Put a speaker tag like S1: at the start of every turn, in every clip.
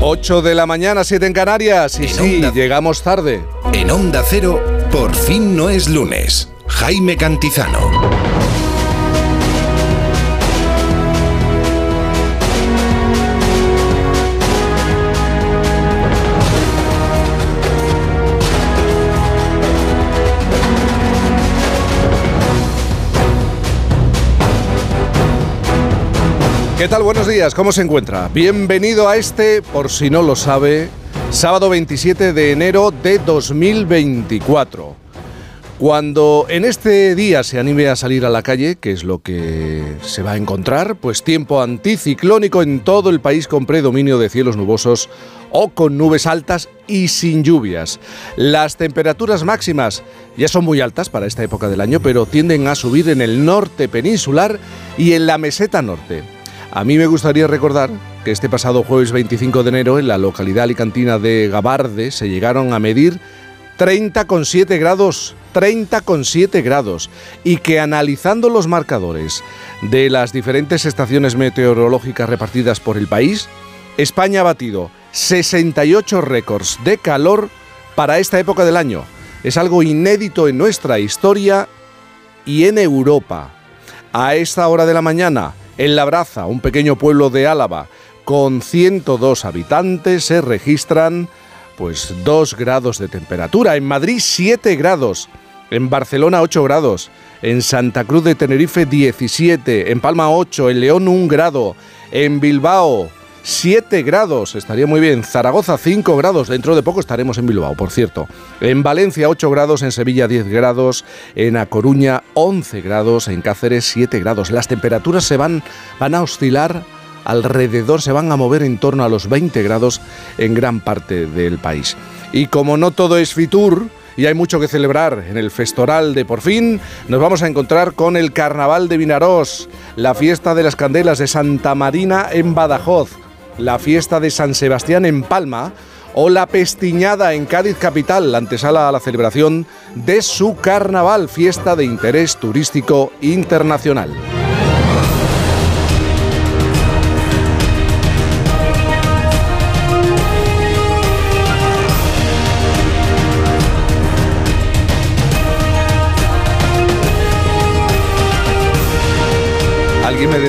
S1: 8 de la mañana, 7 en Canarias. Y sí, llegamos tarde.
S2: En Onda Cero, por fin no es lunes. Jaime Cantizano.
S1: ¿Qué tal? Buenos días, ¿cómo se encuentra? Bienvenido a este, por si no lo sabe, sábado 27 de enero de 2024. Cuando en este día se anime a salir a la calle, que es lo que se va a encontrar, pues tiempo anticiclónico en todo el país con predominio de cielos nubosos o con nubes altas y sin lluvias. Las temperaturas máximas ya son muy altas para esta época del año, pero tienden a subir en el norte peninsular y en la meseta norte. A mí me gustaría recordar que este pasado jueves 25 de enero en la localidad alicantina de Gabarde se llegaron a medir 30,7 grados, 30,7 grados, y que analizando los marcadores de las diferentes estaciones meteorológicas repartidas por el país, España ha batido 68 récords de calor para esta época del año. Es algo inédito en nuestra historia y en Europa. A esta hora de la mañana, en Labraza, un pequeño pueblo de Álava, con 102 habitantes, se registran pues 2 grados de temperatura. En Madrid 7 grados. En Barcelona 8 grados. En Santa Cruz de Tenerife 17. En Palma 8. En León 1 grado. En Bilbao 7 grados, estaría muy bien. Zaragoza 5 grados, dentro de poco estaremos en Bilbao, por cierto. En Valencia 8 grados, en Sevilla 10 grados, en A Coruña 11 grados, en Cáceres 7 grados. Las temperaturas se van, van a oscilar alrededor, se van a mover en torno a los 20 grados en gran parte del país. Y como no todo es Fitur, y hay mucho que celebrar en el Festoral de Por fin. Nos vamos a encontrar con el Carnaval de Vinarós, la fiesta de las candelas de Santa Marina en Badajoz, la fiesta de San Sebastián en Palma o la Pestiñada en Cádiz capital, la antesala a la celebración de su carnaval, fiesta de interés turístico internacional.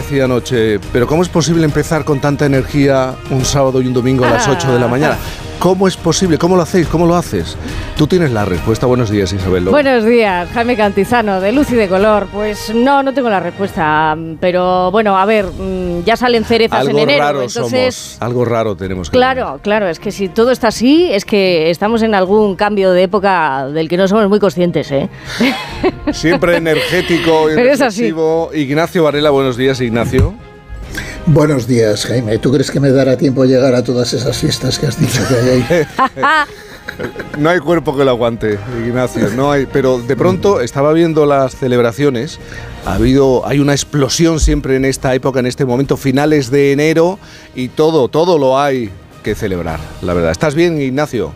S1: Decía anoche, pero ¿cómo es posible empezar con tanta energía un sábado y un domingo a las 8 de la mañana? ¿Cómo es posible? ¿Cómo lo hacéis? ¿Cómo lo haces? Tú tienes la respuesta. Buenos días, Isabel.
S3: Buenos días, Jaime Cantizano, de Luz y de Color. Pues no, no tengo la respuesta. Pero bueno, a ver, mm, ya salen cerezas en enero.
S1: Raro entonces... Algo raro tenemos que
S3: Claro, claro. Es que si todo está así, es que estamos en algún cambio de época del que no somos muy conscientes, ¿eh?
S1: Siempre energético y. Ignacio Varela, buenos días, Ignacio.
S4: Buenos días, Jaime. ¿Tú crees que me dará tiempo a llegar a todas esas fiestas que has dicho que hay ahí?
S1: no hay cuerpo que lo aguante, Ignacio, no hay, pero de pronto estaba viendo las celebraciones, ha habido hay una explosión siempre en esta época, en este momento finales de enero y todo, todo lo hay que celebrar, la verdad. ¿Estás bien, Ignacio?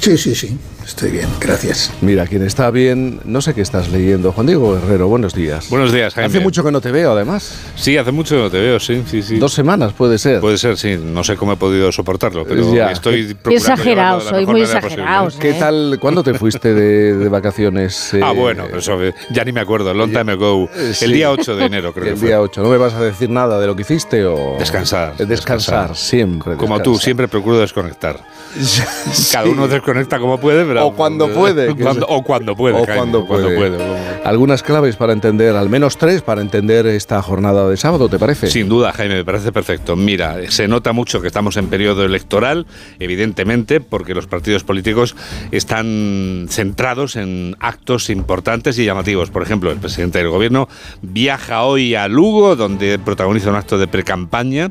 S4: Sí, sí, sí. Estoy bien, gracias.
S1: Mira, quien está bien, no sé qué estás leyendo. Juan Diego Herrero, buenos días.
S5: Buenos días, Jaime.
S1: Hace mucho que no te veo, además.
S5: Sí, hace mucho que no te veo, sí, sí, sí.
S1: Dos semanas, puede ser.
S5: Puede ser, sí. No sé cómo he podido soportarlo, pero estoy procurando
S3: Exagerado, soy muy exagerado.
S1: ¿Qué ¿eh? tal? ¿Cuándo te fuiste de, vacaciones?
S5: ah, eh, bueno, eso ya ni me acuerdo. Long time ago. Eh, el día 8 de enero, creo
S1: el día 8. ¿No me vas a decir nada de lo que hiciste o...?
S5: Descansar.
S1: Descansar, siempre.
S5: Como tú, siempre procuro desconectar. Cada uno desconecta como puede, pero...
S1: O cuando puede
S5: o cuando puede.
S1: O cuando, puede. Algunas claves para entender, al menos tres, para entender esta jornada de sábado, ¿te parece?
S5: Sin duda, Jaime, me parece perfecto. Mira, se nota mucho que estamos en periodo electoral, evidentemente, porque los partidos políticos están centrados en actos importantes y llamativos. Por ejemplo, el presidente del gobierno viaja hoy a Lugo, donde protagoniza un acto de precampaña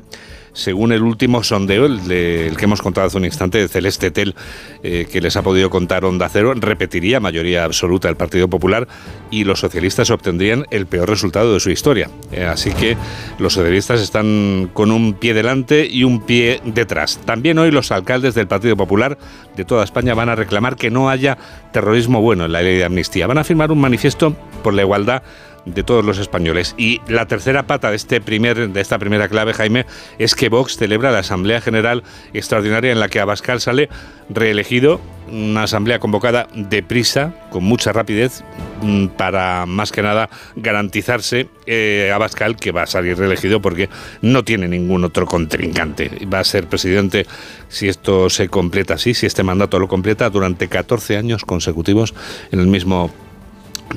S5: según el último sondeo, el, que hemos contado hace un instante, de Celeste Tel, eh, que les ha podido contar Onda Cero, repetiría mayoría absoluta el Partido Popular y los socialistas obtendrían el peor resultado de su historia. Eh, así que los socialistas están con un pie delante y un pie detrás. También hoy los alcaldes del Partido Popular de toda España van a reclamar que no haya terrorismo bueno en la ley de amnistía. Van a firmar un manifiesto por la igualdad de todos los españoles. Y la tercera pata de, este primer, de esta primera clave, Jaime, es que Vox celebra la Asamblea General Extraordinaria en la que Abascal sale reelegido, una asamblea convocada deprisa, con mucha rapidez, mm, para más que nada garantizarse eh, Abascal que va a salir reelegido porque no tiene ningún otro contrincante. Va a ser presidente, si esto se completa así, si este mandato lo completa, durante 14 años consecutivos en el mismo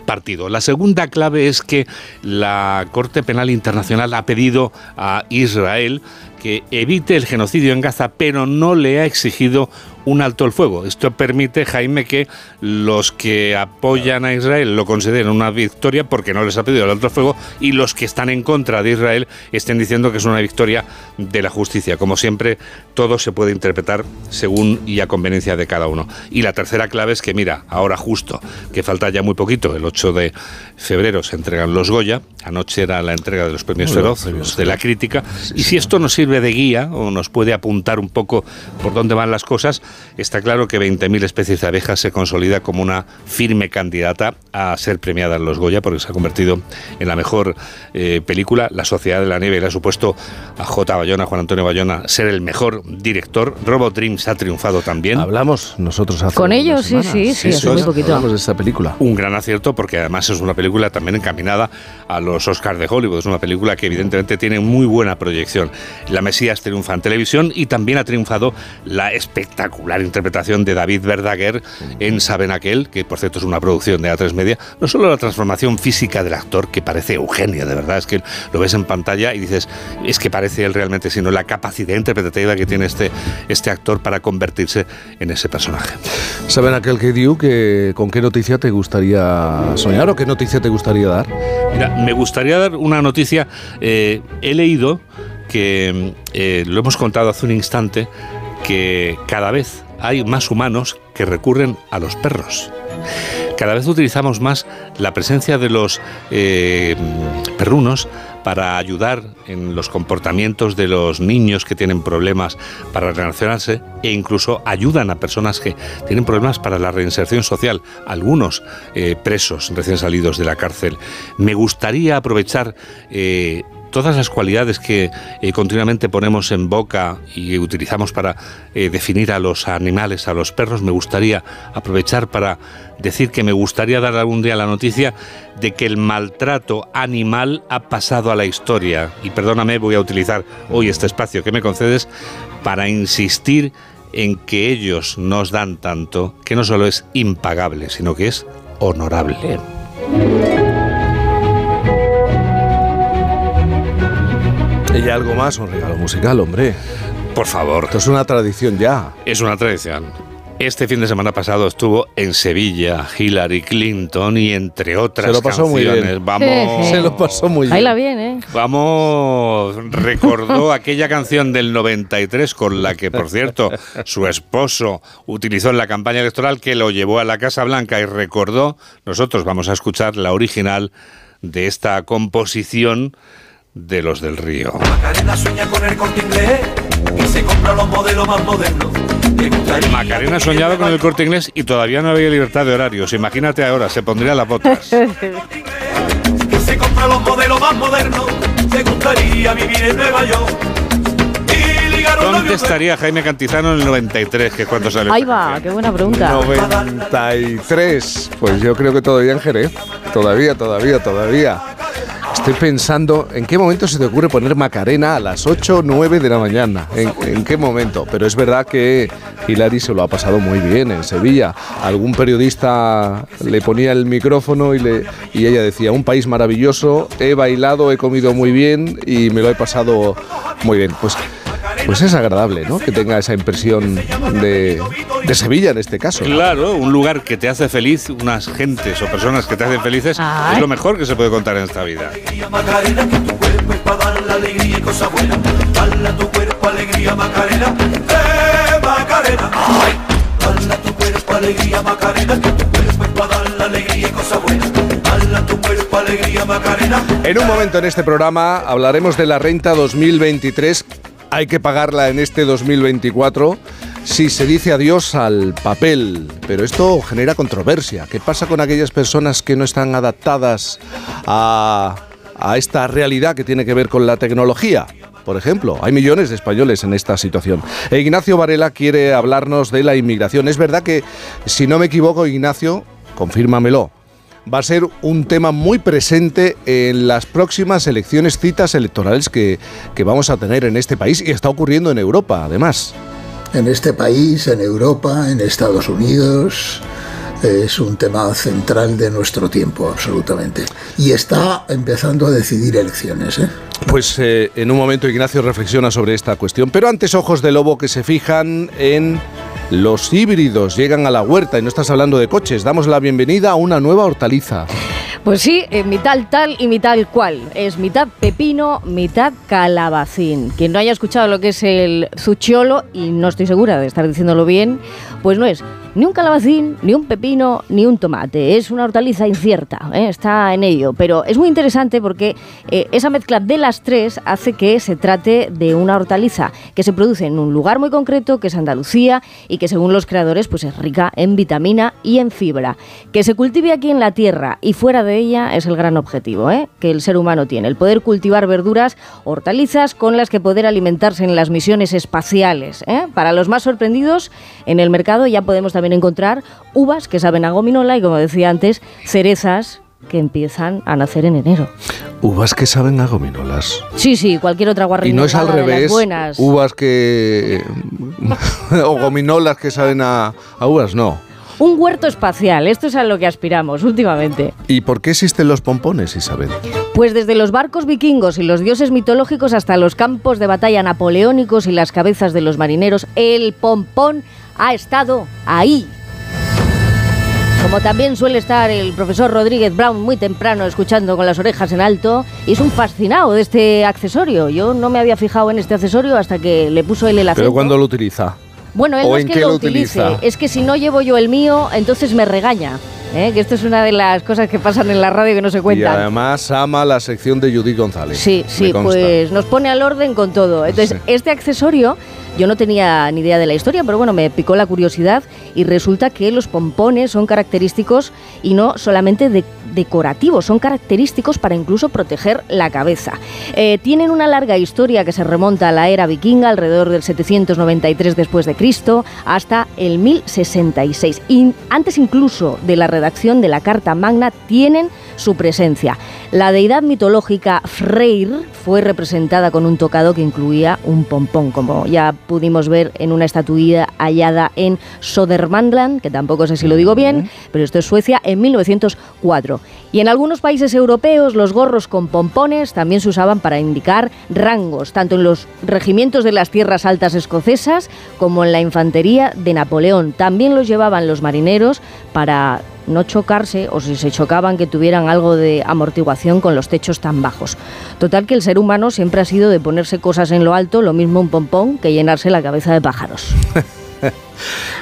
S5: partido. La segunda clave es que la Corte Penal Internacional ha pedido a Israel que evite el genocidio en Gaza, pero no le ha exigido un alto el fuego. Esto permite, Jaime, que los que apoyan a Israel lo consideren una victoria porque no les ha pedido el alto el fuego y los que están en contra de Israel estén diciendo que es una victoria de la justicia. Como siempre, todo se puede interpretar según y a conveniencia de cada uno. Y la tercera clave es que, mira, ahora justo, que falta ya muy poquito, el 8 de febrero se entregan los Goya, anoche era la entrega de los premios Feroz, de la crítica, y si esto nos sirve de guía o nos puede apuntar un poco por dónde van las cosas, está claro que 20.000 especies de abejas se consolida como una firme candidata a ser premiada en los Goya porque se ha convertido en la mejor eh, película. La Sociedad de la Nieve le ha supuesto a J. Bayona, Juan Antonio Bayona, ser el mejor director. Robot Dreams ha triunfado también.
S1: Hablamos nosotros hace
S3: Con ellos, sí, sí, sí, hace muy poquito.
S1: Hablamos de esta película.
S5: Un gran acierto porque además es una película también encaminada a los Oscars de Hollywood. Es una película que evidentemente tiene muy buena proyección. La Mesías triunfa en televisión y también ha triunfado la espectacular interpretación de David Verdaguer en Saben Aquel, que por cierto es una producción de A3 Media. No solo la transformación física del actor, que parece Eugenio, de verdad, es que lo ves en pantalla y dices, es que parece él realmente, sino la capacidad interpretativa que tiene este, este actor para convertirse en ese personaje.
S1: ¿Saben aquel que dio que con qué noticia te gustaría soñar o qué noticia te gustaría dar?
S5: Mira, me gustaría dar una noticia. Eh, he leído que eh, lo hemos contado hace un instante, que cada vez hay más humanos que recurren a los perros. Cada vez utilizamos más la presencia de los eh, perrunos para ayudar en los comportamientos de los niños que tienen problemas para relacionarse e incluso ayudan a personas que tienen problemas para la reinserción social, algunos eh, presos recién salidos de la cárcel. Me gustaría aprovechar todas las cualidades que eh, continuamente ponemos en boca y utilizamos para eh, definir a los animales, a los perros, me gustaría aprovechar para decir que me gustaría dar algún día la noticia de que el maltrato animal ha pasado a la historia. Y perdóname, voy a utilizar hoy este espacio que me concedes para insistir en que ellos nos dan tanto que no solo es impagable, sino que es honorable.
S1: Y algo más, un regalo musical, hombre.
S5: Por favor.
S1: Esto es una tradición ya.
S5: Es una tradición. Este fin de semana pasado estuvo en Sevilla Hillary Clinton y entre otras
S1: Se lo pasó
S5: canciones.
S1: muy bien.
S5: Vamos.
S1: Se lo pasó muy bien.
S3: Baila bien, ¿eh?
S5: Vamos, recordó aquella canción del 93 con la que, por cierto, su esposo utilizó en la campaña electoral que lo llevó a la Casa Blanca y recordó, nosotros vamos a escuchar la original de esta composición de los del río.
S6: Macarena sueña con el corte inglés y se compra los modelos más modernos.
S5: Macarena ha soñado con el corte inglés y todavía no había libertad de horarios. Imagínate ahora, se pondría las botas.
S6: y se compra los modelos más modernos. Le gustaría vivir en Nueva York.
S5: ¿Dónde estaría Jaime Cantizano en el 93, que es cuando salió?
S3: Ahí va, qué buena pregunta.
S1: 93. Pues yo creo que todavía en Jerez. Todavía, todavía, todavía. Estoy pensando, ¿en qué momento se te ocurre poner Macarena a las 8 o 9 de la mañana? ¿En, en qué momento? Pero es verdad que Hilary se lo ha pasado muy bien en Sevilla. Algún periodista le ponía el micrófono y, le, y ella decía, un país maravilloso, he bailado, he comido muy bien y me lo he pasado muy bien. Pues, pues es agradable, ¿no? Que tenga esa impresión de, de Sevilla en este caso.
S5: Claro, un lugar que te hace feliz, unas gentes o personas que te hacen felices,
S3: Ay.
S5: es lo mejor que se puede contar en esta vida.
S1: En un momento en este programa hablaremos de la renta 2023. Hay que pagarla en este 2024 si se dice adiós al papel. Pero esto genera controversia. ¿Qué pasa con aquellas personas que no están adaptadas a, a esta realidad que tiene que ver con la tecnología? Por ejemplo, hay millones de españoles en esta situación. E Ignacio Varela quiere hablarnos de la inmigración. Es verdad que, si no me equivoco, Ignacio, confírmamelo, va a ser un tema muy presente en las próximas elecciones, citas electorales que, que vamos a tener en este país y está ocurriendo en Europa, además.
S4: En este país, en Europa, en Estados Unidos, es un tema central de nuestro tiempo, absolutamente. Y está empezando a decidir elecciones. ¿eh?
S1: Pues eh, en un momento Ignacio reflexiona sobre esta cuestión, pero antes ojos de lobo que se fijan en los híbridos, llegan a la huerta y no estás hablando de coches, damos la bienvenida a una nueva hortaliza.
S3: Pues sí, eh, mitad tal y mitad cual. Es mitad pepino, mitad calabacín. Quien no haya escuchado lo que es el zucchiolo, y no estoy segura de estar diciéndolo bien, pues no es ni un calabacín, ni un pepino, ni un tomate. Es una hortaliza incierta, ¿eh? está en ello. Pero es muy interesante porque eh, esa mezcla de las tres hace que se trate de una hortaliza que se produce en un lugar muy concreto, que es Andalucía, y que según los creadores pues es rica en vitamina y en fibra. Que se cultive aquí en la tierra y fuera de ella es el gran objetivo ¿eh? que el ser humano tiene, el poder cultivar verduras, hortalizas con las que poder alimentarse en las misiones espaciales. Para los más sorprendidos, en el mercado ya podemos también encontrar uvas que saben a gominola y, como decía antes, cerezas que empiezan a nacer en enero.
S1: Uvas que saben a gominolas.
S3: Sí, sí, cualquier otra
S1: Y
S3: guarrina
S1: no es al revés,
S3: buenas.
S1: uvas que... o gominolas que saben a, a uvas, no.
S3: Un huerto espacial, esto es a lo que aspiramos últimamente.
S1: ¿Y por qué existen los pompones, Isabel?
S3: Pues desde los barcos vikingos y los dioses mitológicos hasta los campos de batalla napoleónicos y las cabezas de los marineros, el pompón ha estado ahí. Como también suele estar el profesor Rodríguez Brown muy temprano escuchando con las orejas en alto, y es un fascinado de este accesorio. Yo no me había fijado en este accesorio hasta que le puso él el acento.
S1: ¿Pero cuándo lo utiliza?
S3: Bueno, él
S1: ¿O
S3: no es que lo utilice,
S1: utiliza?
S3: es que si no llevo yo el mío, entonces me regaña. ¿eh? Que esto es una de las cosas que pasan en la radio que no se
S1: Y
S3: cuentan.
S1: además ama la sección de Judith González.
S3: Sí, sí, pues nos pone al orden con todo. Entonces,
S1: Sí.
S3: este accesorio, yo no tenía ni idea de la historia, pero bueno, me picó la curiosidad y resulta que los pompones son característicos y no solamente de- decorativos, son característicos para incluso proteger la cabeza. Eh, tienen una larga historia que se remonta a la era vikinga, alrededor del 793 después de Cristo, hasta el 1066. Y antes incluso de la redacción de la Carta Magna tienen su presencia. La deidad mitológica Freyr fue representada con un tocado que incluía un pompón, como ya pudimos ver en una estatuilla hallada en Södermanland, que tampoco sé si lo digo bien, pero esto es Suecia, en 1904. Y en algunos países europeos los gorros con pompones también se usaban para indicar rangos, tanto en los regimientos de las tierras altas escocesas como en la infantería de Napoleón. También los llevaban los marineros para no chocarse o si se chocaban que tuvieran algo de amortiguación con los techos tan bajos. Total que el ser humano siempre ha sido de ponerse cosas en lo alto, lo mismo un pompón que llenarse la cabeza de pájaros.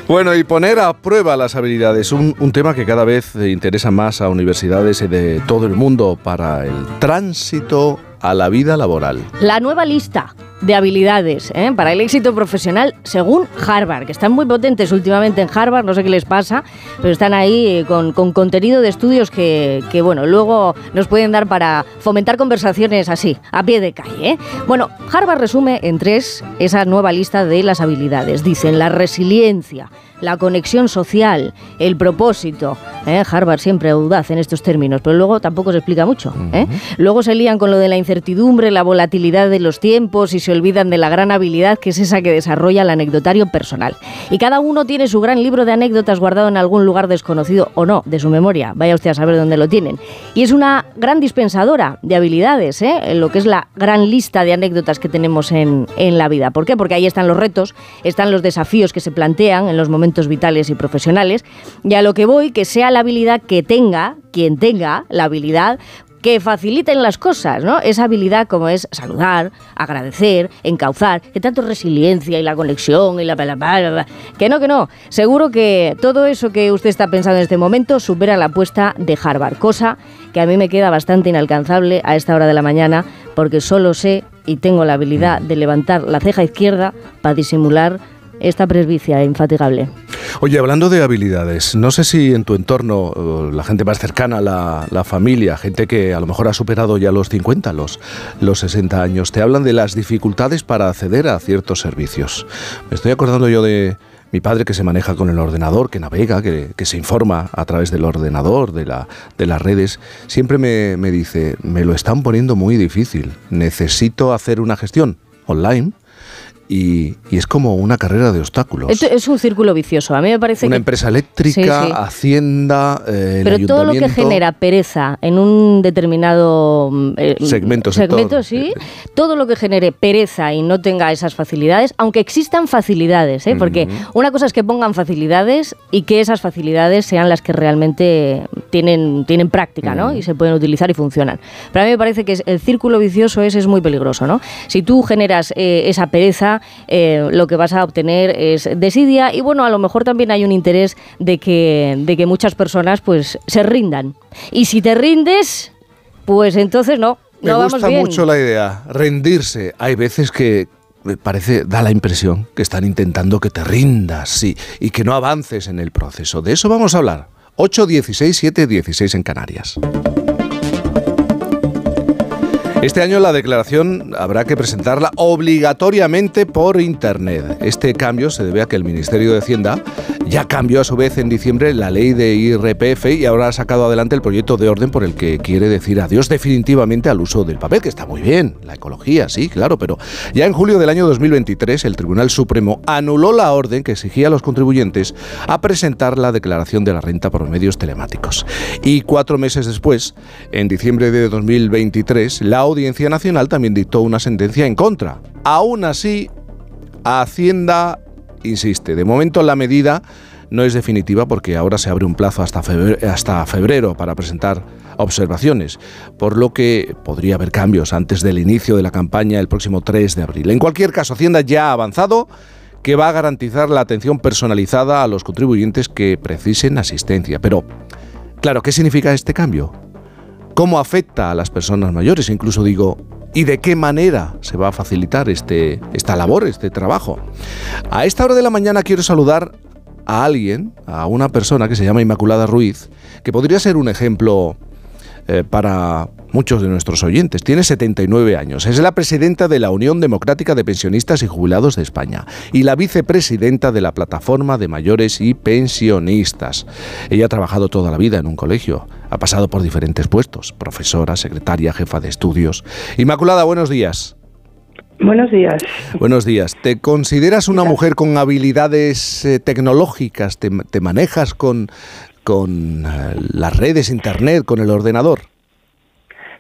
S1: Bueno, y poner a prueba las habilidades, un, tema que cada vez interesa más a universidades de todo el mundo para el tránsito a la vida laboral.
S3: La nueva lista de habilidades ¿eh? para el éxito profesional según Harvard, que están muy potentes últimamente en Harvard, no sé qué les pasa, pero están ahí eh, con, con contenido de estudios que, que, bueno, luego nos pueden dar para fomentar conversaciones así, a pie de calle. ¿eh? Bueno, Harvard resume en tres esa nueva lista de las habilidades. Dicen la resiliencia, la conexión social, el propósito. ¿eh? Harvard siempre audaz en estos términos, pero luego tampoco se explica mucho. ¿eh? Luego se lían con lo de la incertidumbre, la volatilidad de los tiempos y se olvidan de la gran habilidad que es esa que desarrolla el anecdotario personal. Y cada uno tiene su gran libro de anécdotas guardado en algún lugar desconocido o no de su memoria. Vaya usted a saber dónde lo tienen. Y es una gran dispensadora de habilidades, ¿eh? en lo que es la gran lista de anécdotas que tenemos en, en la vida. ¿Por qué? Porque ahí están los retos, están los desafíos que se plantean en los momentos vitales y profesionales. Y a lo que voy, que sea la habilidad que tenga, quien tenga la habilidad, que faciliten las cosas, ¿no? Esa habilidad como es saludar, agradecer, encauzar, que tanto resiliencia y la conexión y la... Bla. Que no, que no. Seguro que todo eso que usted está pensando en este momento supera la apuesta de Harvard, cosa que a mí me queda bastante inalcanzable a esta hora de la mañana porque solo sé y tengo la habilidad de levantar la ceja izquierda para disimular esta presbicia infatigable.
S1: Oye, hablando de habilidades, no sé si en tu entorno, eh, la gente más cercana, la, la familia, gente que a lo mejor ha superado ya los 50, los, los 60 años, te hablan de las dificultades para acceder a ciertos servicios. Me estoy acordando yo de mi padre que se maneja con el ordenador, que navega, que, se informa a través del ordenador, de las redes, siempre me, me dice, me lo están poniendo muy difícil, necesito hacer una gestión online y, y es como una carrera de obstáculos.
S3: Esto es un círculo vicioso. A mí me parece
S1: una
S3: que
S1: empresa eléctrica,
S3: Sí, sí.
S1: Hacienda, eh, el
S3: Pero todo lo que genera pereza en un determinado mm, eh,
S1: Segmento,
S3: segmento,
S1: sector.
S3: sí, todo lo que genere pereza y no tenga esas facilidades, aunque existan facilidades, ¿eh? porque una cosa es que pongan facilidades y que esas facilidades sean las que realmente tienen, tienen práctica, ¿no? Y se pueden utilizar y funcionan. Pero a mí me parece que el círculo vicioso ese es muy peligroso, ¿no? Si tú generas eh, esa pereza, eh, lo que vas a obtener es desidia y bueno, a lo mejor también hay un interés de que, de que muchas personas pues se rindan. Y si te rindes, pues entonces no,
S1: Me
S3: no vamos
S1: gusta
S3: bien.
S1: mucho la idea, rendirse. Hay veces que me parece, da la impresión que están intentando que te rindas sí, y que no avances en el proceso. De eso vamos a hablar. 8, 16, 7, 16 en Canarias. Este año la declaración habrá que presentarla obligatoriamente por Internet. Este cambio se debe a que el Ministerio de Hacienda ya cambió a su vez en diciembre la ley de IRPF y ahora ha sacado adelante el proyecto de orden por el que quiere decir adiós definitivamente al uso del papel, que está muy bien, la ecología, sí, claro, pero ya en julio del año 2023 el Tribunal Supremo anuló la orden que exigía a los contribuyentes a presentar la declaración de la renta por medios telemáticos. Y cuatro meses después, en diciembre de 2023, la Audiencia Nacional también dictó una sentencia en contra. Aún así, Hacienda insiste. De momento la medida no es definitiva porque ahora se abre un plazo hasta febrero, hasta febrero para presentar observaciones, por lo que podría haber cambios antes del inicio de la campaña el próximo 3 de abril. En cualquier caso, Hacienda ya ha avanzado que va a garantizar la atención personalizada a los contribuyentes que precisen asistencia. Pero, claro, ¿qué significa este cambio? ¿Cómo afecta a las personas mayores? Incluso digo, ¿y de qué manera se va a facilitar este, esta labor, este trabajo? A esta hora de la mañana quiero saludar a alguien, a una persona que se llama Inmaculada Ruiz, que podría ser un ejemplo eh, para muchos de nuestros oyentes. Tiene 79 años. Es la presidenta de la Unión Democrática de Pensionistas y Jubilados de España y la vicepresidenta de la Plataforma de Mayores y Pensionistas. Ella ha trabajado toda la vida en un colegio. Ha pasado por diferentes puestos. Profesora, secretaria, jefa de estudios. Inmaculada, buenos días.
S7: Buenos días.
S1: Buenos días. ¿Te consideras una mujer con habilidades eh, tecnológicas? ¿Te, te manejas con, con eh, las redes, internet, con el ordenador?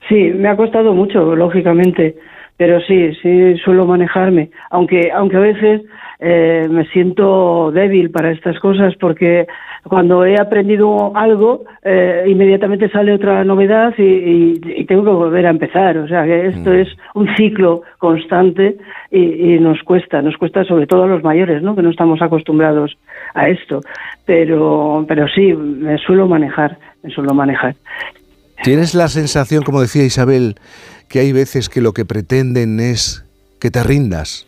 S7: Sí, me ha costado mucho, lógicamente, pero sí, sí suelo manejarme, aunque aunque a veces eh, me siento débil para estas cosas porque cuando he aprendido algo eh, inmediatamente sale otra novedad y, y- y tengo que volver a empezar, o sea que esto es un ciclo constante y, y nos cuesta, nos cuesta sobre todo a los mayores, ¿no? Que no estamos acostumbrados a esto, pero pero sí me suelo manejar, me suelo manejar.
S1: ¿Tienes la sensación, como decía Isabel, que hay veces que lo que pretenden es que te rindas?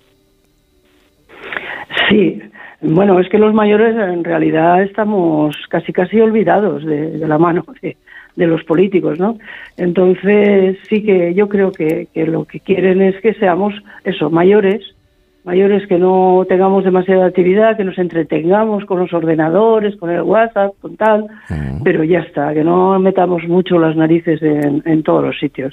S7: Sí, bueno, es que los mayores en realidad estamos casi casi olvidados de, la mano de, de los políticos, ¿no? Entonces sí que yo creo que, que lo que quieren es que seamos eso, mayores, mayores que no tengamos demasiada actividad, que nos entretengamos con los ordenadores, con el WhatsApp, con tal, pero ya está, que no metamos mucho las narices en, en todos los sitios.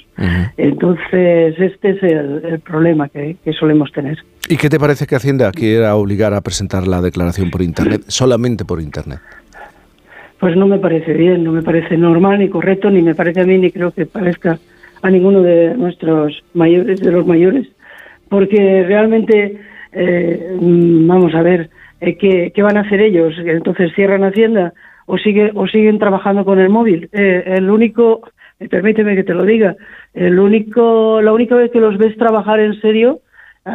S7: Entonces este es el, el problema que- que solemos tener.
S1: ¿Y qué te parece que Hacienda quiera obligar a presentar la declaración por Internet, solamente por Internet?
S7: Pues no me parece bien, no me parece normal ni correcto, ni me parece a mí, ni creo que parezca a ninguno de nuestros mayores, de los mayores, porque realmente, eh, mm, vamos a ver, eh, ¿qué, van a hacer ellos? ¿Entonces cierran Hacienda o, sigue, o siguen trabajando con el móvil? Eh, el único eh, permíteme que te lo diga, el único, la única vez que los ves trabajar en serio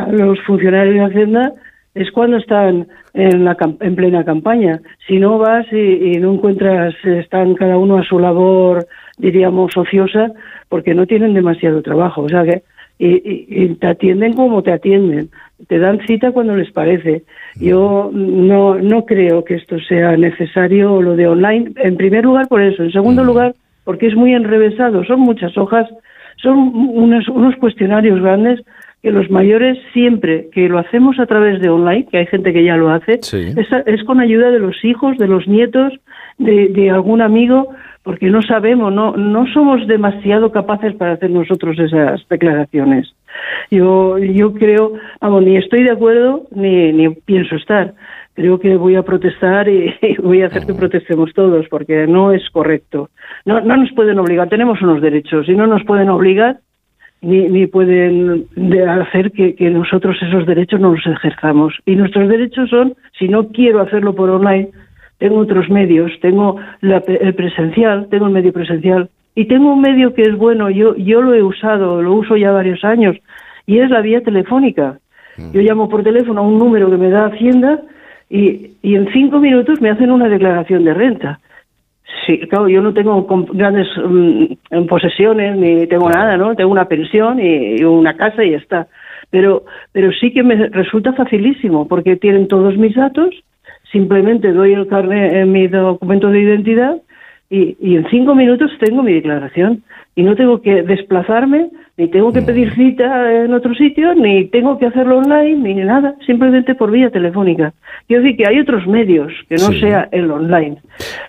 S7: los funcionarios de Hacienda es cuando están en, la, en plena campaña. Si no vas y no encuentras, están cada uno a su labor, diríamos, ociosa, porque no tienen demasiado trabajo. O sea que y, te atienden como te atienden. Te dan cita cuando les parece. Yo no, no creo que esto sea necesario lo de online. En primer lugar, por eso. En segundo lugar, porque es muy enrevesado. Son muchas hojas, son unos, unos cuestionarios grandes que los mayores siempre que lo hacemos a través de online, que hay gente que ya lo hace,
S1: Sí.
S7: es, es con ayuda de los hijos, de los nietos, de, de algún amigo, porque no sabemos, no, no somos demasiado capaces para hacer nosotros esas declaraciones. Yo, yo creo, vamos, ni estoy de acuerdo ni, ni pienso estar. Creo que voy a protestar y, y voy a hacer que protestemos todos, porque no es correcto. No, no nos pueden obligar, tenemos unos derechos y no nos pueden obligar ni, ni pueden de- hacer que, que nosotros esos derechos no los ejerzamos. Y nuestros derechos son, si no quiero hacerlo por online, tengo otros medios, tengo la el presencial, tengo el medio presencial y tengo un medio que es bueno, yo, yo lo he usado, lo uso ya varios años y es la vía telefónica. Yo llamo por teléfono a un número que me da Hacienda y, y en cinco minutos me hacen una declaración de renta. Sí, claro, yo no tengo grandes mm, posesiones ni tengo nada, ¿no? Tengo una pensión y, y una casa y ya está. Pero, pero sí que me resulta facilísimo porque tienen todos mis datos, simplemente doy el carnet en mi documento de identidad y, y en cinco minutos tengo mi declaración y no tengo que desplazarme, ni tengo que pedir cita en otro sitio, ni tengo que hacerlo online, ni nada, simplemente por vía telefónica. Quiero decir que hay otros medios que no
S1: Sí.
S7: sea el online,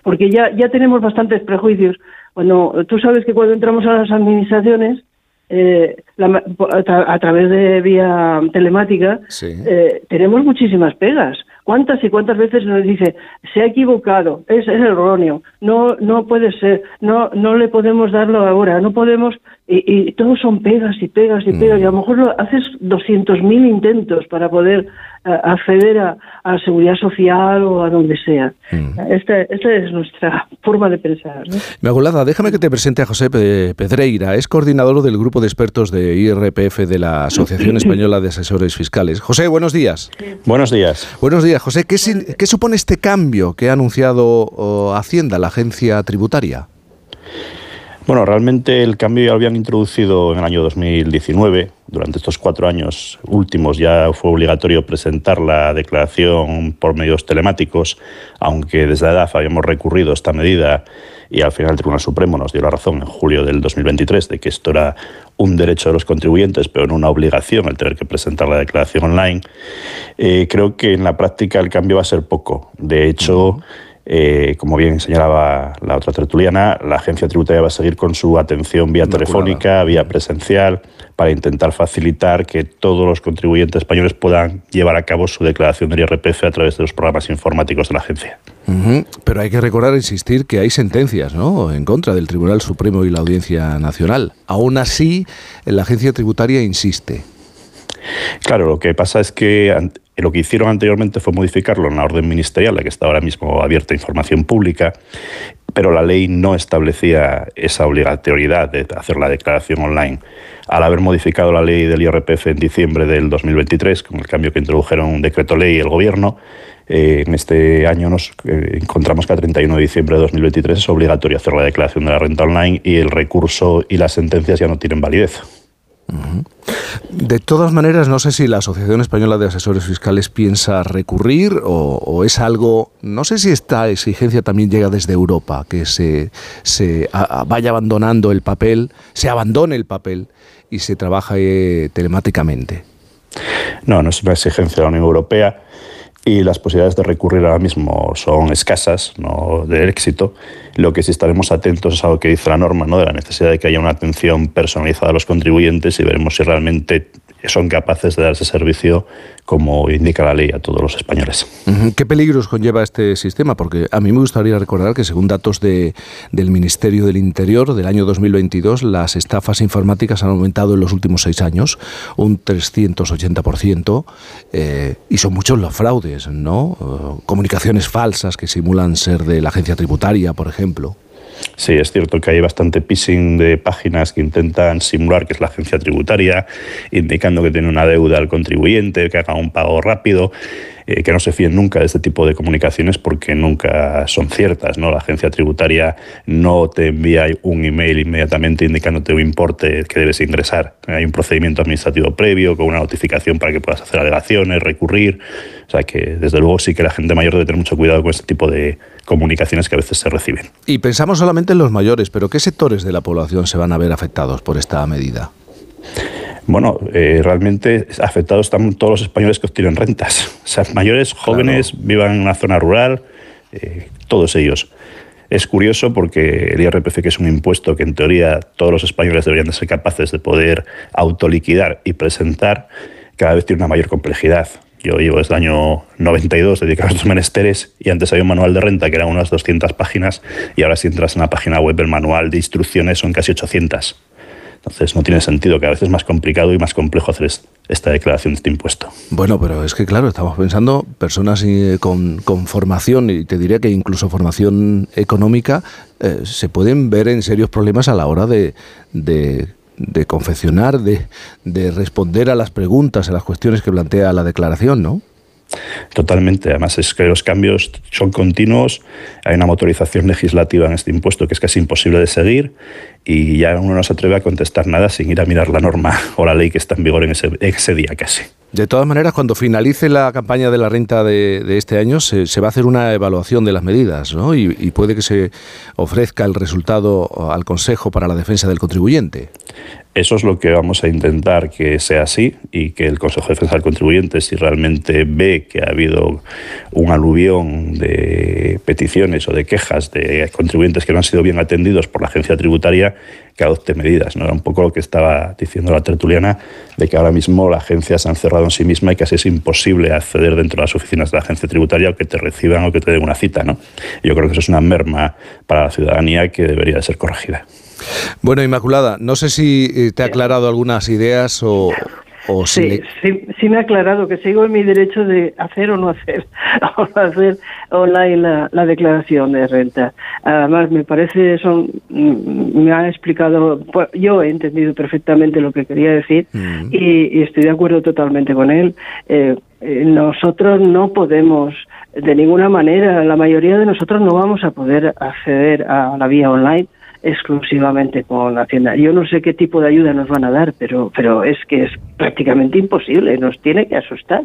S7: porque ya, ya tenemos bastantes prejuicios. Cuando tú sabes que cuando entramos a las administraciones, eh, la a, tra- a través de vía telemática,
S1: Sí.
S7: eh, tenemos muchísimas pegas. ¿Cuántas y cuántas veces nos dice se ha equivocado, es, es erróneo, no no puede ser, no no le podemos darlo ahora, no podemos y, y todos son pegas y pegas y pegas y a lo mejor lo haces 200.000 intentos para poder eh, acceder a, a seguridad social o a donde sea. Esta, esta es nuestra forma de pensar. ¿no?
S1: Inmaculada, déjame que te presente a José Pe- Pedreira, es coordinador del grupo de expertos de IRPF de la Asociación Española de Asesores Fiscales. José, buenos días.
S8: Buenos días.
S1: Buenos días, José. ¿Qué, sin- qué supone este cambio que ha anunciado oh, Hacienda, la agencia tributaria?
S8: Bueno, realmente el cambio ya lo habían introducido en el año 2019. Durante estos cuatro años últimos ya fue obligatorio presentar la declaración por medios telemáticos, aunque desde la edad habíamos recurrido a esta medida y al final el Tribunal Supremo nos dio la razón en julio del 2023 de que esto era un derecho de los contribuyentes, pero no una obligación el tener que presentar la declaración online. Eh, creo que en la práctica el cambio va a ser poco. De hecho, eh, como bien señalaba la otra tertuliana, la agencia tributaria va a seguir con su atención vía telefónica, vía presencial, para intentar facilitar que todos los contribuyentes españoles puedan llevar a cabo su declaración del IRPF a través de los programas informáticos de la agencia.
S1: Pero hay que recordar, insistir, que hay sentencias ¿no? en contra del Tribunal Supremo y la Audiencia Nacional. Aún así, la agencia tributaria insiste.
S8: Claro, lo que pasa es que lo que hicieron anteriormente fue modificarlo en la orden ministerial, la que está ahora mismo abierta a información pública, pero la ley no establecía esa obligatoriedad de hacer la declaración online. Al haber modificado la ley del IRPF en diciembre del 2023, con el cambio que introdujeron un decreto ley y el gobierno, eh, en este año nos eh, encontramos que a 31 de diciembre de 2023 es obligatorio hacer la declaración de la renta online y el recurso y las sentencias ya no tienen validez.
S1: De todas maneras, no sé si la Asociación Española de Asesores Fiscales piensa recurrir o, o es algo, no sé si esta exigencia también llega desde Europa, que se, se a- vaya abandonando el papel, se abandone el papel y se trabaje telemáticamente.
S8: No, no es una exigencia de la Unión Europea y las posibilidades de recurrir ahora mismo son escasas, no de éxito. Lo que sí estaremos atentos es a lo que dice la norma, ¿no? de la necesidad de que haya una atención personalizada a los contribuyentes y veremos si realmente son capaces de dar ese servicio como indica la ley a todos los españoles.
S1: ¿Qué peligros conlleva este sistema? Porque a mí me gustaría recordar que según datos de, del Ministerio del Interior del año 2022, las estafas informáticas han aumentado en los últimos seis años un 380% eh, y son muchos los fraudes, ¿no? Eh, comunicaciones falsas que simulan ser de la agencia tributaria, por ejemplo.
S8: Sí, es cierto que hay bastante phishing de páginas que intentan simular que es la agencia tributaria, indicando que tiene una deuda al contribuyente, que haga un pago rápido. Eh, que no se fíen nunca de este tipo de comunicaciones porque nunca son ciertas. ¿no? La agencia tributaria no te envía un email inmediatamente indicándote un importe que debes ingresar. Hay un procedimiento administrativo previo con una notificación para que puedas hacer alegaciones, recurrir. O sea que desde luego sí que la gente mayor debe tener mucho cuidado con este tipo de comunicaciones que a veces se reciben.
S1: Y pensamos solamente en los mayores, pero ¿qué sectores de la población se van a ver afectados por esta medida?
S8: Bueno, eh, realmente afectados están todos los españoles que obtienen rentas. O sea, mayores, jóvenes, vivan en una zona rural, eh, todos ellos. Es curioso porque el IRPF, que es un impuesto que en teoría todos los españoles deberían de ser capaces de poder autoliquidar y presentar, cada vez tiene una mayor complejidad. Yo llevo desde el año 92 dedicado a estos menesteres y antes había un manual de renta que era unas 200 páginas y ahora si entras en la página web el manual de instrucciones son casi 800. Entonces no tiene sentido, que a veces es más complicado y más complejo hacer esta declaración de este impuesto.
S1: Bueno, pero es que claro, estamos pensando personas eh, con, formación y te diría que incluso formación económica eh, se pueden ver en serios problemas a la hora de, de confeccionar, de, de responder a las preguntas, a las cuestiones que plantea la declaración, ¿no?
S8: Totalmente. Además, es que los cambios son continuos. Hay una motorización legislativa en este impuesto que es casi imposible de seguir y ya uno no se atreve a contestar nada sin ir a mirar la norma o la ley que está en vigor en ese, día casi.
S1: De todas maneras, cuando finalice la campaña de la renta de, este año, se, va a hacer una evaluación de las medidas ¿no? y puede que se ofrezca el resultado al Consejo para la Defensa del Contribuyente.
S8: Eso es lo que vamos a intentar que sea así y que el Consejo de Defensa del Contribuyente, si realmente ve que ha habido un aluvión de peticiones o de quejas de contribuyentes que no han sido bien atendidos por la agencia tributaria, que adopte medidas. ¿no? Era un poco lo que estaba diciendo la tertuliana, de que ahora mismo la agencia se ha encerrado en sí misma y casi es imposible acceder dentro de las oficinas de la agencia tributaria o que te reciban o que te den una cita. ¿no? Yo creo que eso es una merma para la ciudadanía que debería de ser corregida.
S1: Bueno, Inmaculada, no sé si eh, te ha aclarado algunas ideas o,
S7: sí, sí, me ha aclarado que sigo en mi derecho de hacer o no hacer, o no hacer online la, la declaración de renta. Además, me parece, son, mm, me ha explicado, pues, yo he entendido perfectamente lo que quería decir mm. y, estoy de acuerdo totalmente con él. Eh, eh, nosotros no podemos, de ninguna manera, la mayoría de nosotros no vamos a poder acceder a la vía online exclusivamente con Hacienda. Yo no sé qué tipo de ayuda nos van a dar, pero, pero es que es prácticamente imposible, nos tiene que asustar.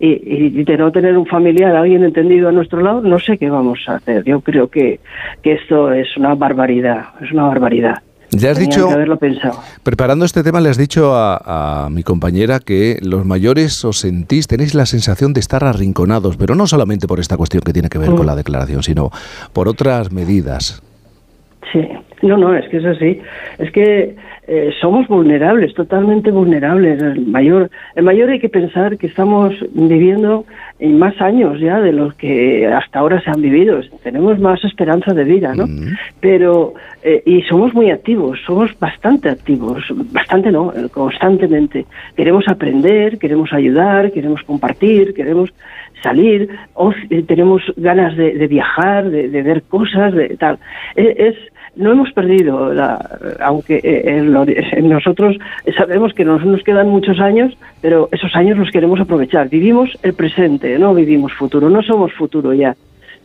S7: Y, y, de no tener un familiar, alguien entendido a nuestro lado, no sé qué vamos a hacer. Yo creo que, que esto es una barbaridad, es una barbaridad.
S1: Ya has dicho,
S7: haberlo pensado.
S1: preparando este tema, le has dicho a, mi compañera que los mayores os sentís, tenéis la sensación de estar arrinconados, pero no solamente por esta cuestión que tiene que ver con mm. la declaración, sino por otras medidas.
S7: Sí, no, no, es que es así. Es que eh, somos vulnerables, totalmente vulnerables. El mayor, el mayor hay que pensar que estamos viviendo en más años ya de los que hasta ahora se han vivido. Tenemos más esperanza de vida, ¿no? Pero eh, y somos muy activos, somos bastante activos, bastante no, constantemente. Queremos aprender, queremos ayudar, queremos compartir, queremos salir, eh, tenemos ganas de, viajar, de, ver cosas, de tal. es no hemos perdido, aunque eh, nosotros sabemos que nos, nos quedan muchos años, pero esos años los queremos aprovechar. Vivimos el presente, no vivimos futuro, no somos futuro ya.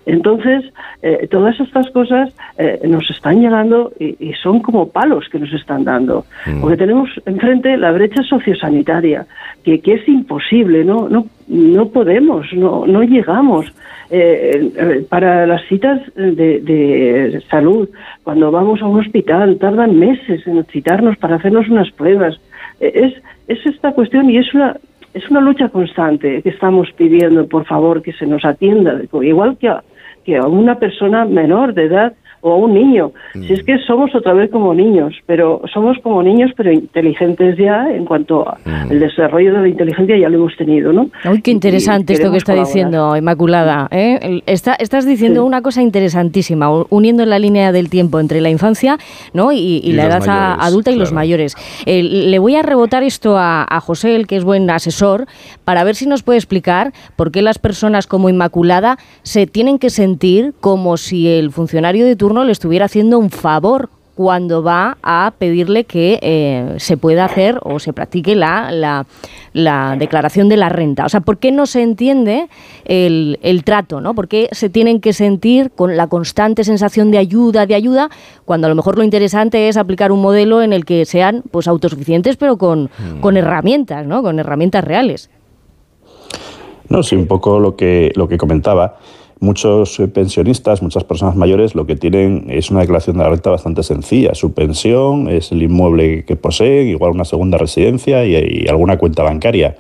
S7: Entonces, eh, todas estas cosas eh, nos están llegando y, son como palos que nos están dando. Mm. Porque tenemos enfrente la brecha sociosanitaria, que, que es imposible, no, no, no podemos, no, no llegamos. Eh, para las citas de, de, salud, cuando vamos a un hospital, tardan meses en citarnos para hacernos unas pruebas. es, es esta cuestión y es una es una lucha constante que estamos pidiendo, por favor, que se nos atienda, igual que a, que a una persona menor de edad o a un niño. Si es mm. que somos otra vez como niños, pero somos como niños, pero inteligentes ya en cuanto al mm. desarrollo de la inteligencia ya lo hemos tenido, ¿no?
S3: Uy, qué interesante esto que está diciendo Inmaculada. ¿eh? Está, estás diciendo una cosa interesantísima, uniendo la línea del tiempo entre la infancia ¿no? y, la edad adulta y los mayores. Eh, le voy a rebotar esto a, a José, el que es buen asesor, para ver si nos puede explicar por qué las personas como Inmaculada se tienen que sentir como si el funcionario de turno turno le estuviera haciendo un favor cuando va a pedirle que eh, se pueda hacer o se practique la, la, la, declaración de la renta. O sea, ¿por qué no se entiende el, el, trato? ¿no? ¿Por qué se tienen que sentir con la constante sensación de ayuda, de ayuda, cuando a lo mejor lo interesante es aplicar un modelo en el que sean pues autosuficientes, pero con, mm. con herramientas, ¿no? con herramientas reales?
S8: No, sí, un poco lo que, lo que comentaba. Muchos eh, pensionistas, muchas personas mayores, lo que tienen es una declaración de la renta bastante sencilla. Su pensión es el inmueble que poseen, igual una segunda residencia y, alguna cuenta bancaria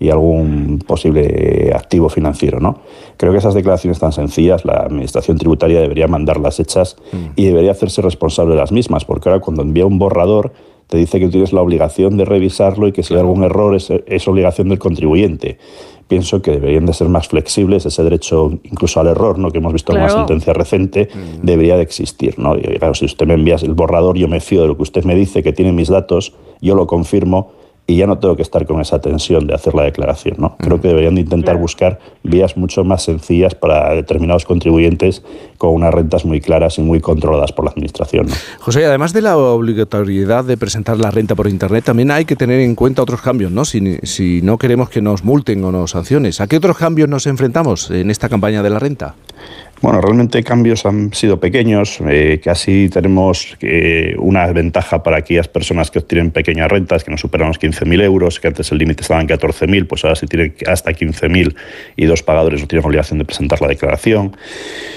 S8: y algún posible activo financiero. ¿no? Creo que esas declaraciones tan sencillas la Administración Tributaria debería mandarlas hechas mm. y debería hacerse responsable de las mismas, porque ahora cuando envía un borrador te dice que tienes la obligación de revisarlo y que si hay algún error es, es obligación del contribuyente pienso que deberían de ser más flexibles, ese derecho incluso al error, ¿no? que hemos visto en una sentencia reciente, mm. debería de existir. ¿no? Y, claro, si usted me envía el borrador, yo me fío de lo que usted me dice, que tiene mis datos, yo lo confirmo y ya no tengo que estar con esa tensión de hacer la declaración. ¿no? Creo que deberían de intentar buscar vías mucho más sencillas para determinados contribuyentes con unas rentas muy claras y muy controladas por la Administración. ¿no?
S1: José, además de la obligatoriedad de presentar la renta por Internet, también hay que tener en cuenta otros cambios, ¿no? Si, si no queremos que nos multen o nos sanciones. ¿A qué otros cambios nos enfrentamos en esta campaña de la renta?
S8: Bueno, realmente cambios han sido pequeños, eh, casi tenemos eh, una ventaja para aquellas personas que obtienen pequeñas rentas, que no superan los 15.000 euros, que antes el límite estaba en 14.000, pues ahora si tienen hasta 15.000 y dos pagadores no tienen obligación de presentar la declaración.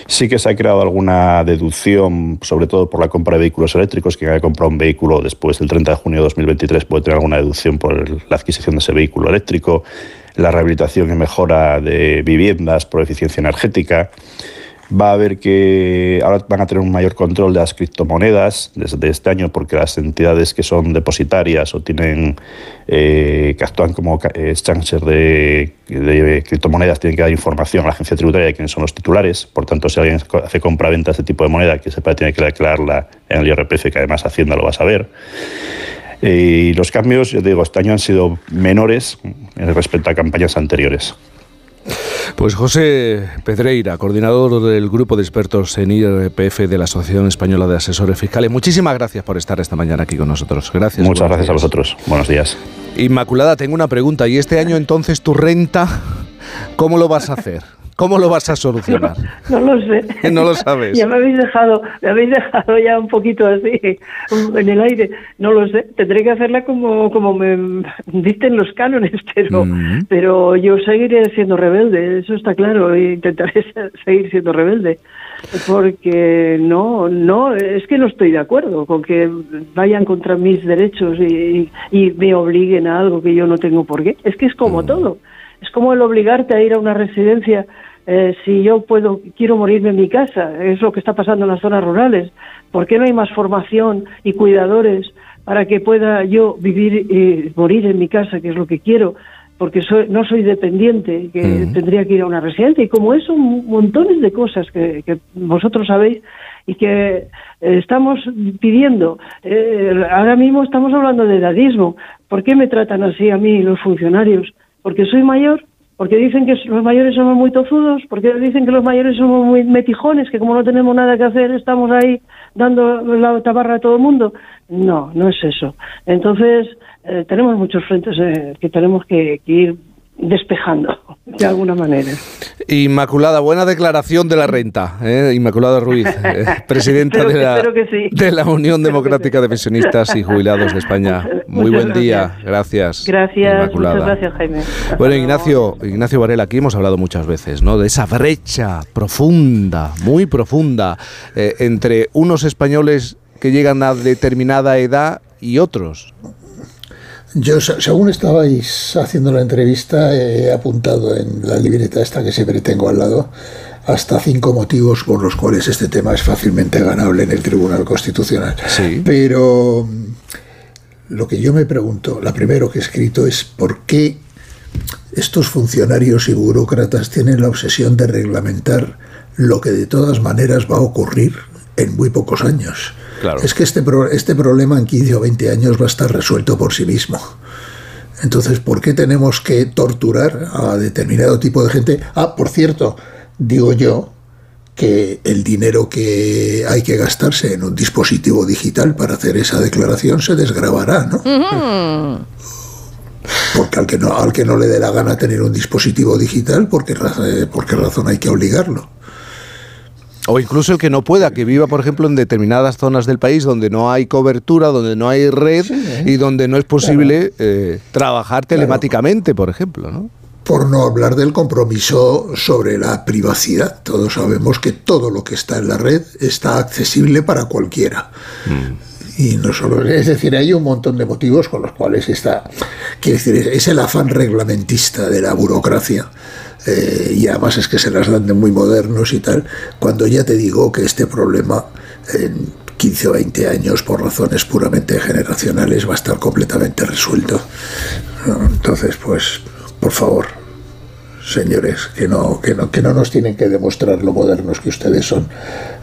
S8: Sí que se ha creado alguna deducción, sobre todo por la compra de vehículos eléctricos, quien haya comprado un vehículo después del 30 de junio de 2023 puede tener alguna deducción por la adquisición de ese vehículo eléctrico, la rehabilitación y mejora de viviendas por eficiencia energética va a haber que ahora van a tener un mayor control de las criptomonedas desde este año porque las entidades que son depositarias o tienen eh, que actúan como exchangers de, criptomonedas tienen que dar información a la agencia tributaria de quiénes son los titulares. Por tanto, si alguien hace compra-venta de este tipo de moneda, que sepa tiene que declararla en el IRPF, que además Hacienda lo va a saber. Y los cambios, yo digo, este año han sido menores respecto a campañas anteriores.
S1: Pues José Pedreira, coordinador del grupo de expertos en IRPF de la Asociación Española de Asesores Fiscales, muchísimas gracias por estar esta mañana aquí con nosotros. Gracias.
S8: Muchas gracias a vosotros. Buenos días.
S1: Inmaculada, tengo una pregunta. ¿Y este año entonces tu renta, cómo lo vas a hacer? ¿Cómo lo vas a solucionar?
S7: No, lo sé.
S1: No lo sabes.
S7: Ya me habéis dejado, me habéis dejado ya un poquito así en el aire. No lo sé. Tendré que hacerla como, como me dicen los cánones, pero, mm. pero yo seguiré siendo rebelde, eso está claro. E intentaré seguir siendo rebelde. Porque no, no, es que no estoy de acuerdo con que vayan contra mis derechos y, y me obliguen a algo que yo no tengo por qué. Es que es como mm. todo. Es como el obligarte a ir a una residencia eh, si yo puedo, quiero morirme en mi casa, es lo que está pasando en las zonas rurales. ¿Por qué no hay más formación y cuidadores para que pueda yo vivir y morir en mi casa, que es lo que quiero? Porque soy, no soy dependiente, que tendría que ir a una residencia. Y como eso, montones de cosas que, vosotros sabéis y que eh, estamos pidiendo. Eh, ahora mismo estamos hablando de edadismo. ¿Por qué me tratan así a mí los funcionarios? ¿Porque soy mayor? porque dicen que los mayores somos muy tozudos, porque dicen que los mayores somos muy metijones, que como no tenemos nada que hacer estamos ahí dando la tabarra a todo el mundo. No, no es eso. Entonces, eh, tenemos muchos frentes eh, que tenemos que, ir despejando de alguna manera.
S1: Inmaculada, buena declaración de la renta. ¿eh? Inmaculada Ruiz, eh, presidenta de, la, de la Unión Democrática de Pensionistas y Jubilados de España. Muy buen día, gracias.
S7: Gracias, muchas gracias Jaime.
S1: bueno, Ignacio, Ignacio Varela, aquí hemos hablado muchas veces ¿no? de esa brecha profunda, muy profunda, eh, entre unos españoles que llegan a determinada edad y otros.
S4: Yo, según estabais haciendo la entrevista, he apuntado en la libreta esta que siempre tengo al lado hasta cinco motivos por los cuales este tema es fácilmente ganable en el Tribunal Constitucional.
S1: Sí.
S4: Pero lo que yo me pregunto, la primero que he escrito es por qué estos funcionarios y burócratas tienen la obsesión de reglamentar lo que de todas maneras va a ocurrir en muy pocos años. Es que este, este problema en 15 o 20 años va a estar resuelto por sí mismo. Entonces, ¿por qué tenemos que torturar a determinado tipo de gente? Ah, por cierto, digo yo que el dinero que hay que gastarse en un dispositivo digital para hacer esa declaración se desgravará, ¿no? Porque al que no, al que no le dé la gana tener un dispositivo digital, ¿por qué, eh, por qué razón hay que obligarlo?
S1: O incluso el que no pueda, que viva, por ejemplo, en determinadas zonas del país donde no hay cobertura, donde no hay red y donde no es posible eh, trabajar telemáticamente, por ejemplo, ¿no?
S4: Por no hablar del compromiso sobre la privacidad. Todos sabemos que todo lo que está en la red está accesible para cualquiera. Y no solo, es decir, hay un montón de motivos con los cuales está, quiero decir, es el afán reglamentista de la burocracia. Eh, y además es que se las dan de muy modernos y tal, cuando ya te digo que este problema en 15 o 20 años, por razones puramente generacionales, va a estar completamente resuelto. Entonces, pues, por favor, señores, que no, que no, que no nos tienen que demostrar lo modernos que ustedes son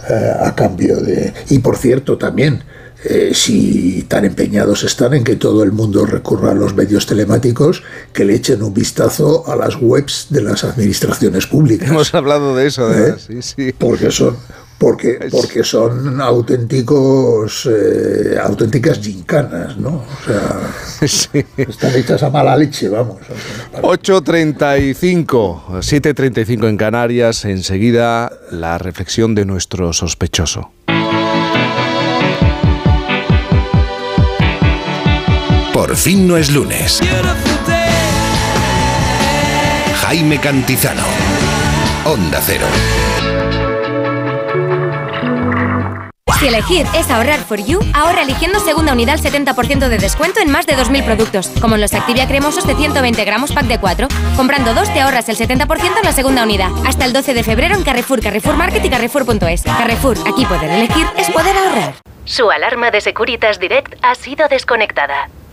S4: eh, a cambio de... Y por cierto, también, eh, si tan empeñados están en que todo el mundo recurra a los medios telemáticos, que le echen un vistazo a las webs de las administraciones públicas.
S1: Hemos hablado de eso,
S4: ¿Eh?
S1: sí, sí.
S4: Porque son, porque, porque son auténticos, eh, auténticas gincanas, ¿no? O sea,
S1: Sí.
S4: están hechas a mala leche, vamos.
S1: 8.35, 7.35 en Canarias, enseguida la reflexión de nuestro sospechoso.
S2: Por fin no es lunes. Jaime Cantizano. Onda Cero.
S9: Si elegir es ahorrar for you, ahorra eligiendo segunda unidad al 70% de descuento en más de 2.000 productos, como en los Activia cremosos de 120 gramos pack de 4. Comprando dos te ahorras el 70% en la segunda unidad. Hasta el 12 de febrero en Carrefour, Carrefour Market y Carrefour.es. Carrefour, aquí poder elegir es poder ahorrar.
S10: Su alarma de Securitas Direct ha sido desconectada.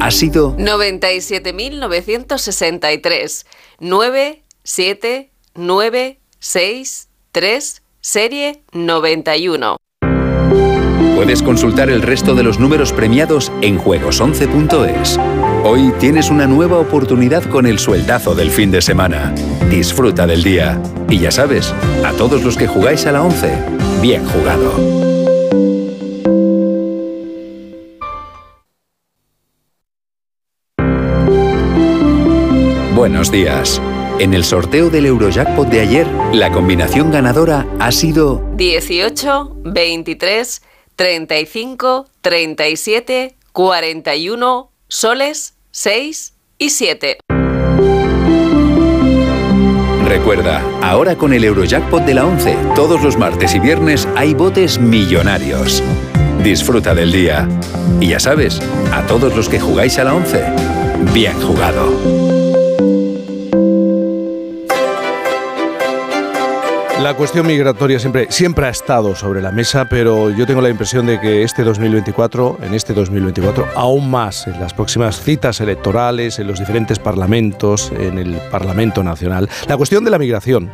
S11: ha sido
S12: 97.963. 9, 7, 9, 6, 3, serie 91.
S11: Puedes consultar el resto de los números premiados en juegos11.es. Hoy tienes una nueva oportunidad con el sueldazo del fin de semana. Disfruta del día. Y ya sabes, a todos los que jugáis a la 11, bien jugado. Buenos días. En el sorteo del Eurojackpot de ayer, la combinación ganadora ha sido
S12: 18, 23, 35, 37, 41, soles, 6 y 7.
S11: Recuerda, ahora con el Eurojackpot de la 11, todos los martes y viernes hay botes millonarios. Disfruta del día. Y ya sabes, a todos los que jugáis a la 11, bien jugado.
S1: La cuestión migratoria siempre, siempre ha estado sobre la mesa, pero yo tengo la impresión de que este 2024, en este 2024, aún más en las próximas citas electorales, en los diferentes parlamentos, en el Parlamento Nacional, la cuestión de la migración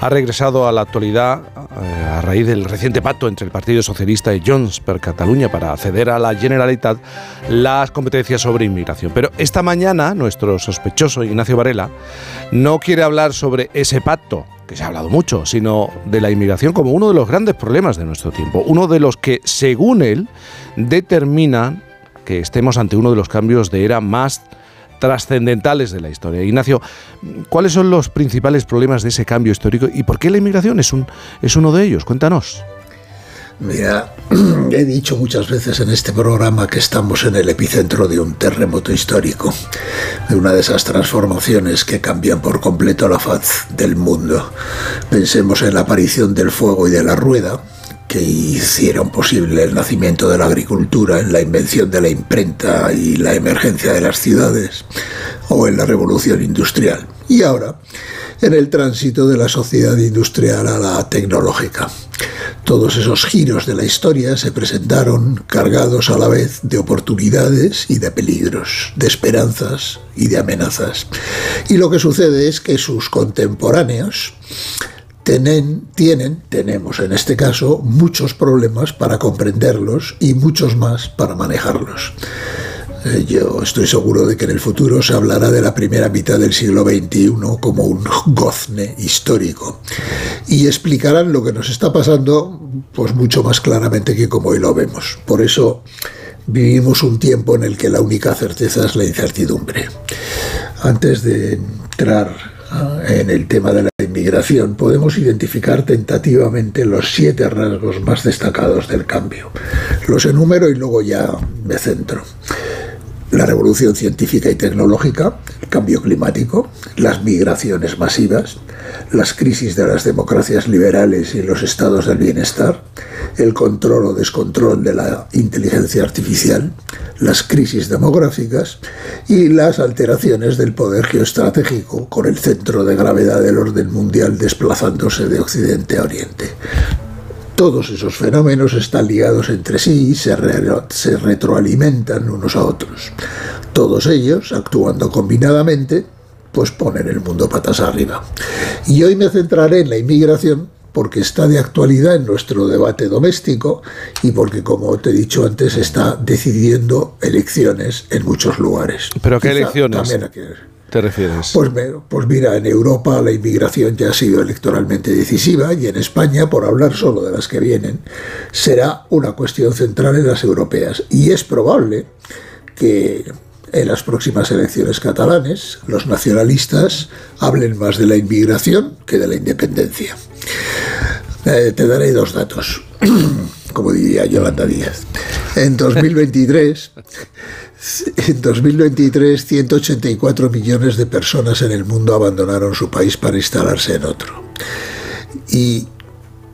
S1: ha regresado a la actualidad a raíz del reciente pacto entre el Partido Socialista y Junts per Cataluña para acceder a la Generalitat las competencias sobre inmigración. Pero esta mañana nuestro sospechoso Ignacio Varela no quiere hablar sobre ese pacto que se ha hablado mucho, sino de la inmigración como uno de los grandes problemas de nuestro tiempo, uno de los que, según él, determinan que estemos ante uno de los cambios de era más trascendentales de la historia. Ignacio, ¿cuáles son los principales problemas de ese cambio histórico y por qué la inmigración es, un, es uno de ellos? Cuéntanos.
S4: Mira, he dicho muchas veces en este programa que estamos en el epicentro de un terremoto histórico, de una de esas transformaciones que cambian por completo la faz del mundo. Pensemos en la aparición del fuego y de la rueda, que hicieron posible el nacimiento de la agricultura, en la invención de la imprenta y la emergencia de las ciudades, o en la revolución industrial. Y ahora en el tránsito de la sociedad industrial a la tecnológica. Todos esos giros de la historia se presentaron cargados a la vez de oportunidades y de peligros, de esperanzas y de amenazas. Y lo que sucede es que sus contemporáneos tienen, tenemos en este caso, muchos problemas para comprenderlos y muchos más para manejarlos. Eh, Yo estoy seguro de que en el futuro se hablará de la primera mitad del siglo XXI como un gozne histórico y explicarán lo que nos está pasando pues mucho más claramente que como hoy lo vemos. Por eso vivimos un tiempo en el que la única certeza es la incertidumbre. Antes de entrar en el tema de la inmigración, podemos identificar tentativamente los siete rasgos más destacados del cambio. Los enumero y luego ya me centro la revolución científica y tecnológica, el cambio climático, las migraciones masivas, las crisis de las democracias liberales y los estados del bienestar, el control o descontrol de la inteligencia artificial, las crisis demográficas y las alteraciones del poder geoestratégico con el centro de gravedad del orden mundial desplazándose de occidente a oriente. Todos esos fenómenos están ligados entre sí y se, re- se retroalimentan unos a otros. Todos ellos, actuando combinadamente, pues ponen el mundo patas arriba. Y hoy me centraré en la inmigración porque está de actualidad en nuestro debate doméstico y porque, como te he dicho antes, está decidiendo elecciones en muchos lugares.
S1: ¿Pero qué
S4: Quizá
S1: elecciones
S4: también aquí-
S1: te refieres?
S4: pues, pues mira, en Europa la inmigración ya ha sido electoralmente decisiva y en España, por hablar solo de las que vienen, será una cuestión central en las europeas. Y es probable que en las próximas elecciones catalanes los nacionalistas hablen más de la inmigración que de la independencia. Eh, te daré dos datos, como diría Yolanda Díaz. En 2023, en 2023, 184 millones de personas en el mundo abandonaron su país para instalarse en otro. Y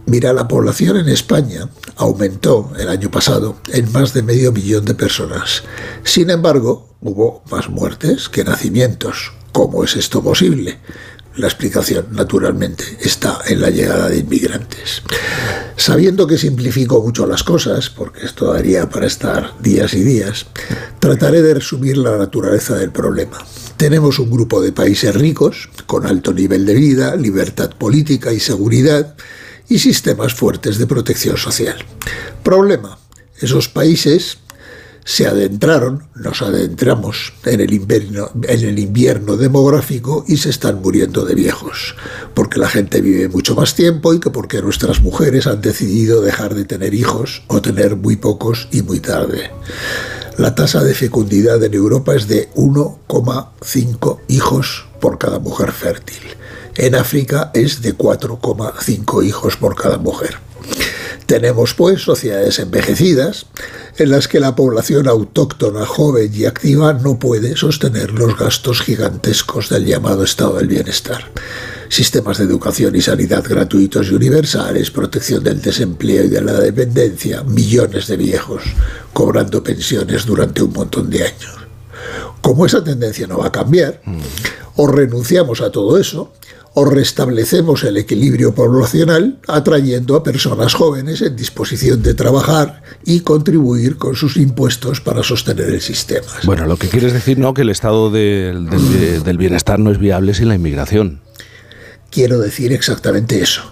S4: mira, la población en España aumentó el año pasado en más de medio millón de personas. Sin embargo, hubo más muertes que nacimientos. ¿Cómo es esto posible? La explicación, naturalmente, está en la llegada de inmigrantes. Sabiendo que simplifico mucho las cosas, porque esto daría para estar días y días, trataré de resumir la naturaleza del problema. Tenemos un grupo de países ricos, con alto nivel de vida, libertad política y seguridad, y sistemas fuertes de protección social. Problema, esos países se adentraron, nos adentramos en el, invierno, demográfico y se están muriendo de viejos, porque la gente vive mucho más tiempo y que porque nuestras mujeres han decidido dejar de tener hijos o tener muy pocos y muy tarde. La tasa de fecundidad en Europa es de 1,5 hijos por cada mujer fértil. En África es de 4,5 hijos por cada mujer. Tenemos pues sociedades envejecidas en las que la población autóctona, joven y activa no puede sostener los gastos gigantescos del llamado estado del bienestar. Sistemas de educación y sanidad gratuitos y universales, protección del desempleo y de la dependencia, millones de viejos cobrando pensiones durante un montón de años. Como esa tendencia no va a cambiar, o renunciamos a todo eso, o restablecemos el equilibrio poblacional atrayendo a personas jóvenes en disposición de trabajar y contribuir con sus impuestos para sostener el sistema.
S1: Bueno, lo que quieres decir, ¿no? Que el estado del- del- del bienestar no es viable sin la inmigración.
S4: Quiero decir exactamente eso,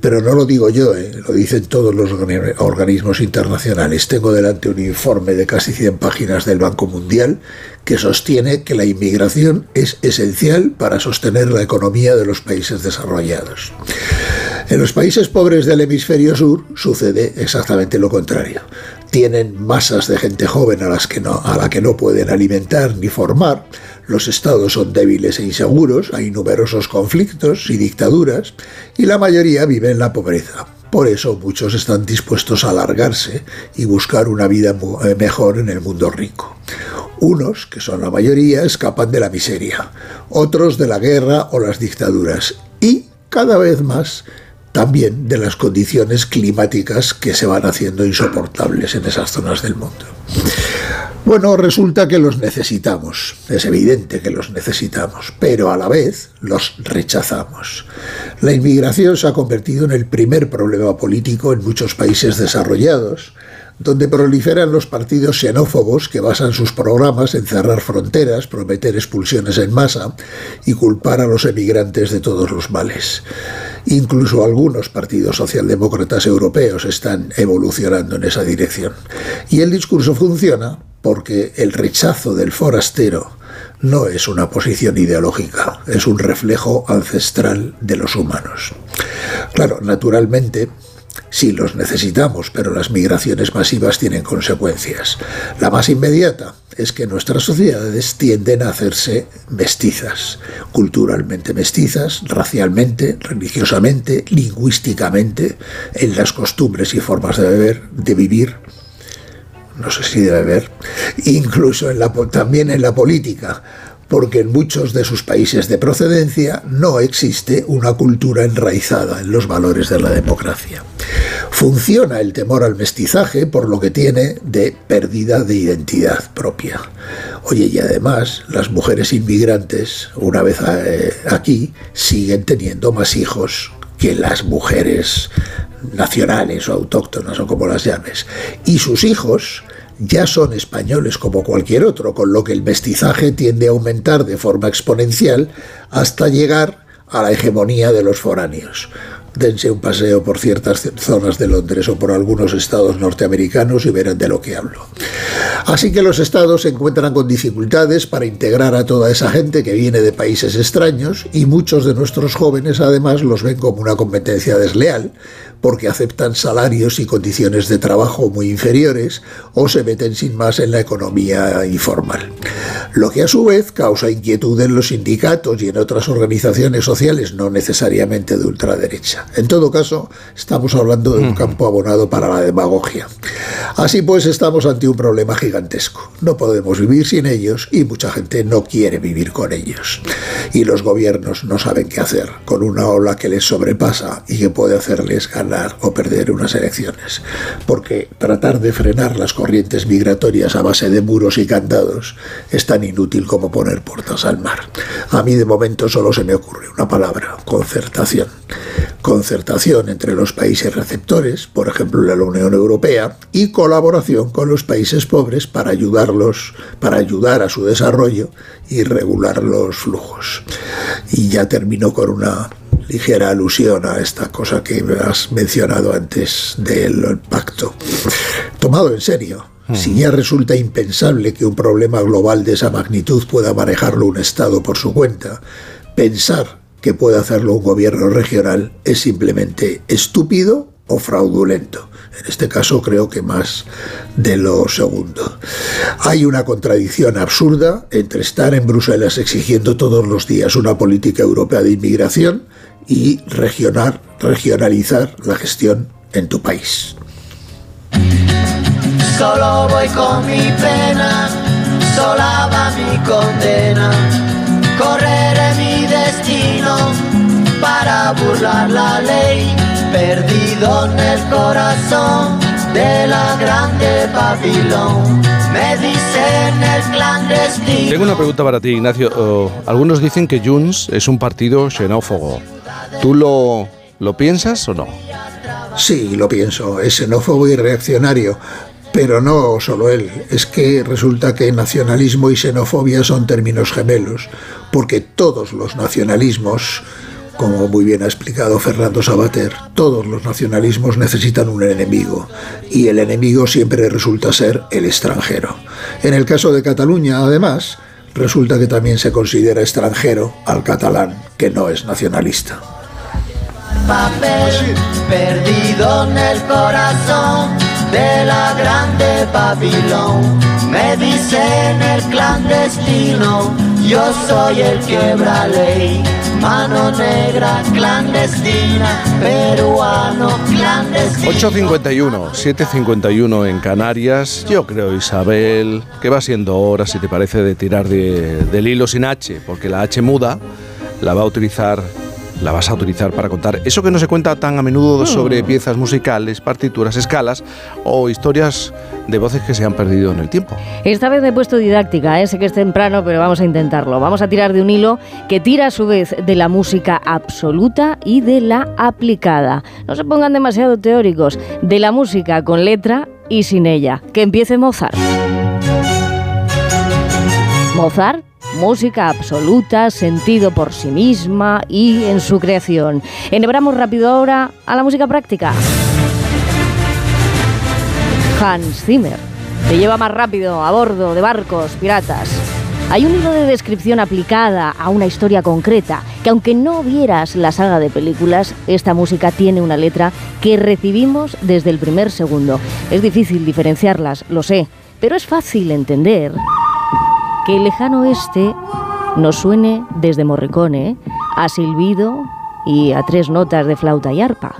S4: pero no lo digo yo, ¿eh? lo dicen todos los organi- organismos internacionales. Tengo delante un informe de casi 100 páginas del Banco Mundial que sostiene que la inmigración es esencial para sostener la economía de los países desarrollados. En los países pobres del hemisferio sur sucede exactamente lo contrario. Tienen masas de gente joven a, las que no, a la que no pueden alimentar ni formar, los estados son débiles e inseguros, hay numerosos conflictos y dictaduras, y la mayoría vive en la pobreza. Por eso muchos están dispuestos a alargarse y buscar una vida eh, mejor en el mundo rico. Unos, que son la mayoría, escapan de la miseria, otros de la guerra o las dictaduras, y cada vez más también de las condiciones climáticas que se van haciendo insoportables en esas zonas del mundo. Bueno, resulta que los necesitamos, es evidente que los necesitamos, pero a la vez los rechazamos. La inmigración se ha convertido en el primer problema político en muchos países desarrollados, donde proliferan los partidos xenófobos que basan sus programas en cerrar fronteras, prometer expulsiones en masa y culpar a los emigrantes de todos los males. Incluso algunos partidos socialdemócratas europeos están evolucionando en esa dirección. Y el discurso funciona porque el rechazo del forastero no es una posición ideológica, es un reflejo ancestral de los humanos. Claro, naturalmente, sí los necesitamos, pero las migraciones masivas tienen consecuencias. La más inmediata es que nuestras sociedades tienden a hacerse mestizas, culturalmente mestizas, racialmente, religiosamente, lingüísticamente, en las costumbres y formas de beber, de vivir, no sé si de beber, incluso en la, también en la política porque en muchos de sus países de procedencia no existe una cultura enraizada en los valores de la democracia. Funciona el temor al mestizaje por lo que tiene de pérdida de identidad propia. Oye, y además las mujeres inmigrantes, una vez eh, aquí, siguen teniendo más hijos que las mujeres nacionales o autóctonas o como las llames. Y sus hijos ya son españoles como cualquier otro, con lo que el mestizaje tiende a aumentar de forma exponencial hasta llegar a la hegemonía de los foráneos. Dense un paseo por ciertas zonas de Londres o por algunos estados norteamericanos y verán de lo que hablo. Así que los estados se encuentran con dificultades para integrar a toda esa gente que viene de países extraños y muchos de nuestros jóvenes además los ven como una competencia desleal porque aceptan salarios y condiciones de trabajo muy inferiores o se meten sin más en la economía informal. Lo que a su vez causa inquietud en los sindicatos y en otras organizaciones sociales, no necesariamente de ultraderecha. En todo caso, estamos hablando de un campo abonado para la demagogia. Así pues, estamos ante un problema gigantesco. No podemos vivir sin ellos y mucha gente no quiere vivir con ellos. Y los gobiernos no saben qué hacer con una ola que les sobrepasa y que puede hacerles ganar o perder unas elecciones, porque tratar de frenar las corrientes migratorias a base de muros y candados es tan inútil como poner puertas al mar. A mí de momento solo se me ocurre una palabra, concertación. Concertación entre los países receptores, por ejemplo la Unión Europea, y colaboración con los países pobres para ayudarlos, para ayudar a su desarrollo y regular los flujos. Y ya termino con una ligera alusión a esta cosa que has mencionado antes del pacto. Tomado en serio, si ya resulta impensable que un problema global de esa magnitud pueda manejarlo un Estado por su cuenta, pensar que puede hacerlo un gobierno regional es simplemente estúpido o fraudulento. En este caso creo que más de lo segundo. Hay una contradicción absurda entre estar en Bruselas exigiendo todos los días una política europea de inmigración y regionar, regionalizar la gestión en tu país.
S13: Solo voy con mi pena, sola va mi condena. Correré mi destino para burlar la ley, perdido en el corazón de la grande Babilón. Me dicen el clandestino.
S1: Tengo una pregunta para ti, Ignacio. Oh, algunos dicen que Junts es un partido xenófobo. ¿Tú lo, lo piensas o no?
S4: Sí, lo pienso. Es xenófobo y reaccionario. Pero no solo él, es que resulta que nacionalismo y xenofobia son términos gemelos, porque todos los nacionalismos, como muy bien ha explicado Fernando Sabater, todos los nacionalismos necesitan un enemigo, y el enemigo siempre resulta ser el extranjero. En el caso de Cataluña, además, resulta que también se considera extranjero al catalán, que no es nacionalista
S13: papel perdido en el corazón de la grande Babilón. Me dicen el clandestino, yo soy el quebra ley. Mano negra clandestina, peruano clandestino.
S1: 8.51, 7.51 en Canarias. Yo creo, Isabel, que va siendo hora, si te parece, de tirar de- del hilo sin H, porque la H muda la va a utilizar la vas a utilizar para contar eso que no se cuenta tan a menudo
S3: Mm.
S1: sobre piezas musicales, partituras, escalas o historias de voces que se han perdido en el tiempo.
S3: Esta vez me he puesto didáctica, ¿eh? sé que es temprano, pero vamos a intentarlo. Vamos a tirar de un hilo que tira a su vez de la música absoluta y de la aplicada. No se pongan demasiado teóricos, de la música con letra y sin ella. Que empiece Mozart. Mozart, música absoluta, sentido por sí misma y en su creación. Enhebramos rápido ahora a la música práctica. Hans Zimmer. Te lleva más rápido a bordo de barcos piratas. Hay un hilo de descripción aplicada a una historia concreta, que aunque no vieras la saga de películas, esta música tiene una letra que recibimos desde el primer segundo. Es difícil diferenciarlas, lo sé, pero es fácil entender que el lejano oeste nos suene desde Morricone a silbido y a tres notas de flauta y arpa.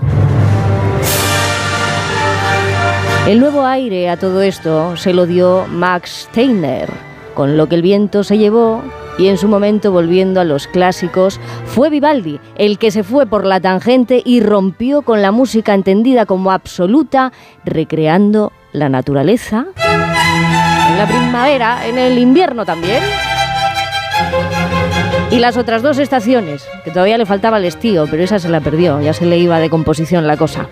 S3: El nuevo aire a todo esto se lo dio Max Steiner, con lo que el viento se llevó y en su momento volviendo a los clásicos fue Vivaldi el que se fue por la tangente y rompió con la música entendida como absoluta, recreando la naturaleza la primavera, en el invierno también. Y las otras dos estaciones, que todavía le faltaba el estío, pero esa se la perdió, ya se le iba de composición la cosa.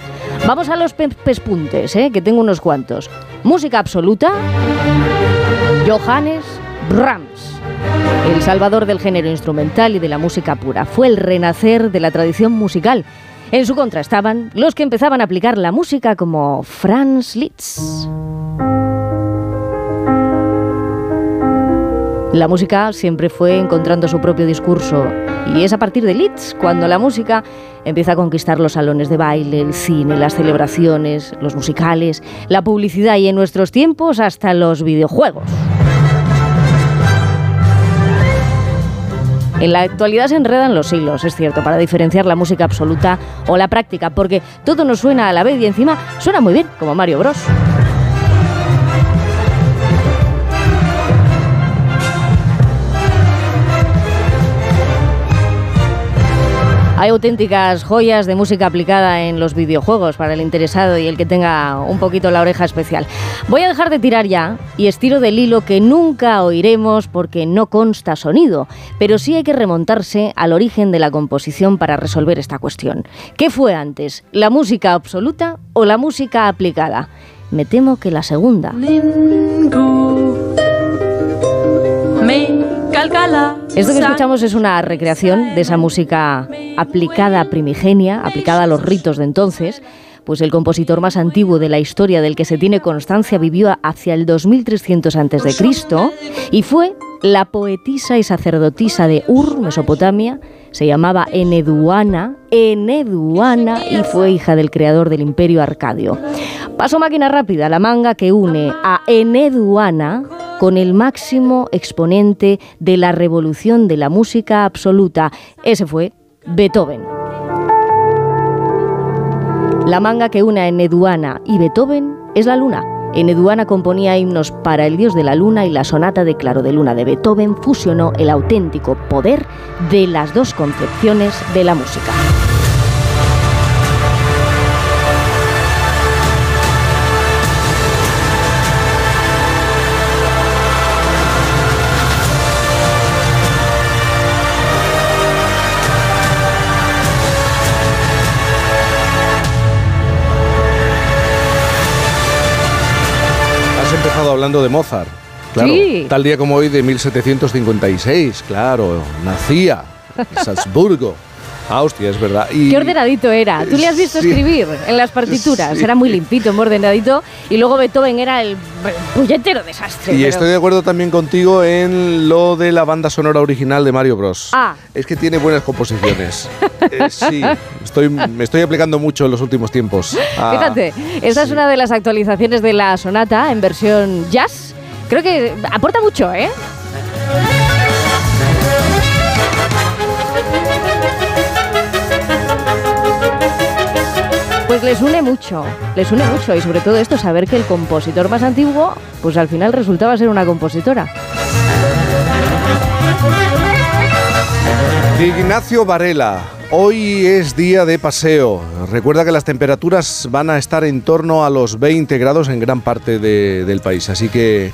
S3: Vamos a los pe- pespuntes, ¿eh? que tengo unos cuantos. Música absoluta, Johannes Brahms, el salvador del género instrumental y de la música pura. Fue el renacer de la tradición musical. En su contra estaban los que empezaban a aplicar la música como Franz Liszt. La música siempre fue encontrando su propio discurso y es a partir de Liszt cuando la música empieza a conquistar los salones de baile, el cine, las celebraciones, los musicales, la publicidad y en nuestros tiempos hasta los videojuegos. En la actualidad se enredan los hilos, es cierto, para diferenciar la música absoluta o la práctica, porque todo nos suena a la vez y encima suena muy bien, como Mario Bros. Hay auténticas joyas de música aplicada en los videojuegos para el interesado y el que tenga un poquito la oreja especial. Voy a dejar de tirar ya y estiro del hilo que nunca oiremos porque no consta sonido, pero sí hay que remontarse al origen de la composición para resolver esta cuestión. ¿Qué fue antes, la música absoluta o la música aplicada? Me temo que la segunda. Esto que escuchamos es una recreación de esa música aplicada primigenia, aplicada a los ritos de entonces, pues el compositor más antiguo de la historia del que se tiene constancia vivió hacia el 2300 a.C. y fue la poetisa y sacerdotisa de Ur, Mesopotamia, se llamaba Eneduana, Eneduana y fue hija del creador del imperio Arcadio. Paso máquina rápida, la manga que une a Eneduana con el máximo exponente de la revolución de la música absoluta. Ese fue Beethoven. La manga que une a Eneduana y Beethoven es la luna. Eneduana componía himnos para el dios de la luna y la sonata de Claro de Luna de Beethoven fusionó el auténtico poder de las dos concepciones de la música.
S1: Hablando de Mozart. Claro,
S3: Sí.
S1: tal día como hoy de 1756, claro, nacía en Salzburgo, Austria, es verdad. Y
S3: Qué ordenadito era. ¿Tú le has visto
S1: Sí.
S3: escribir en las partituras?
S1: Sí.
S3: Era muy limpito, muy ordenadito. Y luego Beethoven era el puñetero desastre.
S1: Y
S3: pero-
S1: estoy de acuerdo también contigo en lo de la banda sonora original de Mario Bros.
S3: Ah.
S1: Es que tiene buenas composiciones. Eh, sí, estoy, me estoy aplicando mucho en los últimos tiempos. a-
S3: Fíjate, esta es una de las actualizaciones de la sonata en versión jazz. Creo que aporta mucho, ¿eh? Pues les une mucho, les une mucho y sobre todo esto, saber que el compositor más antiguo, pues al final resultaba ser una compositora.
S1: Ignacio Varela, hoy es día de paseo. Recuerda que las temperaturas van a estar en torno a los 20 grados en gran parte de- del país, así que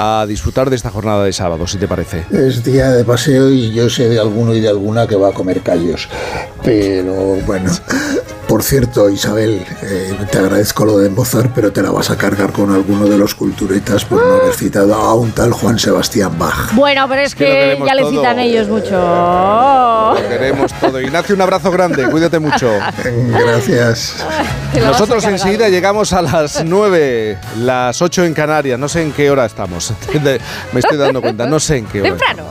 S1: a disfrutar de esta jornada de sábado, si te parece.
S4: Es día de paseo y yo sé de alguno y de alguna que va a comer callos. Pero bueno, por cierto, Isabel, eh, te agradezco lo de Mozart, pero te la vas a cargar con alguno de los culturetas por no haber citado a un tal Juan Sebastián Bach.
S3: Bueno, pero es
S1: que
S3: ya le
S1: todo.
S3: citan ellos mucho.
S1: Lo queremos todo. Ignacio, un abrazo grande, cuídate mucho.
S4: Gracias.
S1: Nosotros enseguida llegamos a las 9, las 8 en Canarias. No sé en qué hora estamos. Me estoy dando cuenta, no sé en qué hora.
S3: Temprano.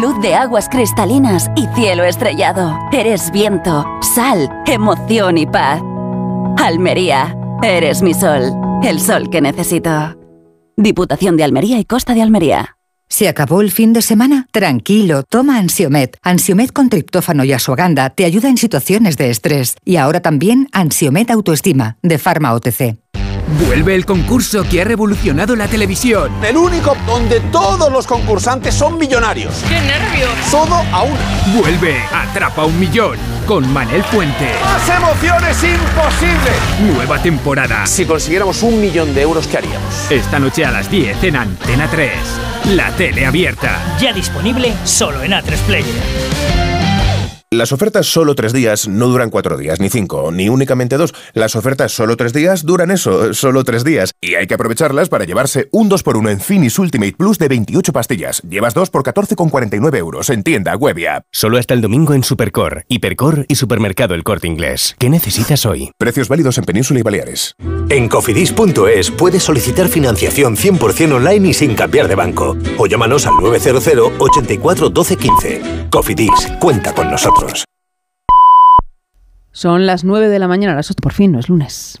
S14: Luz de aguas cristalinas y cielo estrellado. Eres viento, sal, emoción y paz. Almería, eres mi sol. El sol que necesito. Diputación de Almería y Costa de Almería.
S15: ¿Se acabó el fin de semana? Tranquilo, toma Ansiomet. Ansiomet con triptófano y asuaganda te ayuda en situaciones de estrés. Y ahora también Ansiomet Autoestima, de Pharma OTC.
S16: Vuelve el concurso que ha revolucionado la televisión.
S17: El único donde todos los concursantes son millonarios.
S16: ¡Qué nervios!
S17: Todo a una.
S16: Vuelve Atrapa un Millón con Manel Fuente.
S17: ¡Más emociones imposible!
S16: Nueva temporada.
S17: Si consiguiéramos un millón de euros, ¿qué haríamos?
S16: Esta noche a las 10 en Antena 3. La tele abierta.
S18: Ya disponible solo en A3 Player.
S19: Las ofertas solo tres días no duran cuatro días, ni cinco, ni únicamente dos. Las ofertas solo tres días duran eso, solo tres días. Y hay que aprovecharlas para llevarse un 2x1 en Finis Ultimate Plus de 28 pastillas. Llevas dos por 14,49 euros en tienda, web y app.
S20: Solo hasta el domingo en Supercor, Hipercor y Supermercado El Corte Inglés. ¿Qué necesitas hoy?
S19: Precios válidos en Península y Baleares.
S21: En cofidis.es puedes solicitar financiación 100% online y sin cambiar de banco. O llámanos al 900 84 12 15. Cofidis, cuenta con nosotros.
S22: Son las 9 de la mañana, las 8 por fin, no es lunes.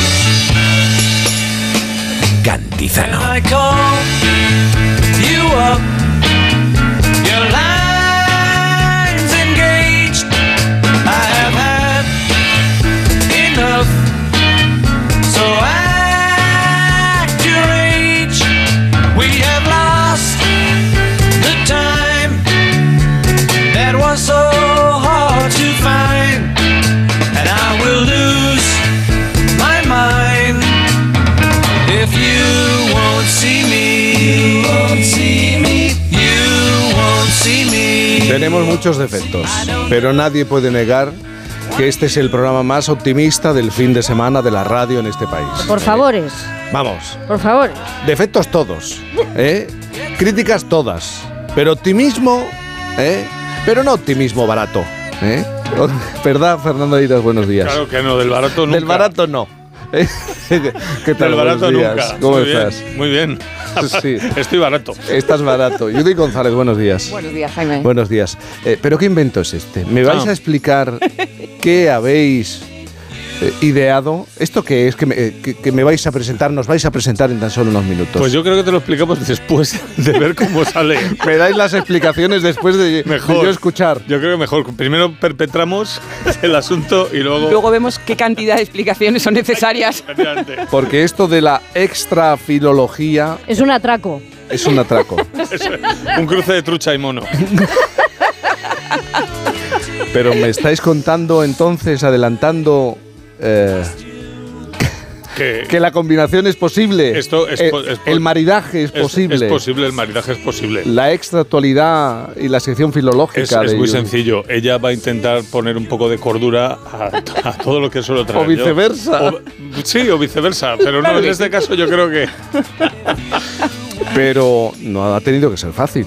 S2: Cantizano.
S1: Muchos defectos, pero nadie puede negar que este es el programa más optimista del fin de semana de la radio en este país.
S3: Por favores,
S1: Vamos,
S3: por favor.
S1: defectos todos, ¿eh? críticas todas, pero optimismo, ¿eh? pero no optimismo barato. ¿eh? ¿Verdad, Fernando Airas? Buenos días.
S23: Claro que no, del barato nunca.
S1: Del barato no. ¿Qué tal?
S23: Barato
S1: Buenos días.
S23: nunca.
S1: ¿Cómo
S23: Muy bien,
S1: estás?
S23: muy bien.
S1: Sí.
S23: Estoy barato.
S1: Estás barato. Judy González, buenos días.
S22: Buenos días, Jaime.
S1: Buenos días. Eh, ¿Pero qué invento es este? ¿Me vais
S22: Ah.
S1: a explicar qué habéis eh, ideado. ¿Esto qué es que me, eh, que- que me vais a presentar? Nos vais a presentar en tan solo unos minutos.
S23: Pues yo creo que te lo explicamos después de ver cómo sale.
S1: me dais las explicaciones después de,
S23: Mejor.
S1: de yo escuchar.
S23: Yo creo que mejor. Primero perpetramos el asunto y luego.
S22: Luego vemos qué cantidad de explicaciones son necesarias.
S1: Porque esto de la extrafilología
S3: Es un atraco.
S1: es un atraco.
S23: Es un cruce de trucha y mono.
S1: Pero me estáis contando entonces, adelantando, eh,
S23: Que,
S1: que la combinación es posible.
S23: Esto es
S1: Eh,
S23: es
S1: el maridaje es, posible.
S23: Es, posible, el maridaje es posible.
S1: La extraactualidad y la sección filológica.
S23: Es,
S1: de
S23: muy sencillo. Ella va a intentar poner un poco de cordura a, a todo lo que suelo traer.
S1: O viceversa.
S23: O- sí, o viceversa. Pero no, en este caso yo creo que.
S1: Pero no ha tenido que ser fácil.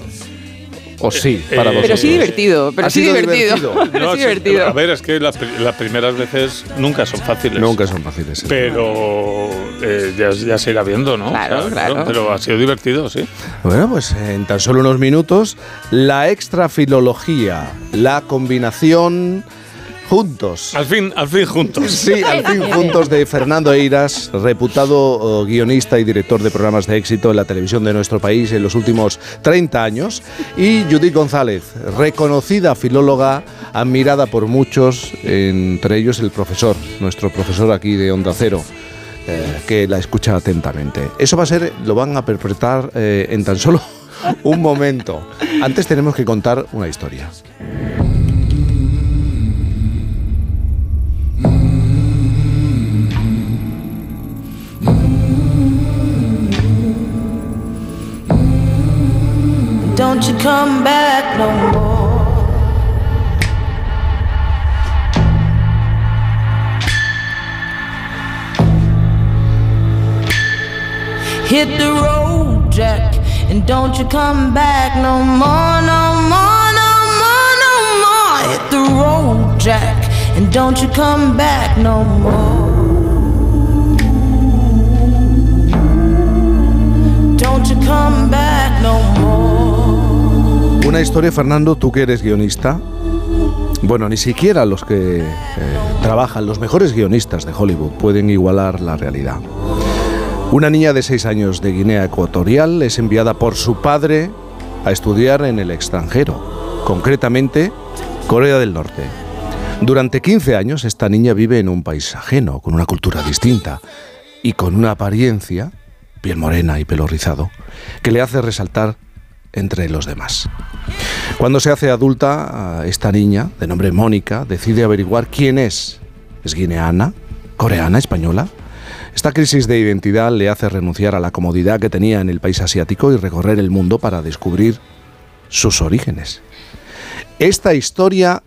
S1: O sí, para
S23: eh.
S22: Pero sí divertido, pero
S1: Ha
S22: sí divertido. Pero
S23: No,
S22: sí divertido.
S23: A ver, es que las, pri- las primeras veces nunca son fáciles.
S1: Nunca son fáciles. sí.
S23: Pero eh, ya, ya se irá viendo, ¿no?
S22: Claro, claro.
S23: Pero ha sido divertido, sí.
S1: Bueno, pues en tan solo unos minutos, la extrafilología, la combinación juntos.
S23: Al fin, al fin juntos.
S1: Sí, al fin juntos de Fernando Eiras, reputado oh, guionista y director de programas de éxito en la televisión de nuestro país en los últimos 30 años, y Judith González, reconocida filóloga, admirada por muchos, entre ellos el profesor, nuestro profesor aquí de Onda Cero. eh, que la escucha atentamente. Eso va a ser, lo van a perpetrar eh, en tan solo un momento. Antes tenemos que contar una historia.
S2: Don't you come back no more. Hit the road, Jack, and don't you come back no more, no more, no more, no more. Hit the road, Jack, and don't you come back no more. Don't you come back no more.
S1: Una historia, Fernando, tú que eres guionista. Bueno, ni siquiera los que eh, trabajan, los mejores guionistas de Hollywood, pueden igualar la realidad. Una niña de 6 años de Guinea Ecuatorial es enviada por su padre a estudiar en el extranjero, concretamente Corea del Norte. Durante 15 años esta niña vive en un país ajeno, con una cultura distinta y con una apariencia, piel morena y pelo rizado, que le hace resaltar entre los demás. Cuando se hace adulta, a esta niña, de nombre Mónica, decide averiguar quién es. ¿Es guineana? ¿Coreana? ¿Española? Esta crisis de identidad le hace renunciar a la comodidad que tenía en el país asiático y recorrer el mundo para descubrir sus orígenes. Esta historia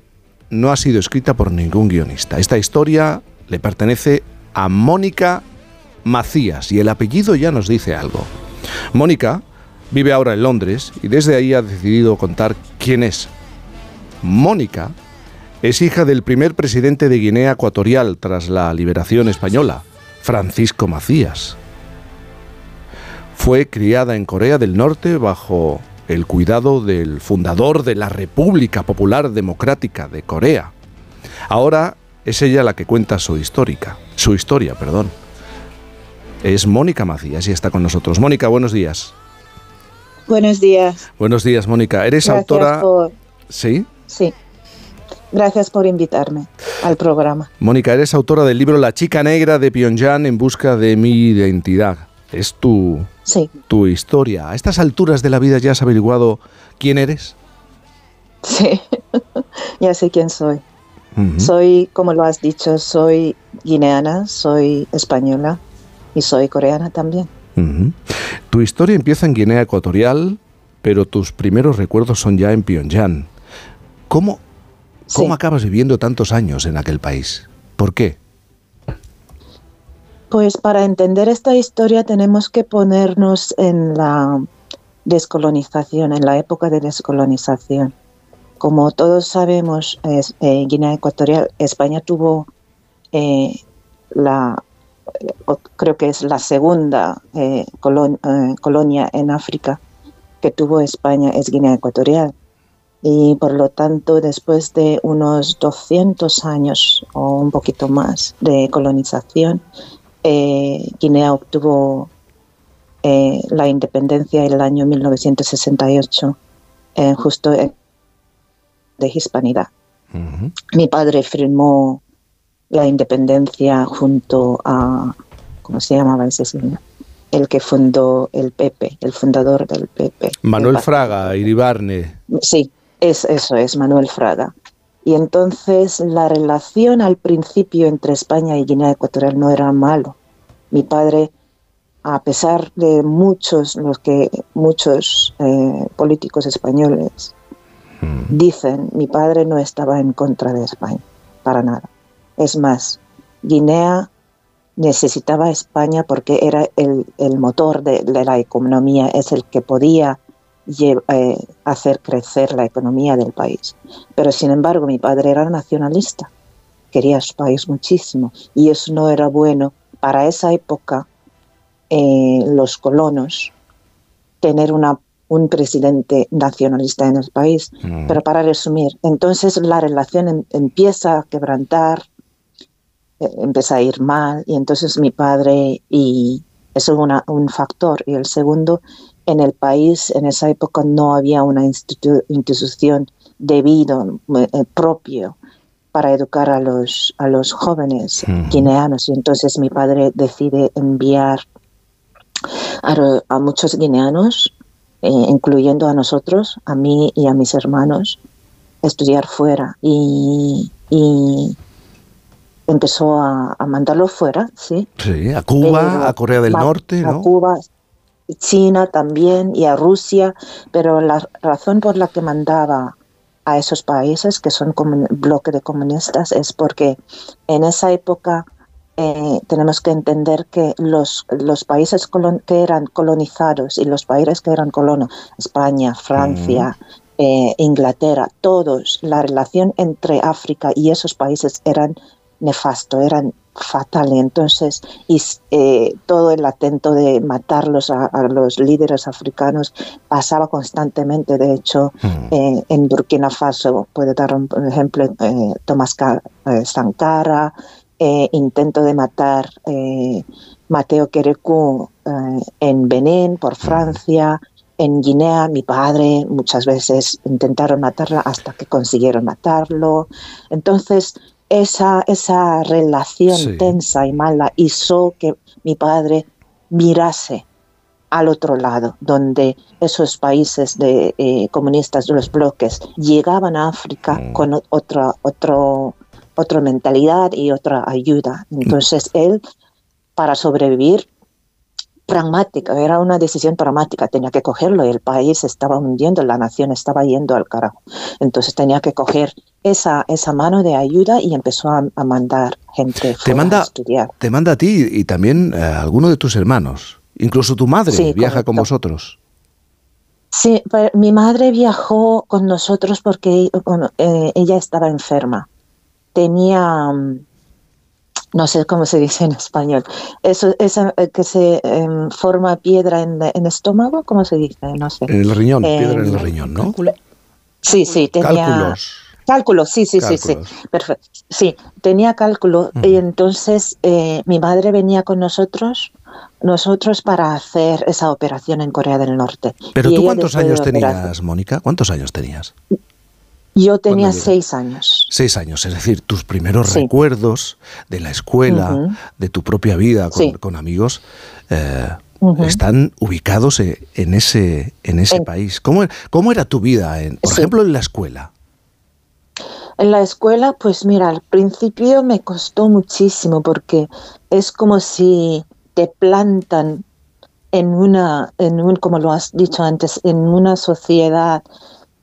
S1: no ha sido escrita por ningún guionista. Esta historia le pertenece a Mónica Macías y el apellido ya nos dice algo. Mónica vive ahora en Londres y desde ahí ha decidido contar quién es. Mónica es hija del primer presidente de Guinea Ecuatorial tras la liberación española, Francisco Macías. Fue criada en Corea del Norte bajo el cuidado del fundador de la República Popular Democrática de Corea. Ahora es ella la que cuenta su histórica, su historia, perdón. Es Mónica Macías y está con nosotros. Mónica, buenos días.
S24: Buenos días.
S1: Buenos días, Mónica. Eres
S24: Gracias
S1: autora.
S24: por-
S1: Sí.
S24: Sí. Gracias por invitarme al programa.
S1: Mónica, eres autora del libro La chica negra de Pyongyang en busca de mi identidad. Es tu,
S24: Sí.
S1: tu historia. A estas alturas de la vida ya has averiguado quién eres.
S24: Sí. ya sé quién soy. Soy, como lo has dicho, soy guineana, soy española y soy coreana también.
S1: Tu historia empieza en Guinea Ecuatorial, pero tus primeros recuerdos son ya en Pyongyang. ¿Cómo, cómo acabas viviendo tantos años en aquel país? ¿Por qué?
S24: Pues para entender esta historia tenemos que ponernos en la descolonización, en la época de descolonización. Como todos sabemos, es, eh, Guinea Ecuatorial, España tuvo eh, la, creo que es la segunda eh, colon- eh, colonia en África que tuvo España, es Guinea Ecuatorial. y por lo tanto después de unos 200 años o un poquito más de colonización, eh, Guinea obtuvo eh, la independencia en el año 1968, eh, justo de Hispanidad. Mi padre firmó la independencia junto a, ¿cómo se llamaba ese señor? El que fundó el PP, el fundador del PP.
S1: Manuel
S24: El
S1: Fraga, Iribarne.
S24: Sí, es, eso es, Manuel Fraga. Y entonces la relación al principio entre España y Guinea Ecuatorial no era malo. Mi padre, a pesar de muchos, los que muchos eh, políticos españoles dicen, mi padre no estaba en contra de España, para nada. Es más, Guinea necesitaba a España porque era el, el motor de, de la economía, es el que podía eh, hacer crecer la economía del país. Pero sin embargo, mi padre era nacionalista, quería a su país muchísimo y eso no era bueno para esa época. eh, los colonos tener una, un presidente nacionalista en el país. Pero para resumir, entonces la relación em- empieza a quebrantar, eh, empieza a ir mal y entonces mi padre y eso es una- un factor. Y el segundo en el país en esa época no había una institu- institución debido eh, propio para educar a los a los jóvenes guineanos. Y entonces mi padre decide enviar a, muchos guineanos eh, incluyendo a nosotros a mí y a mis hermanos estudiar fuera. Y, y empezó a, a mandarlo fuera, ¿sí?
S1: Sí, a Cuba,
S24: Pero
S1: a Corea del Norte,
S24: A
S1: ¿no?
S24: Cuba, China también y a Rusia, pero la razón por la que mandaba a esos países que son bloque de comunistas es porque en esa época eh, tenemos que entender que los, los países colon- que eran colonizados y los países que eran colonos, España, Francia, eh, Inglaterra, todos, la relación entre África y esos países eran nefasto, eran fatal. Entonces, y, eh, todo el atento de matarlos a, a los líderes africanos pasaba constantemente. De hecho, eh, en Burkina Faso, puede dar un ejemplo, eh, Tomás eh, Sankara, eh, intento de matar Mateo eh, en Benín por Francia. En Guinea, mi padre muchas veces intentaron matarla hasta que consiguieron matarlo. Entonces, esa, esa relación
S25: Sí.
S24: tensa y mala hizo que mi padre mirase al otro lado, donde esos países de, eh, comunistas de los bloques llegaban a África con o- otra, otro, otra mentalidad y otra ayuda. Entonces él, para sobrevivir, pragmática, era una decisión pragmática, tenía que cogerlo y el país estaba hundiendo, la nación estaba yendo al carajo. Entonces tenía que coger esa, esa mano de ayuda y empezó a, a mandar gente
S1: Te
S24: fuera a
S1: manda,
S24: estudiar.
S1: te manda a ti y también eh, a alguno de tus hermanos. Incluso tu madre
S24: Sí,
S1: viaja con vosotros.
S24: Sí, pero mi madre viajó con nosotros porque bueno, eh, ella estaba enferma. Tenía, mm, no sé cómo se dice en español, eso, esa eh, que se em, forma piedra en el estómago, ¿cómo se dice? No sé.
S1: En el riñón, piedra en el
S24: Em,
S1: riñón, ¿no?
S24: Sí, sí, tenía...
S1: Cálculos.
S24: Cálculos, sí, sí, sí,
S1: Cálculos.
S24: sí. Perfecto. Sí, tenía cálculo y entonces eh, mi madre venía con nosotros, nosotros para hacer esa operación en Corea del Norte.
S1: Pero
S24: Y
S1: tú cuántos años tenías, Mónica? ¿Cuántos años tenías?
S24: Yo tenía seis años.
S1: Seis años, es decir, tus primeros
S24: Sí.
S1: recuerdos de la escuela, de tu propia vida con,
S24: Sí.
S1: con amigos, eh, están ubicados e- en ese, en ese
S24: En-
S1: país. ¿Cómo, cómo era tu vida, en, por
S24: Sí.
S1: ejemplo, en la escuela?
S24: En la escuela, pues mira, al principio me costó muchísimo porque es como si te plantan en una, en un, como lo has dicho antes, en una sociedad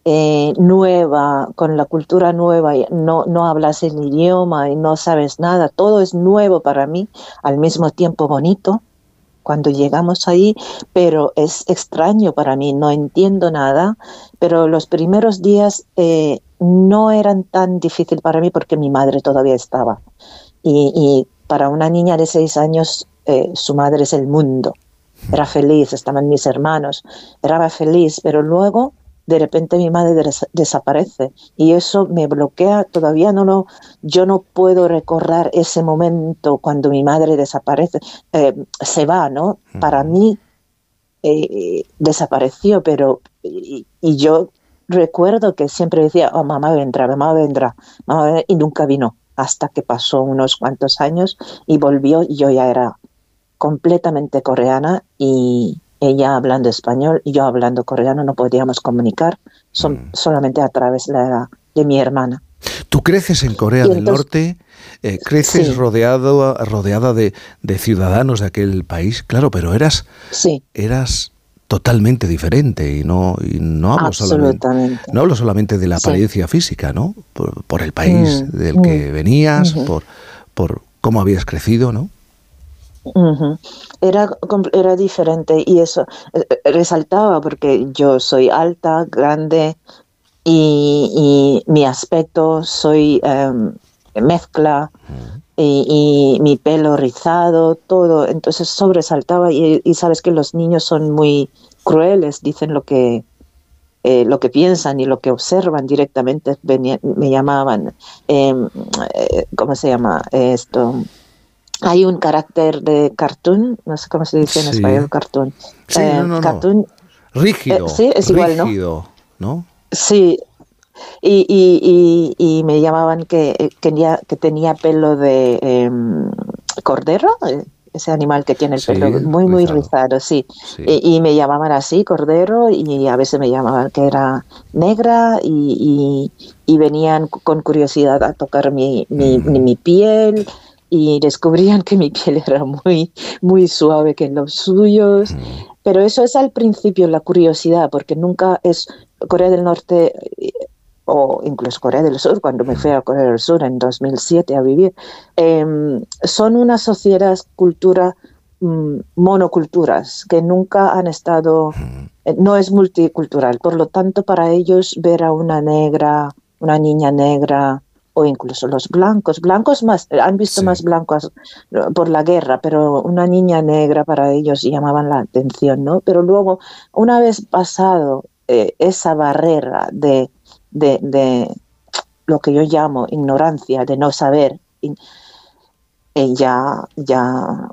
S24: eh, nueva, con la cultura nueva, y no, no hablas el idioma y no sabes nada, todo es nuevo para mí, al mismo tiempo bonito cuando llegamos ahí, pero es extraño para mí, no entiendo nada, pero los primeros días eh, no eran tan difícil para mí porque mi madre todavía estaba. Y, y para una niña de seis años, eh, su madre es el mundo. Era feliz, estaban mis hermanos, era feliz, pero luego de repente mi madre des- desaparece y eso me bloquea, todavía no lo, yo no puedo recordar ese momento cuando mi madre desaparece, eh, se va, ¿no? Para mí eh, desapareció, pero y, y yo recuerdo que siempre decía, oh, mamá vendrá, mamá vendrá, mamá vendrá", y nunca vino, hasta que pasó unos cuantos años y volvió y yo ya era completamente coreana y ella hablando español y yo hablando coreano no podíamos comunicar son- solamente a través de, la- de mi hermana.
S1: Tú creces en Corea del Norte, eh, creces
S24: Sí.
S1: rodeado, rodeada de, de ciudadanos de aquel país, claro, pero eras,
S24: Sí.
S1: eras totalmente diferente y no, y no hablo solamente, no hablo solamente de la
S24: Sí.
S1: apariencia física, ¿no? Por, por el país
S24: Mm,
S1: del que
S24: mm,
S1: venías, por, por cómo habías crecido, ¿no?
S24: Era, era diferente y eso eh, eh, resaltaba porque yo soy alta, grande y, y mi aspecto soy em, mezcla y, y mi pelo rizado, todo. Entonces sobresaltaba y, y sabes que los niños son muy crueles, dicen lo que, eh, lo que piensan y lo que observan directamente. Venía- me llamaban, em, eh, ¿cómo se llama esto? Hay un carácter de cartoon, no sé cómo se dice en
S1: Sí.
S24: español cartoon.
S1: Sí,
S24: Eh,
S1: no, no, no.
S24: cartoon,
S1: Rígido.
S24: Eh, sí, es igual, ¿no?
S1: rígido, ¿no?
S24: Sí, y, y, y, y me llamaban que, eh, tenía, que tenía pelo de em, cordero, ese animal que tiene el
S1: Sí,
S24: pelo muy, muy
S1: rizado.
S24: rizado, sí.
S1: Sí.
S24: Y, y me llamaban así, cordero, y a veces me llamaban que era negra y, y- y venían con curiosidad a tocar mi, mi piel y descubrían que mi piel era muy, muy suave que los suyos. Pero eso es al principio la curiosidad, porque nunca es Corea del Norte eh, o incluso Corea del Sur, cuando me fui a Corea del Sur en 2007 a vivir, em, son una sociedad, cultura, mm, monoculturas, que nunca han estado, eh, no es multicultural. Por lo tanto, para ellos ver a una negra, una niña negra, o incluso los blancos, blancos más, han visto más blancos eh, por la guerra, pero una niña negra para ellos llamaban la atención, ¿no? Pero luego, una vez pasado eh, esa barrera de, de, de lo que yo llamo ignorancia, de no saber, y- eh, ya, ya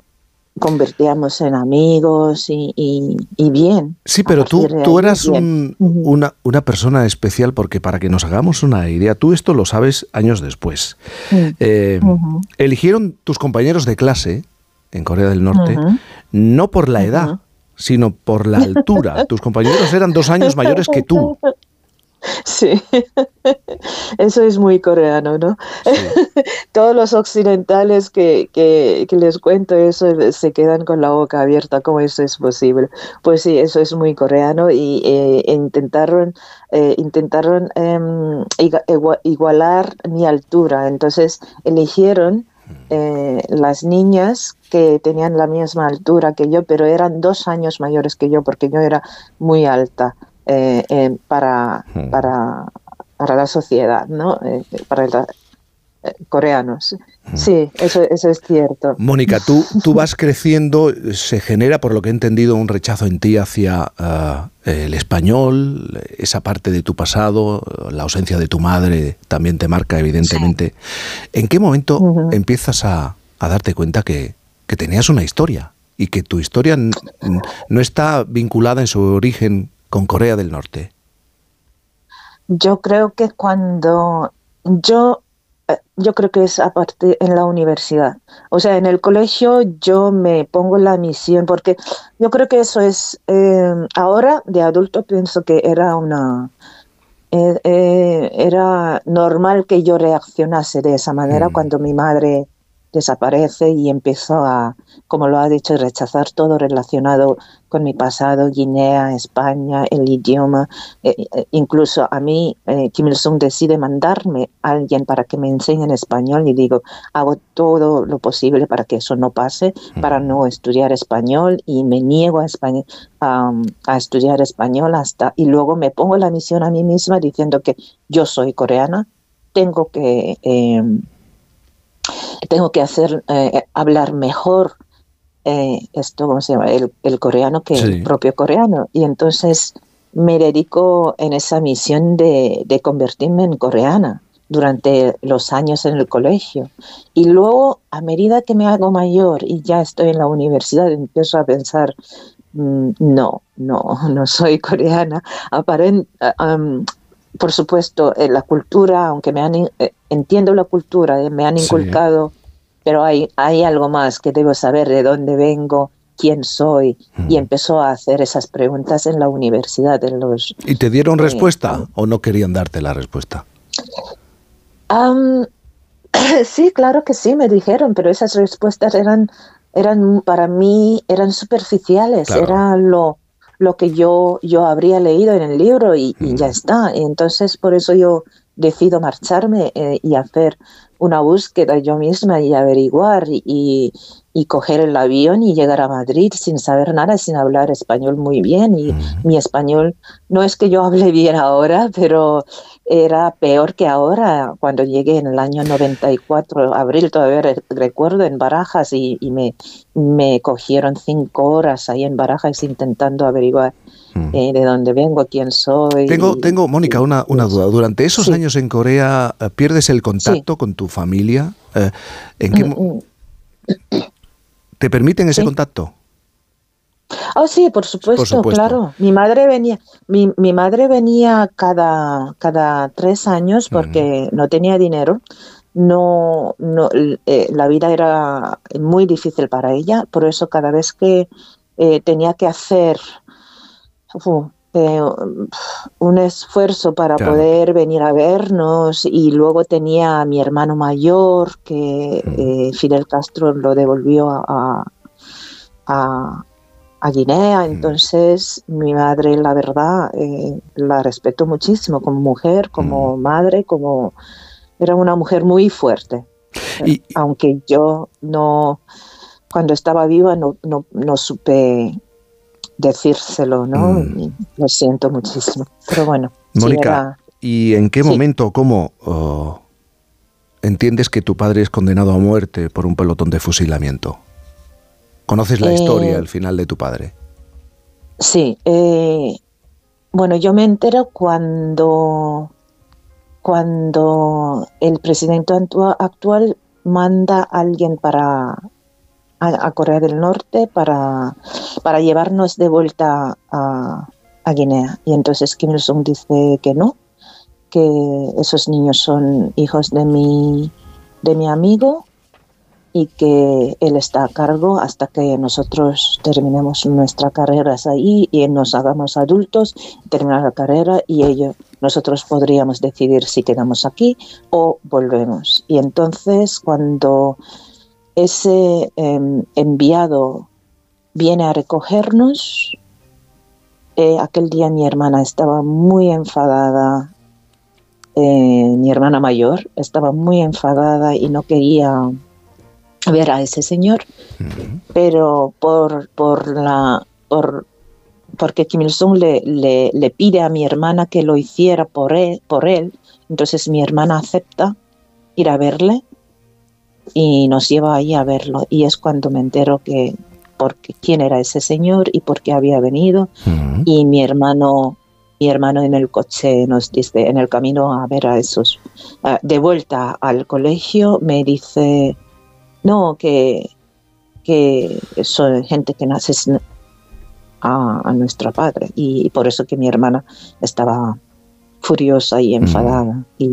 S24: convertíamos en amigos y, y- y bien.
S1: Sí, pero tú, tú eras un- una, una persona especial porque para que nos hagamos una idea, tú esto lo sabes años después. Eh. Eligieron tus compañeros de clase en Corea del Norte no por la edad, sino por la altura. tus compañeros eran dos años mayores que tú.
S24: Sí, eso es muy coreano, ¿no? Todos los occidentales que, que, que les cuento eso se quedan con la boca abierta, ¿cómo eso es posible? Pues sí, eso es muy coreano y eh, intentaron, eh, intentaron em, igualar mi altura, entonces eligieron eh, las niñas que tenían la misma altura que yo, pero eran dos años mayores que yo porque yo era muy alta eh, eh, para, para, para la sociedad, ¿no? Eh, para los coreanos. Sí, eso, eso es cierto.
S1: Mónica, tú, tú vas creciendo, se genera, por lo que he entendido, un rechazo en ti hacia el español, esa parte de tu pasado, la ausencia de tu madre también te marca, evidentemente. ¿En qué momento empiezas a, a darte cuenta que, que tenías una historia y que tu historia no está vinculada en su origen con Corea del Norte?
S24: Yo creo que cuando yo, eh, yo creo que es aparte en la universidad. O sea, en el colegio yo me pongo la misión porque yo creo que eso es, eh, ahora de adulto pienso que era una, eh, eh, era normal que yo reaccionase de esa manera cuando mi madre desaparece y empiezo a, como lo ha dicho, rechazar todo relacionado con mi pasado, Guinea, España, el idioma. Eh, eh, incluso a mí, eh, Kim Il-sung decide mandarme a alguien para que me enseñe en español y digo, hago todo lo posible para que eso no pase, para no estudiar español y me niego a, español, a, a estudiar español hasta, y luego me pongo la misión a mí misma diciendo que yo soy coreana, tengo que... tengo que hacer eh, hablar mejor eh, esto cómo se llama el, el coreano que
S1: Sí.
S24: el propio coreano y entonces me dedico en esa misión de, de convertirme en coreana durante los años en el colegio. Y luego, a medida que me hago mayor y ya estoy en la universidad, empiezo a pensar, mm, no, no, no soy coreana. Aparen- ah, am, por supuesto, eh, la cultura, aunque me han, eh, entiendo la cultura, eh, me han
S1: Sí.
S24: inculcado, pero hay, hay algo más que debo saber de dónde vengo, quién soy, y empezó a hacer esas preguntas en la universidad, en los
S1: ¿Y te dieron respuesta o no querían darte la respuesta?
S24: Am, sí, claro que sí, me dijeron, pero esas respuestas eran, eran para mí, eran superficiales,
S1: Claro.
S24: era lo, lo que yo, yo habría leído en el libro y, y ya está. Y entonces por eso yo decido marcharme eh, y hacer una búsqueda yo misma y averiguar y, y, y coger el avión y llegar a Madrid sin saber nada, sin hablar español muy bien. Y mi español no es que yo hable bien ahora, pero era peor que ahora. Cuando llegué en el año 94, abril, todavía re- recuerdo, en Barajas y, y me, me cogieron cinco horas ahí en Barajas intentando averiguar eh, de dónde vengo, quién soy.
S1: Tengo,
S24: y-
S1: tengo Mónica, una, una duda. Durante esos años en Corea, eh, ¿pierdes el contacto con tu familia? Eh, ¿En qué mo- ¿Te permiten ese
S24: Sí.
S1: contacto?
S24: Oh, sí, por supuesto,
S1: supuesto.
S24: claro. Mi madre venía, mi, mi madre venía cada, cada tres años porque no tenía dinero. No, no, eh, la vida era muy difícil para ella, por eso cada vez que eh, tenía que hacer eh, un esfuerzo para
S25: Claro.
S24: poder venir a vernos y luego tenía a mi hermano mayor que eh, Fidel Castro lo devolvió a- a, a, Guinea. Entonces, mi madre, la verdad, eh, la respeto muchísimo como mujer, como madre, como era una mujer muy fuerte. Aunque yo no, cuando estaba viva, no, no, no supe decírselo, ¿no? Y Lo siento muchísimo. Pero bueno, sí,
S1: Mónica,
S24: era-
S1: ¿y en qué
S24: Sí.
S1: momento, cómo oh, entiendes que tu padre es condenado a muerte por un pelotón de fusilamiento? ¿Conoces la
S24: Eh,
S1: historia, el final de tu padre?
S24: Sí, eh, bueno, yo me entero cuando, cuando el presidente actual manda a alguien para a, a Corea del Norte para, para llevarnos de vuelta a, a Guinea. Y entonces Kim Il-sung dice que no, que esos niños son hijos de mi, de mi amigo y que él está a cargo hasta que nosotros terminemos nuestras carreras ahí y nos hagamos adultos, terminar la carrera y ellos, nosotros podríamos decidir si quedamos aquí o volvemos. Y entonces cuando ese em, enviado viene a recogernos, eh, aquel día mi hermana estaba muy enfadada, eh, mi hermana mayor estaba muy enfadada y no quería ver a ese señor, pero por, por la por porque Kim Il-sung le, le, le pide a mi hermana que lo hiciera por él, por él, entonces mi hermana acepta ir a verle y nos lleva ahí a verlo. Y es cuando me entero que porque quién era ese señor y por qué había venido. Y mi hermano mi hermano en el coche nos dice en el camino a ver a esos de vuelta al colegio me dice no que que son gente que nace sin- a, a nuestro padre. Y, por eso que mi hermana estaba furiosa y enfadada. Y,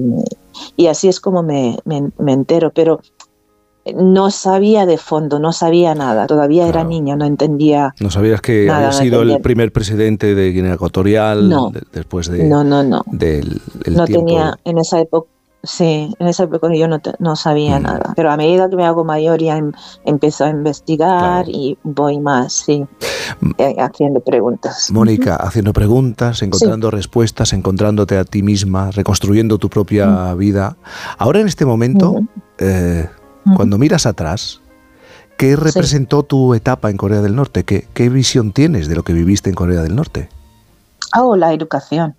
S24: y así es como me, me- me entero. Pero no sabía de fondo no sabía nada. Todavía era niña no entendía
S1: ¿No sabías que
S24: Nada,
S1: había
S24: no
S1: sido el primer presidente de Guinea Ecuatorial
S24: No.
S1: de- después de,
S24: no no no.
S1: del el
S24: no
S1: tiempo?
S24: tenía en esa época sí en esa época yo no, te- no sabía
S1: Mm.
S24: nada pero a medida que me hago mayor ya em- empiezo a investigar y voy más sí
S1: Mm.
S24: eh, haciendo preguntas
S1: Mónica, haciendo preguntas, encontrando respuestas, encontrándote a ti misma, reconstruyendo tu propia vida. Ahora en este momento, eh, cuando miras atrás, ¿qué representó tu etapa en Corea del Norte? ¿Qué, qué visión tienes de lo que viviste en Corea del Norte?
S24: oh la educación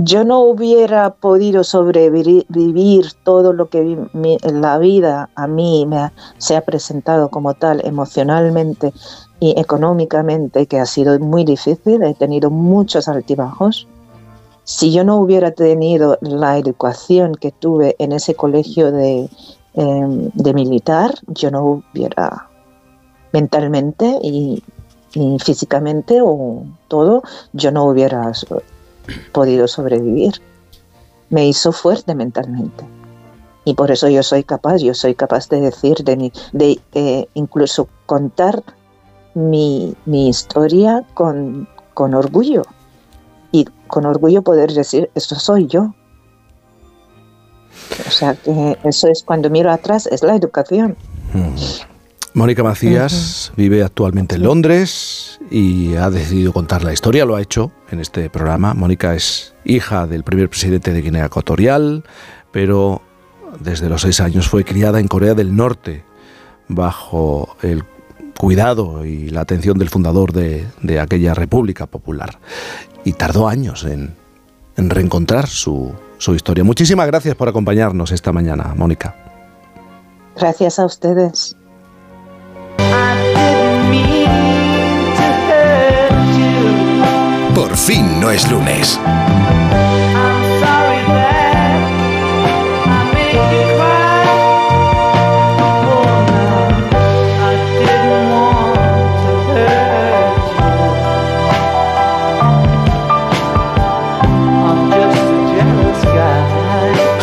S24: yo no hubiera podido sobrevivir todo lo que la vida a mí me ha- se ha presentado como tal emocionalmente y económicamente, que ha sido muy difícil, he tenido muchos altibajos. Si yo no hubiera tenido la educación que tuve en ese colegio de, em, de militar, yo no hubiera mentalmente y, y físicamente o todo, yo no hubiera podido sobrevivir. Me hizo fuerte mentalmente. Y por eso yo soy capaz, yo soy capaz de decir, de, mi, de eh, incluso contar mi, mi historia con, con orgullo. Y con orgullo poder decir, esto soy yo. O sea que eso es cuando miro atrás, es la educación.
S1: Mónica Macías vive actualmente en Londres y ha decidido contar la historia, lo ha hecho en este programa. Mónica es hija del primer presidente de Guinea Ecuatorial, pero desde los seis años fue criada en Corea del Norte bajo el cuidado y la atención del fundador de, de aquella República Popular. Y tardó años en, en reencontrar su, su historia. Muchísimas gracias por acompañarnos esta mañana, Mónica.
S24: Gracias a ustedes.
S2: Por fin no es lunes.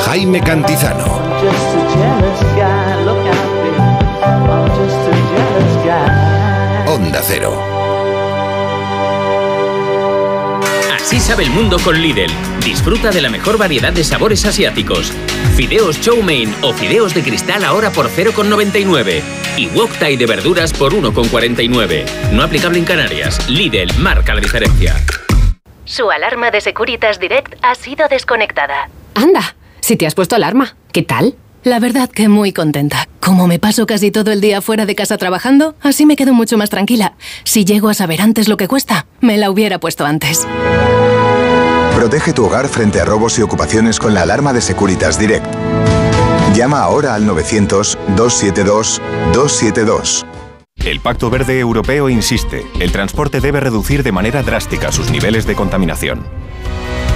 S2: Jaime Cantizano. Onda Cero.
S26: Así sabe el mundo con Lidl. Disfruta de la mejor variedad de sabores asiáticos. Fideos chow mein o fideos de cristal ahora por 0,99. Y wok thai de verduras por 1,49. No aplicable en Canarias. Lidl marca la diferencia.
S27: Su alarma de Securitas Direct ha sido desconectada.
S28: Anda, si te has puesto alarma, ¿qué tal?
S27: La verdad que muy contenta.
S28: Como me paso casi todo el día fuera de casa trabajando, así me quedo mucho más tranquila. Si llego a saber antes lo que cuesta, me la hubiera puesto antes.
S29: Protege tu hogar frente a robos y ocupaciones con la alarma de Securitas Direct. Llama ahora al 900-272-272.
S30: El Pacto Verde Europeo insiste, el transporte debe reducir de manera drástica sus niveles de contaminación.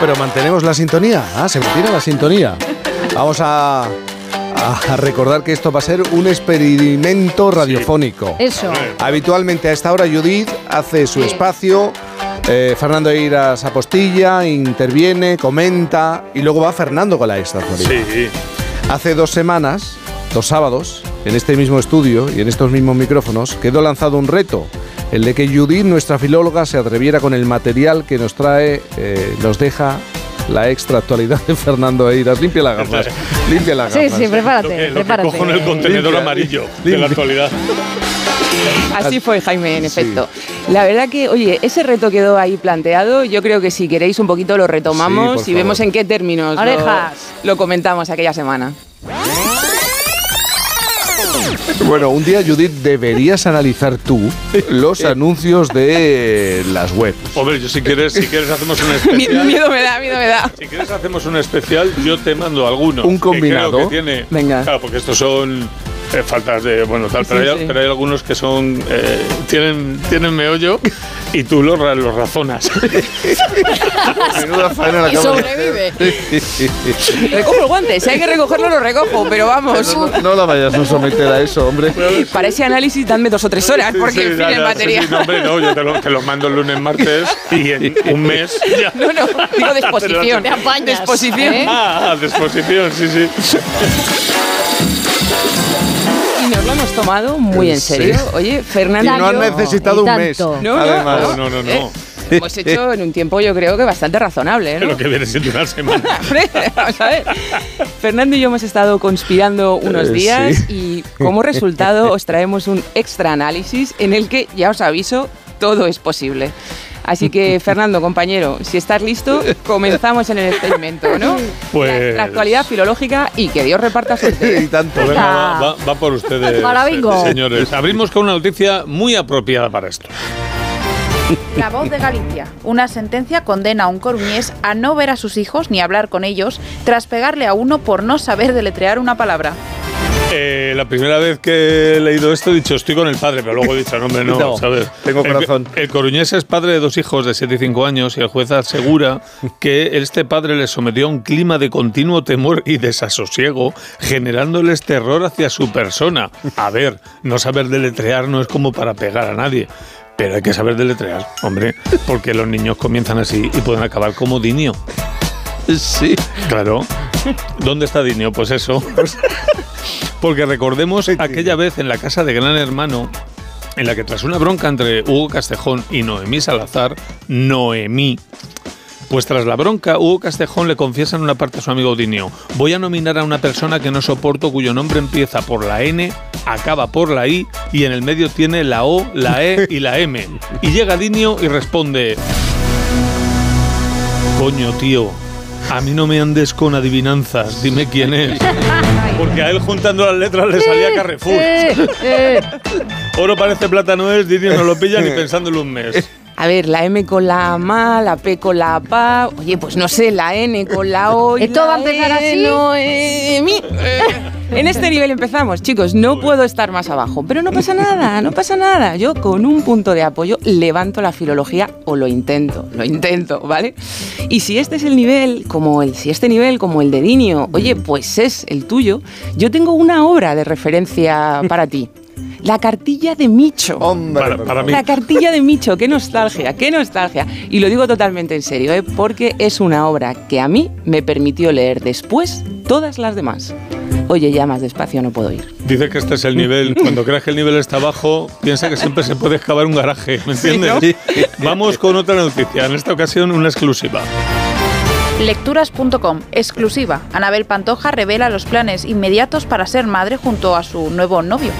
S1: Pero mantenemos la sintonía. Ah, se mantiene la sintonía. Vamos a, a recordar que esto va a ser un experimento radiofónico.
S3: Eso.
S1: Habitualmente a esta hora Judith hace su espacio, eh, Fernando Eiras apostilla, interviene, comenta y luego va Fernando con la extra.
S23: Sí.
S1: Hace dos semanas, dos sábados, en este mismo estudio y en estos mismos micrófonos, quedó lanzado un reto, el de que Judith, nuestra filóloga, se atreviera con el material que nos trae, eh, nos deja la extra actualidad de Fernando Eiras. Limpia las gafas, limpia las
S3: Sí,
S1: gafas.
S3: sí, prepárate,
S23: Lo que, lo que
S3: prepárate.
S23: cojo en el contenedor
S1: Limpia,
S23: amarillo de la actualidad.
S22: Así fue, Jaime, en efecto. La verdad que, oye, ese reto quedó ahí planteado. Yo creo que si queréis un poquito lo
S1: Sí,
S22: retomamos y vemos en qué términos lo comentamos aquella semana.
S1: Bueno, un día, Judith, deberías analizar tú los anuncios de las webs.
S23: Hombre, yo si quieres, si quieres hacemos un especial.
S22: miedo me da, miedo me da.
S23: Si quieres hacemos un especial, yo te mando algunos.
S1: Un
S23: que creo
S1: combinado.
S23: que tiene,
S22: Venga.
S23: Claro, porque estos son eh, faltas de, bueno, tal, pero,
S22: Sí,
S23: hay,
S22: sí.
S23: pero hay algunos que son, eh, tienen, tienen meollo y tú los, ra- los razonas.
S1: Menuda faena la
S22: Y sobrevive. Recojo el guante, si hay que recogerlo, lo recojo, pero vamos.
S1: No, no la vayas a someter a eso, hombre.
S22: Para ese análisis, dadme dos o tres horas, porque
S23: Sí,
S22: en fin,
S23: ya,
S22: en
S23: ya,
S22: materia.
S23: sí, sí, no, hombre, no, yo te lo, te lo mando el lunes, martes y en un mes ya.
S22: No, no, digo de exposición.
S3: Te apañas,
S22: De exposición.
S3: ¿eh?
S23: Ah, ah, de exposición, sí, sí.
S22: Y hemos tomado muy en
S1: Sí.
S22: serio. Oye,
S1: Y
S22: Fernando.
S1: no han
S22: yo-
S1: necesitado
S3: y
S1: un mes.
S22: No, no,
S1: además.
S23: No, no, no, no.
S22: Eh, hemos hecho en un tiempo yo creo que bastante razonable, ¿no?
S23: Lo que viene siendo una semana.
S22: Vamos a ver. Fernando y yo hemos estado conspirando unos
S23: Eh,
S22: días
S23: sí.
S22: y como resultado os traemos un extra análisis en el que, ya os aviso, todo es posible. Así que, Fernando, compañero, si estás listo, comenzamos en el experimento, ¿no?
S23: Pues.
S22: La actualidad filológica y que Dios reparta suerte.
S1: y tanto.
S23: Venga, va, va- va por ustedes,
S22: Para bingo.
S23: señores. Abrimos con una noticia muy apropiada para esto.
S31: La voz de Galicia. Una sentencia condena a un coruñés a no ver a sus hijos ni hablar con ellos tras pegarle a uno por no saber deletrear una palabra.
S23: Eh, la primera vez que he leído esto he dicho estoy con el padre, pero luego he dicho, no, hombre, no,
S1: No,
S23: ¿sabes?
S1: tengo
S23: El-
S1: corazón.
S23: El, coruñés es padre de dos hijos de 7 y 5 años y el juez asegura que este padre les sometió a un clima de continuo temor y desasosiego, generándoles terror hacia su persona. A ver, no saber deletrear no es como para pegar a nadie. Pero hay que saber deletrear, hombre, porque los niños comienzan así y pueden acabar como Dinio.
S1: Sí.
S23: Claro. ¿Dónde está Dinio? Pues eso. Porque recordemos aquella vez en la casa de Gran Hermano, en la que tras una bronca entre Hugo Castejón y Noemí Salazar, Noemí, pues tras la bronca, Hugo Castejón le confiesa en una parte a su amigo Dinio, voy a nominar a una persona que no soporto cuyo nombre empieza por la N, acaba por la I y en el medio tiene la O, la E y la M. Y llega Dinio y responde, coño tío, a mí no me andes con adivinanzas, dime quién es. Porque a él juntando las letras le salía Carrefour. Oro parece plata no es, Dinio no lo pilla ni pensándolo un mes.
S22: A ver, la M con la MA, la P con la PA, oye, pues no sé, la N con la O. y
S3: ¿Esto
S22: la
S3: va a empezar así?
S22: no, eh, mi. En este nivel empezamos, chicos, no puedo estar más abajo, pero no pasa nada, no pasa nada. Yo con un punto de apoyo levanto la filología o lo intento, lo intento, ¿vale? Y si este es el nivel, como el, si este nivel como el de Dinio, oye, pues es el tuyo, yo tengo una obra de referencia para ti. La cartilla de Micho.
S23: Para, para mí.
S22: La cartilla de Micho, qué nostalgia, qué nostalgia. Y lo digo totalmente en serio, ¿eh? porque es una obra que a mí me permitió leer después todas las demás. Oye, ya más despacio no puedo ir.
S23: Dice que este es el nivel. Cuando creas que el nivel está bajo, piensa que siempre se puede excavar un garaje. ¿Me
S22: Sí,
S23: entiendes?
S22: ¿no?
S23: Vamos con otra noticia. En esta ocasión, una exclusiva.
S31: Lecturas.com, exclusiva. Anabel Pantoja revela los planes inmediatos para ser madre junto a su nuevo novio.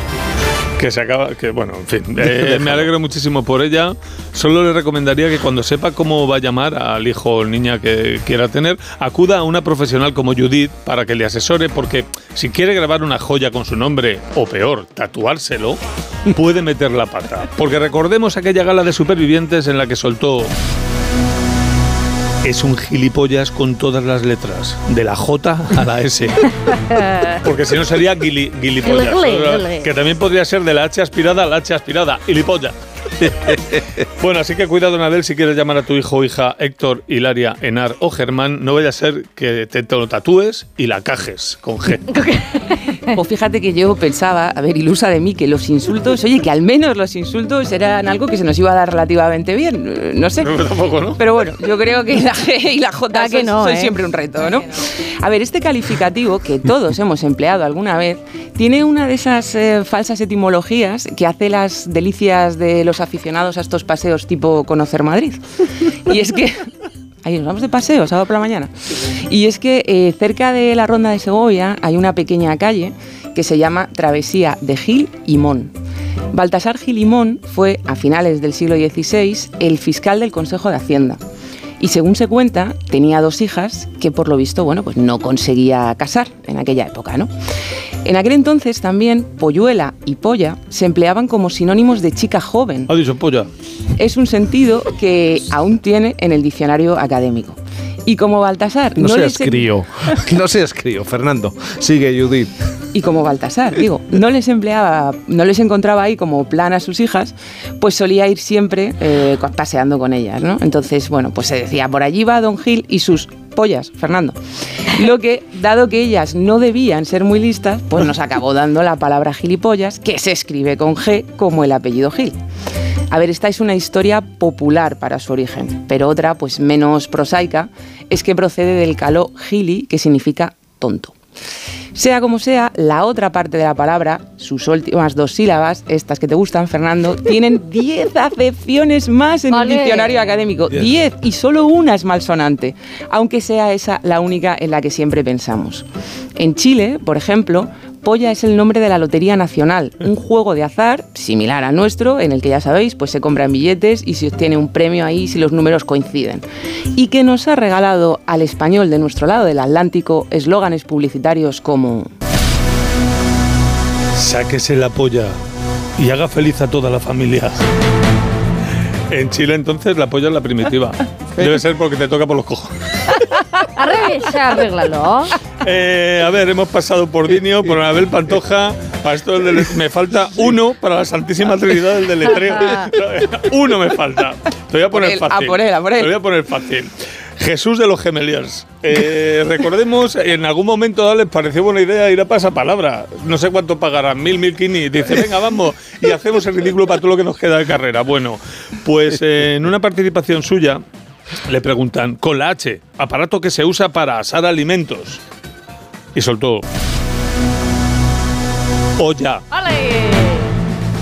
S23: Que se acaba. Que bueno, en fin. eh, me alegro muchísimo por ella. Solo le recomendaría que cuando sepa cómo va a llamar al hijo o niña que quiera tener, acuda a una profesional como Judith para que le asesore, porque si quiere grabar una joya con su nombre, o peor, tatuárselo, puede meter la pata. Porque recordemos aquella gala de supervivientes en la que soltó. Es un gilipollas con todas las letras, de la J a la S. Porque si no sería guili, gilipollas.
S3: Gili, gili, gili.
S23: Que también podría ser de la H aspirada a la H aspirada. Gilipollas. bueno, así que cuidado, Anabel, si quieres llamar a tu hijo o hija Héctor, Hilaria, Enar o Germán, no vaya a ser que te, te lo tatúes y la cajes con G.
S22: Pues fíjate que yo pensaba, a ver, ilusa de mí, que los insultos, oye, que al menos los insultos eran algo que se nos iba a dar relativamente bien. No sé.
S23: No, tampoco, ¿no?
S22: Pero bueno, yo creo que la G y la J
S3: Da que
S22: son,
S3: no,
S22: son
S3: ¿eh?
S22: siempre un reto, ¿no? A ver, este calificativo que todos hemos empleado alguna vez tiene una de esas eh, falsas etimologías que hace las delicias de los aficionados a estos paseos tipo conocer Madrid. Y es que Ahí nos vamos de paseo, sábado por la mañana. Y es que eh, cerca de la Ronda de Segovia hay una pequeña calle que se llama Travesía de Gil y Mon. Baltasar Gil y Mon fue, a finales del siglo XVI, el fiscal del Consejo de Hacienda. Y según se cuenta, tenía dos hijas que por lo visto, bueno, pues no conseguía casar en aquella época, ¿no? En aquel entonces también polluela y polla se empleaban como sinónimos de chica joven.
S23: Ha dicho polla.
S22: Es un sentido que aún tiene en el diccionario académico. Y como Baltasar
S1: No,
S22: no,
S1: seas
S22: les
S1: crío. No seas crío, Fernando. Sigue, Judith.
S22: y como Baltasar, digo, no les empleaba, no les encontraba ahí como plan a sus hijas, pues solía ir siempre eh, paseando con ellas, ¿no? Entonces, bueno, pues se decía, por allí va Don Gil y sus pollas, Fernando. Lo que, dado que ellas no debían ser muy listas, pues nos acabó dando la palabra gilipollas, que se escribe con G como el apellido Gil. A ver, esta es una historia popular para su origen, pero otra, pues menos prosaica, es que procede del caló gili, que significa tonto. Sea como sea, la otra parte de la palabra, sus últimas dos sílabas, estas que te gustan, Fernando, tienen 10 acepciones más en
S3: Vale.
S22: el diccionario académico.
S3: Diez.
S22: 10 y solo una es malsonante, aunque sea esa la única en la que siempre pensamos. En Chile, por ejemplo, Polla es el nombre de la Lotería Nacional, un juego de azar similar al nuestro, en el que ya sabéis, pues se compran billetes y se obtiene un premio ahí si los números coinciden. Y que nos ha regalado al español de nuestro lado del Atlántico eslóganes publicitarios como
S23: Sáquese la polla y haga feliz a toda la familia. En Chile entonces la polla es la primitiva. Debe ser porque te toca por los cojones.
S3: Arregla, arréglalo.
S23: Eh, a ver, hemos pasado por Dinio, por Anabel Pantoja. Para esto del me falta uno para la Santísima Trinidad del deletreo. uno me falta. Te voy a poner
S22: Por él, a
S23: fácil.
S22: por él, a por él.
S23: Te voy a poner fácil. Jesús de los Gemeliers. Eh, recordemos, en algún momento les pareció buena idea ir a pasapalabra. No sé cuánto pagarán, mil, mil quini. Dice, venga, vamos, y hacemos el ridículo para todo lo que nos queda de carrera. Bueno, pues eh, en una participación suya le preguntan, con la H, aparato que se usa para asar alimentos. Y soltó. Olla.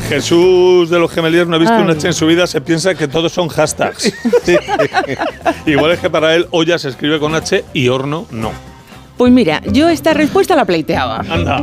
S23: Jesús de los Gemeliers no ha visto
S22: Ay.
S23: una H en su vida, se piensa que todos son hashtags. Igual es que para él olla se escribe con H y horno no.
S22: Pues mira, yo esta respuesta la pleiteaba.
S23: Anda.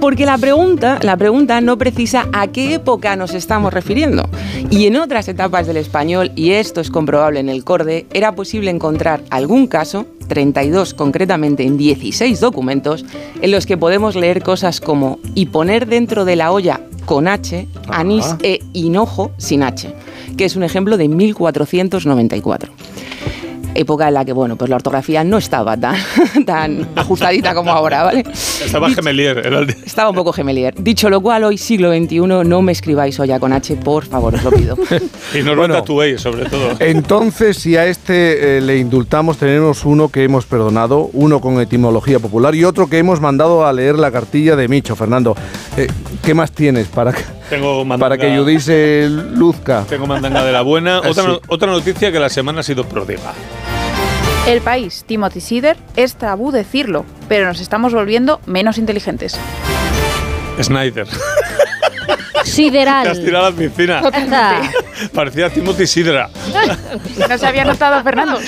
S22: Porque la pregunta, la pregunta no precisa a qué época nos estamos refiriendo. Y en otras etapas del español, y esto es comprobable en el corde, era posible encontrar algún caso, 32 concretamente en 16 documentos, en los que podemos leer cosas como y poner dentro de la olla con H, anís e hinojo sin H, que es un ejemplo de 1494 época en la que, bueno, pues la ortografía no estaba tan, tan ajustadita como ahora, ¿vale?
S23: Estaba Gemelier. Era el-
S22: Estaba un poco gemelier. Dicho lo cual, hoy siglo XXI, no me escribáis olla con H, por favor, os lo pido.
S23: y nos lo tatuéis, sobre todo.
S1: Entonces, si a este eh, le indultamos, tenemos uno que hemos perdonado, uno con etimología popular y otro que hemos mandado a leer la cartilla de Micho. Fernando, eh, ¿qué más tienes para que,
S23: Tengo mandanga,
S1: para que Judice luzca?
S23: Tengo mandanga de la buena.
S1: Ah,
S23: Otra,
S1: sí.
S23: no- otra noticia que la semana ha sido pródiga.
S31: El país, Timothy Sider, es tabú decirlo, pero nos estamos volviendo menos inteligentes.
S23: Snyder.
S3: Sideral.
S23: Te has tirado a la piscina. Parecía Timothy Sidra.
S31: No se había notado, Fernando.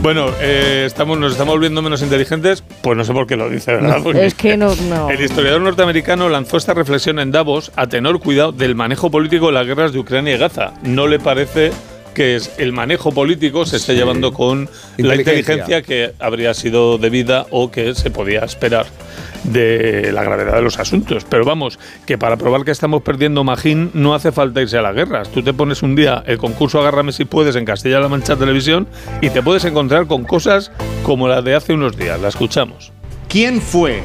S23: Bueno, eh, estamos, nos estamos volviendo menos inteligentes, pues no sé por qué lo dice, ¿verdad? Porque
S3: Es que no, no.
S23: El historiador norteamericano lanzó esta reflexión en Davos a tenor cuidado del manejo político de las guerras de Ucrania y Gaza. ¿No le parece que es el manejo político se esté
S1: Sí.
S23: llevando con la
S1: Inteligencia.
S23: inteligencia que habría sido debida o que se podía esperar de la gravedad de los asuntos? Pero vamos, que para probar que estamos perdiendo Magín no hace falta irse a las guerras. Tú te pones un día el concurso Agárrame si puedes en Castilla-La Mancha Televisión y te puedes encontrar con cosas como la de hace unos días. La escuchamos.
S17: ¿Quién fue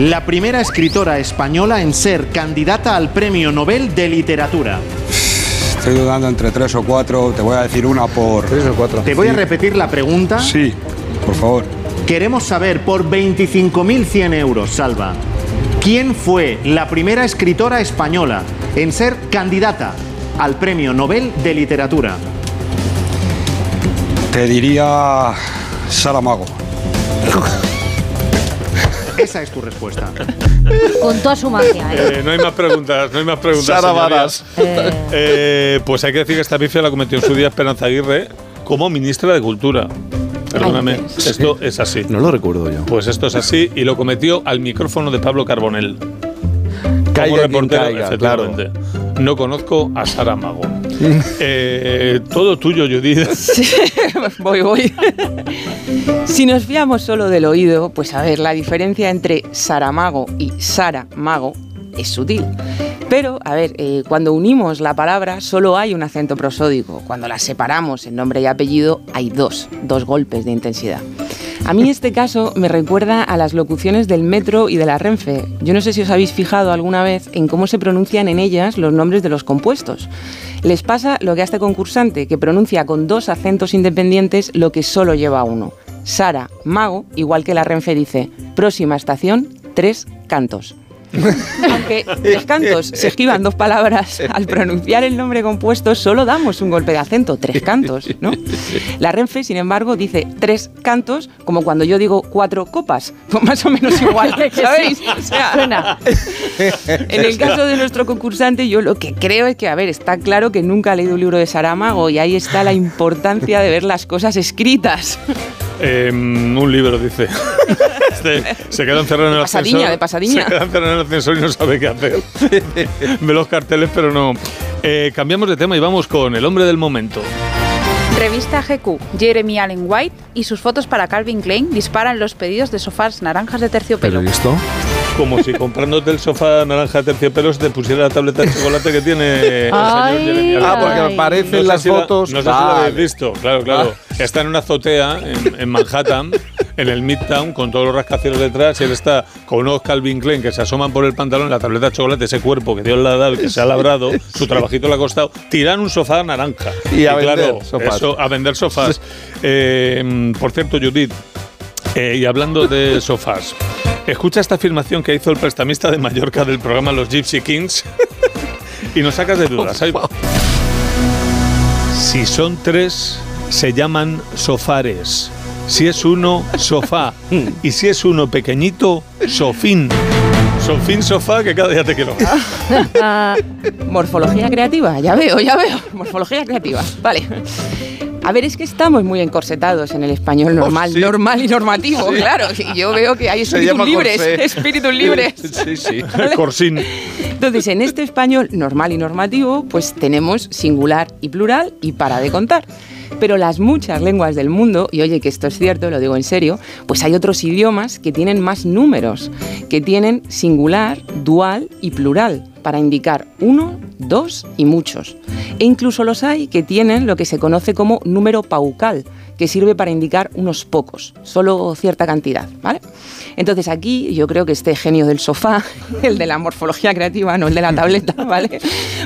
S17: la primera escritora española en ser candidata al Premio Nobel de Literatura?
S32: Estoy dudando entre tres o cuatro. Te voy a decir una por. Tres
S1: o cuatro.
S17: Te voy a repetir la pregunta.
S32: Sí, por favor.
S17: Queremos saber por 25.100 euros, Salva. ¿Quién fue la primera escritora española en ser candidata al Premio Nobel de Literatura?
S32: Te diría. Saramago.
S17: Esa es tu respuesta.
S3: Con toda su magia, ¿eh?
S23: Eh, no hay más preguntas, no hay más preguntas.
S1: Sara.
S3: Eh.
S23: Eh, pues hay que decir que esta pifia la cometió en su día Esperanza Aguirre como ministra de Cultura. Perdóname, esto es así.
S1: No lo recuerdo yo.
S23: Pues esto es así y lo cometió al micrófono de Pablo Carbonell.
S1: Caiga
S23: como
S1: quien
S23: reportero,
S1: caiga,
S23: efectivamente. No conozco a Sara Mago. Eh, todo tuyo, Judith.
S22: voy, voy. si nos fiamos solo del oído, pues a ver, la diferencia entre Saramago y Sara Mago es sutil. Pero, a ver, eh, cuando unimos la palabra solo hay un acento prosódico. Cuando las separamos en nombre y apellido hay dos, dos golpes de intensidad. A mí este caso me recuerda a las locuciones del metro y de la Renfe. Yo no sé si os habéis fijado alguna vez en cómo se pronuncian en ellas los nombres de los compuestos. Les pasa lo que a este concursante, que pronuncia con dos acentos independientes lo que solo lleva uno. Sara, mago, igual que la Renfe dice, próxima estación, tres cantos. Aunque tres cantos se esquivan dos palabras, al pronunciar el nombre compuesto solo damos un golpe de acento, tres cantos, ¿no? La Renfe, sin embargo, dice tres cantos, como cuando yo digo cuatro copas, pues más o menos igual, ¿sabéis? O sea,
S3: Suena.
S22: en el caso de nuestro concursante, yo lo que creo es que, a ver, está claro que nunca ha leído un libro de Saramago y ahí está la importancia de ver las cosas escritas.
S23: Eh, un libro, dice. Este, se queda encerrado en el ascensor.
S22: de pasadiña.
S23: Se queda encerrado en el ascensor y no sabe qué hacer. Ve los carteles, pero no. Eh, cambiamos de tema y vamos con el hombre del momento.
S31: Revista GQ, Jeremy Allen White y sus fotos para Calvin Klein disparan los pedidos de sofás naranjas de terciopelo.
S1: ¿Pero esto?
S23: Como si comprándote el sofá naranja de terciopelo te pusiera la tableta de chocolate que tiene el
S3: Ay,
S23: señor Jeremy Allen
S1: Ah, porque aparecen
S23: No sé
S1: las
S23: si la-
S1: fotos.
S23: no sé si lo habéis visto, claro, claro. Está en una azotea en, en Manhattan, en el Midtown, con todos los rascacielos detrás, y él está con unos Calvin Klein que se asoman por el pantalón, la tableta de chocolate, ese cuerpo que Dios le ha dado y que se ha labrado, su trabajito le ha costado, tiran un sofá naranja.
S1: Y a vender
S23: claro,
S1: sofás.
S23: eso, a vender sofás. Eh, por cierto, Judith, eh, y hablando de sofás, escucha esta afirmación que hizo el prestamista de Mallorca del programa Los Gypsy Kings y nos sacas de dudas. Va. Si son tres, se llaman sofares. Si es uno, sofá. Y si es uno pequeñito, sofín. Sofín, sofá, que cada día te quiero más.
S22: Morfología creativa, ya veo, ya veo. Morfología creativa, vale. A ver, es que estamos muy encorsetados en el español normal, normal y normativo,
S1: Sí.
S22: claro. Y yo veo que hay espíritus libres,
S1: corsé.
S22: espíritus libres.
S1: Sí, sí.
S23: Corsín.
S22: Entonces, en este español normal y normativo, pues tenemos singular y plural y para de contar. Pero las muchas lenguas del mundo, y oye que esto es cierto, lo digo en serio, pues hay otros idiomas que tienen más números, que tienen singular, dual y plural, para indicar uno, dos y muchos. E incluso los hay que tienen lo que se conoce como número paucal, que sirve para indicar unos pocos, solo cierta cantidad, ¿vale? Entonces aquí yo creo que este genio del sofá, el de la morfología creativa, no el de la tableta, ¿vale?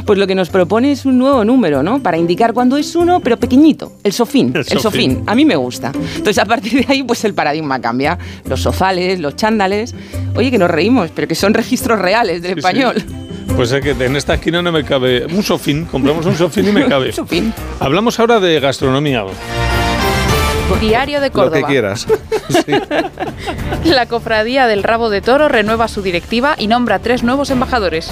S22: Pues lo que nos propone es un nuevo número, ¿no? Para indicar cuando es uno, pero pequeñito, el sofín,
S23: El
S22: el,
S23: sofín.
S22: sofín. A mí me gusta. Entonces a partir de ahí, pues el paradigma cambia. Los sofales, los chándales, oye que nos reímos, pero que son registros reales del
S23: Sí, sí.
S22: español.
S23: Pues es que en esta esquina no me cabe. Un sofín, compramos un sofín y me cabe.
S22: Sofín.
S23: Hablamos ahora de gastronomía.
S31: Diario de
S1: Lo
S31: Córdoba.
S1: que quieras.
S31: La cofradía del rabo de toro renueva su directiva y nombra tres nuevos embajadores.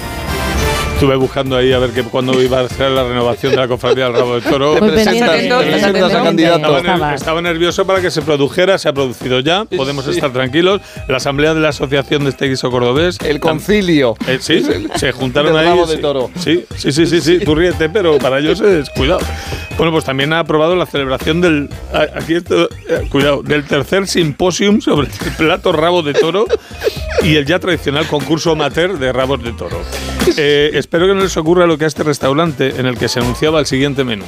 S23: Estuve buscando ahí a ver que cuando iba a hacer la renovación de la cofradía del rabo del toro.
S1: Presentas,
S3: pendiente,
S1: a candidato.
S23: Estaba, ner-
S3: Estaba.
S23: estaba nervioso para que se produjera, se ha producido ya, podemos estar tranquilos. La asamblea de la Asociación de Esteguiso Cordobés.
S1: El concilio.
S23: Eh, sí, se juntaron
S1: del
S23: ahí.
S1: rabo de
S23: sí.
S1: toro.
S23: Sí, sí, sí, sí, sí, tú ríete, pero para ellos es cuidado. Bueno, pues también ha aprobado la celebración del aquí esto, eh, cuidado, del tercer simposium sobre el plato rabo de toro y el ya tradicional concurso amateur de rabos de toro. Eh, espero que no les ocurra lo que a este restaurante en el que se anunciaba el siguiente menú.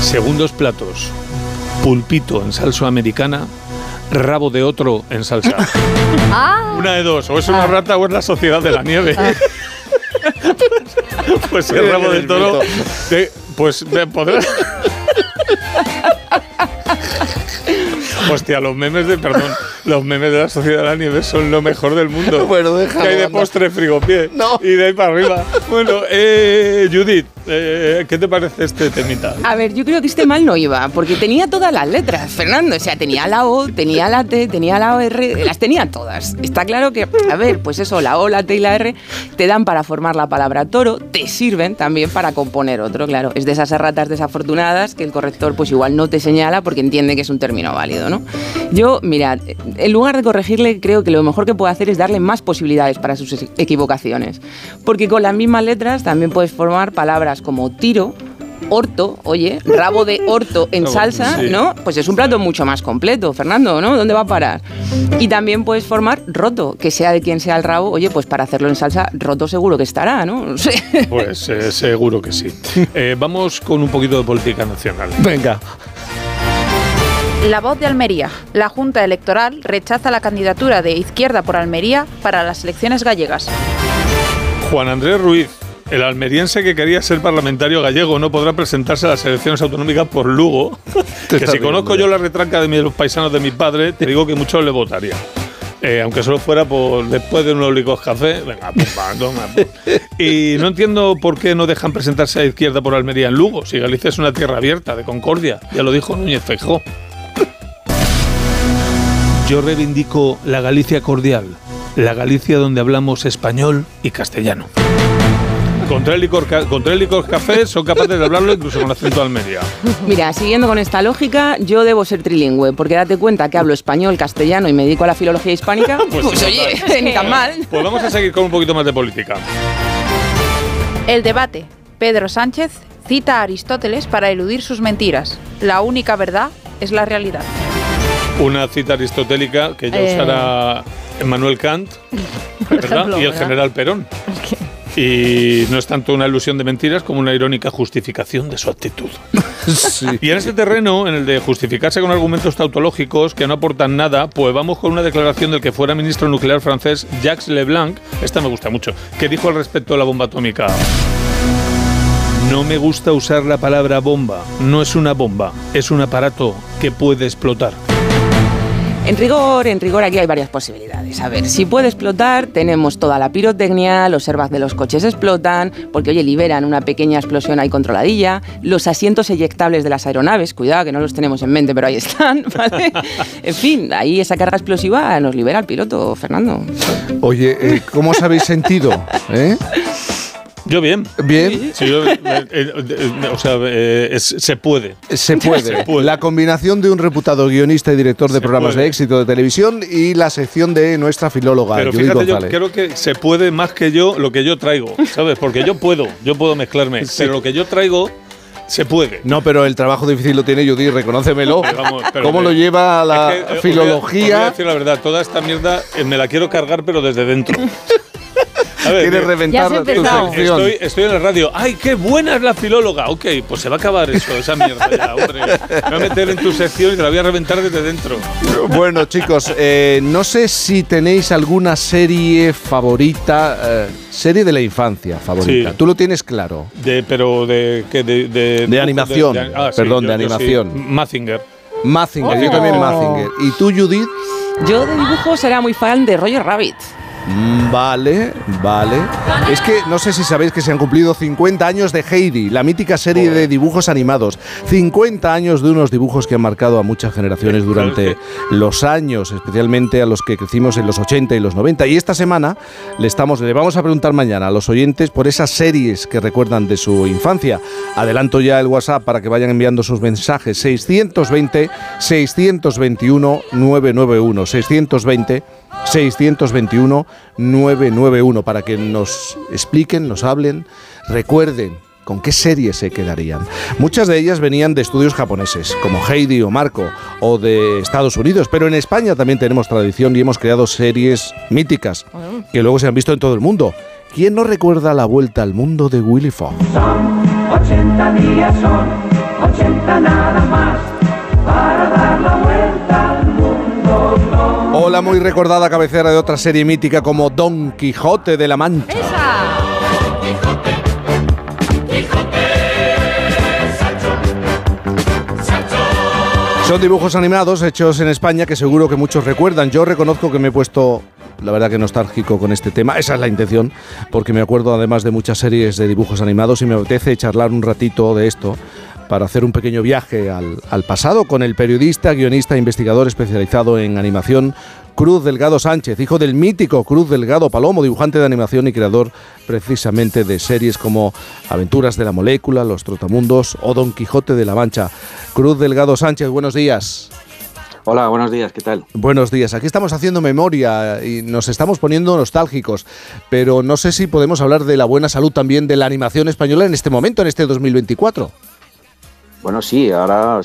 S23: Segundos platos. Pulpito en salsa americana, rabo de otro en salsa.
S3: Ah,
S23: Una de dos, o es una rata o es la sociedad de la nieve. pues el rabo de toro. de- pues de poder. Hostia, los memes de, perdón, los memes de la Sociedad de la Nieve son lo mejor del mundo.
S1: Bueno, déjalo,
S23: Que hay de postre frigopié.
S1: No.
S23: Y de ahí para arriba. Bueno, eh, Judith, eh, ¿qué te parece este temita?
S22: A ver, yo creo que este mal no iba, porque tenía todas las letras, Fernando. O sea, tenía la O, tenía la T, tenía la R, las tenía todas. Está claro que, a ver, pues eso, la O, la T y la R te dan para formar la palabra toro, te sirven también para componer otro, claro. Es de esas erratas desafortunadas que el corrector pues igual no te señala porque entiende que es un término válido, ¿no? Yo, mirad, en lugar de corregirle, creo que lo mejor que puedo hacer es darle más posibilidades para sus equivocaciones. Porque con las mismas letras también puedes formar palabras como tiro, orto, oye, rabo de orto en
S23: Rabo,
S22: salsa,
S23: sí.
S22: ¿no? Pues es un plato mucho más completo, Fernando, ¿no? ¿Dónde va a parar? Y también puedes formar roto, que sea de quien sea el rabo, oye, pues para hacerlo en salsa, roto seguro que estará, ¿no? No sé.
S23: Pues eh, seguro que sí. Eh, vamos con un poquito de política nacional.
S1: Venga.
S31: La voz de Almería. La Junta Electoral rechaza la candidatura de Izquierda por Almería para las elecciones gallegas.
S23: Juan Andrés Ruiz, el almeriense que quería ser parlamentario gallego, no podrá presentarse a las elecciones autonómicas por Lugo. que si conozco yo la retranca de mis- los paisanos de mi padre, te digo que muchos le votarían. Eh, aunque solo fuera por después de un oligos café, venga, pumba, toma. Y no entiendo por qué no dejan presentarse a izquierda por Almería en Lugo, si Galicia es una tierra abierta, de concordia, ya lo dijo Núñez Feijó. Yo reivindico la Galicia cordial, la Galicia donde hablamos español y castellano. Contra el licor, ca- contra el licor café son capaces de hablarlo incluso con acento de Almería.
S22: Mira, siguiendo con esta lógica, yo debo ser trilingüe, porque date cuenta que hablo español, castellano y me dedico a la filología hispánica. Pues,
S23: sí,
S22: oye, ni tan mal.
S23: Pues vamos a seguir con un poquito más de política.
S31: El debate. Pedro Sánchez cita a Aristóteles para eludir sus mentiras. La única verdad es la realidad.
S23: Una cita aristotélica que ya
S31: Eh.
S23: usara Emmanuel Kant ¿verdad?
S31: ejemplo,
S23: y el
S31: ¿verdad?
S23: general Perón. Y no es tanto una ilusión de mentiras como una irónica justificación de su actitud. Y en este terreno, en el de justificarse con argumentos tautológicos que no aportan nada, pues vamos con una declaración del que fuera ministro nuclear francés Jacques Leblanc, esta me gusta mucho, que dijo al respecto de la bomba atómica. No me gusta usar la palabra bomba, no es una bomba, es un aparato que puede explotar.
S22: En rigor, en rigor aquí hay varias posibilidades. A ver, si puede explotar, tenemos toda la pirotecnia, los airbags de los coches explotan, porque oye, liberan una pequeña explosión ahí controladilla, los asientos eyectables de las aeronaves, cuidado que no los tenemos en mente, pero ahí están, ¿vale? En fin, ahí esa carga explosiva nos libera al piloto, Fernando.
S1: Oye, eh, ¿cómo os habéis sentido? ¿Eh?
S23: Yo bien.
S1: ¿Bien?
S23: Sí, yo, eh, eh, eh, o sea, eh, es- se puede.
S1: Se puede. La combinación de un reputado guionista y director de programas
S23: puede.
S1: de éxito de televisión y la sección de nuestra filóloga,
S23: Pero
S1: Judith
S23: fíjate, yo creo que se puede más que yo lo que yo traigo, ¿sabes? Porque yo puedo, yo puedo mezclarme, pero lo que yo traigo se puede.
S1: No, pero el trabajo difícil lo tiene Judith, reconócemelo.
S23: Pero vamos, pero
S1: ¿Cómo
S23: me-
S1: lo lleva la
S23: Es que, os voy a- os voy a
S1: filología?
S23: decir la verdad, toda esta mierda eh, me la quiero cargar, pero desde dentro. A ver,
S1: Quieres
S23: eh,
S1: reventar tu empezado. sección.
S23: Estoy, estoy en la radio. ¡Ay, qué buena es la filóloga! Ok, pues se va a acabar eso, esa mierda ya, hombre. Me voy a meter en tu sección y te la voy a reventar desde dentro.
S1: Bueno, chicos, eh, no sé si tenéis alguna serie favorita, eh, serie de la infancia favorita.
S23: Sí.
S1: Tú lo tienes claro.
S23: De, pero de, que de, de,
S1: De animación,
S23: ah, sí,
S1: perdón,
S23: yo-
S1: de
S23: yo sí.
S1: animación.
S23: Mazinger.
S1: Mazinger, yo
S22: Oh.
S1: también Mazinger. ¿Y tú, Judith?
S22: Yo de dibujos era muy fan de Roger Rabbit.
S1: Mm, Vale, vale. Es que no sé si sabéis que se han cumplido 50 años de Heidi, la mítica serie de dibujos animados. 50 años de unos dibujos que han marcado a muchas generaciones durante los años, especialmente a los que crecimos en los 80 y los 90. Y esta semana le, estamos, le vamos a preguntar mañana a los oyentes por esas series que recuerdan de su infancia. Adelanto ya el WhatsApp para que vayan enviando sus mensajes. 620 621 991 620 621 991 para que nos expliquen, nos hablen, recuerden con qué series se quedarían. Muchas de ellas venían de estudios japoneses, como Heidi o Marco, o de Estados Unidos, pero en España también tenemos tradición y hemos creado series míticas que luego se han visto en todo el mundo. ¿Quién no recuerda la vuelta al mundo de Willy Fogg?
S6: 80 días son, 80 nada más, la
S1: muy recordada cabecera de otra serie mítica como Don Quijote de la Mancha. Son dibujos animados hechos en España que seguro que muchos recuerdan. Yo reconozco que me he puesto, la verdad que nostálgico con este tema. Esa es la intención, porque me acuerdo además de muchas series de dibujos animados y me apetece charlar un ratito de esto para hacer un pequeño viaje al, al pasado con el periodista, guionista e investigador especializado en animación Cruz Delgado Sánchez, hijo del mítico Cruz Delgado Palomo, dibujante de animación y creador precisamente de series como Aventuras de la Molécula, Los Trotamundos o Don Quijote de la Mancha. Cruz Delgado Sánchez, buenos días.
S33: Hola, buenos días, ¿qué tal?
S1: Buenos días. Aquí estamos haciendo memoria y nos estamos poniendo nostálgicos, pero no sé si podemos hablar de la buena salud también de la animación española en este momento, en este 2024.
S33: Bueno, sí, ahora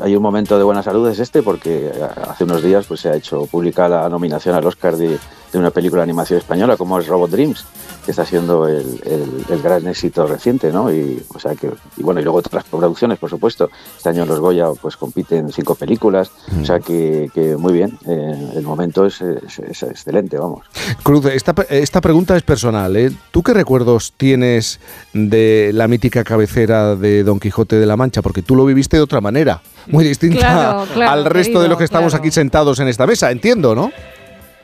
S33: hay un momento de buena salud, es este, porque eh, hace unos días pues, se ha hecho pública la nominación al Oscar de, de una película de animación española como es Robot Dreams, que está siendo el, el- el gran éxito reciente, ¿no? Y, o sea que, y bueno, y luego otras producciones, por supuesto. Este año en los Goya pues compiten cinco películas, o sea que, que muy bien, eh, el momento es, es- es excelente, vamos.
S1: Cruz, esta, esta pregunta es personal. ¿eh? ¿Tú qué recuerdos tienes de la mítica cabecera de Don Quijote de la Mancha? Porque tú lo viviste de otra manera, muy distinta
S33: Claro, claro,
S1: al resto de los que estamos
S33: claro.
S1: aquí sentados en esta mesa, entiendo, ¿no?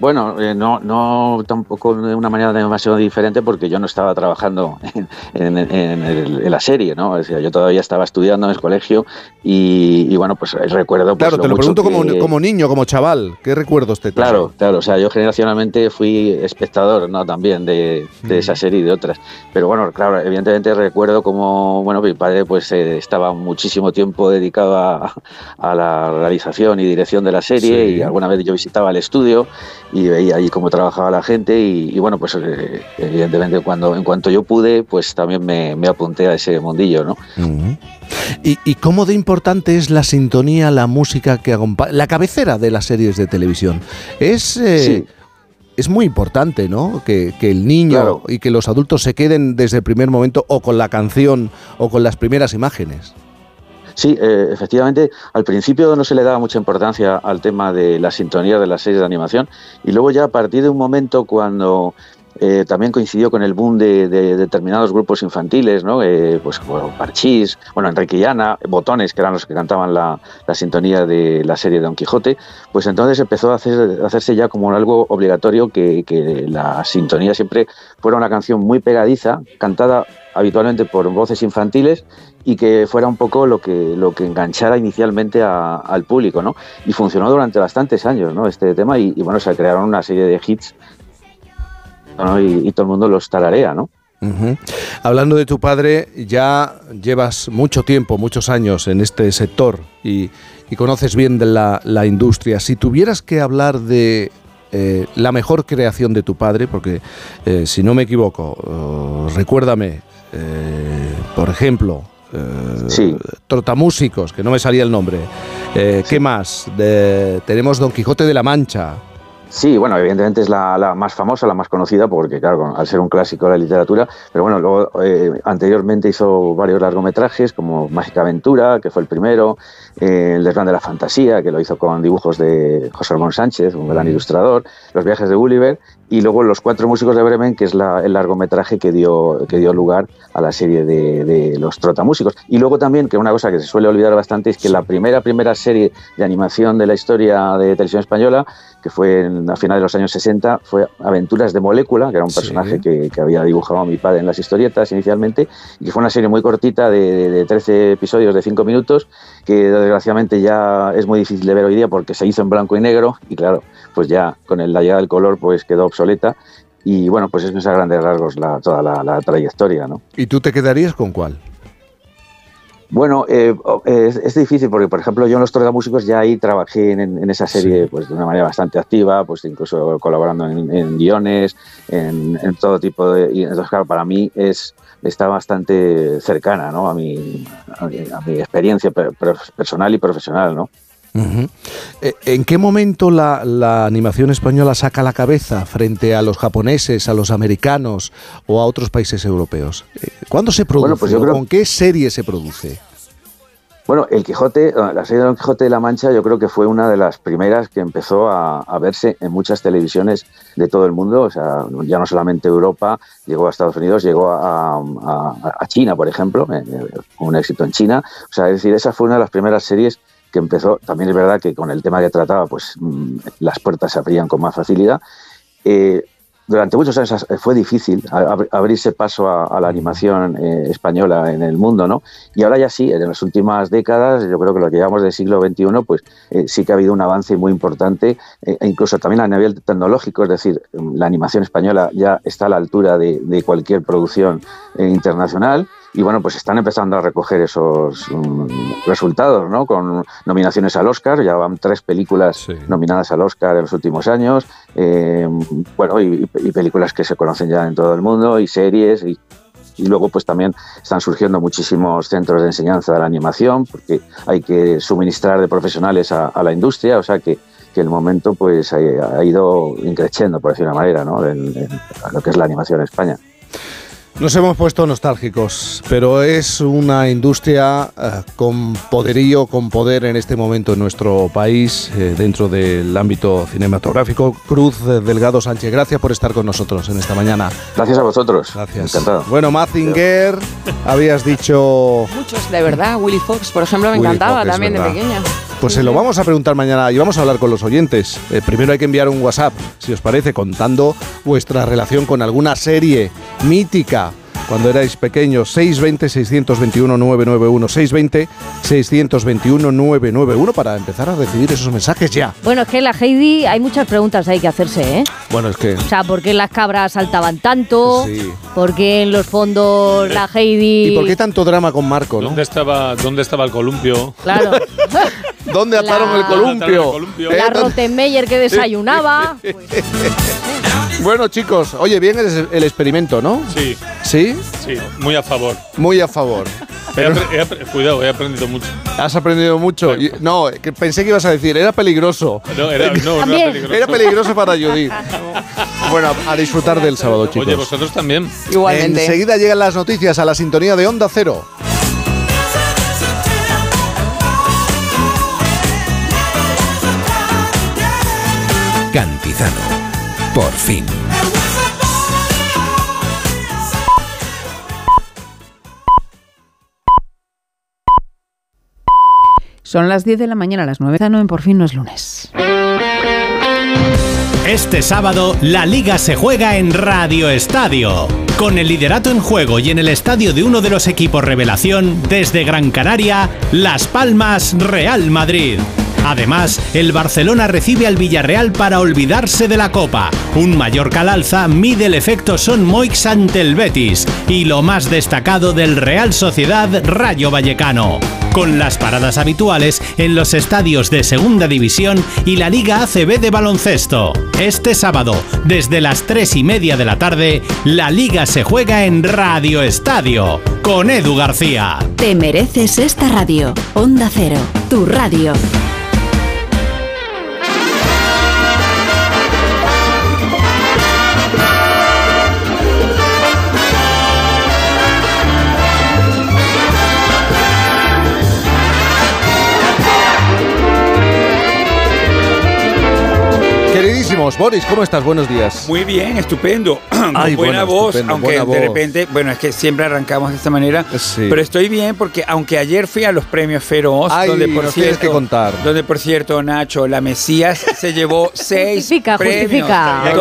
S33: Bueno, eh, no, no tampoco de una manera demasiado diferente porque yo no estaba trabajando en, en- en el- en la serie, ¿no? O sea, yo todavía estaba estudiando en el colegio y, y bueno, pues recuerdo... pues,
S1: Claro, te lo
S33: mucho
S1: pregunto como,
S33: que-
S1: como niño, como chaval. ¿Qué recuerdos te trae?
S33: Claro, claro, o sea, yo generacionalmente fui espectador, ¿no? También de, de esa serie y de otras. Pero bueno, claro, evidentemente recuerdo como, bueno, mi padre pues eh, estaba muchísimo tiempo dedicado a, a la realización y dirección de la serie
S1: Sí.
S33: y alguna vez yo visitaba el estudio y veía ahí cómo trabajaba la gente y, y bueno, pues eh, evidentemente cuando en cuanto yo pude, pues también me, me apunté a ese mundillo, ¿no?
S1: ¿Y, y cómo de importante es la sintonía, la música que acompaña, la cabecera de las series de televisión? Es, eh,
S33: Sí.
S1: es muy importante, ¿no? Que, que el niño
S33: Claro.
S1: y que los adultos se queden desde el primer momento o con la canción o con las primeras imágenes.
S33: Sí, eh, efectivamente, al principio no se le daba mucha importancia al tema de la sintonía de las series de animación y luego ya a partir de un momento cuando eh, también coincidió con el boom de, de determinados grupos infantiles, ¿no? Eh, pues bueno, Parchís, bueno, Enrique y Ana, Botones, que eran los que cantaban la, la sintonía de la serie Don Quijote, pues entonces empezó a, hacer- a hacerse ya como algo obligatorio que, que la sintonía siempre fuera una canción muy pegadiza, cantada habitualmente por voces infantiles y que fuera un poco lo que lo que enganchara inicialmente a- al público, ¿no? Y funcionó durante bastantes años, ¿no? Este tema y, bueno, se crearon una serie de hits y, todo el mundo los tararea, ¿no?
S1: Hablando de tu padre, ya llevas mucho tiempo, muchos años en este sector y, conoces bien de la, industria. Si tuvieras que hablar de eh, la mejor creación de tu padre, porque eh, si no me equivoco, recuérdame, eh, por ejemplo, eh, Trotamúsicos, que no me salía el nombre. Eh, ¿Qué más? De- tenemos Don Quijote de la Mancha.
S33: Sí, bueno, evidentemente es la, la más famosa, la más conocida, porque claro, al ser un clásico de la literatura, pero bueno, luego eh, anteriormente hizo varios largometrajes, como Mágica Aventura, que fue el primero, eh, El desván de la fantasía, que lo hizo con dibujos de José Ramón Sánchez, un gran ilustrador, Los viajes de Gulliver, y luego Los cuatro músicos de Bremen, que es la- el largometraje que dio, que dio lugar a la serie de, de Los trotamúsicos. Y luego también, que una cosa que se suele olvidar bastante, es que la primera, primera serie de animación de la historia de televisión española, que fue en, a finales de los años 60, fue Aventuras de Molécula, que era un personaje que, que había dibujado a mi padre en las historietas inicialmente, y que fue una serie muy cortita de, de- de 13 episodios de 5 minutos, que desgraciadamente ya es muy difícil de ver hoy día porque se hizo en blanco y negro, y claro, pues ya con el- la llegada del color pues quedó obsoleta, y bueno, pues es a grandes rasgos la, toda la, la trayectoria, ¿no?
S1: ¿Y tú te quedarías con cuál?
S33: Bueno, eh, es, es difícil porque, por ejemplo, yo en los Músicos ya ahí trabajé en, en esa serie pues, de una manera bastante activa, pues incluso colaborando en, en guiones, en, en todo tipo de... Y entonces, claro, para mí es está bastante cercana ¿no? a, mi, a, mi, a mi experiencia per- per- personal y profesional, ¿no?
S1: Eh, ¿En qué momento la, la animación española saca la cabeza frente a los japoneses, a los americanos o a otros países europeos? Eh, ¿Cuándo se produce?
S33: Bueno, pues yo
S1: ¿O
S33: creo-
S1: ¿Con qué serie se produce?
S33: Bueno, El Quijote, la serie de Don Quijote de la Mancha, yo creo que fue una de las primeras que empezó a, a verse en muchas televisiones de todo el mundo, o sea, ya no solamente Europa, llegó a Estados Unidos, llegó a, a- a China, por ejemplo, eh, eh, un éxito en China, o sea, es decir, esa fue una de las primeras series que empezó, también es verdad que con el tema que trataba, pues mm, las puertas se abrían con más facilidad. Eh, durante muchos años fue difícil abrirse paso a, a la animación eh, española en el mundo, ¿no? Y ahora ya sí, en las últimas décadas, yo creo que lo que llevamos del siglo XXI, pues eh, sí que ha habido un avance muy importante, eh, e incluso también a nivel tecnológico, es decir, mm, la animación española ya está a la altura de, de cualquier producción eh, internacional. Y bueno, pues están empezando a recoger esos mm, resultados, ¿no? Con nominaciones al Oscar, ya van tres películas nominadas al Oscar en los últimos años, eh, bueno, y, y películas que se conocen ya en todo el mundo, y series, y, y luego pues también están surgiendo muchísimos centros de enseñanza de la animación, porque hay que suministrar de profesionales a, a la industria, o sea que, que el momento pues ha, ha ido increciendo, por decir una manera, ¿no? En- en lo que es la animación en España.
S1: Nos hemos puesto nostálgicos, pero es una industria eh, con poderío, con poder en este momento en nuestro país, eh, dentro del ámbito cinematográfico. Cruz eh, Delgado Sánchez, gracias por estar con nosotros en esta mañana.
S33: Gracias a vosotros.
S1: Gracias.
S33: Encantado.
S1: Bueno, Mazinger, habías dicho...
S22: Muchos, de verdad. Willy Fox, por ejemplo, me
S1: Willy
S22: encantaba
S1: Fox,
S22: también de pequeña.
S1: Pues se lo vamos a preguntar mañana y vamos a hablar con los oyentes. Eh, primero hay que enviar un WhatsApp, si os parece, contando vuestra relación con alguna serie mítica cuando erais pequeños. 620-621-991. 620-621-991 para empezar a recibir esos mensajes ya.
S3: Bueno, es que la Heidi hay muchas preguntas ahí que hacerse, ¿eh?
S1: Bueno, es que...
S3: O sea, ¿por qué las cabras saltaban tanto?
S1: Sí.
S3: ¿Por qué en los fondos la Heidi...
S1: ¿Y por qué tanto drama con Marco, no?
S23: ¿Dónde estaba, ¿Dónde estaba el columpio?
S3: Claro.
S1: ¿Dónde ataron
S3: La-
S1: el columpio? ¿Eh?
S3: La
S1: ¿Dónde-
S3: Rottenmeier que desayunaba.
S1: Bueno, chicos, oye, bien el, el experimento, ¿no?
S23: Sí,
S1: ¿Sí?
S23: sí, muy a favor.
S1: Muy a favor.
S23: He he cuidado, he aprendido mucho.
S1: Has aprendido mucho. No, que pensé que ibas a decir, era peligroso.
S23: No, era, no, era peligroso.
S1: Era peligroso para Judith. Bueno, a disfrutar del sábado, chicos.
S23: Oye, vosotros también.
S22: Igualmente.
S1: Enseguida llegan las noticias a la sintonía de Onda Cero.
S2: Cantizano. Por fin.
S34: Son las 10 de la mañana, las 9. No, en por fin no es lunes.
S35: Este sábado, la liga se juega en Radio Estadio. Con el liderato en juego y en el estadio de uno de los equipos revelación, desde Gran Canaria, Las Palmas, Real Madrid. Además, el Barcelona recibe al Villarreal para olvidarse de la Copa. Un Mallorca al alza mide el efecto Son Moix ante el Betis. Y lo más destacado del Real Sociedad Rayo Vallecano. Con las paradas habituales en los estadios de Segunda División y la Liga ACB de baloncesto. Este sábado, desde las 3 y media de la tarde, la Liga se juega en Radio Estadio. Con Edu García.
S36: Te mereces esta radio. Onda Cero, tu radio.
S1: Boris, ¿cómo estás? Buenos días.
S37: Muy bien, estupendo.
S1: Ay,
S37: buena voz,
S1: estupendo,
S37: aunque
S1: buena
S37: de
S1: voz.
S37: repente, bueno, es que siempre arrancamos de esta manera.
S1: Sí.
S37: Pero estoy bien porque aunque ayer fui a los premios Feroz,
S1: Ay,
S37: donde por cierto,
S1: que contar.
S37: donde por cierto Nacho, la Mesías se llevó seis
S3: Justifica,
S37: premios.
S3: justifica.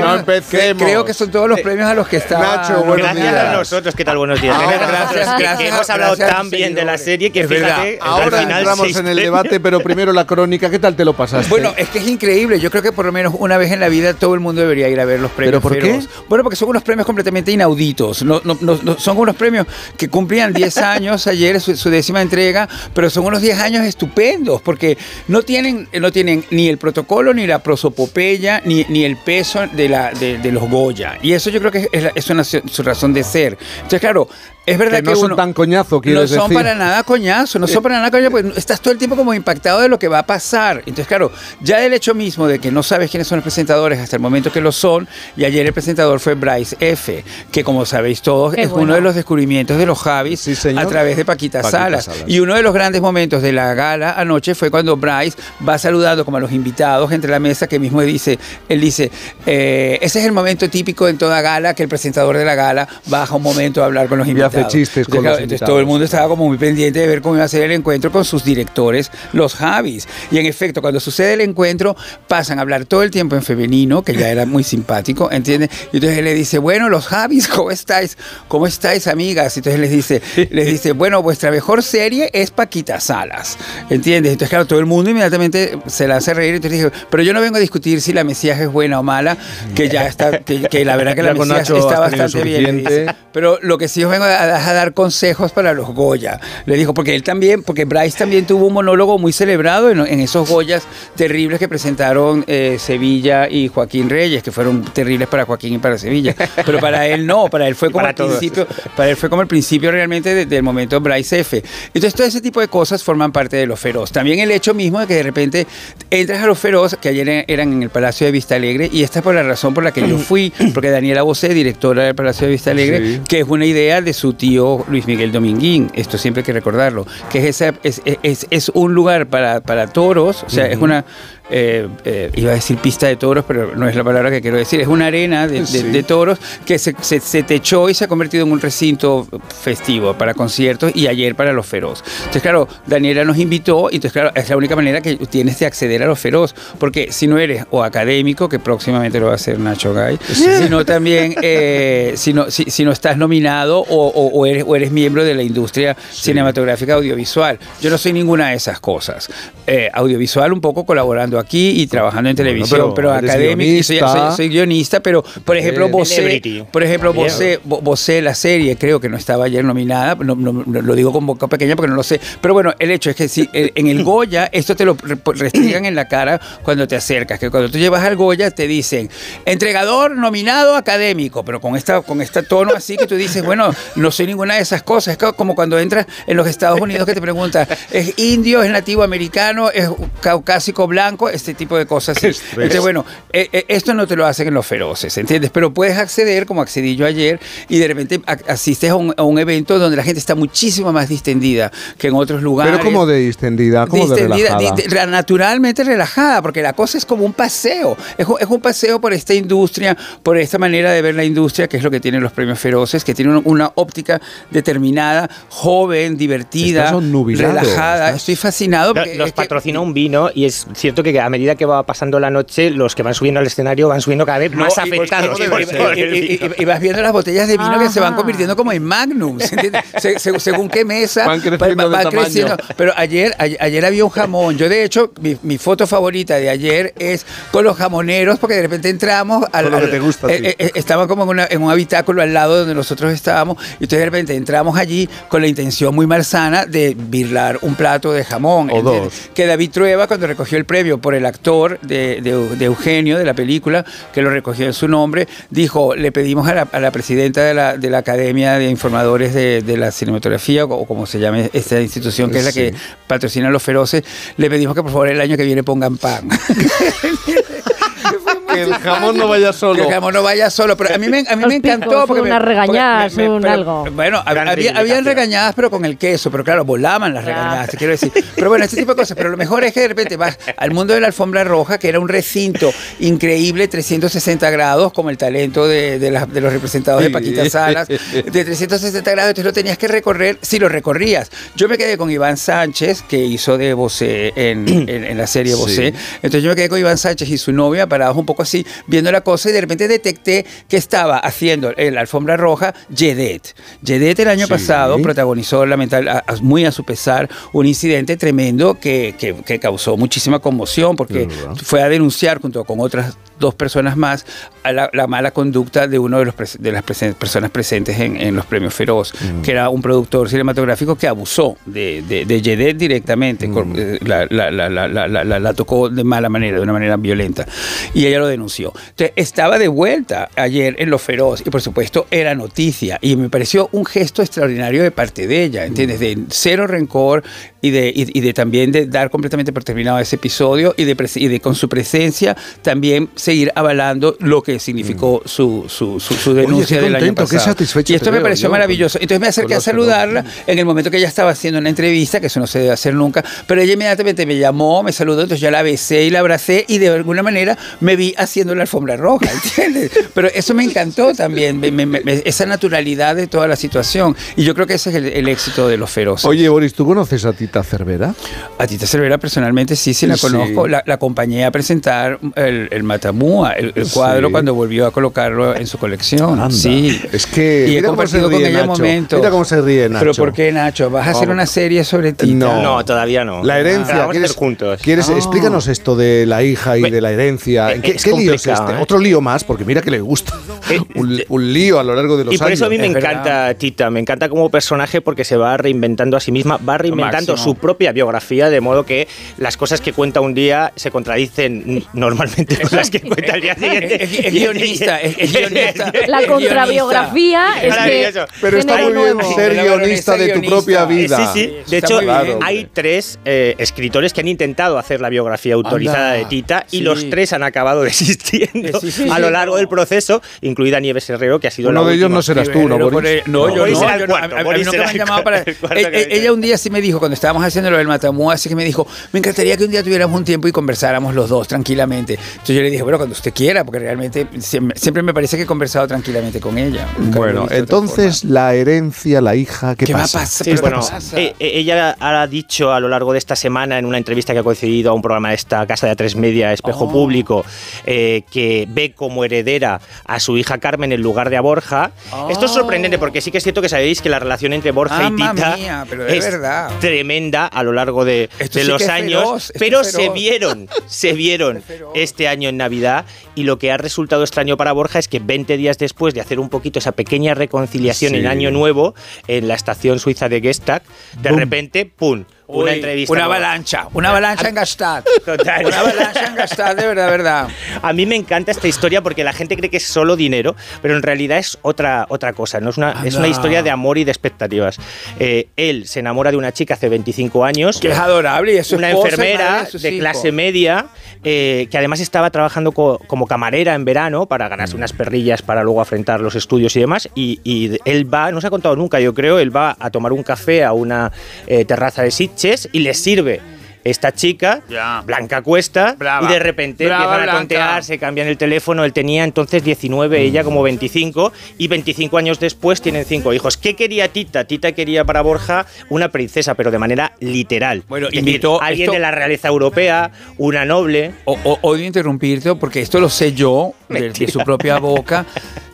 S1: No empecemos.
S37: Creo que son todos los premios a los que estaba.
S1: Nacho, buenos días.
S38: a nosotros, ¿qué tal? Buenos días.
S37: Ahora, gracias, gracias,
S38: que hemos hablado
S37: gracias,
S38: tan bien de la serie que
S37: Es
S38: fíjate,
S1: Ahora
S38: final
S1: entramos en el debate, pero primero la crónica. ¿Qué tal te lo pasaste?
S37: Bueno, es que es increíble. Yo creo que por lo menos una vez en la vida todo el mundo debería ir a ver los premios.
S1: ¿Pero por qué?
S37: Bueno, porque son unos premios completamente inauditos. No, no- no- no- son unos premios que cumplían 10 años ayer, su, su décima entrega, pero son unos 10 años estupendos porque no tienen, no tienen ni el protocolo, ni la prosopopeya, ni, ni el peso de, la, de, de los Goya. Y eso yo creo que es, la- es una, su razón de ser. Entonces, claro, es verdad
S1: que
S37: que,
S1: no son
S37: uno-
S1: tan coñazo,
S37: no
S1: quieres
S37: son
S1: decir.
S37: para nada coñazo, no son para nada coñazo, porque estás todo el tiempo como impactado de lo que va a pasar. Entonces, claro, ya el hecho mismo de que no sabes quiénes son los presentadores hasta el momento que lo son, y ayer el presentador fue Bryce F., que como sabéis todos,
S3: Qué
S37: es
S3: bueno.
S37: uno de los descubrimientos de los Javis
S1: Sí,
S37: a través de Paquita,
S1: Paquita
S37: Salas.
S1: Salas.
S37: Y uno de los grandes momentos de la gala anoche fue cuando Bryce va saludando como a los invitados entre la mesa, que mismo dice, él dice, eh, ese es el momento típico en toda gala, que el presentador de la gala baja un momento a hablar con los invitados.
S1: Hace chistes con
S37: Entonces,
S1: los
S37: entonces todo el
S1: invitados.
S37: mundo estaba como muy pendiente de ver cómo iba a ser el encuentro con sus directores, los Javis. Y en efecto, cuando sucede el encuentro, pasan a hablar todo el tiempo en femenino, que ya era muy simpático, ¿entiendes? Y entonces él le dice, bueno, los Javis, ¿cómo estáis? ¿Cómo estáis, amigas? Y entonces les dice, les dice, bueno, vuestra mejor serie es Paquita Salas, ¿entiendes? Entonces, claro, todo el mundo inmediatamente se la hace reír. Entonces dije, pero yo no vengo a discutir si la Mesías es buena o mala, que ya está, que, que la verdad que la
S1: con
S37: Mesías está bastante bien. Pero lo que sí os vengo a, a dar consejos para los Goya. Le dijo, porque él también, porque Bryce también tuvo un monólogo muy celebrado en, en esos Goyas terribles que presentaron eh, Sevilla y Joaquín Reyes, que fueron terribles para Joaquín y para Sevilla. Pero para él no, para él fue como el principio, para él fue como el principio realmente de- del momento Bryce F. Entonces todo ese tipo de cosas forman parte de lo feroz. También el hecho mismo de que de repente entras a lo feroz, que ayer eran en el Palacio de Vista Alegre, y esta es por la razón por la que yo fui, porque Daniela Bosé, directora del Palacio de Vista Alegre,
S1: Sí.
S37: que es una idea de su su tío Luis Miguel Dominguín. Esto siempre hay que recordarlo. Que es, esa, es, es, es un lugar para, para toros, o sea, es una. Eh, eh, iba a decir pista de toros, pero no es la palabra que quiero decir. Es una arena de, de-
S1: Sí.
S37: de toros que se, se, se techó y se ha convertido en un recinto festivo para conciertos y ayer para los feroz. Entonces, claro, Daniela nos invitó y entonces, claro, es la única manera que tienes de acceder a los feroz. Porque si no eres o académico, que próximamente lo va a hacer Nacho Gay, sino también eh, si, no, si, si no estás nominado o, o- o eres, o eres miembro de la industria cinematográfica audiovisual. Yo no soy ninguna de esas cosas. Eh, audiovisual un poco colaborando aquí y trabajando en televisión,
S1: pero
S37: pero,
S1: eres
S37: académico. y Soy, soy- soy guionista, pero por ejemplo,
S1: Eh, Celebrity.
S37: por ejemplo, Bosé, la serie, creo que no estaba ayer nominada, no, no- no- lo digo con boca pequeña porque no lo sé, pero bueno, el hecho es que si eh, en el Goya esto te lo re- restringan en la cara cuando te acercas, que cuando tú llevas al Goya te dicen entregador nominado académico, pero con esta con este tono así que tú dices, bueno, no soy ninguna de esas cosas, es co- como cuando entras en los Estados Unidos que te preguntan, ¿es indio, es nativo americano, es caucásico blanco? Este tipo de cosas. Entonces, bueno, eh, eh, esto no te lo hacen en los feroces, ¿entiendes? Pero puedes acceder, como accedí yo ayer, y de repente a- asistes a un, a un evento donde la gente está muchísimo más distendida que en otros lugares.
S1: Pero como de distendida, como de relajada.
S37: di- naturalmente relajada, porque la cosa es como un paseo. Es, un- es un paseo por esta industria, por esta manera de ver la industria, que es lo que tienen los premios feroces, que tienen una, óptica determinada, joven, divertida, relajada.
S1: estás-
S37: Estoy fascinado.
S39: No,
S37: porque
S39: nos
S37: es que-
S39: patrocina un vino y es cierto que a medida que va pasando la noche, los que van subiendo al escenario van subiendo cada vez
S37: No,
S39: más
S37: y-
S39: afectados
S37: y-
S39: por,
S37: y- vas viendo las botellas de vino que se van convirtiendo como en magnums, ¿entiendes? Se- se- según qué mesa
S1: Van creciendo de tamaño.
S37: Pero ayer, ayer, ayer había un jamón. Yo, de hecho, mi, mi foto favorita de ayer es con los jamoneros, porque de repente entramos al.
S1: Con lo que te gusta
S37: eh, eh, eh, estaban como en, una- en un habitáculo al lado donde nosotros estábamos. Y entonces de repente entramos allí con la intención muy malsana de birlar un plato de jamón.
S1: O dos.
S37: Que David Trueba, cuando recogió el premio por el actor de, de- de Eugenio, de la película, que lo recogió en su nombre, dijo, le pedimos a la, a la presidenta de la, de la Academia de Informadores de, la Cinematografía, o como se llame esta institución, que es la que patrocina a los feroces, le pedimos que por favor el año que viene pongan pan.
S1: Que el jamón no vaya solo.
S37: Que el jamón no vaya solo, pero a mí me, a mí me encantó.
S3: picos,
S37: porque
S3: unas
S37: me-
S3: regañadas,
S37: me- me-
S3: un
S37: pero-
S3: algo.
S37: Bueno, había, habían regañadas, pero con el queso, pero claro, volaban las regañadas, te quiero decir. Pero bueno, este tipo de cosas. Pero lo mejor es que de repente vas al mundo de la alfombra roja, que era un recinto increíble, 360 grados, como el talento de, de los representados de
S1: Sí.
S37: Paquita Salas, de 360 grados, entonces lo tenías que recorrer si lo recorrías. Yo me quedé con Iván Sánchez, que hizo de Bosé en, en- en la serie
S1: Sí.
S37: Bosé. Entonces yo me quedé con Iván Sánchez y su novia parados un poco así, viendo la cosa, y de repente detecté que estaba haciendo en la alfombra roja Yedet. Yedet el año
S1: Sí.
S37: pasado protagonizó, lamentable, a- a- muy a su pesar, un incidente tremendo que, que- que causó muchísima conmoción, porque fue a denunciar junto con otras dos personas más a la, la mala conducta de uno de, los pres- de las presen- personas presentes en, en los premios Feroz, que era un productor cinematográfico que abusó de, de, de Yedet directamente, cor- eh, la- la tocó de mala manera, de una manera violenta, y ella lo denunció. Entonces, estaba de vuelta ayer en Los Feroz, y por supuesto era noticia, y me pareció un gesto extraordinario de parte de ella, ¿entiendes? De cero rencor y de, y, y de también de dar completamente por terminado ese episodio y de, y de con su presencia también seguir avalando lo que significó su, su, su, su denuncia
S1: qué
S37: del año
S1: contento, qué
S37: pasado.
S1: satisfecho
S37: y esto me
S1: veo
S37: pareció
S1: yo
S37: maravilloso. Entonces me acerqué a saludarla en el momento que ella estaba haciendo una entrevista, que eso no se debe hacer nunca, pero ella inmediatamente me llamó, me saludó, entonces yo la besé y la abracé y de alguna manera me vi haciendo la alfombra roja, ¿entiendes? Pero eso me encantó también, me- me- me- esa naturalidad de toda la situación. Y yo creo que ese es el, el éxito de los feroces.
S1: Oye, Boris, ¿tú conoces a Tita Cervera?
S37: A Tita Cervera personalmente sí, sí la
S1: Sí.
S37: conozco. La, la acompañé a presentar el, el Matamúa, el, el cuadro,
S1: Sí.
S37: cuando volvió a colocarlo en su colección.
S1: Anda.
S37: Sí.
S1: Es que
S37: Y he compartido con ella momentos.
S1: Mira cómo se ríe
S37: ¿Pero
S1: Nacho.
S37: por qué, Nacho? ¿Vas a hacer una serie sobre Tita?
S1: No.
S39: No, todavía no.
S1: La herencia,
S39: La vamos a
S1: ¿quieres-
S39: hacer juntos.
S1: ¿Quieres,
S37: Ah.
S1: Explícanos esto de la hija y de la herencia.
S39: eh,
S1: ¿Qué,
S39: es
S1: qué lío es
S39: complicado,
S1: este?
S39: ¿eh?
S1: Otro lío más, porque mira que le gusta. un, un lío a lo largo de los
S39: Y por
S1: años.
S39: eso a mí me
S37: Es verdad.
S39: encanta Tita, me encanta como personaje porque se va reinventando a sí misma, va reinventando
S37: máximo.
S39: su propia biografía, de modo que las cosas que cuenta un día se contradicen normalmente con las que cuenta el día siguiente.
S37: Es, es guionista, es, guionista.
S3: La contrabiografía es que.
S1: Pero está muy bien
S3: nuevo.
S1: ser guionista de tu propia
S37: Eh,
S1: vida.
S39: Sí, sí. De hecho, hay tres eh, escritores que han intentado hacer la biografía autorizada
S37: Anda,
S39: de Tita y
S37: sí.
S39: los tres han acabado existiendo
S37: Sí, sí, sí,
S39: a lo largo del proceso, incluida Nieves Herrero, que ha sido
S1: Uno
S39: la
S1: de ellos no serás tú, ¿no, Boris?
S37: el- no, yo
S39: Boris
S37: no.
S39: el cuarto,
S37: a- a- a mí nunca me han
S39: el
S37: llamado para. Eh, eh, ella un día sí me dijo, cuando estábamos haciendo lo del Matamú, así que me dijo, me encantaría que un día tuviéramos un tiempo y conversáramos los dos tranquilamente. Entonces yo le dije, bueno, cuando usted quiera, porque realmente siempre, me parece que he conversado tranquilamente con ella. Nunca
S1: Bueno, entonces la herencia, la hija, ¿qué,
S37: ¿Qué va a
S1: pasa?
S37: pasar?
S39: Sí,
S37: ¿Pero qué
S39: bueno,
S37: pasa?
S39: eh, ella ha dicho a lo largo de esta semana en una entrevista que ha concedido a un programa de esta casa de A3 Media, Espejo
S37: Oh.
S39: Público, eh, que ve como heredera a su hija Carmen en lugar de a Borja. Esto es sorprendente porque sí que es cierto que sabéis que la relación entre Borja y Tita
S37: mía, pero de
S39: es
S37: verdad.
S39: tremenda a lo largo de,
S37: Esto
S39: de
S37: sí
S39: los años,
S37: feroz,
S39: pero se vieron, se vieron este año en Navidad y lo que ha resultado extraño para Borja es que 20 días después de hacer un poquito esa pequeña reconciliación
S1: Sí.
S39: en Año Nuevo en la estación suiza de Gestac, de
S1: Bum.
S39: repente, ¡pum! Una
S37: Uy,
S39: entrevista.
S37: Una avalancha, una avalancha en Gastad.
S39: Total.
S37: Una avalancha en Gastad, de verdad, verdad.
S39: A mí me encanta esta historia porque la gente cree que es solo dinero, pero en realidad es otra, otra cosa. ¿no? Es, una, es una historia de amor y de expectativas. Eh, él se enamora de una chica hace 25 años.
S37: Que es adorable y es
S39: Una enfermera
S37: de
S39: de clase media eh, que además estaba trabajando co- como camarera en verano para ganarse unas perrillas para luego afrontar los estudios y demás. Y, y él va, no se ha contado nunca, yo creo, él va a tomar un café a una eh, terraza de Sitges y le sirve. Esta chica, Blanca Cuesta,
S37: Brava.
S39: y de repente
S37: Brava,
S39: empiezan a
S37: Blanca.
S39: tontear, se cambian el teléfono, él tenía entonces 19, ella como 25, y 25 años después tienen cinco hijos. ¿Qué quería Tita? Tita quería para Borja una princesa, pero de manera literal.
S37: Bueno,
S39: Es decir,
S37: invitó
S39: alguien
S37: esto-
S39: de la realeza europea, una noble.
S37: O, o- odio interrumpirte porque esto lo sé yo de, de su propia boca.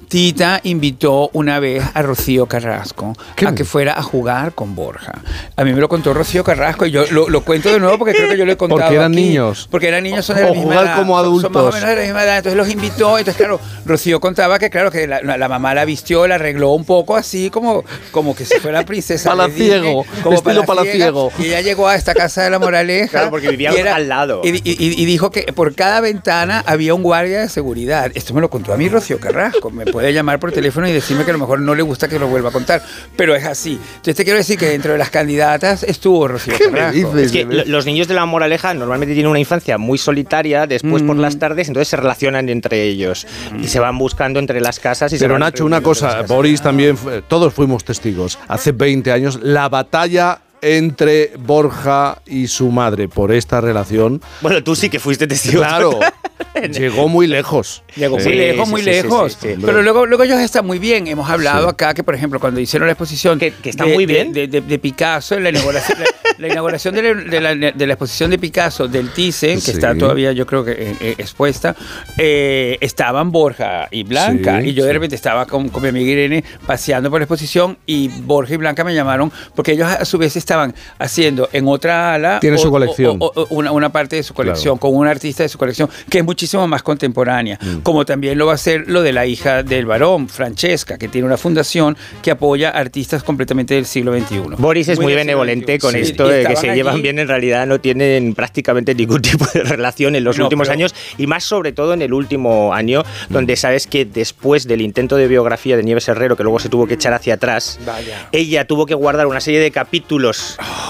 S37: Tita invitó una vez a Rocío Carrasco a que fuera a jugar con Borja. A mí me lo contó Rocío Carrasco y yo lo, lo cuento de nuevo porque creo que yo lo he contado.
S1: Porque eran
S37: aquí.
S1: niños.
S37: Porque eran niños, son de la
S1: O
S37: misma
S1: jugar
S37: edad,
S1: como
S37: son- Son más o
S1: adultos.
S37: menos de la misma edad. Entonces los invitó. Entonces, claro, Rocío contaba que, claro, que la, la mamá la vistió, la arregló un poco así, como, como que si fuera princesa.
S1: Palaciego,
S37: Disney, como
S1: estilo palaciego.
S37: Y ella llegó a esta casa de la Moraleja.
S39: Claro, porque
S37: y era-
S39: al lado.
S37: y, y- y- y dijo que por cada ventana había un guardia de seguridad. Esto me lo contó a mí Rocío Carrasco. Me puede llamar por teléfono y decirme que a lo mejor no le gusta que lo vuelva a contar. Pero es así. Entonces te quiero decir que dentro de las candidatas estuvo Rocío Carrasco.
S39: Es que lo- los niños de la moraleja normalmente tienen una infancia muy solitaria, después por
S37: Mm.
S39: las tardes, entonces se relacionan entre ellos y se van buscando entre las casas. Y se
S1: Pero Nacho, una cosa. Boris también, todos fuimos testigos. Hace 20 años, la batalla entre Borja y su madre por esta relación.
S39: Bueno, tú sí que fuiste testigo.
S1: Claro, llegó muy lejos.
S37: Llegó muy
S1: Sí,
S37: lejos,
S1: sí,
S37: muy
S1: sí, sí,
S37: lejos.
S1: sí, sí.
S37: Pero luego, luego ellos están muy bien. Hemos hablado
S1: Sí.
S37: acá que, por ejemplo, cuando hicieron la exposición. Que,
S39: están muy bien.
S37: De, de- de Picasso, la inauguración, la, la inauguración de, la, de la- de la exposición de Picasso del Thyssen, que
S1: Sí.
S37: está todavía, yo creo que eh, eh, expuesta, eh, estaban Borja y Blanca.
S1: Sí,
S37: y yo de repente estaba con, con mi amiga Irene paseando por la exposición y Borja y Blanca me llamaron porque ellos a su vez estaban haciendo en otra ala.
S1: Tiene
S37: o-
S1: su colección.
S37: o- o una, una parte de su colección
S1: Claro.
S37: con un artista de su colección que es muchísimo más contemporánea,
S1: Mm.
S37: como también lo va a ser lo de la hija del varón, Francesca, que tiene una fundación que apoya artistas completamente del siglo XXI.
S39: Boris es muy,
S37: siglo
S39: benevolente
S37: XXI.
S39: con
S37: Sí,
S39: esto
S37: y
S39: de que se
S37: allí.
S39: llevan bien, en realidad no tienen prácticamente ningún tipo de relación en los
S37: No,
S39: últimos
S37: pero-
S39: años y más sobre todo en el último año, donde sabes que después del intento de biografía de Nieves Herrero, que luego se tuvo que echar hacia atrás,
S37: Vaya.
S39: ella tuvo que guardar una serie de capítulos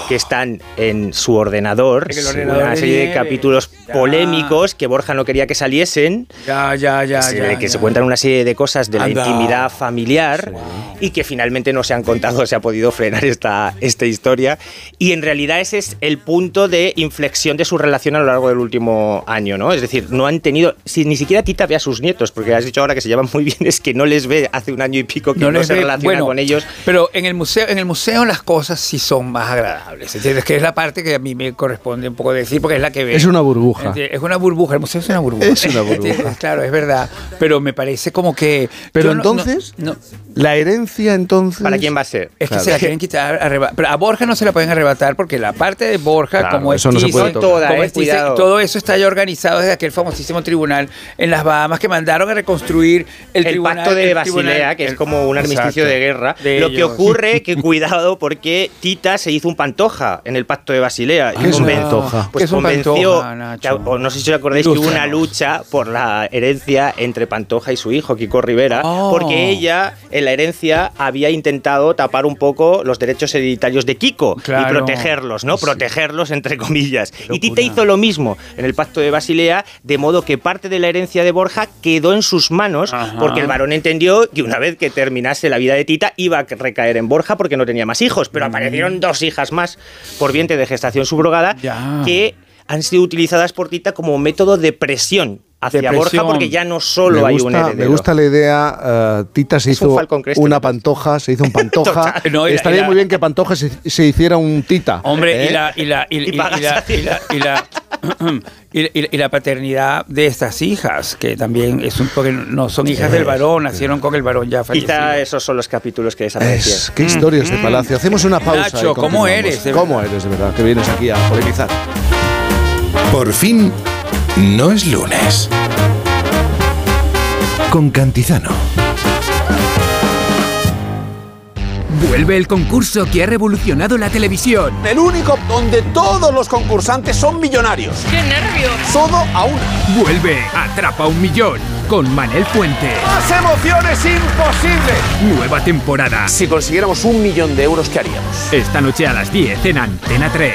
S39: que están en su ordenador,
S37: En ordenador
S39: una
S37: de
S39: serie de
S37: Nieves.
S39: capítulos
S37: Ya.
S39: polémicos que Borja no quería que saliesen.
S37: Ya, ya, ya.
S39: se-
S37: ya,
S39: que
S37: ya.
S39: se cuentan una serie de cosas de la
S37: Anda.
S39: intimidad familiar y que finalmente no se han contado, se ha podido frenar esta, esta historia. Y en realidad ese es el punto de inflexión de su relación a lo largo del último año, ¿no? Es decir, no han tenido, si ni siquiera Tita ve a sus nietos, porque has dicho ahora que se llevan muy bien, es que no les ve hace un año y pico que no,
S37: les
S39: se
S37: ve-
S39: relaciona
S37: bueno,
S39: con ellos.
S37: Pero en el museo, en el museo las cosas sí son más agradables. ¿entiendes? Que es la parte que a mí me corresponde un poco decir, porque es la que veo.
S1: Es una burbuja.
S37: Es una burbuja. El museo es una burbuja.
S1: Es una burbuja.
S37: ¿Entiendes? Claro, es verdad. Pero me parece como que.
S1: Pero entonces,
S37: no- no-
S1: la herencia entonces.
S39: ¿Para quién va a ser?
S37: es que
S1: Claro.
S37: se la quieren quitar, arreba- pero a Borja no se la pueden arrebatar porque la parte de Borja,
S1: Claro,
S37: como es
S1: eso no se puede.
S39: Toda,
S37: como
S39: eh,
S37: es todo eso está ya organizado desde aquel famosísimo tribunal en las Bahamas que mandaron a reconstruir el,
S39: El,
S37: tribunal.
S39: pacto de
S37: el
S39: Basilea,
S37: tribunal-
S39: que es como un armisticio
S37: Exacto.
S39: de guerra.
S37: De
S39: Lo que
S37: ellos.
S39: ocurre, que cuidado, porque Tita se hizo un pantoja. En el Pacto de Basilea.
S1: ¿Qué es un Pantoja?
S39: Pues
S37: ¿Qué es
S39: convenció,
S37: Pantoja,
S39: que- o no sé si os acordáis que hubo una lucha por la herencia entre Pantoja y su hijo, Kiko Rivera,
S37: Oh.
S39: porque ella en la herencia había intentado tapar un poco los derechos hereditarios de Kiko
S37: Claro.
S39: y protegerlos, ¿no?
S37: Sí.
S39: Protegerlos entre comillas. Y Tita hizo lo mismo en el Pacto de Basilea, de modo que parte de la herencia de Borja quedó en sus manos,
S37: Ajá.
S39: porque el varón entendió que una vez que terminase la vida de Tita iba a recaer en Borja porque no tenía más hijos, pero aparecieron dos hijas más por vientre de gestación subrogada
S37: Ya.
S39: que han sido utilizadas por Tita como método de presión hacia Borja porque ya no solo
S1: me
S39: hay un
S1: gusta,
S39: heredero.
S1: me gusta la idea. eh, Tita se
S39: Es un
S1: hizo
S39: Crest,
S1: una pantoja, se hizo un pantoja.
S37: No, la-
S1: Estaría
S37: y la-
S1: muy bien que Pantoja se, se hiciera un Tita.
S37: Hombre,
S1: ¿eh?
S37: y la y la y,
S39: Y
S37: y- y la, y y paternidad de estas hijas, que también es un porque no son hijas del varón, nacieron con el varón ya fallecido.
S39: Quizá esos son los capítulos que desaparecieron.
S1: Es, qué historias de Palacio. Hacemos una pausa.
S37: Nacho,
S1: y
S37: ¿cómo eres, de
S1: ¿Cómo eres, de verdad? Que vienes aquí a polemizar.
S40: Por fin, no es lunes. Con Cantizano.
S16: Vuelve el concurso que ha revolucionado la televisión.
S17: El único donde todos los concursantes son millonarios.
S16: ¡Qué nervios!
S17: Todo a una.
S16: Vuelve Atrapa un Millón con Manel Fuente.
S17: ¡Más emociones imposible!
S16: Nueva temporada.
S17: Si consiguiéramos un millón de euros, ¿qué haríamos?
S16: Esta noche a las 10 en Antena 3.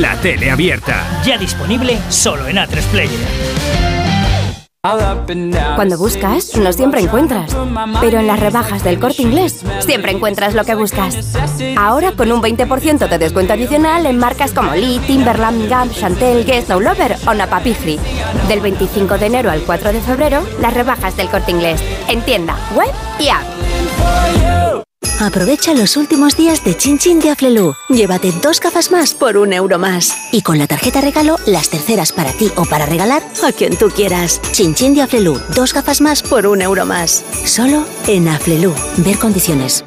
S16: La tele abierta.
S41: Ya disponible solo en A3 Player.
S42: Cuando buscas, no siempre encuentras. Pero en las rebajas del corte inglés, siempre encuentras lo que buscas. Ahora con un 20% de descuento adicional en marcas como Lee, Timberland, Gap, Chantel, Guess, No Lover o Napa Pifri. Del 25 de enero al 4 de febrero, las rebajas del corte inglés. En tienda, web y app.
S43: Aprovecha los últimos días de Chin Chin de Aflelu. Llévate dos gafas más por un euro más. Y con la tarjeta regalo, las terceras para ti o para regalar a quien tú quieras. Chin Chin de Aflelu. Dos gafas más por un euro más. Solo en Aflelu. Ver condiciones.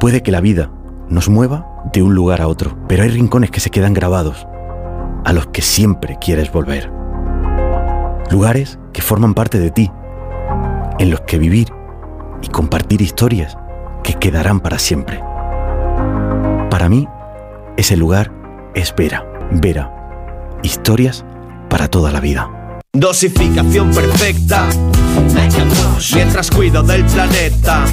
S21: Puede que la vida nos mueva de un lugar a otro, pero hay rincones que se quedan grabados, a los que siempre quieres volver. Lugares que forman parte de ti, en los que vivir y compartir historias que quedarán para siempre. Para mí, ese lugar es Vera. Vera. Historias para toda la vida.
S44: Dosificación perfecta. Mientras cuido del planeta.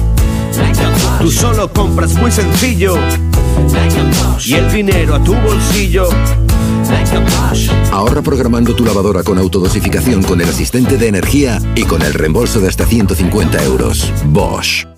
S44: Tú solo compras muy sencillo. Y el dinero a tu bolsillo.
S45: Ahorra programando tu lavadora con autodosificación con el asistente de energía y con el reembolso de hasta 150 euros. Bosch.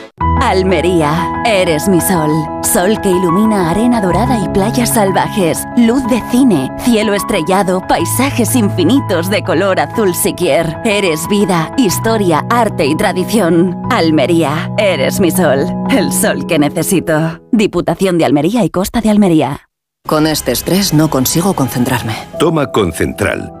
S14: Almería, eres mi sol. Sol que ilumina arena dorada y playas salvajes. Luz de cine, cielo estrellado, paisajes infinitos de color azul siquier. Eres vida, historia, arte y tradición. Almería, eres mi sol. El sol que necesito. Diputación de Almería y Costa de Almería.
S46: Con este estrés no consigo concentrarme.
S47: Toma Concentral.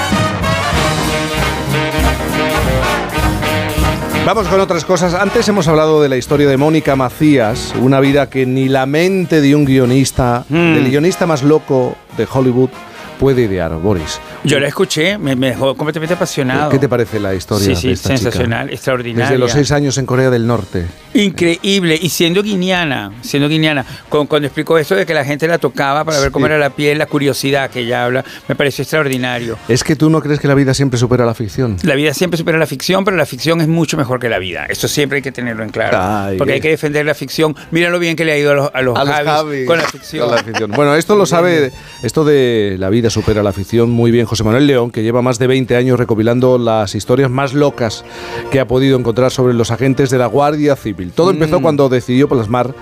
S1: Vamos con otras cosas. Antes hemos hablado de la historia de Mónica Macías, una vida que ni la mente de un guionista,
S37: Mm.
S1: del guionista más loco de Hollywood, puede idear, Boris.
S37: Yo la escuché, me, me dejó completamente apasionado.
S1: ¿Qué te parece la historia
S37: Sí, sí,
S1: de esta chica?
S37: sensacional, extraordinaria.
S1: Desde los seis años en Corea del Norte.
S37: Increíble, y siendo guineana, siendo guineana, con- cuando explicó esto de que la gente la tocaba para ver cómo era la piel, la curiosidad que ella habla, me pareció extraordinario.
S1: Es que tú no crees que la vida siempre supera la ficción.
S37: La vida siempre supera la ficción, pero la ficción es mucho mejor que la vida. Eso siempre hay que tenerlo en claro.
S1: Ay,
S37: porque
S1: eh.
S37: hay que defender la ficción. Mira lo bien que le ha ido a los, a los,
S1: A los
S37: Javis
S1: Javis
S37: con la ficción.
S1: con la ficción. Bueno, esto lo sabe, esto de la vida supera la ficción muy bien José Manuel León, que lleva más de 20 años recopilando las historias más locas que ha podido encontrar sobre los agentes de la Guardia Civil. Todo empezó
S37: Mm.
S1: cuando decidió plasmar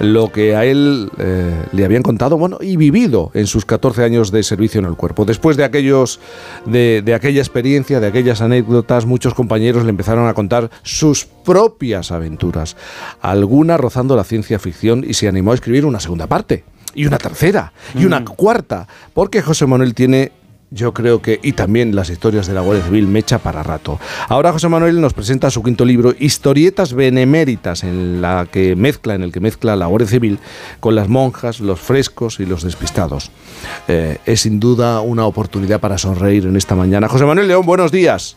S1: lo que a él eh, le habían contado bueno, y vivido en sus 14 años de servicio en el cuerpo. Después de, aquellos, de, de aquella experiencia, de aquellas anécdotas, muchos compañeros le empezaron a contar sus propias aventuras, algunas rozando la ciencia ficción y se animó a escribir una segunda parte y una tercera y una cuarta, porque José Manuel tiene yo creo que, y también las historias de la Guardia Civil, mecha para rato. Ahora José Manuel nos presenta su quinto libro, Historietas Beneméritas, en, la que mezcla, en el que mezcla la Guardia Civil con las monjas, los frescos y los despistados. Eh, es sin duda una oportunidad para sonreír en esta mañana. José Manuel León, buenos días.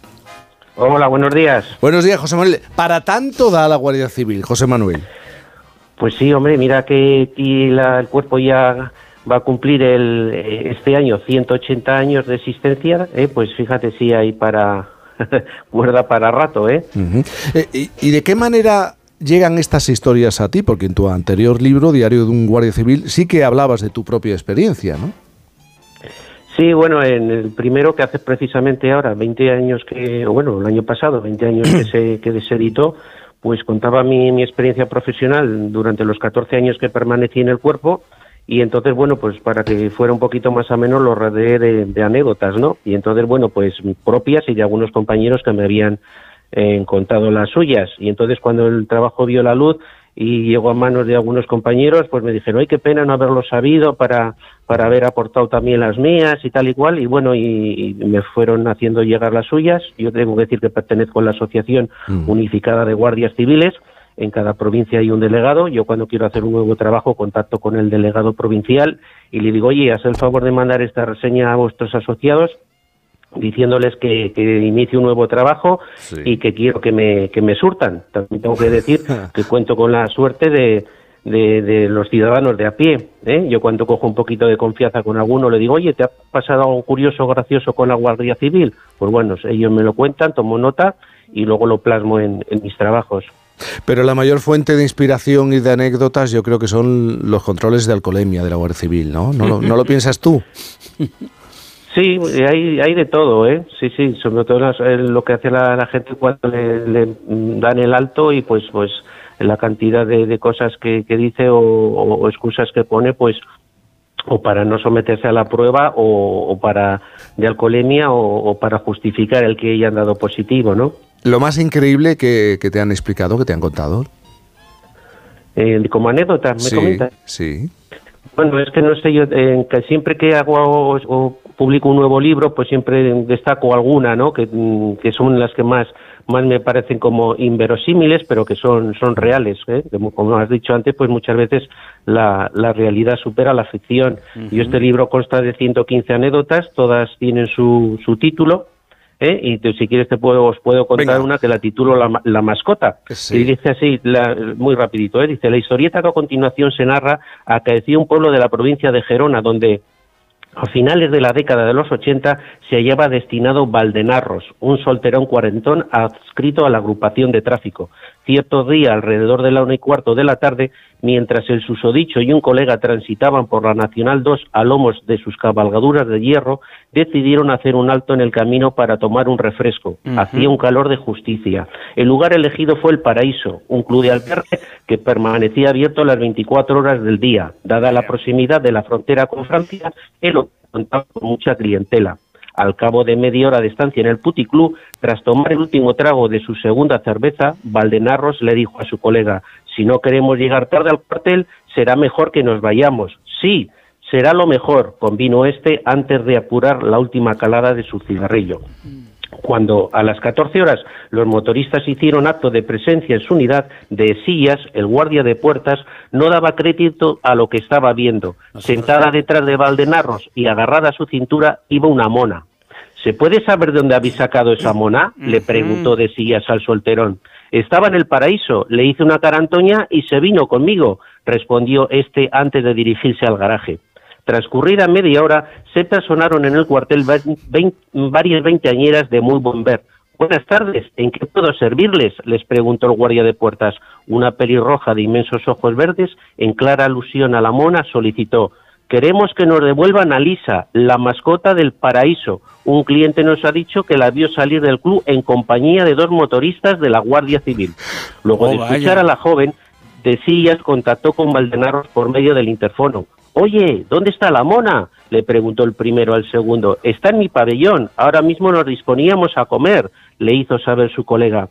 S48: Hola, buenos días.
S1: Buenos días, José Manuel. Para tanto da la Guardia Civil, José Manuel.
S48: Pues sí, hombre, mira que la- el cuerpo ya va a cumplir el, eh, este año 180 años de existencia, ¿eh? pues fíjate si hay para cuerda para rato, ¿eh?
S1: Eh, y, y de qué manera llegan estas historias a ti? Porque en tu anterior libro, Diario de un Guardia Civil, sí que hablabas de tu propia experiencia, ¿no?
S48: Sí, bueno, en el primero que hace precisamente ahora, 20 años que, o bueno, el año pasado, 20 años que se, que se editó, pues contaba mi, mi experiencia profesional durante los 14 años que permanecí en el cuerpo y entonces, bueno, pues para que fuera un poquito más ameno lo rodeé de, de anécdotas, ¿no? Y entonces, bueno, pues propias y de algunos compañeros que me habían eh, contado las suyas. Y entonces cuando el trabajo vio la luz y llegó a manos de algunos compañeros, pues me dijeron, ay, qué pena no haberlo sabido para, para haber aportado también las mías y tal y cual. Y bueno, y, y me fueron haciendo llegar las suyas. Yo tengo que decir que pertenezco a la Asociación Unificada de Guardias Civiles. En cada provincia hay un delegado. Yo cuando quiero hacer un nuevo trabajo contacto con el delegado provincial y le digo, oye, haz el favor de mandar esta reseña a vuestros asociados diciéndoles que, que inicie un nuevo trabajo y que quiero que me, que me surtan. También tengo que decir que cuento con la suerte de, de, de los ciudadanos de a pie. ¿eh? Yo cuando cojo un poquito de confianza con alguno le digo, oye, ¿te ha pasado algo curioso o gracioso con la Guardia Civil? Pues bueno, ellos me lo cuentan, tomo nota y luego lo plasmo en, en mis trabajos.
S1: Pero la mayor fuente de inspiración y de anécdotas yo creo que son los controles de alcoholemia de la Guardia Civil, ¿no? ¿No, lo- no lo piensas tú?
S48: Sí, hay, hay de todo, ¿eh? Sí, sí, sobre todo las- eh, lo que hace la, la gente cuando le, le, dan el alto y pues pues la cantidad de, de cosas que, que dice o, o- o excusas que pone, pues o para no someterse a la prueba o, o para de alcoholemia o, o para justificar el que hayan dado positivo, ¿no?
S1: Lo más increíble que, que te han explicado, que te han contado.
S48: Eh, como anécdota, me
S1: sí,
S48: comentas.
S1: sí.
S48: Bueno, es que no sé yo, eh, que siempre que hago o, o publico un nuevo libro, pues siempre destaco alguna, ¿no? Que, mm, que son las que más más me parecen como inverosímiles, pero que son son reales. ¿eh? Como, has dicho antes, pues muchas veces la, la realidad supera la ficción. Y este libro consta de 115 anécdotas, todas tienen su, su título. ¿eh? Y te- si quieres te puedo, os puedo contar una que la titulo La, la mascota. Y dice así, la- muy rapidito, ¿eh? dice, la historieta que a continuación se narra acaeció un pueblo de la provincia de Gerona, donde a finales de la década de los 80 se hallaba destinado Valdenarros, un solterón cuarentón adscrito a la agrupación de tráfico. Cierto día, alrededor de la una y cuarto de la tarde, mientras el susodicho y un colega transitaban por la Nacional 2 a lomos de sus cabalgaduras de hierro, decidieron hacer un alto en el camino para tomar un refresco. Hacía un calor de justicia. El lugar elegido fue el Paraíso, un club de albergue que permanecía abierto las 24 horas del día. Dada la proximidad de la frontera con Francia, el hotel contaba con mucha clientela. Al cabo de media hora de estancia en el puticlub, tras tomar el último trago de su segunda cerveza, Valdenarros le dijo a su colega, si no queremos llegar tarde al cuartel, será mejor que nos vayamos. Sí, será lo mejor, convino este antes de apurar la última calada de su cigarrillo. Cuando a las 14 horas los motoristas hicieron acto de presencia en su unidad de sillas, el guardia de puertas no daba crédito a lo que estaba viendo. Sentada detrás de Valdenarros y agarrada a su cintura iba una mona. ¿Se puede saber de dónde habéis sacado esa mona? Le preguntó de sillas al solterón. Estaba en el paraíso, le hice una carantoña y se vino conmigo, respondió este antes de dirigirse al garaje. Transcurrida media hora, se personaron en el cuartel varias veinteañeras de muy buen ver. Buenas tardes, ¿en qué puedo servirles? les preguntó el guardia de puertas. Una pelirroja de inmensos ojos verdes, en clara alusión a la mona, solicitó Queremos que nos devuelvan a Lisa, la mascota del paraíso. Un cliente nos ha dicho que la vio salir del club en compañía de dos motoristas de la Guardia Civil. Luego
S37: Oh,
S48: de escuchar
S37: vaya.
S48: a la joven, de sillas contactó con Valdenarros por medio del interfono. Oye, ¿dónde está la mona? le preguntó el primero al segundo. Está en mi pabellón. Ahora mismo nos disponíamos a comer, le hizo saber su colega.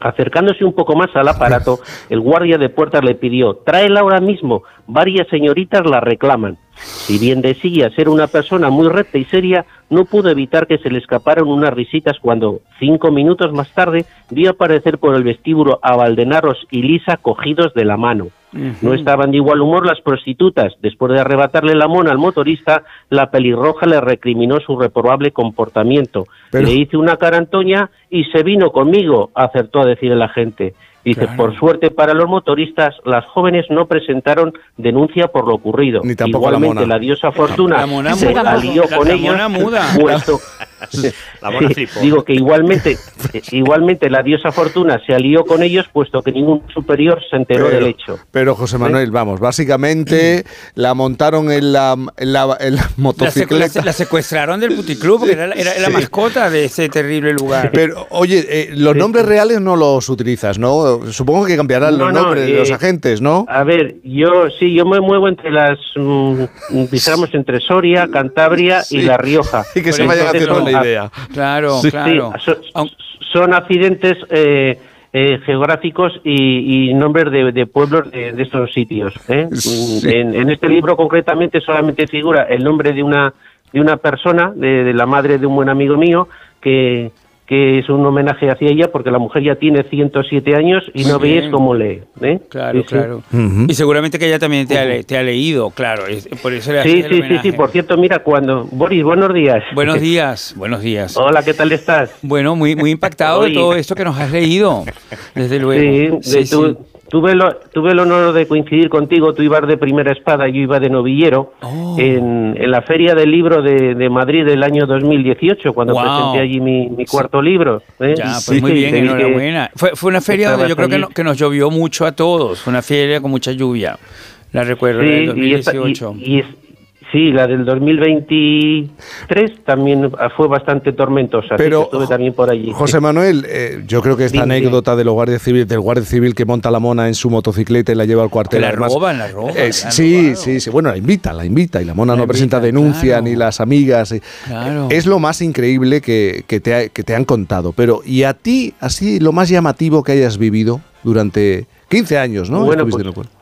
S48: Acercándose un poco más al aparato, el guardia de puertas le pidió, tráela ahora mismo, varias señoritas la reclaman. Si bien de sillas era una persona muy recta y seria, no pudo evitar que se le escaparan unas risitas cuando, cinco minutos más tarde, vio aparecer por el vestíbulo a Valdenaros y Lisa cogidos de la mano. No estaban de igual humor las prostitutas. Después de arrebatarle la mona al motorista, la pelirroja le recriminó su reprobable comportamiento.
S1: Pero-
S48: Le hice una carantoña y se vino conmigo, acertó a decir el agente. Dice,
S1: Claro.
S48: por suerte para los motoristas, las jóvenes no presentaron denuncia por lo ocurrido.
S1: Ni tampoco la
S48: Igualmente,
S1: mona.
S48: la, diosa Fortuna
S37: La mona
S48: se alió
S37: La-
S48: con
S37: la
S48: ellos.
S37: mona muda.
S48: puesto-
S39: La mona
S48: Sí,
S39: flipó.
S48: digo que igualmente, eh, igualmente la diosa Fortuna se alió con ellos, puesto que ningún superior se enteró
S1: Pero-
S48: del hecho.
S1: Pero José Manuel, vamos, básicamente la montaron en la, en la, en la
S37: La, secu-
S1: motocicleta.
S37: la- la secuestraron del puticlub, porque era, la- era la
S1: Sí.
S37: mascota de ese terrible lugar.
S1: Pero, oye, eh, los nombres reales no los utilizas, ¿no? Supongo que cambiarán los
S48: No, no,
S1: nombres de los
S48: eh,
S1: agentes, ¿no?
S48: A ver, yo sí, yo me muevo entre las, mm, digamos, entre Soria, Cantabria y. La Rioja.
S1: Y que se vayan haciendo la
S48: a-
S1: idea.
S37: Claro,
S1: Sí.
S37: claro.
S48: Sí, son, son accidentes eh, eh, geográficos y, y nombres de, de pueblos de, de estos sitios. ¿eh?
S1: Sí.
S48: En, en este libro concretamente solamente figura el nombre de una de una persona, de, de la madre de un buen amigo mío, que, que es un homenaje hacia ella porque la mujer ya tiene 107 años y
S37: Muy
S48: no veis
S37: bien.
S48: cómo lee. ¿eh?
S37: Claro,
S48: Sí, sí.
S37: claro. Y seguramente que ella también te ha, le- te ha leído, claro. es- por eso le
S48: Sí, sí, sí, sí. Por cierto, mira, cuando... Boris, buenos días.
S37: Buenos días, buenos días.
S48: Hola, ¿qué tal estás?
S37: Bueno, muy, muy impactado de todo esto que nos has leído, desde luego.
S48: Sí, de tu- Tuve, el, tuve el honor de coincidir contigo, tú ibas de primera espada, yo iba de novillero,
S37: Oh.
S48: en, en la Feria del Libro de, de Madrid del año 2018, cuando presenté allí mi, mi cuarto libro. ¿eh?
S37: Ya, pues muy bien, enhorabuena. Fue, fue una feria donde yo creo que, no- que nos llovió mucho a todos. Fue una feria con mucha lluvia. La recuerdo,
S48: Sí, y esta- y-
S37: 2018.
S48: y es- sí, la del 2023 también fue bastante tormentosa,
S1: Pero,
S48: estuve también por allí.
S1: José Manuel, eh, yo creo que esta
S48: Dime,
S1: anécdota de los guardias civiles, del guardia civil que monta la mona en su motocicleta y la lleva al cuartel.
S37: Que la
S1: además,
S37: roban, la roban,
S1: eh,
S37: la
S1: sí, sí, sí. Bueno, la invita, la invita y la mona
S37: La
S1: no presenta denuncia
S37: claro.
S1: ni las amigas. eh.
S37: Claro.
S1: Es lo más increíble que, que te ha- que te han contado. Pero, ¿y a ti, así, lo más llamativo que hayas vivido durante 15 años, ¿no?
S48: Bueno,
S1: Estuviste
S48: pues,
S1: en el cuartel.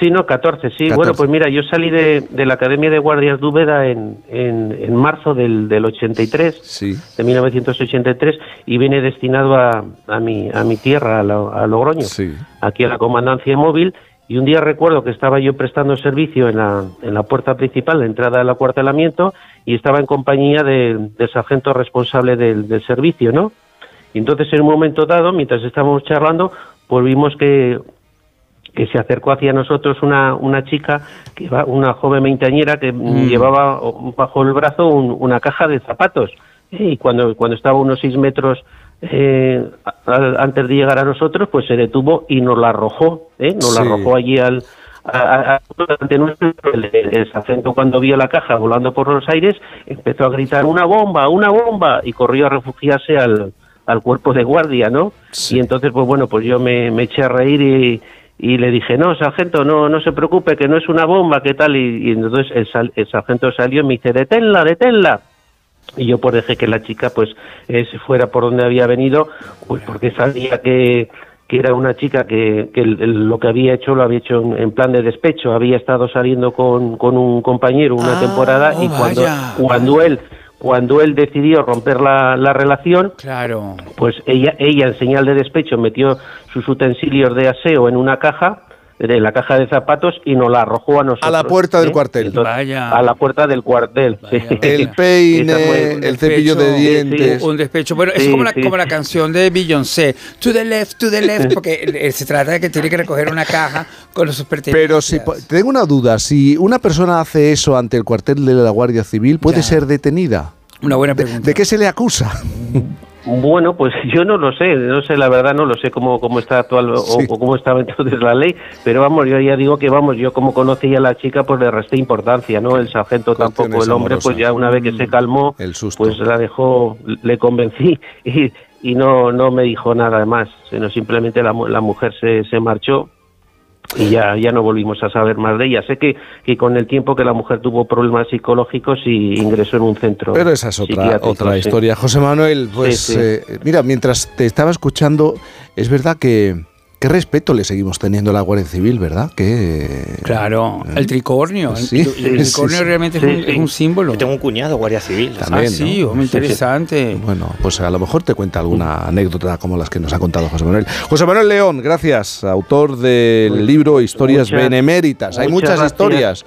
S48: Sí, no, 14, sí.
S1: 14.
S48: Bueno, pues mira, yo salí de, de la Academia de Guardias de Úbeda en, en, en marzo del, del 83,
S1: Sí.
S48: de 1983, y vine destinado a, a, mi, a mi tierra, a, Lo- a Logroño,
S1: Sí.
S48: aquí a la comandancia móvil. Y un día recuerdo que estaba yo prestando servicio en la, en la puerta principal, la entrada del acuartelamiento, y estaba en compañía de- del sargento responsable del, del servicio, ¿no? Y entonces en un momento dado, mientras estábamos charlando, pues vimos que que se acercó hacia nosotros una, una chica, que va, una joven veinteañera que mm, llevaba bajo el brazo un- una caja de zapatos. Y cuando, cuando estaba a unos seis metros eh, antes de llegar a nosotros, pues se detuvo y nos la arrojó, ¿eh? nos la arrojó allí al, a- a- a- ante nuestro. El, el- sargento cuando vio la caja volando por los aires empezó a gritar una bomba, una bomba y corrió a refugiarse al, al cuerpo de guardia, ¿no? Y entonces, pues bueno, pues yo me, me eché a reír y, y le dije, no, sargento, no, no se preocupe, que no es una bomba, ¿qué tal? Y, y entonces el, sal- el sargento salió y me dice, deténla, deténla. Y yo pues dejé que la chica pues eh, se fuera por donde había venido, pues porque sabía que, que era una chica que, que el- el- lo que había hecho lo había hecho en, en plan de despecho, había estado saliendo con, con un compañero una
S37: Ah,
S48: temporada
S37: oh,
S48: y cuando,
S37: vaya,
S48: cuando él cuando él decidió romper la, la relación,
S37: Claro.
S48: pues ella, ella en señal de despecho metió sus utensilios de aseo en una caja, de la caja de zapatos y nos la arrojó a nosotros.
S1: A la puerta del
S48: ¿eh?
S1: cuartel.
S48: Entonces,
S37: Vaya.
S48: A la puerta del cuartel. sí.
S1: El peine, el cepillo de dientes.
S37: Un despecho. Bueno, es
S48: Sí,
S37: como la, como la canción de Beyoncé. To the left, to the left. Porque eh, se trata de que tiene que recoger una caja con sus pertenencias.
S1: Pero si po- tengo una duda, si una persona hace eso ante el cuartel de la Guardia Civil, ¿puede
S37: Ya.
S1: ser detenida?
S37: Una buena
S1: ¿De,
S37: pregunta.
S1: de qué se le acusa?
S48: Bueno, pues yo no lo sé, no sé, la verdad no lo sé cómo, cómo está actual o,
S1: Sí.
S48: o cómo estaba entonces la ley, pero vamos, yo ya digo que vamos, yo como conocía a la chica, pues le resté importancia, ¿no? El sargento tampoco, el hombre, pues ya una vez que se calmó,
S1: El susto.
S48: pues la dejó, le convencí y, y no, no me dijo nada más, sino simplemente la, la mujer se, se marchó y ya, ya no volvimos a saber más de ella. Sé que, que con el tiempo que la mujer tuvo problemas psicológicos y ingresó en un centro.
S1: Pero esa es otra, otra
S48: sí.
S1: historia. José Manuel, pues
S48: Sí, sí.
S1: eh, mira, mientras te estaba escuchando, es verdad que qué respeto le seguimos teniendo a la Guardia Civil, ¿verdad? Que
S37: Claro, el tricornio. el-
S1: Sí,
S37: el, tricornio
S1: sí.
S37: realmente
S48: Sí,
S37: es, un,
S48: sí.
S37: es un símbolo.
S39: Yo tengo un cuñado guardia civil.
S1: También,
S37: ah, sí,
S1: ¿no?
S37: hombre, interesante.
S1: Bueno, pues a lo mejor te cuenta alguna anécdota como las que nos ha contado José Manuel. José Manuel León, gracias, autor del libro Historias
S48: Muchas-
S1: Beneméritas. Hay
S48: muchas
S1: historias.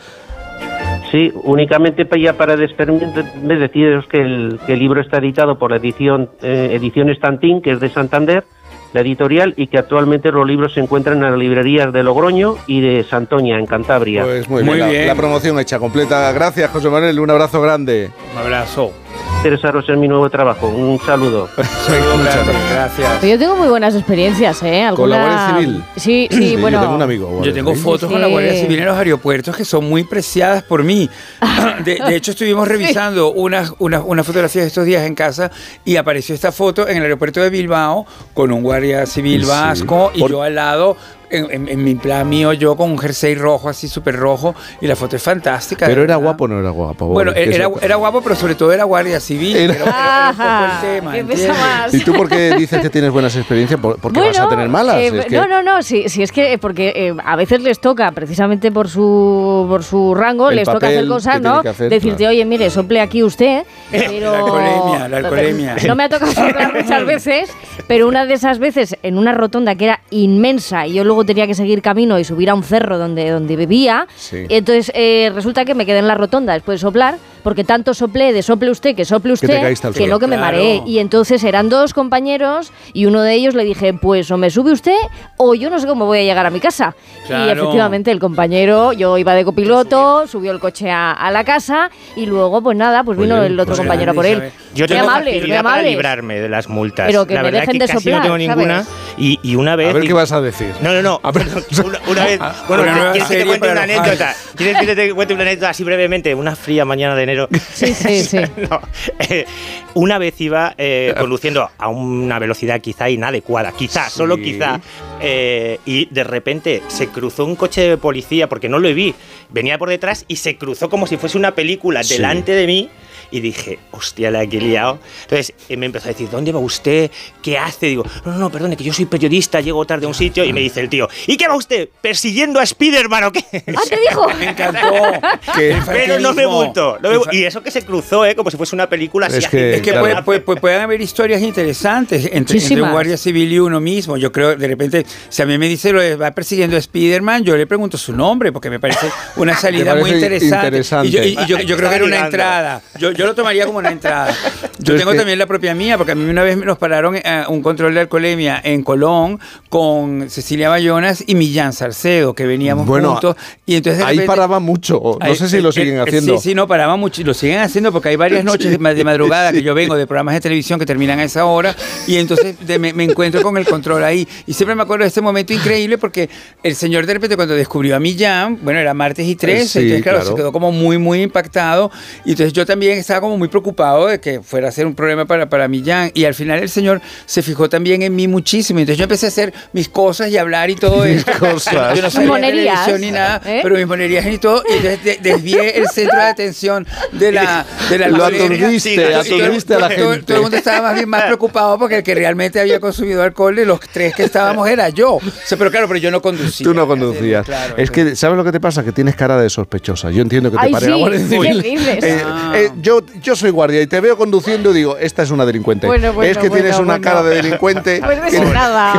S48: Sí, únicamente ya para despedirme, deciros que el, que el libro está editado por la edición eh, Edición Estantín, que es de Santander, la editorial, y que actualmente los libros se encuentran en las librerías de Logroño y de Santoña, en Cantabria.
S1: Pues muy,
S37: Muy
S1: bien, la-
S37: bien.
S1: La, promoción hecha completa. Gracias, José Manuel. Un abrazo grande.
S37: Un abrazo.
S48: Interesaros en mi nuevo trabajo. Un saludo.
S1: Muchas gracias.
S3: Yo tengo muy buenas experiencias, ¿eh?
S1: ¿Con la
S3: Alguna-
S1: Guardia Civil?
S3: Sí, sí,
S1: Sí,
S3: bueno.
S1: Yo tengo un amigo. guardia
S37: Yo tengo
S1: civil.
S37: fotos con la
S3: Sí.
S37: Guardia Civil en los aeropuertos que son muy preciadas por mí. De, de hecho, estuvimos revisando unas, unas, unas fotografías estos días en casa y apareció esta foto en el aeropuerto de Bilbao con un Guardia Civil
S1: Sí.
S37: vasco y
S1: Por-
S37: yo al lado. En, en- en mi plan mío, yo con un jersey rojo, así súper rojo, y la foto es fantástica.
S1: Pero era guapo o no era guapo.
S37: Bueno,
S1: ¿Qué es
S37: era,
S1: otra?
S37: era guapo, pero sobre todo era guardia civil.
S1: Era-
S37: Era, era- era un poco el tema.
S3: ¿qué pesa
S37: ¿entiendes?
S3: más?
S1: ¿Y tú por qué dices que tienes buenas experiencias? ¿Por, porque vas a
S3: Bueno,
S1: tener malas?
S3: eh,
S1: Es que-
S3: No, no, no, si, si es que porque eh, a veces les toca, precisamente por su por su rango,
S1: El
S3: les toca hacer cosas, ¿no?
S1: que hacer,
S3: Decirte,
S1: claro.
S3: oye, mire, sople aquí usted, pero...
S37: La alcoholemia, la alcoholemia.
S3: No me ha tocado soplar muchas veces, pero una de esas veces en una rotonda que era inmensa y yo luego tenía que seguir camino y subir a un cerro donde, donde vivía,
S1: Sí.
S3: entonces eh, resulta que me quedé en la rotonda después de soplar, porque tanto soplé de sople usted que sople
S1: te
S3: usted, que
S1: suelo.
S3: no que me
S37: Claro.
S3: mareé. Y entonces eran dos compañeros y uno de ellos le dije, pues o me sube usted o yo no sé cómo voy a llegar a mi casa. Y
S37: Claro.
S3: efectivamente el compañero, yo iba de copiloto, subió el coche a, a la casa y luego pues nada, pues vino
S1: Oye,
S3: el otro
S1: pues
S3: compañero por él.
S39: Yo tengo facilidad para librarme de las multas.
S3: Pero que
S39: la
S3: me
S39: verdad
S3: dejen
S39: que
S3: de
S39: casi
S3: soplar,
S39: no tengo ninguna. Y, y una vez.
S1: A ver qué vas a decir.
S39: No, no, no.
S1: A ver.
S39: una, una vez. Bueno,
S37: Una nueva
S39: ¿quieres que te cuente una anécdota? ¿Quieres que te cuente una anécdota así brevemente? Una fría mañana de enero.
S3: Sí, sí, sí.
S39: No, eh, una vez iba eh, conduciendo a una velocidad quizá inadecuada, quizá, solo quizá, eh, y de repente se cruzó un coche de policía, porque no lo vi, venía por detrás y se cruzó como si fuese una película
S1: Sí.
S39: delante de mí. Y dije, hostia, la que he liado. Entonces me empezó a decir, ¿dónde va usted? ¿Qué hace? Digo, no, no, perdone, que yo soy periodista, llego tarde a un sitio. Y me dice el tío, ¿y qué va usted? ¿Persiguiendo a Spiderman o qué?
S3: Ah, te dijo.
S37: Me encantó.
S39: Pero no me multó. no me y eso que se cruzó, ¿eh? Como si fuese una película así.
S1: Es que-
S37: Es que
S1: Claro.
S37: puede- puede- puede- pueden haber historias interesantes entre, entre un guardia civil y uno mismo. Yo creo, de repente, si a mí me dice lo de va persiguiendo a Spider-Man, yo le pregunto su nombre porque me parece una salida muy
S1: parece
S37: interesante.
S1: interesante.
S37: Y yo, y- y yo- yo creo que era una entrada. Yo, yo lo tomaría como una entrada. Yo tengo también la propia mía, porque a mí una vez nos pararon eh, un control de alcoholemia en Colón con Cecilia Bayonas y Millán Salcedo, que veníamos
S1: Bueno,
S37: juntos. Y entonces
S1: Ahí paraba mucho. No sé si lo
S37: eh,
S1: siguen
S37: eh,
S1: haciendo.
S37: Sí, sí, no, paraba mucho. y Lo siguen haciendo porque hay varias noches de, ma- de madrugada que yo vengo de programas de televisión que terminan a esa hora y entonces de- me, me encuentro con el control ahí. Y siempre me acuerdo de este momento increíble porque el señor de repente cuando descubrió a Millán, bueno, era martes y 13,
S1: Eh, sí,
S37: entonces claro,
S1: claro.
S37: se quedó como muy, muy impactado. Y entonces yo también estaba como muy preocupado de que fuera a ser un problema para, para Millán. Y al final el señor se fijó también en mí muchísimo. Entonces yo empecé a hacer mis cosas y hablar y todo
S1: Mis
S37: eso.
S1: cosas.
S37: Yo no sabía
S3: Monerías,
S37: televisión ni nada,
S3: ¿eh?
S37: pero mis monerías y todo. Y entonces de- desvié el centro de atención de la, de la
S1: Lo aturdiste,
S37: todo-
S1: aturdiste a la
S37: todo-
S1: gente.
S37: Todo el mundo estaba más bien más preocupado porque el que realmente había consumido alcohol de los tres que estábamos era yo. O sea, pero claro, pero yo no conducía.
S1: Tú no conducías.
S37: Claro,
S1: es que, ¿sabes lo que te pasa? Que tienes cara de sospechosa. Yo entiendo que te
S3: Ay,
S1: pare
S3: sí,
S1: la Guardia
S3: ¿qué
S1: Civil.
S3: dices?
S1: Eh,
S37: Ah.
S1: eh, yo, yo soy guardia y te veo conduciendo y digo, esta es una delincuente. Es que tienes una cara de delincuente
S3: pues
S1: que, no,
S3: nada,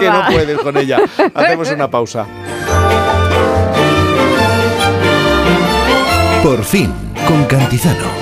S1: que no puedes con ella. Hacemos una pausa.
S49: Por fin, con Cantizano.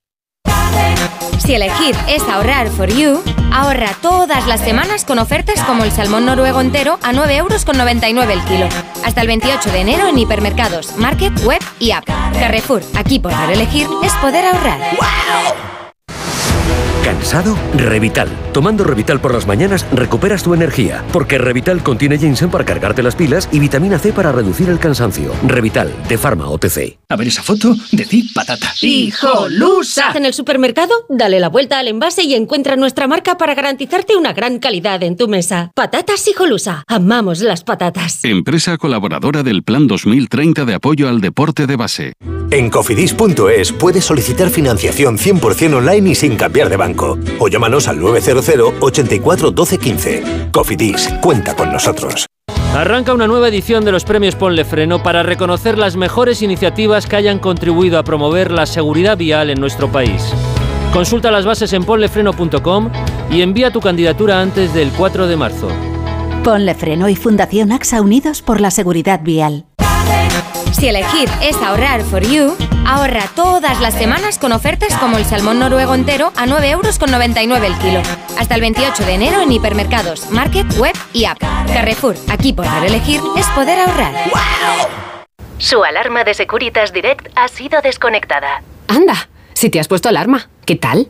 S50: Si elegir es ahorrar for you, ahorra todas las semanas con ofertas como el salmón noruego entero a 9,99 euros el kilo. Hasta el 28 de enero en hipermercados, market, web y app. Carrefour, aquí poder elegir es poder ahorrar.
S51: ¿Cansado? Revital. Tomando Revital por las mañanas recuperas tu energía, porque Revital contiene ginseng para cargarte las pilas y vitamina C para reducir el cansancio. Revital, de Pharma OTC.
S52: A ver esa foto, decir patata.
S17: ¡Hijolusa! En el supermercado, dale la vuelta al envase y encuentra nuestra marca para garantizarte una gran calidad en tu mesa. Patatas Hijolusa. Amamos las patatas.
S53: Empresa colaboradora del Plan 2030 de apoyo al deporte de base.
S21: En cofidis.es puedes solicitar financiación 100% online y sin cambiar de banco. O llámanos al 900 84 12 15. Cofidis, cuenta con nosotros.
S54: Arranca una nueva edición de los premios Ponle Freno para reconocer las mejores iniciativas que hayan contribuido a promover la seguridad vial en nuestro país. Consulta las bases en ponlefreno.com y envía tu candidatura antes del 4 de marzo.
S28: Ponle Freno y Fundación AXA Unidos por la Seguridad Vial.
S50: Si elegir es ahorrar for you, ahorra todas las semanas con ofertas como el salmón noruego entero a 9,99 euros el kilo. Hasta el 28 de enero en hipermercados, market, web y app. Carrefour, aquí poder elegir es poder ahorrar.
S28: Su alarma de Securitas Direct ha sido desconectada.
S14: Anda, si te has puesto alarma, ¿qué tal?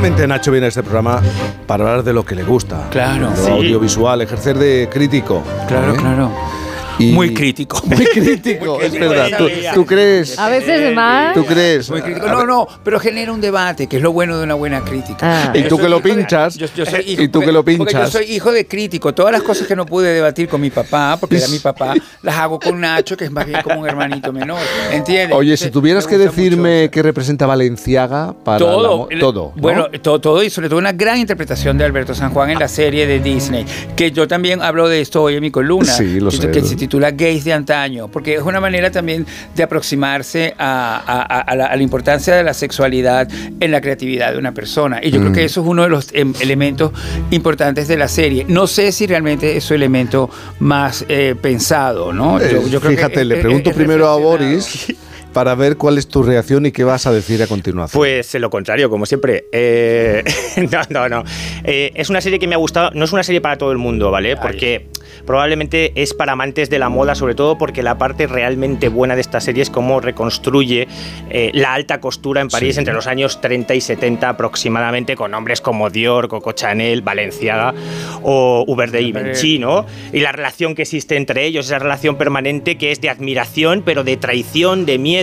S1: Realmente Nacho viene a este programa para hablar de lo que le gusta.
S37: Claro.
S1: Lo
S37: Sí.
S1: audiovisual, ejercer de crítico.
S37: Claro,
S1: ¿eh?
S37: claro.
S1: Y-
S37: Muy crítico.
S1: Muy crítico, es verdad. ¿Tú, tú crees?
S3: A veces más.
S1: ¿Tú crees?
S37: Muy crítico. No, no, pero genera un debate, que es lo bueno de una buena crítica.
S1: Ah. Y tú que lo pinchas,
S37: yo- yo soy hijo-
S1: y tú que lo
S37: Porque yo
S1: pinchas.
S37: soy hijo de crítico. Todas las cosas que no pude debatir con mi papá, porque era mi papá, las hago con Nacho, que es más bien como un hermanito menor. ¿Entiendes?
S1: Oye, si tuvieras que decirme qué representa Valenciaga para
S37: todo,
S1: todo. ¿no?
S37: Bueno, todo, todo y sobre todo una gran interpretación de Alberto San Juan en la serie de Disney, que yo también hablo de esto hoy en mi columna,
S1: Sí, lo
S37: que,
S1: sé.
S37: que titula Gays de antaño, porque es una manera también de aproximarse a, a- a- la, a la importancia de la sexualidad en la creatividad de una persona. Y yo creo
S1: Mm.
S37: que eso es uno de los em, elementos importantes de la serie. No sé si realmente es su elemento más eh, pensado, ¿no?
S1: Eh,
S37: Yo- yo creo que
S1: Fíjate,
S37: es-
S1: le
S37: es-
S1: pregunto
S37: es
S1: primero a. Boris para ver cuál es tu reacción y qué vas a decir a continuación.
S39: Pues lo contrario, como siempre. Eh, no, no, no. Eh, es una serie que me ha gustado. No es una serie para todo el mundo, ¿vale? Porque probablemente es para amantes de la moda, sobre todo porque la parte realmente buena de esta serie es cómo reconstruye eh, la alta costura en París
S1: Sí.
S39: entre los años 30 y 70 aproximadamente, con nombres como Dior, Coco Chanel, Balenciaga o Hubert de Givenchy, ¿no? Y la relación que existe entre ellos, esa relación permanente que es de admiración, pero de traición, de miedo.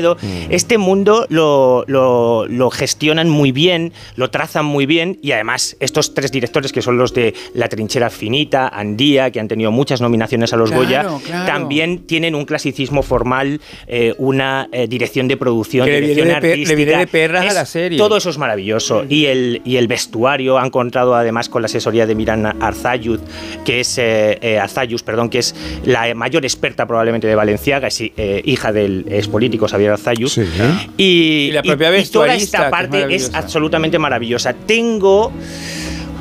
S39: Este mundo lo, lo- lo gestionan muy bien, lo trazan muy bien y además estos tres directores que son los de La Trinchera Finita, Andía, que han tenido muchas nominaciones a los
S37: Claro,
S39: Goya,
S37: claro.
S39: también tienen un clasicismo formal, eh, una eh, dirección de producción,
S37: Que le viene
S39: dirección
S37: de le viene
S39: artística.
S37: de perras a
S39: Es-
S37: la serie.
S39: Todo eso es maravilloso. Y el, y el vestuario han contado además con la asesoría de Miran Arzayuz, que es eh, eh, Arzayus, perdón, que es la mayor experta probablemente de Valenciaga, es eh, hija del ex político Xavier Arzayus. Y,
S37: Y la propia
S39: y toda
S37: vestuarista, que
S39: esta
S37: es
S39: parte es, absolutamente maravillosa. Tengo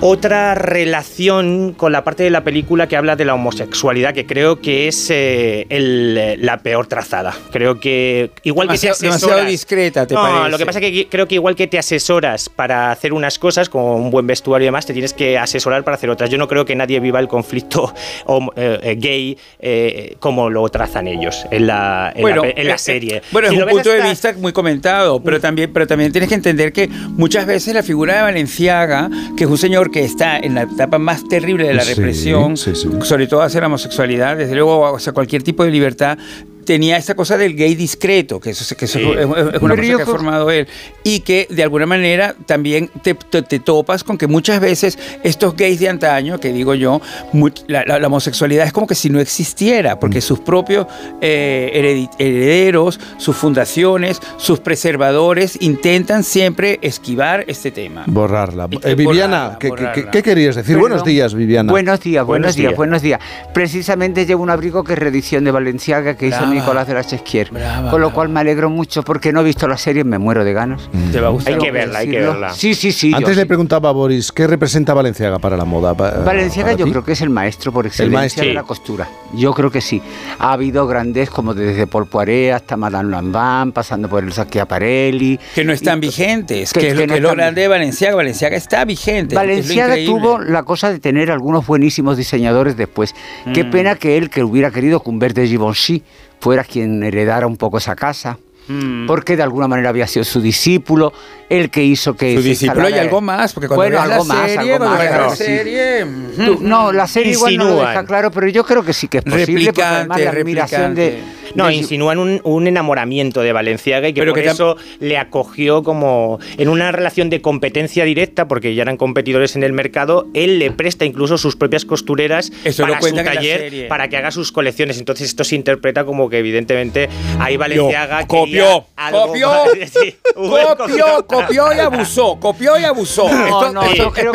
S39: otra relación con la parte de la película que habla de la homosexualidad, que creo que es eh, el- la peor trazada. Creo que igual que te
S37: Demasiado-
S39: asesoras...
S37: demasiado discreta, ¿te
S39: no,
S37: parece?
S39: lo que pasa es que creo que igual que te asesoras para hacer unas cosas, como un buen vestuario y demás, te tienes que asesorar para hacer otras. Yo no creo que nadie viva el conflicto eh, eh, gay eh, como lo trazan ellos en la, en la pe- en la serie.
S37: eh, Bueno,
S39: Si
S37: es un punto de vista muy comentado, pero también, pero también tienes que entender que muchas veces la figura de Valenciaga, que es un señor que está en la etapa más terrible de la
S1: Sí,
S37: represión, sobre todo hacia la homosexualidad, desde luego hacia cualquier tipo de libertad, tenía esta cosa del gay discreto, que eso, es- que eso
S39: Sí.
S37: es, es una cosa que ha formado él, y que de alguna manera también te, te- te topas con que muchas veces estos gays de antaño, que digo yo, la, la- la homosexualidad es como que si no existiera, porque sus propios eh, herederos, sus fundaciones, sus preservadores intentan siempre esquivar este tema.
S1: Borrarla.
S37: Y-
S1: Eh, Viviana,
S37: borrarla,
S1: ¿qué, qué-
S37: borrarla.
S1: qué querías decir?
S55: Perdón.
S1: Buenos días, Viviana.
S55: Buenos días, buenos,
S1: Buenos
S55: días,
S1: días.
S55: buenos días. Precisamente llevo un abrigo que es reedición de Valenciaga que hizo
S1: Brava.
S55: Nicolás de la Chesquier. Con lo cual me alegro mucho porque no he visto la serie y me muero de ganas.
S37: Te va a gustar.
S39: Hay que verla, hay que verla.
S55: Sí, sí, sí. yo
S1: Antes
S55: sí.
S1: le preguntaba a Boris, ¿qué representa Valenciaga para la moda? Pa-
S55: Valenciaga
S1: para
S55: yo
S1: ti?
S55: creo que es el maestro por excelencia
S1: maestro.
S55: de
S1: Sí.
S55: la costura. Yo creo que sí. Ha habido grandes como desde Paul Poiret hasta Madame Lambin, pasando por el Schiaparelli.
S37: Que no están vigentes,
S55: que-
S37: que, es lo-
S55: que no
S37: que es lo grande de Valenciaga. Valenciaga está vigente.
S55: Valenciaga tuvo la cosa de tener algunos buenísimos diseñadores después. Qué
S37: Mm.
S55: pena que él, que hubiera querido que Humbert de Givenchy fuera quien heredara un poco esa casa.
S37: Mm.
S55: Porque de alguna manera había sido su discípulo, el que hizo que.
S37: Su discípulo y algo más, porque cuando
S55: bueno,
S37: veas la
S55: algo más,
S37: serie,
S55: algo más,
S37: la
S55: sí.
S37: serie,
S55: Tú- no, la serie igual no lo deja claro, pero yo creo que sí que es posible. porque además la admiración de.
S39: No, insinúan un, un enamoramiento de Valenciaga y que
S37: Pero
S39: por
S37: que
S39: eso le acogió como en una relación de competencia directa, porque ya eran competidores en el mercado. Él le presta incluso sus propias costureras
S37: Eso
S39: para su taller para que haga sus colecciones. Entonces esto se interpreta como que evidentemente ahí Valenciaga
S37: copió, copió,
S39: sí,
S37: copió, copió y abusó, copió y abusó.
S55: No,
S37: Esto-
S55: no,
S37: esto-
S55: creo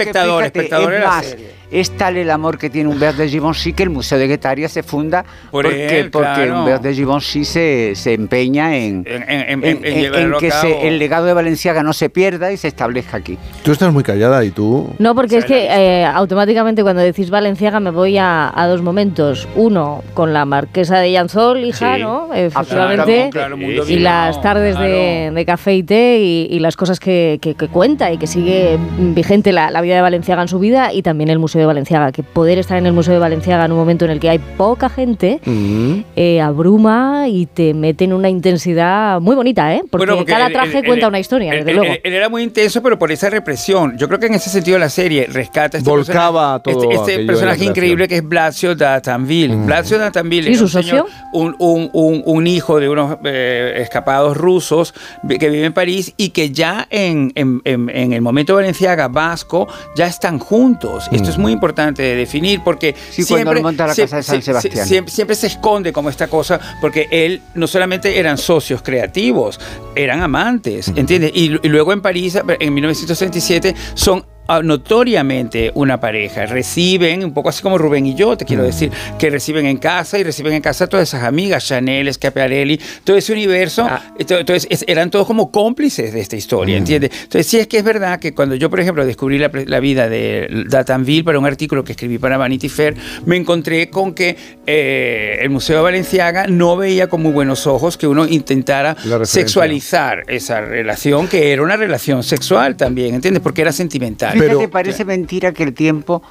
S55: es tal el amor que tiene Humbert de Givenchy que el Museo de Guetaria se funda
S37: Por
S55: porque,
S37: él,
S55: porque
S37: claro.
S55: Humbert de Givenchy se, se empeña en,
S37: En, en- en-
S55: en-
S37: en
S55: en-
S37: llevarlo
S55: en
S37: a
S55: que se- el legado de Valenciaga no se pierda y se establezca aquí.
S1: Tú estás muy callada y tú...
S3: No, porque es que eh, automáticamente cuando decís Valenciaga me voy a, a dos momentos. Uno, con la marquesa de Llanzol, hija,
S55: Sí.
S3: ¿no?
S55: Claro,
S3: Efectivamente.
S55: claro, mundo
S3: y las tardes de, de café y té y, y las cosas que, que- que cuenta y que sigue vigente la, la vida de Valenciaga en su vida y también el Museo de Valenciaga. Que poder estar en el Museo de Valenciaga en un momento en el que hay poca gente
S1: Mm.
S3: eh, abruma y te mete en una intensidad muy bonita, ¿eh? Porque,
S37: Bueno, porque
S3: cada traje
S37: él-
S3: cuenta
S37: él-
S3: una historia, desde luego.
S37: Él, era muy intenso, pero por esa represión. Yo creo que en ese sentido la serie rescata este
S1: Volcaba
S37: personaje,
S1: todo
S37: este, este personaje increíble que es Blasio Datanville. Blasio Datanville
S3: ¿Y
S37: era
S3: su
S37: un, señor-
S3: socio?
S37: un, un- un- un hijo de unos eh, escapados rusos que vive en París y que ya en, en- en- en el momento Valenciaga Vasco ya están juntos. Esto es muy importante de definir porque
S55: Sí, cuando
S37: siempre,
S55: él monta la
S37: sie-
S55: casa de San
S37: sie-
S55: Sebastián.
S37: siempre, siempre se esconde como esta cosa, porque él no solamente eran socios creativos, eran amantes, ¿entiendes? Y, y luego en París, en 1967, son notoriamente una pareja. Reciben, un poco así como Rubén y yo, te quiero decir, que reciben en casa y reciben en casa todas esas amigas, Chanel, Schiaparelli, todo ese universo. Ento- Entonces, es- eran todos como cómplices de esta historia, ¿entiendes? Entonces, sí es que es verdad que cuando yo, por ejemplo, descubrí la, la vida de Datanville para un artículo que escribí para Vanity Fair, me encontré con que eh, el Museo de Valenciaga no veía con muy buenos ojos que uno intentara sexualizar esa relación, que era una relación sexual también, ¿entiendes? Porque era sentimental.
S55: Fíjate, parece mentira que el tiempo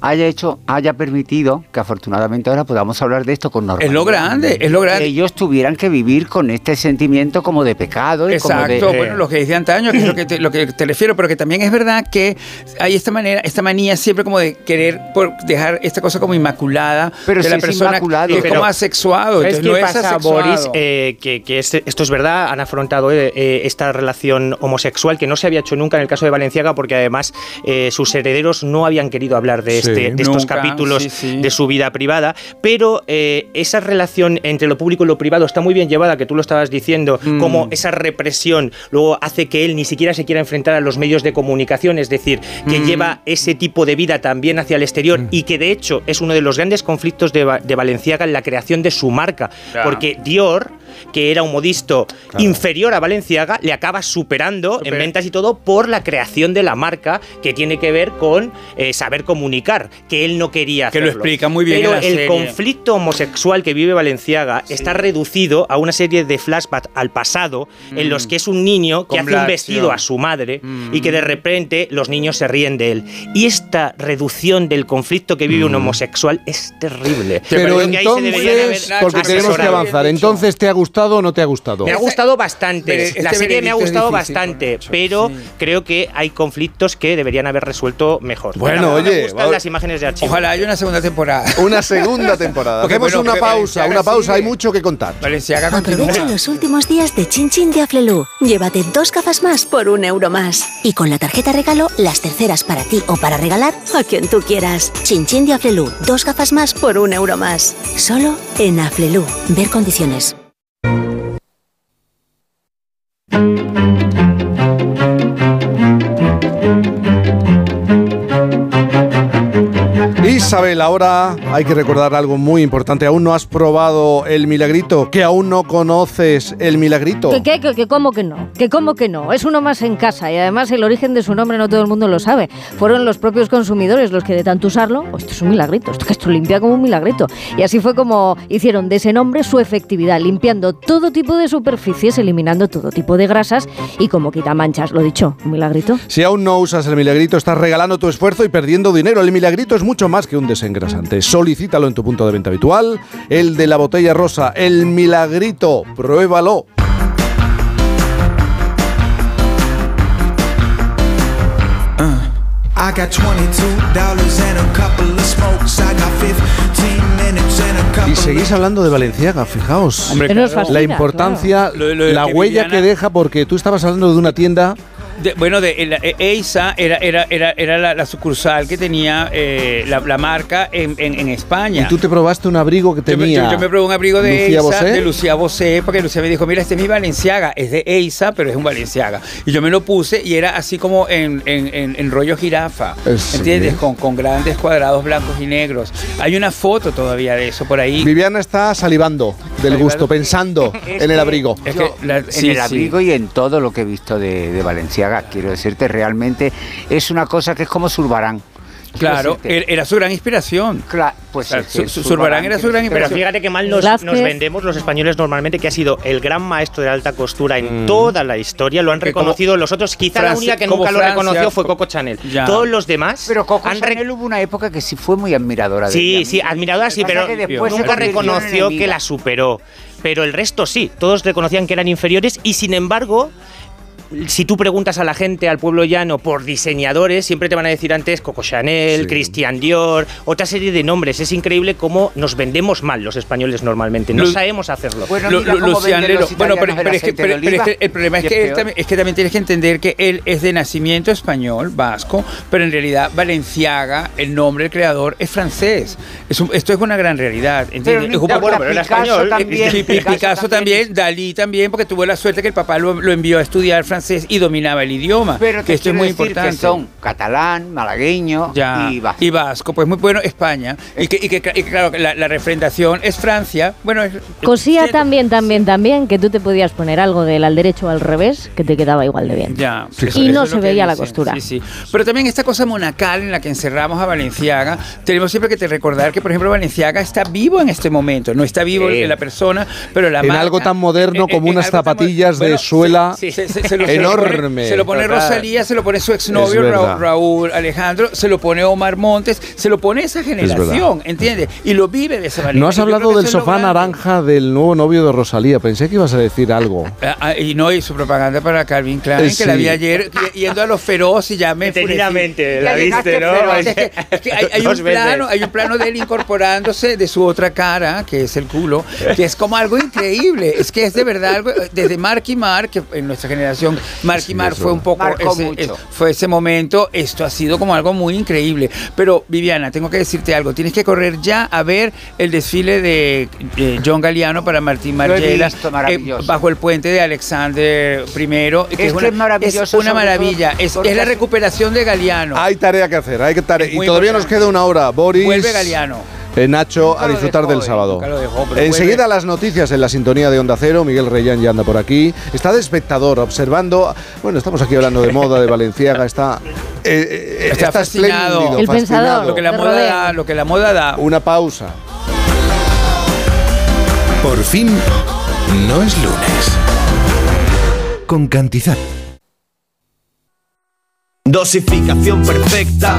S55: haya hecho, haya permitido que afortunadamente ahora podamos hablar de esto con normalidad.
S37: Es lo grande, es lo grande.
S55: Que ellos tuvieran que vivir con este sentimiento como de pecado y
S37: Exacto,
S55: como de...
S37: bueno, los gays de antaño, que es lo que, te, lo que te refiero, pero que también es verdad que hay esta manera, esta manía siempre como de querer por dejar esta cosa como inmaculada
S55: Pero
S37: de
S55: si
S37: la
S55: es
S37: persona
S55: inmaculado.
S37: que es
S39: Pero,
S37: como asexuado,
S39: ¿Sabes
S37: entonces
S39: qué
S37: no es
S39: pasa,
S37: asexuado.
S39: Boris? Eh, que que este- esto es verdad, han afrontado eh, eh, esta relación homosexual que no se había hecho nunca en el caso de Valenciaga porque además eh, sus herederos no habían querido hablar de,
S37: Sí,
S39: este, de estos
S37: nunca,
S39: capítulos
S37: sí, sí.
S39: de su vida privada, pero eh, esa relación entre lo público y lo privado está muy bien llevada, que tú lo estabas diciendo,
S37: Mm.
S39: como esa represión luego hace que él ni siquiera se quiera enfrentar a los medios de comunicación, es decir, que
S37: Mm.
S39: lleva ese tipo de vida también hacia el exterior y que de hecho es uno de los grandes conflictos de, de Valenciaga en la creación de su marca,
S37: Claro.
S39: porque Dior que era un modisto inferior a Valenciaga, le acaba superando en ventas y todo por la creación de la marca que tiene que ver con eh, saber comunicar, que él no quería
S37: Que lo
S39: hacerlo.
S37: explica muy bien
S39: Pero
S37: en la
S39: el
S37: serie.
S39: conflicto homosexual que vive Valenciaga está reducido a una serie de flashbacks al pasado en los que es un niño que
S37: Con
S39: hace un vestido a su madre y que de repente los niños se ríen de él. Y esta reducción del conflicto que vive un homosexual es terrible.
S1: Pero
S39: Creo que ahí se deberían
S1: entonces,
S39: haber
S1: porque tenemos que avanzar, entonces ¿te ha gustado o no te ha gustado?
S39: Me ha gustado bastante.
S37: Pero este
S39: la serie me ha gustado
S37: difícil,
S39: bastante, pero creo que hay conflictos que deberían haber resuelto mejor.
S1: Bueno,
S39: Me
S1: oye,
S39: gustan
S1: va-
S39: las imágenes de archivo.
S37: Ojalá haya una segunda temporada.
S1: Una segunda temporada. Hacemos
S37: bueno,
S1: una pausa, una pausa, hay mucho que contar.
S37: Valenciaga continúa.
S27: Aprovecha los últimos días de Chin Chin de Aflelu. Llévate dos gafas más por un euro más. Y con la tarjeta regalo, las terceras para ti o para regalar a quien tú quieras. Chin Chin de Aflelu. Dos gafas más por un euro más. Solo en Aflelu. Ver condiciones. Thank you.
S1: Isabel, ahora hay que recordar algo muy importante. Aún no has probado el milagrito, que aún no conoces el milagrito.
S3: ¿Que, qué? que, que cómo que no? Que cómo que no? Es uno más en casa y además el origen de su nombre no todo el mundo lo sabe. Fueron los propios consumidores los que de tanto usarlo, "Oh, esto es un milagrito, esto que esto limpia como un milagrito. Y así fue como hicieron de ese nombre su efectividad, limpiando todo tipo de superficies, eliminando todo tipo de grasas y como quita manchas, lo dicho, un milagrito.
S1: Si aún no usas el milagrito, estás regalando tu esfuerzo y perdiendo dinero. El milagrito es mucho más que un desengrasante. Solicítalo en tu punto de venta habitual. El de la botella rosa, el milagrito. Pruébalo.
S56: I got $22 and a couple of smokes. I got 15 minutes and a couple
S1: Y seguís hablando de Valenciaga, fijaos.
S37: Hombre, claro.
S1: la importancia,
S37: claro. Lo- lo de
S1: la
S37: que
S1: huella
S37: Viviana-
S1: que deja, porque tú estabas hablando de una tienda
S37: De- bueno, de, el- eh, Eisa era, era, era, era la, la sucursal que tenía eh, la, la marca en, en- en España.
S1: y tú te probaste un abrigo que tenía.
S37: Yo, yo me probé un abrigo de
S1: Lucía
S37: Eisa,
S1: Bosé.
S37: de Lucía Bosé, porque Lucía me dijo, mira, este es mi Valenciaga, es de Eisa, pero es un Valenciaga. Y yo me lo puse y era así como en, en- rollo jirafa,
S1: Eh, sí.
S37: ¿entiendes? Con, con grandes cuadrados blancos y negros. Hay una foto todavía de eso por ahí.
S1: Viviana está salivando del gusto, pensando
S55: Es
S1: en el abrigo.
S37: Es
S55: yo,
S37: que la-
S55: en
S37: sí,
S55: el
S37: sí.
S55: abrigo y en todo lo que he visto de, de Valenciaga, quiero decirte, realmente es una cosa que es como Zurbarán.
S37: Claro,
S55: decirte.
S37: era, era su gran inspiración.
S55: Cla- pues
S37: Claro,
S55: es que
S37: su- su- Zurbarán era su gran
S39: Pero
S37: inspiración.
S39: fíjate que mal nos, vendemos los españoles normalmente, que ha sido el gran maestro de la alta costura en toda la historia. Lo han reconocido los otros. Quizá la única que nunca lo reconoció fue
S37: co-
S39: Coco Chanel.
S37: Ya.
S39: Todos los demás
S55: Pero Coco
S39: han
S55: Chanel hubo una época que sí fue muy admiradora de
S39: Sí,
S55: ella.
S39: sí, admiradora sí, pero
S55: después
S39: nunca reconoció que la superó. Pero el resto sí, todos reconocían que eran inferiores y sin embargo, si tú preguntas a la gente, al pueblo llano, por diseñadores, siempre te van a decir antes Coco Chanel,
S1: Sí.
S39: Christian Dior, otra serie de nombres. Es increíble cómo nos vendemos mal los españoles normalmente. No
S37: Lu-
S39: sabemos hacerlo.
S55: Bueno,
S37: Lu-
S55: mira
S37: Lu-
S55: cómo
S37: Lucian
S55: venden
S37: Lelo.
S55: los
S37: Bueno, pero,
S55: el
S37: pero es que, pero- pero es que el problema es
S55: Y
S37: que,
S55: es
S37: él también, es que también tienes que entender que él es de nacimiento español, vasco, pero en realidad Valenciaga, el nombre del creador, es francés. Es un- esto es una gran realidad. ¿entiendes?
S55: Pero
S37: Es un-
S55: ya, bueno,
S39: pero era
S55: Picasso
S39: español.
S55: también,
S37: Pi- Pi-
S55: Picasso
S37: Picasso también, Dalí también, porque tuvo la suerte que el papá lo, lo envió a estudiar francés y dominaba el idioma.
S55: Pero
S37: que esto es muy
S55: decir
S37: importante.
S55: que son catalán, malagueño
S37: Ya,
S55: y vasco.
S37: y vasco, pues muy bueno, España. Y que, y que, y que, claro, la, la refrendación es Francia. Bueno, es,
S3: Cosía
S37: sí,
S3: también, también, también que tú te podías poner algo del al derecho o al revés que te quedaba igual de bien.
S37: Ya,
S3: Y
S37: eso
S3: no
S37: es
S3: se
S37: lo
S3: veía la costura.
S37: Sí, sí. Pero también esta cosa monacal en la que encerramos a Valenciaga, tenemos siempre que te recordar que, por ejemplo, Valenciaga está vivo en este momento. No está vivo
S1: Sí.
S37: en la persona, pero la
S1: en
S37: marca-
S1: algo tan moderno
S37: en-
S1: como
S37: en
S1: unas
S37: algo tan
S1: zapatillas
S37: mo- bueno,
S1: de suela
S37: se- se- se- se lo- se lo pone-
S1: enorme.
S37: Se lo pone. Rosalía, se lo pone su
S1: Es
S37: exnovio. Ra- Raúl Alejandro, se lo pone Omar Montes, se lo pone esa generación, ¿entiendes? Y lo vive de esa manera.
S1: No has hablado del
S37: es
S1: sofá naranja del nuevo novio de Rosalía. Pensé que ibas a decir algo.
S37: Ah, ah, y no, y su propaganda para Calvin Klein,
S1: Eh,
S37: que la vi ayer yendo a los feroz y ya me.
S39: Detenidamente, la viste, ¿no?
S37: feroz. Es que, es que hay, un plano, hay un plano de él incorporándose de su otra cara, que es el culo, que es como algo increíble. Es que es de verdad algo, desde Mark y Mark, que en nuestra generación, Mark
S1: eso.
S37: fue un poco
S55: Marcó
S37: ese,
S55: mucho.
S37: es- fue ese momento, esto ha sido como algo muy increíble. Pero Viviana, tengo que decirte algo, tienes que correr ya a ver el desfile de eh, John Galliano para Martín Margiela
S55: visto,
S37: eh, bajo el puente de Alexander I. que
S55: Es que es maravilloso,
S37: es una maravilla, es, es la recuperación de Galeano.
S1: Hay tarea que hacer, hay que tarea. Y todavía nos queda una hora, Boris.
S37: Vuelve Galeano.
S1: Eh, Nacho, a disfrutar
S37: dejó,
S1: del
S37: eh,
S1: sábado.
S37: dejó,
S1: Enseguida
S37: vuelve.
S1: las noticias en la sintonía de Onda Cero. Miguel Reyán ya anda por aquí. Está de espectador, observando. Bueno, estamos aquí hablando de moda, de Valenciaga. Está, eh, eh,
S37: Está fascinado.
S1: espléndido,
S37: El
S1: fascinado.
S37: pensador, Lo que la moda da, lo que la moda da.
S1: Una pausa.
S11: Por fin, no es lunes. Con Cantizat.
S57: Dosificación perfecta.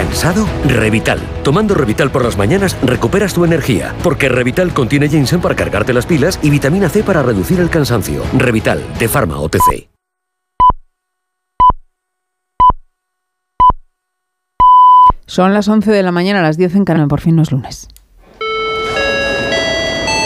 S21: ¿Cansado? Revital. Tomando Revital por las mañanas recuperas tu energía, porque Revital contiene ginseng para cargarte las pilas y vitamina C para reducir el cansancio. Revital, de Pharma OTC.
S31: Son las 11 de la mañana, las 10 en Canal, por fin no es lunes.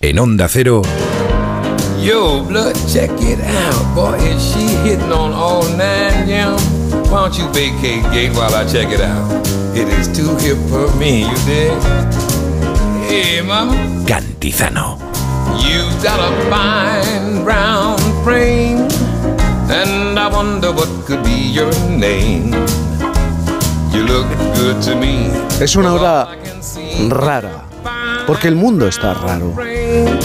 S11: En Onda Cero,
S58: Yo, blood, check it out. Boy, is she hitting on all nine, yeah. Why don't you vacate gate while I check it out? It is too hip for me, you dig? Hey, mama.
S11: Cantizano.
S58: You've got a fine brown frame. And I wonder what could be your name. You look good to me.
S1: Es una hora rara. Porque el mundo está raro.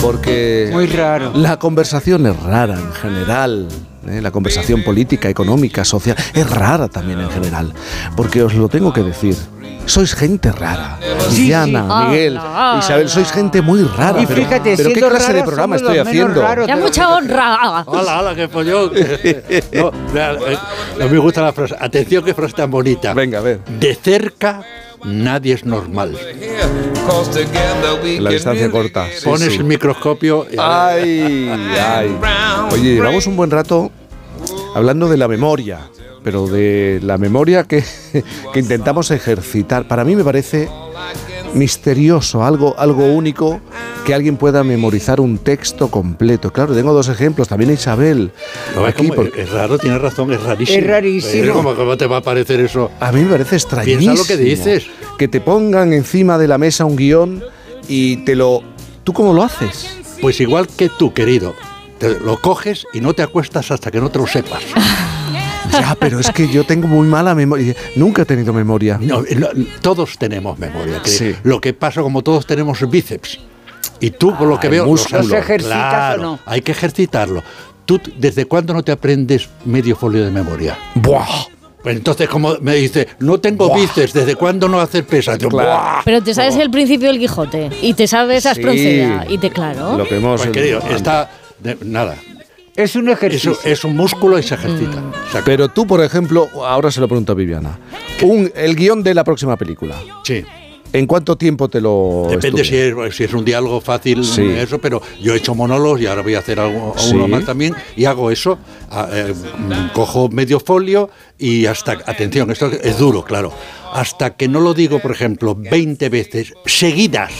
S1: Porque
S37: Muy raro.
S1: la conversación es rara en general. ¿eh? La conversación política, económica, social, es rara también en general. Porque os lo tengo que decir. Sois gente rara.
S37: Sí,
S1: Viviana,
S37: sí.
S1: Miguel,
S37: Hola.
S1: Isabel, sois gente muy rara.
S37: Y
S1: pero-
S37: fíjate,
S1: pero, ¿qué clase de programa estoy haciendo?
S37: raros
S3: Ya mucha honra.
S59: Hola, hola, qué pollón. No, eh, no me gusta la frase. Atención, qué frase tan bonita.
S1: Venga, a ver.
S59: De cerca, nadie es normal.
S1: La distancia corta. sí,
S59: Pones
S1: sí.
S59: el microscopio. y-
S1: Ay, ay. Oye, llevamos un buen rato hablando de la memoria, pero de la memoria que, que intentamos ejercitar. Para mí me parece misterioso, algo, algo único que alguien pueda memorizar un texto completo. Claro, tengo dos ejemplos, también Isabel.
S59: No, es,
S1: aquí,
S59: como-
S1: porque
S59: es raro, tienes razón, es rarísimo.
S37: Es rarísimo.
S59: ¿Cómo, cómo te va a parecer eso?
S1: a mí me parece extrañísimo.
S59: Piensa lo que dices.
S1: Que te pongan encima de la mesa un guion y te lo... ¿Tú cómo lo haces?
S59: Pues igual que tú, querido. Te lo coges y no te acuestas hasta que no te lo sepas.
S1: Ya, pero es que yo tengo muy mala memoria. Nunca he tenido memoria.
S59: No, lo- todos tenemos memoria. que
S1: Sí.
S59: Lo que pasa, como todos tenemos bíceps. Y tú, por lo que veo,
S1: músculo.
S59: los-
S1: ¿Los
S37: ejercitas
S59: Claro,
S37: o no?
S59: Hay que ejercitarlo. ¿Tú desde cuándo no te aprendes medio folio de memoria?
S1: ¡Buah!
S59: Pues entonces, como me dice, no tengo
S1: Buah.
S59: bíceps, ¿desde cuándo no hacer pesas? Yo,
S1: Claro.
S59: ¡buah!
S3: Pero te sabes el principio del Quijote y te sabes
S1: Sí.
S3: Aspronceda y te claro.
S1: Lo que hemos...
S59: Pues, querido, está. de- nada.
S37: Es un ejercicio.
S59: Eso es un músculo y se ejercita. O sea,
S1: Pero tú, por ejemplo, ahora se lo pregunto a Viviana. Un, el guion de la próxima película.
S59: sí.
S1: ¿En cuánto tiempo te lo
S59: Depende si es, si es un diálogo fácil,
S1: Sí.
S59: eso, pero yo he hecho monólogos y ahora voy a hacer algo,
S1: Sí.
S59: uno más también y hago eso. a- eh, mm, cojo medio folio y hasta, atención, esto es duro, claro, hasta que no lo digo, por ejemplo, 20 veces seguidas,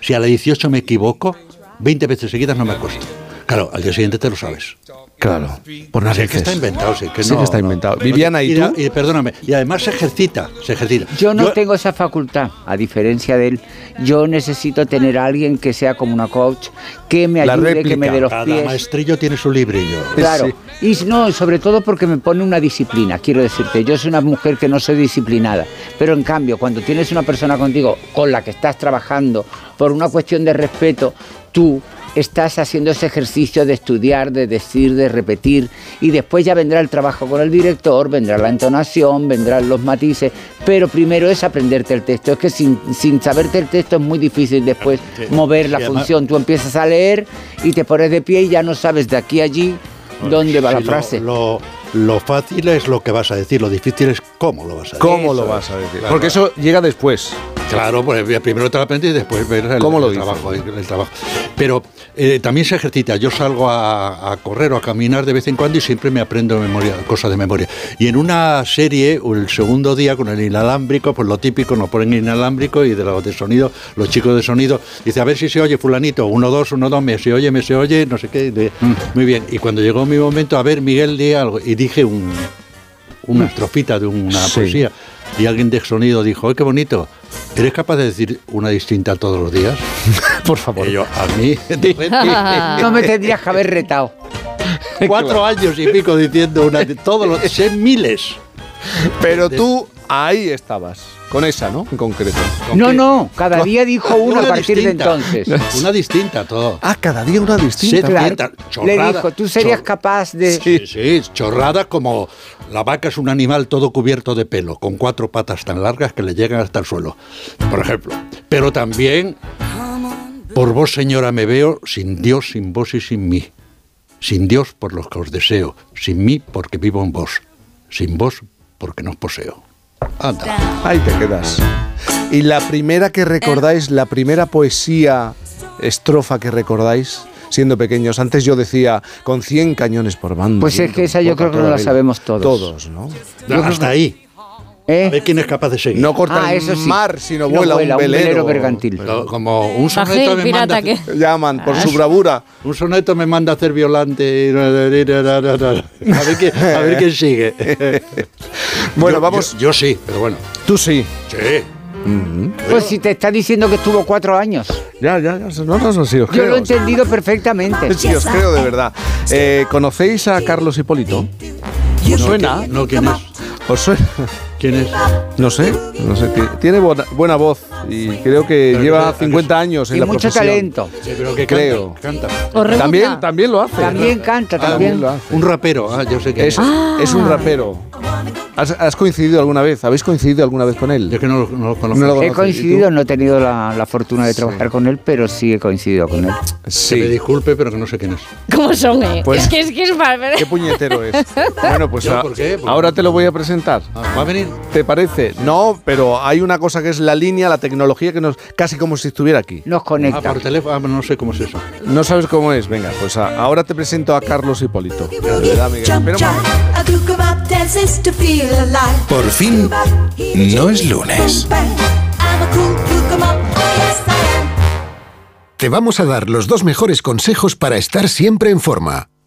S59: si a la 18 me equivoco, 20 veces seguidas no me acuesto. Claro, al día siguiente te lo sabes.
S1: Claro, por
S59: Sí,
S1: narices.
S59: que está inventado, sí, que
S1: Sí
S59: no.
S1: que está inventado. Viviana, ¿y tú?
S59: Y, perdóname, y además se ejercita, se ejercita.
S55: Yo no tengo esa facultad, a diferencia de él. Yo necesito tener a alguien que sea como una coach, que me ayude, que me dé los
S59: Cada
S55: pies.
S59: maestrillo tiene su librillo.
S55: Claro,
S59: Sí.
S55: y no, sobre todo porque me pone una disciplina, quiero decirte, yo soy una mujer que no soy disciplinada, pero en cambio, cuando tienes una persona contigo con la que estás trabajando por una cuestión de respeto, tú estás haciendo ese ejercicio de estudiar, de decir, de repetir, y después ya vendrá el trabajo con el director, vendrá la entonación, vendrán los matices, pero primero es aprenderte el texto, es que sin, sin saberte el texto es muy difícil después
S59: Sí.
S55: mover la función, tú empiezas a leer y te pones de pie y ya no sabes de aquí a allí dónde va la
S59: Sí, lo-
S55: frase.
S59: Lo, lo fácil es lo que vas a decir, lo difícil es cómo lo vas a decir.
S1: ¿Cómo lo vas a decir? Porque eso llega después.
S59: Claro, pues primero te lo aprendes y después ver el,
S1: ¿Cómo lo
S59: el
S1: dices?
S59: trabajo, el, trabajo. Pero eh, también se ejercita. Yo salgo a, a correr o a caminar de vez en cuando y siempre me aprendo memoria, cosas de memoria. Y en una serie, el segundo día con el inalámbrico, pues lo típico, nos ponen inalámbrico y de los de sonido, los chicos de sonido, dice a ver si se oye fulanito, uno, dos, uno, dos, me se oye, me se oye, no sé qué. de- Muy bien. Y cuando llegó mi momento, a ver, Miguel, di algo. Y dije un, una estrofita de una
S1: Sí.
S59: poesía. Y alguien de sonido dijo, ¡ay, qué bonito! ¿Eres capaz de decir una distinta todos los días?
S1: Por favor.
S59: Y yo, a mí,
S55: no me tendrías que haber retado.
S59: cuatro años y pico diciendo una de todos los, sé miles.
S1: Pero tú ahí estabas, con esa, ¿no? En concreto.
S55: No, no, cada día dijo uno a
S59: Una
S55: partir
S59: distinta.
S55: de entonces.
S59: Una distinta todo.
S1: Ah, cada día una distinta.
S59: Sí,
S55: Claro.
S59: distinta,
S55: Le
S59: chorrada,
S55: dijo, tú serías
S59: chor-
S55: capaz de...
S59: Sí, sí, chorrada como la vaca es un animal todo cubierto de pelo, con cuatro patas tan largas que le llegan hasta el suelo, por ejemplo. Pero también, por vos, señora, me veo sin Dios, sin vos y sin mí. Sin Dios por los que os deseo, sin mí porque vivo en vos, sin vos porque no os poseo. Anda.
S1: Ahí te quedas. Y la primera que recordáis, la primera poesía, estrofa que recordáis, siendo pequeños. Antes yo decía, con 100 cañones por banda.
S55: Pues es que esa yo creo que no la sabemos todos.
S1: Todos, ¿no?
S59: Hasta ahí.
S55: ¿Eh?
S59: A ver quién es capaz de seguir.
S1: No corta
S55: Ah,
S1: el
S55: eso sí.
S1: mar, sino
S55: No
S1: vuela,
S55: vuela,
S1: un
S55: un
S1: velero.
S55: bergantil.
S59: Pero Como un soneto me
S60: pirata,
S59: manda...
S60: ¿qué?
S1: Llaman por
S55: Ah.
S1: su bravura.
S59: Un soneto me manda a hacer violante. A ver quién, a ver quién sigue.
S1: Bueno,
S59: Yo-
S1: vamos.
S59: Yo, yo sí, pero bueno.
S1: Tú sí.
S59: Sí.
S55: Pues si te está diciendo que estuvo cuatro años.
S1: Ya, ya, ya. No, no, no, sí, os
S55: Yo lo
S1: creo.
S55: he entendido perfectamente.
S1: Sí, os creo de verdad. Eh, ¿Conocéis a Carlos Hipólito? ¿Os suena?
S59: No, ¿quién es?
S1: ¿Os suena?
S59: ¿Quién es?
S1: No sé, no sé. ti- Tiene buena, buena voz y creo que
S59: Pero
S1: lleva
S59: que- que-
S1: 50 años en
S55: Y
S1: la
S55: mucho
S1: profesión.
S55: talento.
S59: Sí, pero que
S1: Creo.
S59: canta.
S1: También, también lo hace.
S55: También canta,
S59: Ah,
S55: también.
S1: lo hace.
S59: Un rapero, ah, yo sé que
S1: Es, es un rapero. ¿Has, has coincidido alguna vez? ¿Habéis coincidido alguna vez con él?
S59: Yo que no, lo- no lo conozco.
S1: No lo
S55: He
S1: conoces, ¿y
S55: coincidido, no he tenido la, la fortuna de trabajar con él, pero sí he coincidido con él.
S59: Que me
S1: Sí.
S59: disculpe, pero que no sé quién es.
S60: ¿Cómo son, eh?
S1: Pues-
S60: es que es que es mal,
S1: ¿Qué puñetero es? Bueno, pues
S59: ¿Yo
S1: a-
S59: por qué? Porque-
S1: ahora te lo voy a presentar.
S59: Ah, ¿Va a venir?
S1: ¿Te parece? No, pero hay una cosa que es la línea, la tecnología que nos casi como si estuviera aquí.
S55: Nos
S59: Ah,
S55: conecta.
S59: por teléfono. Ah, no sé cómo es eso.
S1: ¿No sabes cómo es? Venga, pues a- ahora te presento a Carlos Hipólito.
S2: Por fin, no es lunes. Te vamos a dar los dos mejores consejos para estar siempre en forma.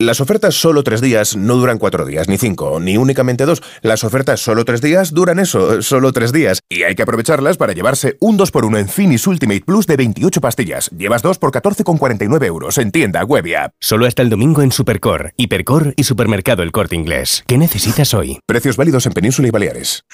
S61: Las ofertas solo tres días no duran cuatro días, ni cinco, ni únicamente dos. Las ofertas solo tres días duran eso, solo tres días. Y hay que aprovecharlas para llevarse un 2x1 en Finis Ultimate Plus de 28 pastillas. Llevas dos por 14,49 euros en tienda web y app.
S62: Solo hasta el domingo en Supercor, Hipercor y Supermercado El Corte Inglés. ¿Qué necesitas hoy?
S61: Precios válidos en Península y Baleares.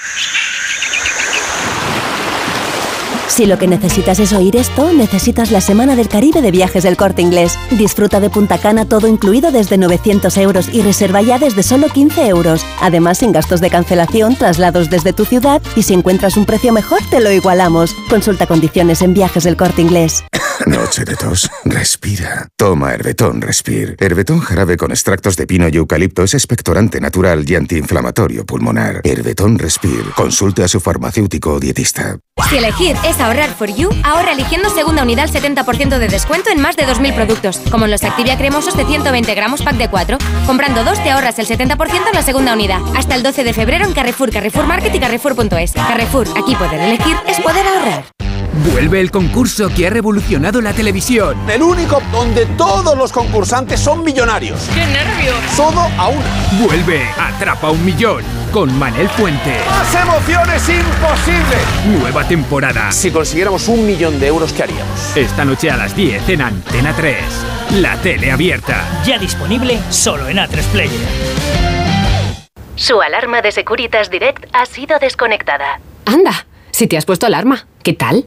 S27: Si lo que necesitas es oír esto, necesitas la Semana del Caribe de Viajes del Corte Inglés. Disfruta de Punta Cana todo incluido desde 900 euros y reserva ya desde solo 15 euros. Además, sin gastos de cancelación, traslados desde tu ciudad y si encuentras un precio mejor, te lo igualamos. Consulta condiciones en Viajes del Corte Inglés.
S63: Noche de tos. Respira. Toma Herbetón Respir. Herbetón jarabe con extractos de pino y eucalipto es expectorante natural y antiinflamatorio pulmonar. Herbetón Respir. Consulte a su farmacéutico o dietista.
S64: Si elegir es
S50: Ahorrar for You ahorra eligiendo segunda unidad al 70% de descuento en más de 2.000 productos, como en los Activia cremosos de 120 gramos pack de 4. Comprando dos te ahorras el 70% en la segunda unidad. Hasta el 12 de febrero en Carrefour, Carrefour Market y Carrefour.es. Carrefour, aquí poder elegir es poder ahorrar.
S16: Vuelve el concurso que ha revolucionado la televisión.
S17: El único donde todos los concursantes son millonarios.
S16: ¡Qué nervios!
S17: Todo a una.
S16: Vuelve Atrapa un Millón con Manel Fuente.
S17: ¡Más emociones imposible!
S16: Nueva temporada.
S17: Si consiguiéramos un millón de euros, ¿qué haríamos?
S16: Esta noche a las 10 en Antena 3. La tele abierta.
S65: Ya disponible solo en A3 Player.
S28: Su alarma de Securitas Direct ha sido desconectada.
S14: Anda, si te has puesto alarma, ¿qué tal?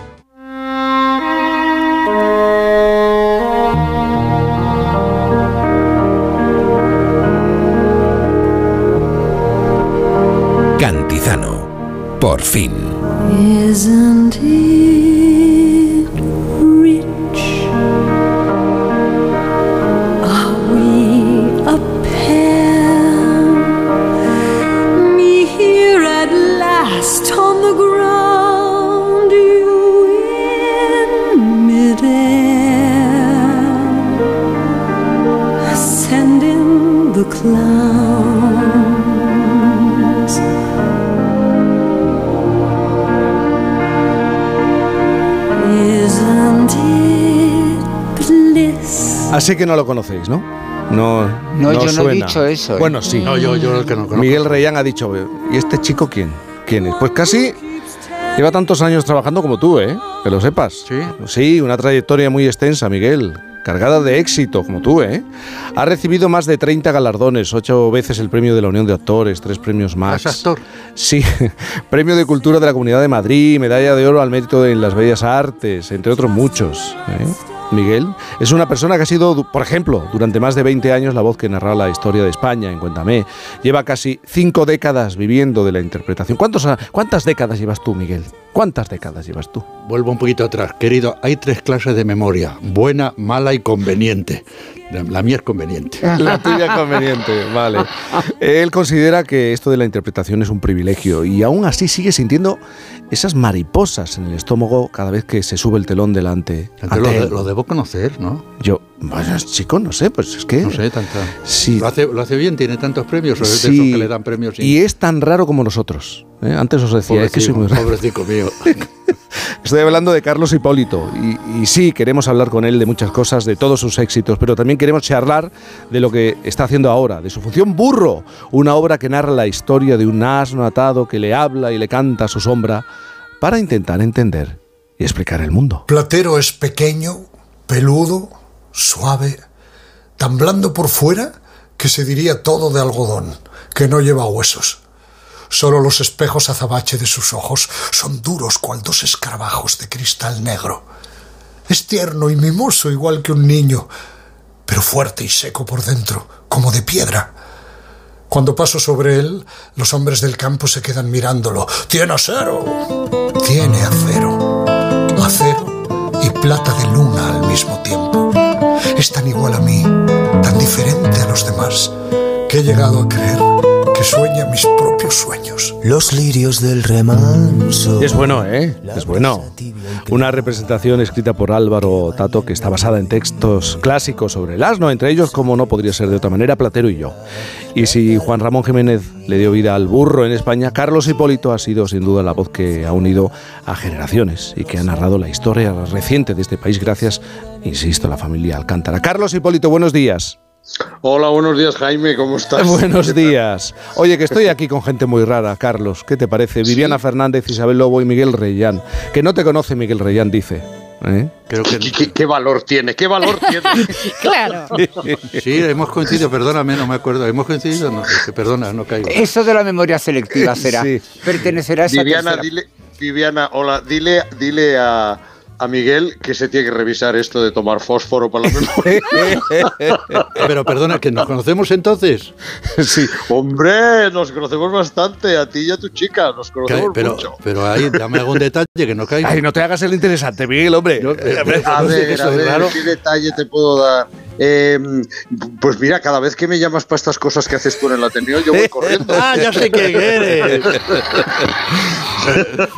S21: Cantizano. Por fin.
S66: Isn't it rich? Are we a pair? Me here at last on the ground, you in midair, ascending the clouds.
S1: Así que no lo conocéis, ¿no? No,
S55: No, yo no he dicho eso, ¿eh?
S1: Bueno, sí.
S59: No, yo, yo el que no conozco.
S1: Miguel Reyán ha dicho, ¿y este chico quién? ¿Quién es? Pues casi lleva tantos años trabajando como tú, ¿eh? Que lo sepas. Sí. Sí, una trayectoria muy extensa, Miguel. Cargada de éxito, como tú, ¿eh? Ha recibido más de 30 galardones, ocho veces el premio de la Unión de Actores, tres premios más.
S59: ¿Es actor?
S1: Sí, premio de Cultura de la Comunidad de Madrid, medalla de oro al mérito en las bellas artes, entre otros muchos. ¿eh? Miguel es una persona que ha sido, por ejemplo, durante más de 20 años la voz que narra la historia de España en Cuéntame. Lleva casi cinco décadas viviendo de la interpretación. ¿Cuántos, a- ¿Cuántas décadas llevas tú, Miguel? ¿Cuántas décadas llevas tú?
S59: Vuelvo un poquito atrás. Querido, hay tres clases de memoria. Buena, mala y conveniente. La, mía es conveniente.
S1: La tuya es conveniente, vale. Él considera que esto de la interpretación es un privilegio y aún así sigue sintiendo esas mariposas en el estómago cada vez que se sube el telón delante. Ante
S59: lo, de- lo debo conocer, ¿no?
S1: Yo, bueno, chico, no sé, pues es que...
S59: No sé, tanta.
S1: Sí.
S59: Lo hace, lo hace bien, tiene tantos premios. o es de
S1: Sí,
S59: esos que le dan premios.
S1: y es tan raro como nosotros. ¿eh? Antes os decía, es que soy muy raro.
S59: Pobrecico mío.
S1: Estoy hablando de Carlos Hipólito y, sí, queremos hablar con él de muchas cosas, de todos sus éxitos, pero también queremos charlar de lo que está haciendo ahora, de su función Burro, una obra que narra la historia de un asno atado que le habla y le canta a su sombra para intentar entender y explicar el mundo.
S4: Platero es pequeño, peludo, suave, tan blando por fuera que se diría todo de algodón, que no lleva huesos. Solo los espejos azabache de sus ojos son duros cual dos escarabajos de cristal negro. Es tierno y mimoso igual que un niño, pero fuerte y seco por dentro, como de piedra. Cuando paso sobre él, los hombres del campo se quedan mirándolo. Tiene acero, tiene acero, acero y plata de luna al mismo tiempo. Es tan igual a mí, tan diferente a los demás, que he llegado a creer que sueña mis propios sueños.
S67: Los lirios del remanso.
S1: Es bueno, ¿eh? Es bueno. Una representación escrita por Álvaro Tato que está basada en textos clásicos sobre el asno, entre ellos, como no podría ser de otra manera, Platero y yo. Y si Juan Ramón Jiménez le dio vida al burro en España, Carlos Hipólito ha sido sin duda la voz que ha unido a generaciones y que ha narrado la historia reciente de este país gracias, insisto, a la familia Alcántara. Carlos Hipólito, buenos días.
S68: Hola, buenos días Jaime, ¿cómo estás?
S1: Buenos días. Oye, que estoy aquí con gente muy rara, Carlos. ¿Qué te parece? Viviana Fernández, Isabel Lobo y Miguel Reyán. Que no te conoce Miguel Reyán, dice. ¿Eh?
S59: Creo que
S68: ¿Qué, qué valor tiene? ¿Qué valor tiene?
S3: Claro.
S59: Sí, hemos coincidido, perdóname, no me acuerdo. ¿Hemos coincidido? No, perdona, no caigo.
S55: Eso de la memoria selectiva será.
S68: Sí.
S55: Pertenecerá a esa
S68: Viviana,
S55: tercera-
S68: dile, Viviana, hola, dile, dile a, a Miguel que se tiene que revisar esto de tomar fósforo para la memoria.
S59: Pero perdona, que nos conocemos entonces.
S68: Sí. Hombre, nos conocemos bastante, a ti y a tu chica, nos conocemos
S59: pero,
S68: mucho.
S59: pero ahí dame algún detalle que no caiga.
S1: Ay, no te hagas el interesante, Miguel, hombre.
S59: eh,
S68: A ver, a ver, ¿qué detalle te puedo dar? Eh, pues mira, cada vez que me llamas para estas cosas que haces tú en el Ateneo, yo voy corriendo.
S59: ah, ya sé quién eres.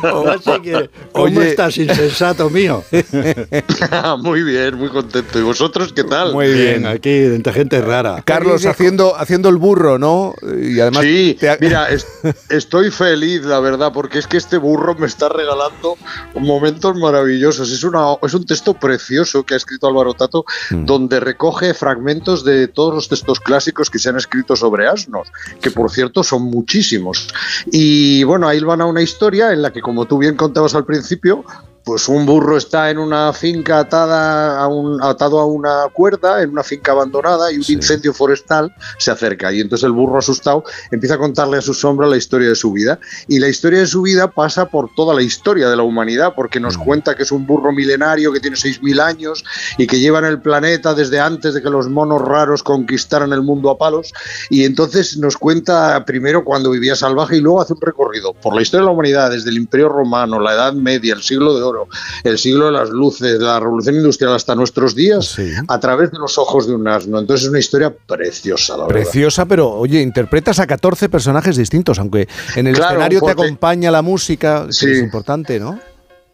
S59: Ya sé quién- ¿Cómo
S68: Oye.
S59: estás, insensato mío?
S68: muy bien, muy contento. ¿Y vosotros qué tal?
S1: Muy bien.
S59: aquí, entre gente rara.
S1: Carlos haciendo, haciendo el burro, ¿no? Y además.
S68: Sí,
S1: ha-
S68: mira, es- estoy feliz, la verdad, porque es que este burro me está regalando momentos maravillosos. Es, una, es un texto precioso que ha escrito Álvaro Tato,
S1: Mm.
S68: donde recoge fragmentos de todos los textos clásicos que se han escrito sobre asnos, que por cierto son muchísimos. Y bueno, ahí van a una historia en la que, como tú bien contabas al principio, pues un burro está en una finca atada a un, atado a una cuerda, en una finca abandonada, y un incendio forestal se acerca. Y entonces el burro asustado empieza a contarle a su sombra la historia de su vida. Y la historia de su vida pasa por toda la historia de la humanidad, porque nos cuenta que es un burro milenario que tiene 6.000 años y que lleva en el planeta desde antes de que los monos raros conquistaran el mundo a palos. Y entonces nos cuenta primero cuando vivía salvaje y luego hace un recorrido por la historia de la humanidad, desde el Imperio Romano, la Edad Media, el siglo de oro, el siglo de las luces, la revolución industrial hasta nuestros días, a través de los ojos de un asno. Entonces es una historia preciosa, la verdad.
S1: Preciosa, pero oye, interpretas a 14 personajes distintos, aunque en el
S68: Claro,
S1: escenario te acompaña la música, que
S68: Sí.
S1: es importante, ¿no?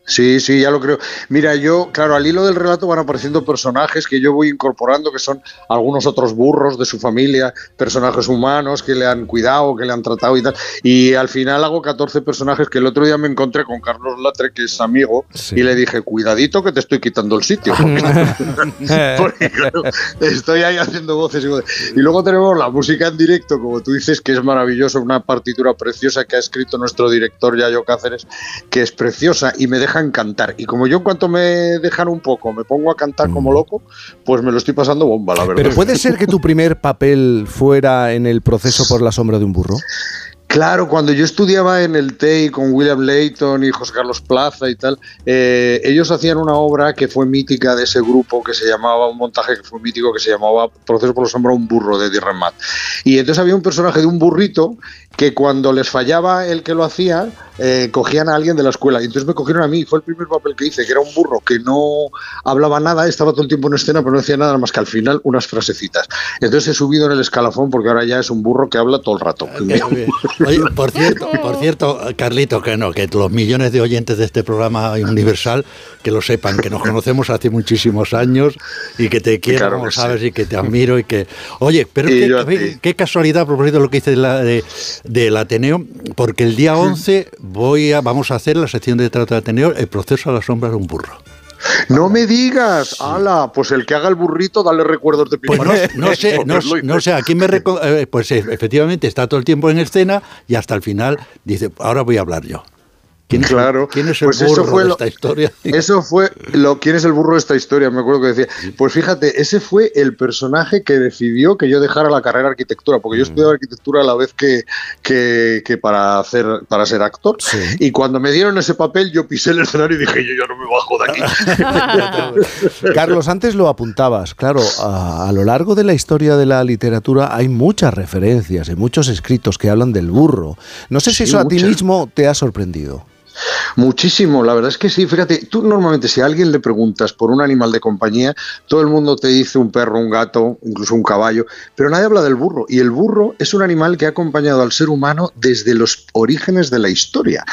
S68: Sí, sí, ya lo creo. Mira, yo, claro, al hilo del relato van apareciendo personajes que yo voy incorporando, que son algunos otros burros de su familia, personajes humanos que le han cuidado, que le han tratado y tal. Y al final hago 14 personajes que el otro día me encontré con Carlos Latre, que es amigo, y le dije, cuidadito que te estoy quitando el sitio. Porque, claro, estoy ahí haciendo voces y voces. Y luego tenemos la música en directo, como tú dices, que es maravilloso, una partitura preciosa que ha escrito nuestro director Yayo Cáceres, que es preciosa y me dejan cantar. Y como yo en cuanto me dejan un poco me pongo a cantar como loco, pues me lo estoy pasando bomba, la verdad.
S1: Pero puede ser que tu primer papel fuera en el proceso por la sombra de un burro.
S68: Claro, cuando yo estudiaba en el TEI con William Layton y José Carlos Plaza y tal, eh, ellos hacían una obra que fue mítica de ese grupo que se llamaba, un montaje que fue mítico que se llamaba Proceso por la sombra, un burro de Eddie Remat. Y entonces había un personaje de un burrito que cuando les fallaba el que lo hacía, eh, cogían a alguien de la escuela. Y entonces me cogieron a mí, fue el primer papel que hice, que era un burro que no hablaba nada, estaba todo el tiempo en escena, pero no decía nada más que al final unas frasecitas. Entonces he subido en el escalafón porque ahora ya es un burro que habla todo el rato.
S59: Oye, por cierto, por cierto, Carlito, que no, que los millones de oyentes de este programa universal, que lo sepan, que nos conocemos hace muchísimos años y que te quiero,
S68: Claro
S59: como
S68: que
S59: sabes,
S68: sí.
S59: y que te admiro y que... Oye, pero qué, casualidad, a propósito de lo que dices de la- de- del Ateneo, porque el día 11 voy a, vamos a hacer la sección de trato de Ateneo, el proceso a la sombra de un burro.
S68: No me digas, ala, pues el que haga el burrito, dale recuerdos de
S59: Pues no, no sé, no,
S68: y-
S59: no sé, aquí me reco- eh, pues eh, efectivamente está todo el tiempo en escena y hasta el final dice, ahora voy a hablar yo. ¿Quién
S68: Claro,
S59: ¿quién es el
S68: pues eso
S59: burro
S68: fue
S59: de
S68: lo-
S59: esta historia?
S68: Eso fue lo quién es el burro de esta historia, me acuerdo que decía. Pues fíjate, ese fue el personaje que decidió que yo dejara la carrera de arquitectura, porque yo estudiaba arquitectura a la vez que, que, que para hacer para ser actor. Y cuando me dieron ese papel, yo pisé el escenario y dije, yo ya no me bajo de aquí.
S1: Carlos, antes lo apuntabas, claro, a, a lo largo de la historia de la literatura hay muchas referencias y muchos escritos que hablan del burro. No sé si
S68: Sí,
S1: eso a ti mismo te ha sorprendido.
S68: Muchísimo, la verdad es que sí. Fíjate, tú normalmente si a alguien le preguntas por un animal de compañía, todo el mundo te dice un perro, un gato, incluso un caballo, pero nadie habla del burro. Y el burro es un animal que ha acompañado al ser humano desde los orígenes de la historia.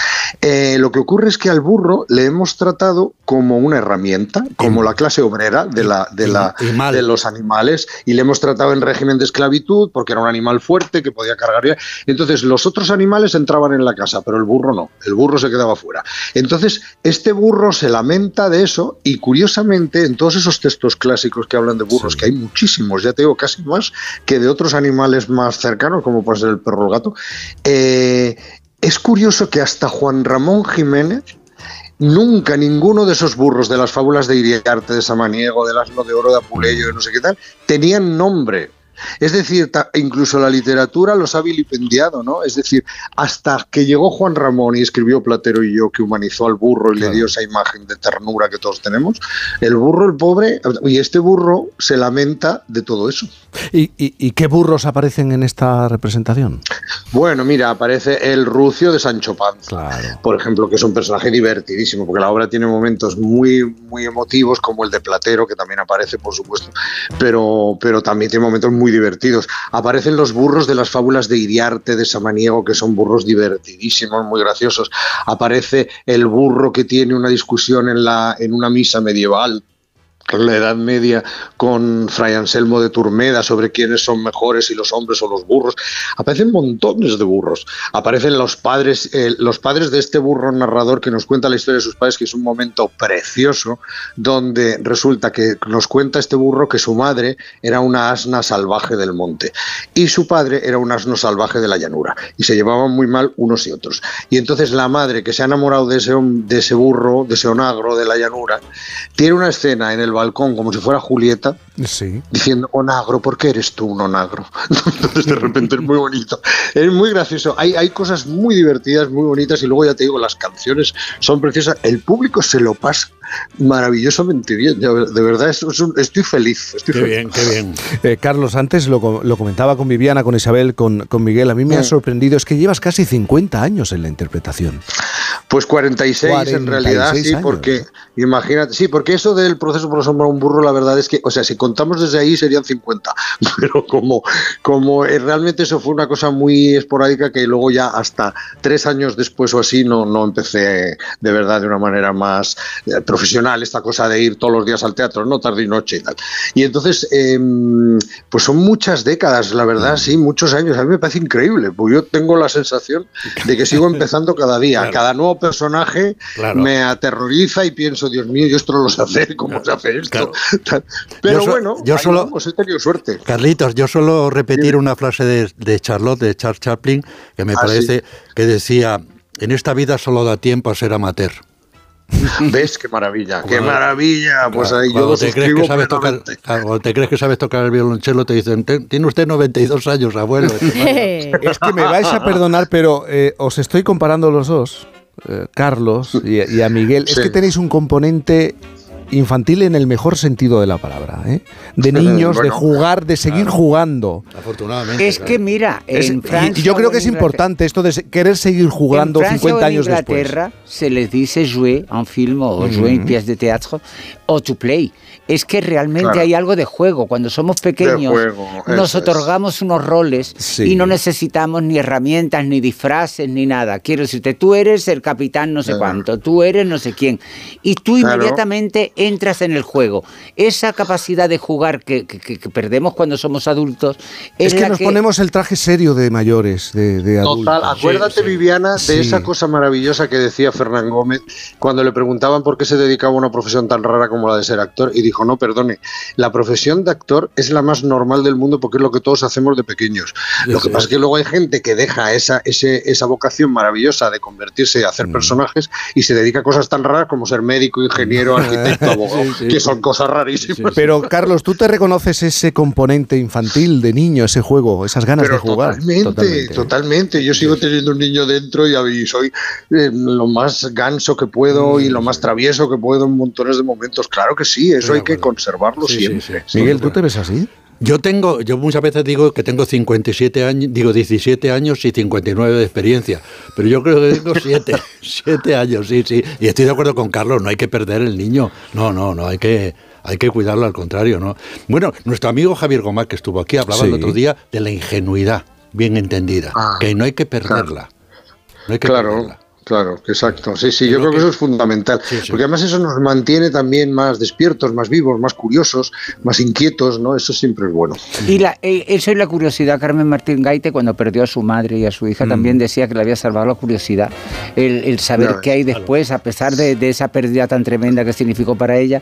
S68: Eh, lo que ocurre es que al burro le hemos tratado como una herramienta, como la clase obrera de, la, de, la, de los animales, y le hemos tratado en régimen de esclavitud porque era un animal fuerte que podía cargar. Entonces los otros animales entraban en la casa, pero el burro no, el burro se quedaba fuera. Entonces este burro se lamenta de eso y curiosamente en todos esos textos clásicos que hablan de burros, que hay muchísimos, ya te digo, casi más que de otros animales más cercanos, como puede ser el perro o el gato, eh, es curioso que hasta Juan Ramón Jiménez Nunca ninguno de esos burros de las fábulas de Iriarte, de Samaniego, del asno de oro de Apuleyo, de no sé qué tal, tenían nombre. Es decir, incluso la literatura los ha vilipendiado, ¿no? Es decir, hasta que llegó Juan Ramón y escribió Platero y yo, que humanizó al burro y le dio esa imagen de ternura que todos tenemos, el burro, el pobre, y este burro se lamenta de todo eso.
S1: ¿Y, y- y qué burros aparecen en esta representación?
S68: Bueno, mira, aparece el rucio de Sancho Panza, por ejemplo, que es un personaje divertidísimo, porque la obra tiene momentos muy, muy emotivos, como el de Platero, que también aparece, por supuesto, pero, pero también tiene momentos muy divertidos. Aparecen los burros de las fábulas de Iriarte, de Samaniego, que son burros divertidísimos, muy graciosos. Aparece el burro que tiene una discusión en, la, en una misa medieval la Edad Media con Fray Anselmo de Turmeda sobre quiénes son mejores, si los hombres o los burros. Aparecen montones de burros. Aparecen los padres, eh, los padres de este burro narrador que nos cuenta la historia de sus padres, que es un momento precioso, donde resulta que nos cuenta este burro que su madre era una asna salvaje del monte y su padre era un asno salvaje de la llanura y se llevaban muy mal unos y otros. Y entonces la madre que se ha enamorado de ese, de ese burro, de ese onagro de la llanura, tiene una escena en el balcón como si fuera Julieta
S1: Sí.
S68: diciendo onagro, ¿por qué eres tú un onagro? Entonces de repente es muy bonito. Es muy gracioso. Hay, hay cosas muy divertidas, muy bonitas y luego ya te digo, las canciones son preciosas. El público se lo pasa maravillosamente bien. De verdad, es- es un- estoy feliz. Estoy
S59: Qué
S68: feliz.
S59: bien, qué bien.
S1: Eh, Carlos, antes lo, lo comentaba con Viviana, con Isabel, con, con Miguel. A mí me ha
S68: Mm.
S1: sorprendido, es que llevas casi 50 años en la interpretación.
S68: Pues 46, en
S1: 46
S68: realidad, sí,
S1: años.
S68: porque imagínate, sí, porque eso del proceso por asombrar a un burro, la verdad es que, o sea, si contamos desde ahí serían 50, pero como, como eh, realmente eso fue una cosa muy esporádica que luego ya hasta tres años después o así no, no empecé de verdad de una manera más eh, profesional esta cosa de ir todos los días al teatro, no tarde y noche y tal. Y entonces, em, pues son muchas décadas, la verdad,
S1: Mm.
S68: sí, muchos años. A mí me parece increíble, porque yo tengo la sensación de que sigo empezando cada día.
S59: Claro.
S68: Cada nuevo personaje
S59: Claro.
S68: me aterroriza y pienso, Dios mío, yo esto no lo sé hacer, ¿cómo se hace esto? Pero
S59: Yo so-
S68: bueno,
S59: yo solo-
S68: vamos, he tenido suerte.
S59: Carlitos, yo suelo repetir una frase de, de Charlotte, de Charles Chaplin, que me
S68: Ah,
S59: parece que decía, en esta vida solo da tiempo a ser amateur.
S68: ¿Ves? Qué maravilla, qué maravilla. Pues ahí yo
S59: Cuando te, crees que sabes tocar, cuando te crees que sabes tocar el violonchelo, te dicen, "Ten- tiene usted 92 años, abuelo.
S1: es que me vais a perdonar, pero eh, os estoy comparando los dos, eh, Carlos y, y a Miguel. Es que tenéis un componente infantil en el mejor sentido de la palabra, ¿eh? de niños, de jugar, de seguir jugando.
S59: Afortunadamente.
S55: Es que mira,
S1: Es-
S55: en Francia
S1: y yo creo que
S55: en
S1: es importante esto de querer seguir jugando
S55: en Francia
S1: 50
S55: o en
S1: años después.
S55: Inglaterra se les dice jouer en film o jouer en pièce de teatro o to play. Es que realmente
S68: Claro.
S55: hay algo de juego. Cuando somos pequeños
S68: juego,
S55: nos
S68: es.
S55: otorgamos unos roles
S1: Sí.
S55: y no necesitamos ni herramientas, ni disfraces, ni nada. Quiero decirte, tú eres el capitán no sé
S68: Claro.
S55: cuánto, tú eres no sé quién. Y tú
S68: Claro.
S55: inmediatamente entras en el juego. Esa capacidad de jugar que, que- que- que perdemos cuando somos adultos es,
S1: Es que
S55: la
S1: nos ponemos el traje serio de mayores, de, de adultos.
S68: Total, acuérdate Viviana de
S1: Sí.
S68: esa cosa maravillosa que decía Fernán Gómez cuando le preguntaban por qué se dedicaba a una profesión tan rara como la de ser actor y dijo, no, perdone, la profesión de actor es la más normal del mundo porque es lo que todos hacemos de pequeños. Lo que pasa es que luego hay gente que deja esa, ese- esa vocación maravillosa de convertirse
S1: Mm.
S68: hacer personajes y se dedica a cosas tan raras como ser médico, ingeniero, arquitecto, abogado,
S1: Sí, sí,
S68: que
S1: sí.
S68: son cosas rarísimas.
S1: Pero Carlos, ¿tú te reconoces ese componente infantil de niño, ese juego, esas ganas
S68: Pero
S1: de jugar?
S68: Totalmente, totalmente, Yo sigo teniendo un niño dentro y, y soy eh, lo más ganso que puedo y lo más travieso que puedo en montones de momentos. Claro que sí, eso hay que conservarlo
S59: Sí,
S68: siempre.
S59: sí.
S1: Miguel, ¿tú te ves así?
S59: Yo tengo, yo muchas veces digo que tengo 57 años, digo 17 años y 59 de experiencia, pero yo creo que tengo 7, 7 años, sí, sí. Y estoy de acuerdo con Carlos, no hay que perder el niño, no, no, no, hay que, hay que cuidarlo al contrario, ¿no? Bueno, nuestro amigo Javier Gómez, que estuvo aquí, hablaba el otro día de la ingenuidad bien entendida,
S68: Ah,
S59: que no hay que perderla. No hay que
S68: Claro,
S59: perderla.
S68: Claro, exacto. Sí, sí, yo creo que eso es fundamental. Porque además eso nos mantiene también más despiertos, más vivos, más curiosos, más inquietos, ¿no? Eso siempre es bueno.
S55: Y la, eh, eso es la curiosidad. Carmen Martín Gaite, cuando perdió a su madre y a su hija,
S68: Mm.
S55: también decía que le había salvado la curiosidad. El, el saber qué hay después, a pesar de, de esa pérdida tan tremenda que significó para ella.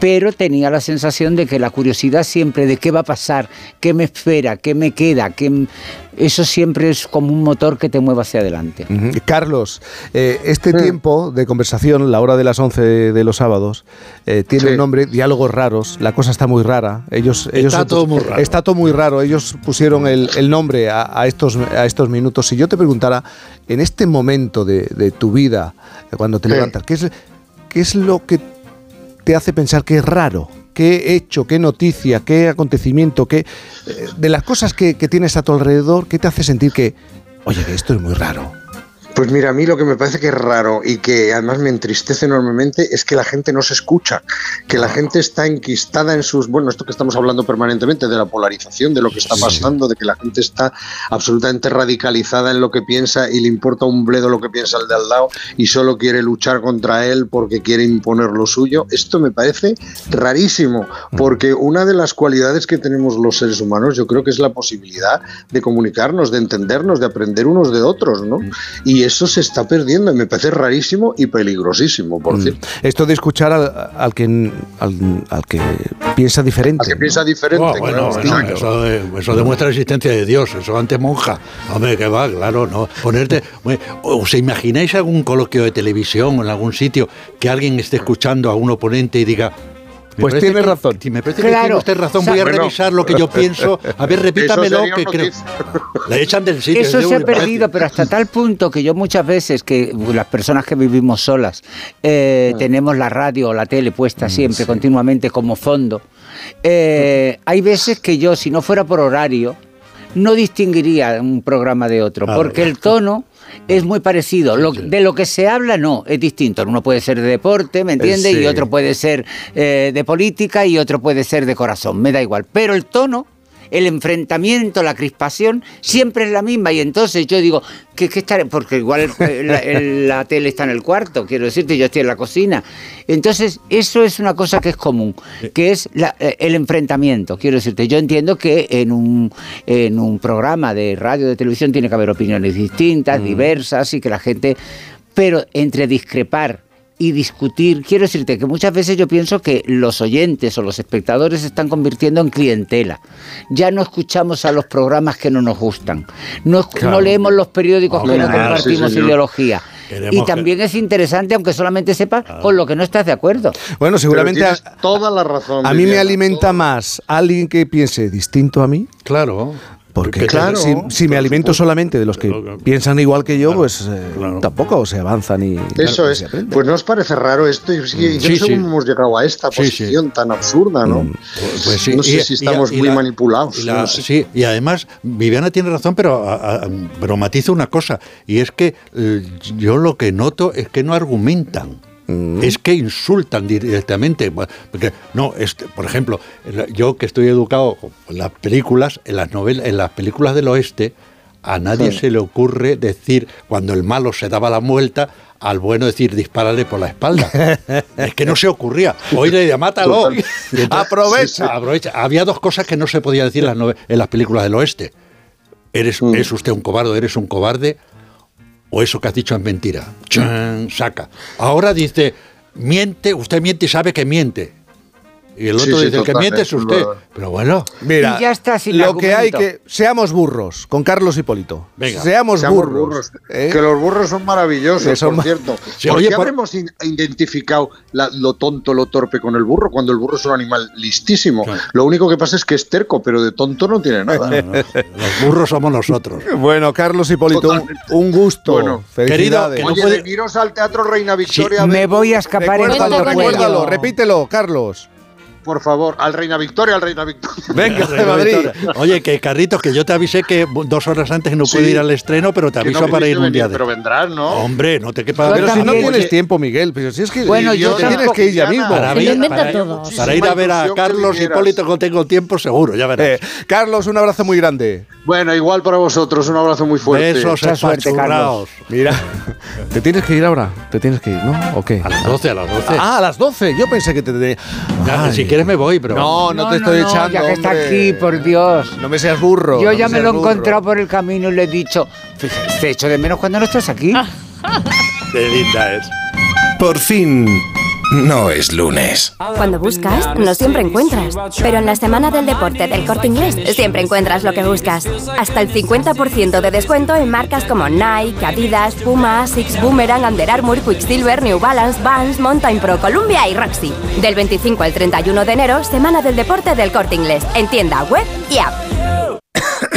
S55: Pero tenía la sensación de que la curiosidad siempre de qué va a pasar, qué me espera, qué me queda, qué, eso siempre es como un motor que te mueve hacia adelante.
S1: Carlos, eh, este tiempo de conversación, la hora de las 11 de los sábados, eh, tiene
S68: Sí.
S1: un nombre, diálogos raros, la cosa está muy rara. Ellos, ellos
S59: Está todo muy raro.
S1: Está todo muy raro. Ellos pusieron el, el nombre a, a estos, a estos minutos. Si yo te preguntara, en este momento de, de tu vida, cuando te
S68: Sí.
S1: levantas, ¿qué es, ¿qué es lo que te hace pensar que es raro? ¿Qué hecho, qué noticia, qué acontecimiento, qué eh, de las cosas que, tienes a tu alrededor, qué te hace sentir que, oye, que esto es muy raro?
S68: Pues mira, a mí lo que me parece que es raro y que además me entristece enormemente es que la gente no se escucha, que la gente está enquistada en sus, bueno, esto que estamos hablando permanentemente de la polarización, de lo que está pasando, de que la gente está absolutamente radicalizada en lo que piensa y le importa un bledo lo que piensa el de al lado y solo quiere luchar contra él porque quiere imponer lo suyo. Esto me parece rarísimo, porque una de las cualidades que tenemos los seres humanos yo creo que es la posibilidad de comunicarnos, de entendernos, de aprender unos de otros, ¿no? Y eso se está perdiendo y me parece rarísimo y peligrosísimo, por
S1: Mm.
S68: cierto.
S1: Esto de escuchar al, al que, al, al que piensa diferente.
S68: Al que piensa diferente,
S59: Oh, bueno,
S68: claro,
S59: bueno,
S68: distinto.
S59: eso, eso demuestra la existencia de Dios, eso antes monja. Hombre, que va, claro, no. Ponerte. ¿Os imagináis algún coloquio de televisión o en algún sitio que alguien esté escuchando a un oponente y diga.
S1: Pues tiene
S59: que-
S1: razón.
S59: sí, Me parece que
S55: Claro.
S59: tiene usted razón, voy a
S68: Bueno.
S59: revisar lo que yo pienso. A ver, repítamelo, que creo. Le echan del sitio.
S55: Eso se ha perdido, pero hasta tal punto que yo muchas veces, que las personas que vivimos solas, eh, tenemos la radio o la tele puesta siempre, continuamente como fondo, eh, hay veces que yo, si no fuera por horario, no distinguiría un programa de otro,
S59: Ah,
S55: porque el tono es muy parecido. Lo- de lo que se habla, no, es distinto. Uno puede ser de deporte, ¿me entiendes?
S1: sí.
S55: Y otro puede ser eh, de política y otro puede ser de corazón, me da igual. Pero el tono el enfrentamiento, la crispación, siempre es la misma. Y entonces yo digo, ¿qué, qué estaré? Porque igual el- la, el- la tele está en el cuarto, quiero decirte, yo estoy en la cocina. Entonces, eso es una cosa que es común, que es la- eh, el enfrentamiento. Quiero decirte, yo entiendo que en un, en un programa de radio, de televisión, tiene que haber opiniones distintas, diversas, y que la gente. Pero entre discrepar y discutir. Quiero decirte que muchas veces yo pienso que los oyentes o los espectadores se están convirtiendo en clientela. Ya no escuchamos a los programas que no nos gustan. No,
S59: Claro.
S55: no leemos los periódicos que no compartimos
S68: sí,
S55: ideología.
S59: Queremos
S55: Y
S59: que-
S55: también es interesante, aunque solamente sepas con lo que no estás de acuerdo.
S1: Bueno, seguramente
S68: Pero
S1: a,
S68: toda la razón.
S1: a mí me alimenta más alguien que piense distinto a mí.
S59: Claro.
S1: Porque
S59: Que-
S68: Claro,
S1: si, si me alimento solamente de los que
S59: Claro.
S1: piensan igual que yo,
S59: Claro,
S1: pues eh,
S59: claro.
S1: tampoco se avanza ni
S68: Eso es.
S1: se aprende.
S68: Pues no os parece raro esto. Y sí, no sé
S59: sí.
S68: cómo hemos llegado a esta
S59: Sí, sí.
S68: posición tan absurda, ¿no?
S59: Pues sí,
S68: no sé
S59: y-
S68: si estamos
S59: y
S68: muy
S59: la-
S68: manipulados.
S59: y la-
S68: no sé.
S59: Sí, y además Viviana tiene razón, pero, a- a- pero una cosa, y es que eh, yo lo que noto es que no argumentan. Es que insultan directamente. Porque, no, este, por ejemplo, yo que estoy educado en las películas, en las novelas, en las películas del oeste, a nadie
S68: Sí.
S59: se le ocurre decir, cuando el malo se daba la vuelta, al bueno decir dispárale por la espalda. es que no se ocurría. Hoy le decía, mátalo.
S1: Aprovecha.
S59: aprovecha. Había dos cosas que no se podía decir en las, nove- en las películas del oeste. Eres,
S68: Mm.
S59: ¿Es usted un cobarde? ¿Eres un cobarde? ¿O eso que has dicho es mentira? Chan, saca. Ahora dice, miente, usted miente y sabe que miente. Y el
S68: Sí,
S59: otro
S68: sí,
S59: dice, el que miente es usted. Pero bueno,
S1: Mira,
S55: Y ya está, sin
S1: lo que hay
S55: argumento.
S1: que seamos burros con Carlos Hipólito.
S59: Venga.
S1: seamos,
S68: Seamos
S1: burros.
S68: burros.
S1: ¿eh?
S68: Que los burros son maravillosos,
S1: son
S68: por
S1: ma-
S68: cierto.
S59: Sí,
S68: ¿Por
S59: oye,
S68: qué
S59: por-
S68: habremos identificado la- lo tonto, lo torpe con el burro cuando el burro es un animal listísimo?
S59: Claro.
S68: Lo único que pasa es que es terco, pero de tonto no tiene nada.
S59: no, no, los burros somos nosotros.
S1: Bueno, Carlos Hipólito, un, un gusto.
S68: Bueno,
S1: Felicidades.
S59: querido, que no
S68: Oye,
S59: puede-
S68: veniros al Teatro Reina Victoria. a
S55: Me voy a escapar en
S1: Recuérdalo,
S55: cuanto
S1: recuérdalo,
S55: pueda.
S1: repítelo, Carlos.
S68: Por favor, al Reina Victoria, al Reina Victoria.
S1: Venga, de Madrid.
S59: Oye, que Carritos, que yo te avisé que dos horas antes no
S68: Sí.
S59: puedo ir al estreno, pero te aviso
S68: no
S59: para ir un día.
S68: Pero vendrán, ¿no?
S59: Hombre, no te quepa...
S1: Pero si no tienes tiempo, Miguel, pero si es que
S55: Bueno,
S1: te
S55: yo
S1: tienes que ir ya mismo.
S59: Para,
S3: inventa
S59: para-
S3: todo.
S59: para ir a ver a Carlos Hipólito, que tengo tiempo seguro, ya verás.
S1: Eh, Carlos, un abrazo muy grande.
S68: Bueno, igual para vosotros, un abrazo muy fuerte.
S59: Besos
S55: Mucha suerte.
S1: Mira, te tienes que ir ahora. Te tienes que ir, ¿no? ¿O qué?
S59: A las 12, a las 12.
S1: Ah, a las 12. Yo pensé que te tenía.
S59: Quieres me voy, pero...
S1: No, no, te estoy
S55: no,
S1: echando.
S55: Ya que está
S1: hombre.
S55: aquí, por Dios.
S1: No me seas burro.
S55: Yo
S1: no
S55: ya me lo he encontrado por el camino y le he dicho, "Fíjate, te echo de menos cuando no estás aquí.
S59: Qué linda es.
S69: Por fin,
S63: No es lunes.
S60: Cuando buscas, no siempre encuentras. Pero en la semana del deporte del corte inglés, siempre encuentras lo que buscas. Hasta el 50% de descuento en marcas como Nike, Adidas, Puma, Six Boomerang, Under Armour, Quicksilver, New Balance, Vans, Mountain Pro, Columbia y Roxy. Del 25 al 31 de enero, semana del deporte del corte inglés. En tienda web y app.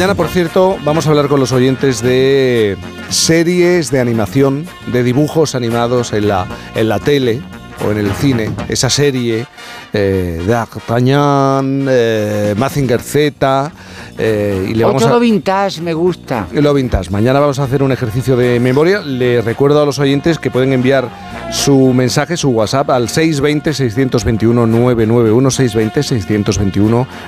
S1: Mañana, por cierto, vamos a hablar con los oyentes de series de animación, de dibujos animados en la, en la tele o en el cine. Esa serie eh, de D'Artagnan, eh, Mazinger Z. eh, y le vamos
S55: Otro
S1: a,
S55: vintage me gusta.
S1: lo vintage. Mañana vamos a hacer un ejercicio de memoria. Le recuerdo a los oyentes que pueden enviar su mensaje, su WhatsApp al 620-621-991,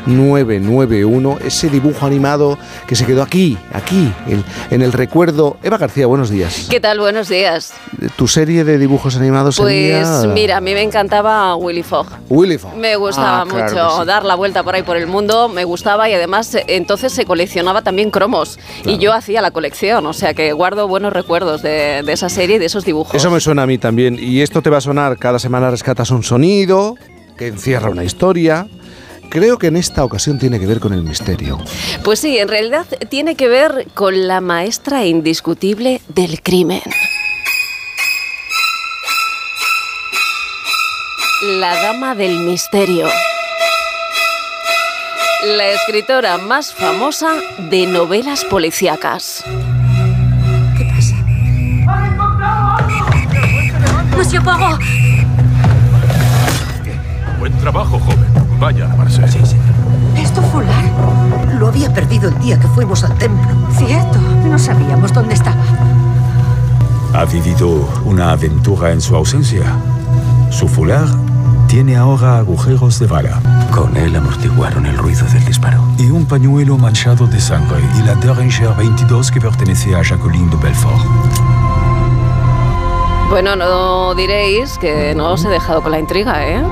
S1: 620-621-991. Ese dibujo animado que se quedó aquí, aquí, en, en el recuerdo. Eva García, buenos días.
S70: ¿Qué tal? Buenos días.
S1: Tu serie de dibujos animados
S70: Pues
S1: sería...
S70: mira, a mí me encantaba Willy Fogg.
S1: Willy
S70: Me gustaba
S1: Ah, claro
S70: mucho
S1: sí.
S70: dar la vuelta por ahí por el mundo, me gustaba y además eh, entonces se coleccionaba también cromos y yo hacía la colección, o sea que guardo buenos recuerdos de, de esa serie y de esos dibujos.
S1: Eso me suena a mí también. Y esto te va a sonar, cada semana rescatas un sonido que encierra una historia. Creo que en esta ocasión tiene que ver con el misterio.
S70: Pues sí, en realidad tiene que ver con la maestra indiscutible del crimen. La dama del misterio. La escritora más famosa de novelas policíacas.
S71: Monsieur Poirot,
S72: Buen trabajo, joven. Vaya a lavarse. Sí, sí.
S71: ¿es tu fular? Lo había perdido el día que fuimos al templo. Cierto, no sabíamos dónde estaba.
S73: Ha vivido una aventura en su ausencia. Su fular tiene ahora agujeros de bala. Con él amortiguaron el ruido del disparo. Y un pañuelo manchado de sangre y la Derringer 22 que pertenece a Jacqueline de Belfort.
S70: Bueno, no diréis que no os he dejado con la intriga, ¿eh?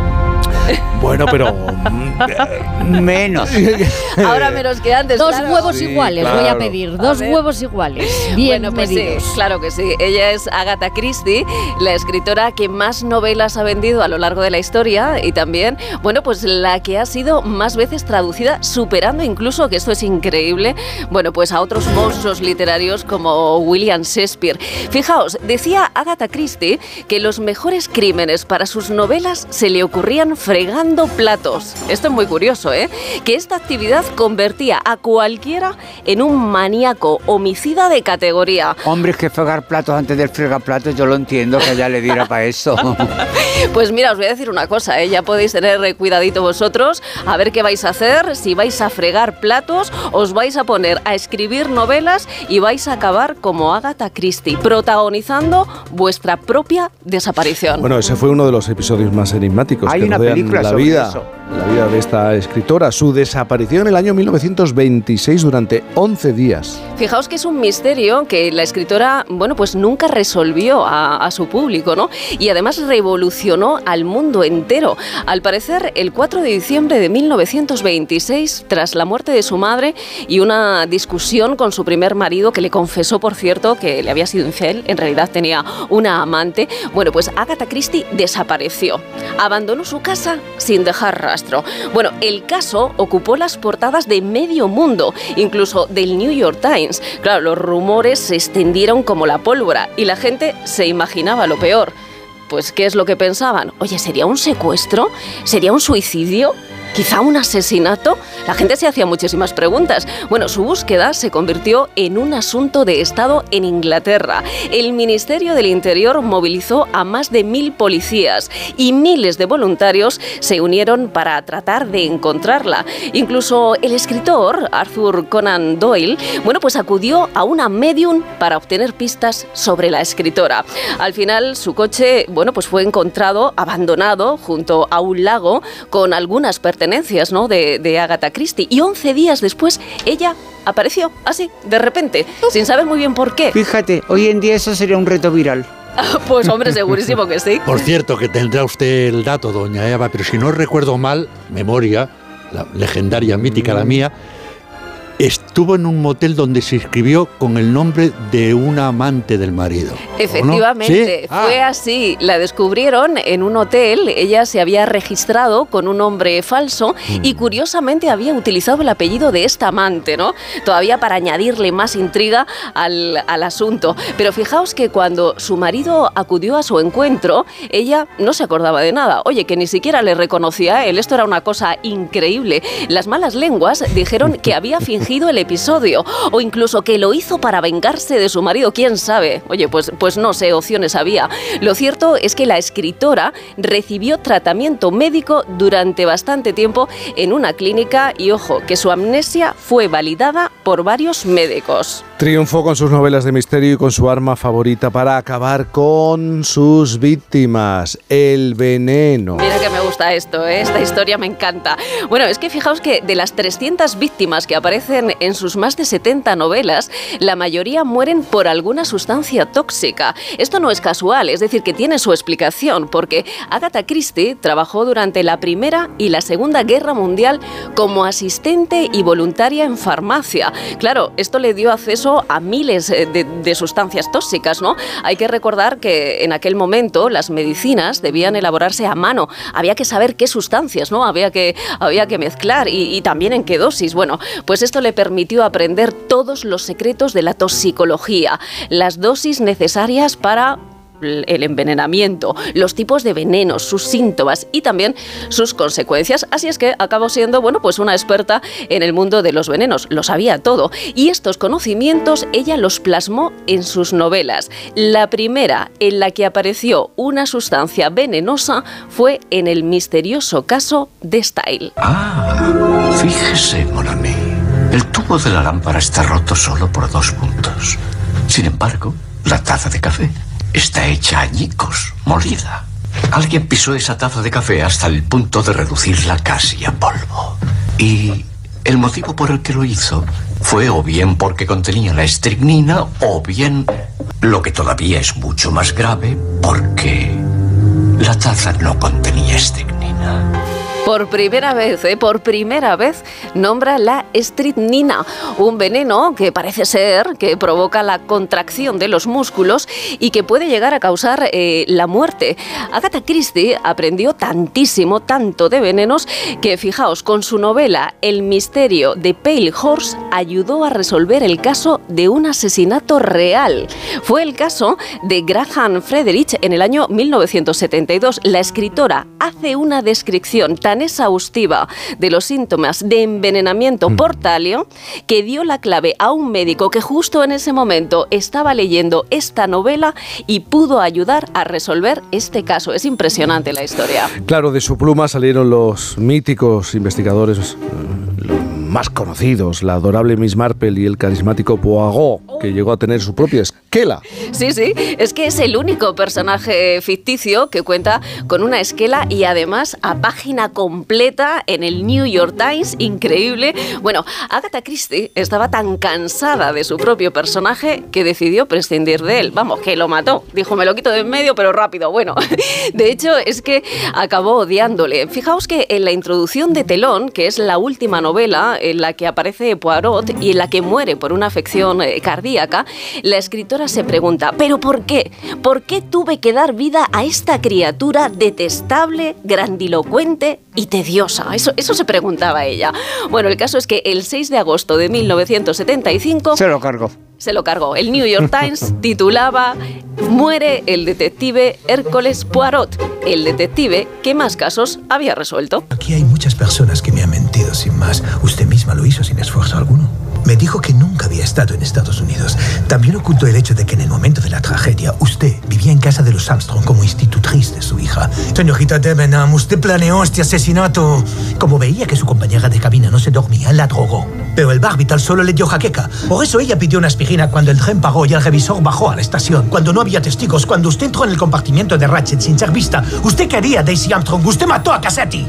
S1: Bueno, pero...
S55: Menos.
S70: Ahora menos que antes.
S3: Dos
S70: claro.
S3: huevos iguales voy a pedir, dos huevos iguales, bien
S70: bueno, pues
S3: medidos.
S70: sí, claro que sí. Ella es Agatha Christie, la escritora que más novelas ha vendido a lo largo de la historia y también, bueno, pues la que ha sido más veces traducida, superando incluso, que esto es increíble, bueno, pues a otros monstruos literarios como William Shakespeare. Fijaos, decía Agatha Christie que los mejores crímenes para sus novelas se le ocurrían fregando platos. Esto es muy curioso, ¿eh? Que esta actividad convertía a cualquiera en un maníaco homicida de categoría.
S55: Hombre, es que fregar platos antes del fregaplatos, yo lo entiendo que ya le diera para eso.
S70: Pues mira, os voy a decir una cosa, ¿eh? ya podéis tener cuidadito vosotros, a ver qué vais a hacer, si vais a fregar platos, os vais a poner a escribir novelas y vais a acabar como Agatha Christie, protagonizando vuestra propia desaparición.
S1: Bueno, ese fue uno de los episodios más enigmáticos
S55: Hay
S1: que
S55: una
S1: rodean la
S55: sobre
S1: vida,
S55: eso.
S1: La vida de esta escritora. Su desaparición en el año 1926 durante 11 días.
S70: Fijaos que es un misterio que la escritora, bueno, pues nunca resolvió a, a su público, ¿no? Y además revolucionó al mundo entero. Al parecer, el 4 de diciembre de 1926, tras la muerte de su madre y una discusión con su primer marido, que le confesó, por cierto, que le había sido infiel, en realidad tenía una amante, bueno, pues Agatha Christie desapareció. Abandonó su casa sin dejar rastro. Bueno, el caso ocupó las portadas de medio mundo, incluso del New York Times. Claro, los rumores se extendieron como la pólvora y la gente se imaginaba lo peor. Pues, ¿qué es lo que pensaban? Oye, ¿sería un secuestro? ¿Sería un suicidio? ¿Quizá un asesinato? La gente se hacía muchísimas preguntas. Bueno, su búsqueda se convirtió en un asunto de Estado en Inglaterra. El Ministerio del Interior movilizó a más de mil policías y miles de voluntarios se unieron para tratar de encontrarla. Incluso el escritor Arthur Conan Doyle, bueno, pues acudió a una medium para obtener pistas sobre la escritora. Al final, su coche, bueno, pues fue encontrado abandonado junto a un lago con algunas pertenencias, ¿no? De, de Agatha Christie. Y 11 días después, ella apareció así, de repente, sin saber muy bien por qué.
S55: Fíjate, hoy en día eso sería un reto viral.
S70: Pues hombre, segurísimo que sí.
S59: Por cierto, que tendrá usted el dato, doña Eva, pero si no recuerdo mal, memoria, la legendaria, mítica la mía, estuvo en un motel donde se inscribió con el nombre de una amante del marido.
S70: Efectivamente,
S59: ¿Sí? Ah.
S70: fue así. La descubrieron en un hotel. Ella se había registrado con un nombre falso
S59: Mm.
S70: y curiosamente había utilizado el apellido de esta amante, ¿no? Todavía para añadirle más intriga al, al asunto. Pero fijaos que cuando su marido acudió a su encuentro, ella no se acordaba de nada. Oye, que ni siquiera le reconocía a él. Esto era una cosa increíble. Las malas lenguas dijeron que había fingido el episodio o incluso que lo hizo para vengarse de su marido, quién sabe. Oye, pues, pues no sé, opciones había. Lo cierto es que la escritora recibió tratamiento médico durante bastante tiempo en una clínica y ojo, que su amnesia fue validada por varios médicos.
S1: Triunfó con sus novelas de misterio y con su arma favorita para acabar con sus víctimas, el veneno.
S70: Mira que me gusta esto, ¿eh? esta historia me encanta. Bueno, es que fijaos que de las 300 víctimas que aparecen en sus más de 70 novelas, la mayoría mueren por alguna sustancia tóxica. Esto no es casual, es decir, que tiene su explicación, porque Agatha Christie trabajó durante la Primera y la Segunda Guerra Mundial como asistente y voluntaria en farmacia. Claro, esto le dio acceso a miles eh, de, sustancias tóxicas, ¿no? Hay que recordar que en aquel momento las medicinas debían elaborarse a mano. Había que saber qué sustancias, ¿no? Había que, había que mezclar y, y también en qué dosis. Bueno, pues esto le permitió aprender todos los secretos de la toxicología, las dosis necesarias para el envenenamiento, los tipos de venenos, sus síntomas y también sus consecuencias. Así es que acabó siendo, bueno, pues una experta en el mundo de los venenos, lo sabía todo. Y estos conocimientos ella los plasmó en sus novelas. La primera en la que apareció una sustancia venenosa fue en el misterioso caso de Style.
S74: Fíjese, Monami. El tubo de la lámpara está roto solo por dos puntos. Sin embargo, la taza de café está hecha añicos, molida. Alguien pisó esa taza de café hasta el punto de reducirla casi a polvo. Y el motivo por el que lo hizo fue o bien porque contenía la estricnina o bien, lo que todavía es mucho más grave, porque la taza no contenía estricnina.
S70: Por primera vez, ¿eh? por primera vez, nombra la estritnina, un veneno que parece ser que provoca la contracción de los músculos y que puede llegar a causar eh, la muerte. Agatha Christie aprendió tantísimo, tanto de venenos, que fijaos, con su novela El misterio de Pale Horse ayudó a resolver el caso de un asesinato real. Fue el caso de Graham Frederich en el año 1972. La escritora hace una descripción tan exhaustiva de los síntomas de envenenamiento por talio que dio la clave a un médico que justo en ese momento estaba leyendo esta novela y pudo ayudar a resolver este caso. Es impresionante la historia.
S1: Claro, de su pluma salieron los míticos investigadores eh, más conocidos, la adorable Miss Marple y el carismático Poirot, que llegó a tener su propia esquela.
S70: Sí, sí, es que es el único personaje ficticio que cuenta con una esquela y además a página completa en el New York Times, increíble. Bueno, Agatha Christie estaba tan cansada de su propio personaje que decidió prescindir de él. Vamos, que lo mató. Dijo, me lo quito de en medio, pero rápido. Bueno, de hecho es que acabó odiándole. Fijaos que en la introducción de Telón, que es la última novela en la que aparece Poirot y en la que muere por una afección eh, cardíaca, la escritora se pregunta, ¿pero por qué? ¿Por qué tuve que dar vida a esta criatura detestable, grandilocuente y tediosa? Eso, eso se preguntaba ella. Bueno, el caso es que el 6 de agosto de 1975...
S55: Se lo cargo.
S70: Se lo cargó. El New York Times titulaba Muere el detective Hércules Poirot, el detective que más casos había resuelto.
S21: Aquí hay muchas personas que me han mentido sin más. Usted misma lo hizo sin esfuerzo alguno. Me dijo que nunca había estado en Estados Unidos. También ocultó el hecho de que en el momento de la tragedia usted vivía en casa de los Armstrong como institutriz de su hija. Señorita Debenham, usted planeó este asesinato. Como veía que su compañera de cabina no se dormía, la drogó. Pero el barbital solo le dio jaqueca. Por eso ella pidió una aspirina cuando el tren paró y el revisor bajó a la estación. Cuando no había testigos, cuando usted entró en el compartimiento de Ratchet sin ser vista. ¿Usted quería Daisy Armstrong? Usted mató a Cassetti.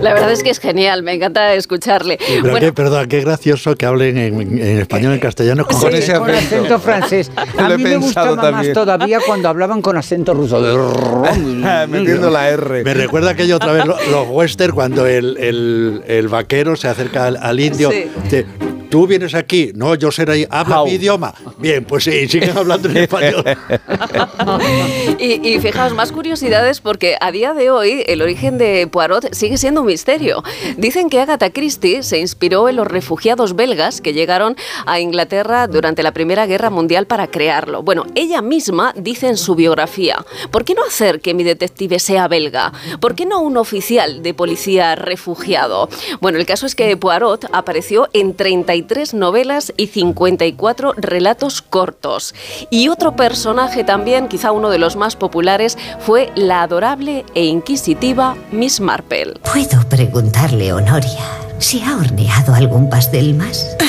S70: La verdad es que es genial, me encanta escucharle.
S59: Pero
S70: Bueno,
S59: qué, perdón, qué gracioso que hablen en, en español, en castellano, con,
S55: Sí, con acento francés. A mí me gustaba más
S59: también.
S55: todavía cuando hablaban con acento ruso.
S1: Metiendo la R.
S59: Me recuerda aquello otra vez, lo- los western, cuando el, el- el vaquero se acerca al, al indio.
S70: Sí.
S59: Tú vienes aquí, no, yo seré, habla mi idioma. Bien, pues sí, siguen hablando en español.
S70: y, y fijaos, más curiosidades porque a día de hoy el origen de Poirot sigue siendo un misterio. Dicen que Agatha Christie se inspiró en los refugiados belgas que llegaron a Inglaterra durante la Primera Guerra Mundial para crearlo. Bueno, ella misma dice en su biografía, ¿por qué no hacer que mi detective sea belga? ¿Por qué no un oficial de policía refugiado? Bueno, el caso es que Poirot apareció en 33 novelas y 54 relatos cortos. Y otro personaje también, quizá uno de los más populares, fue la adorable e inquisitiva Miss Marple.
S75: ¿Puedo preguntarle, Honoria, si ha horneado algún pastel más?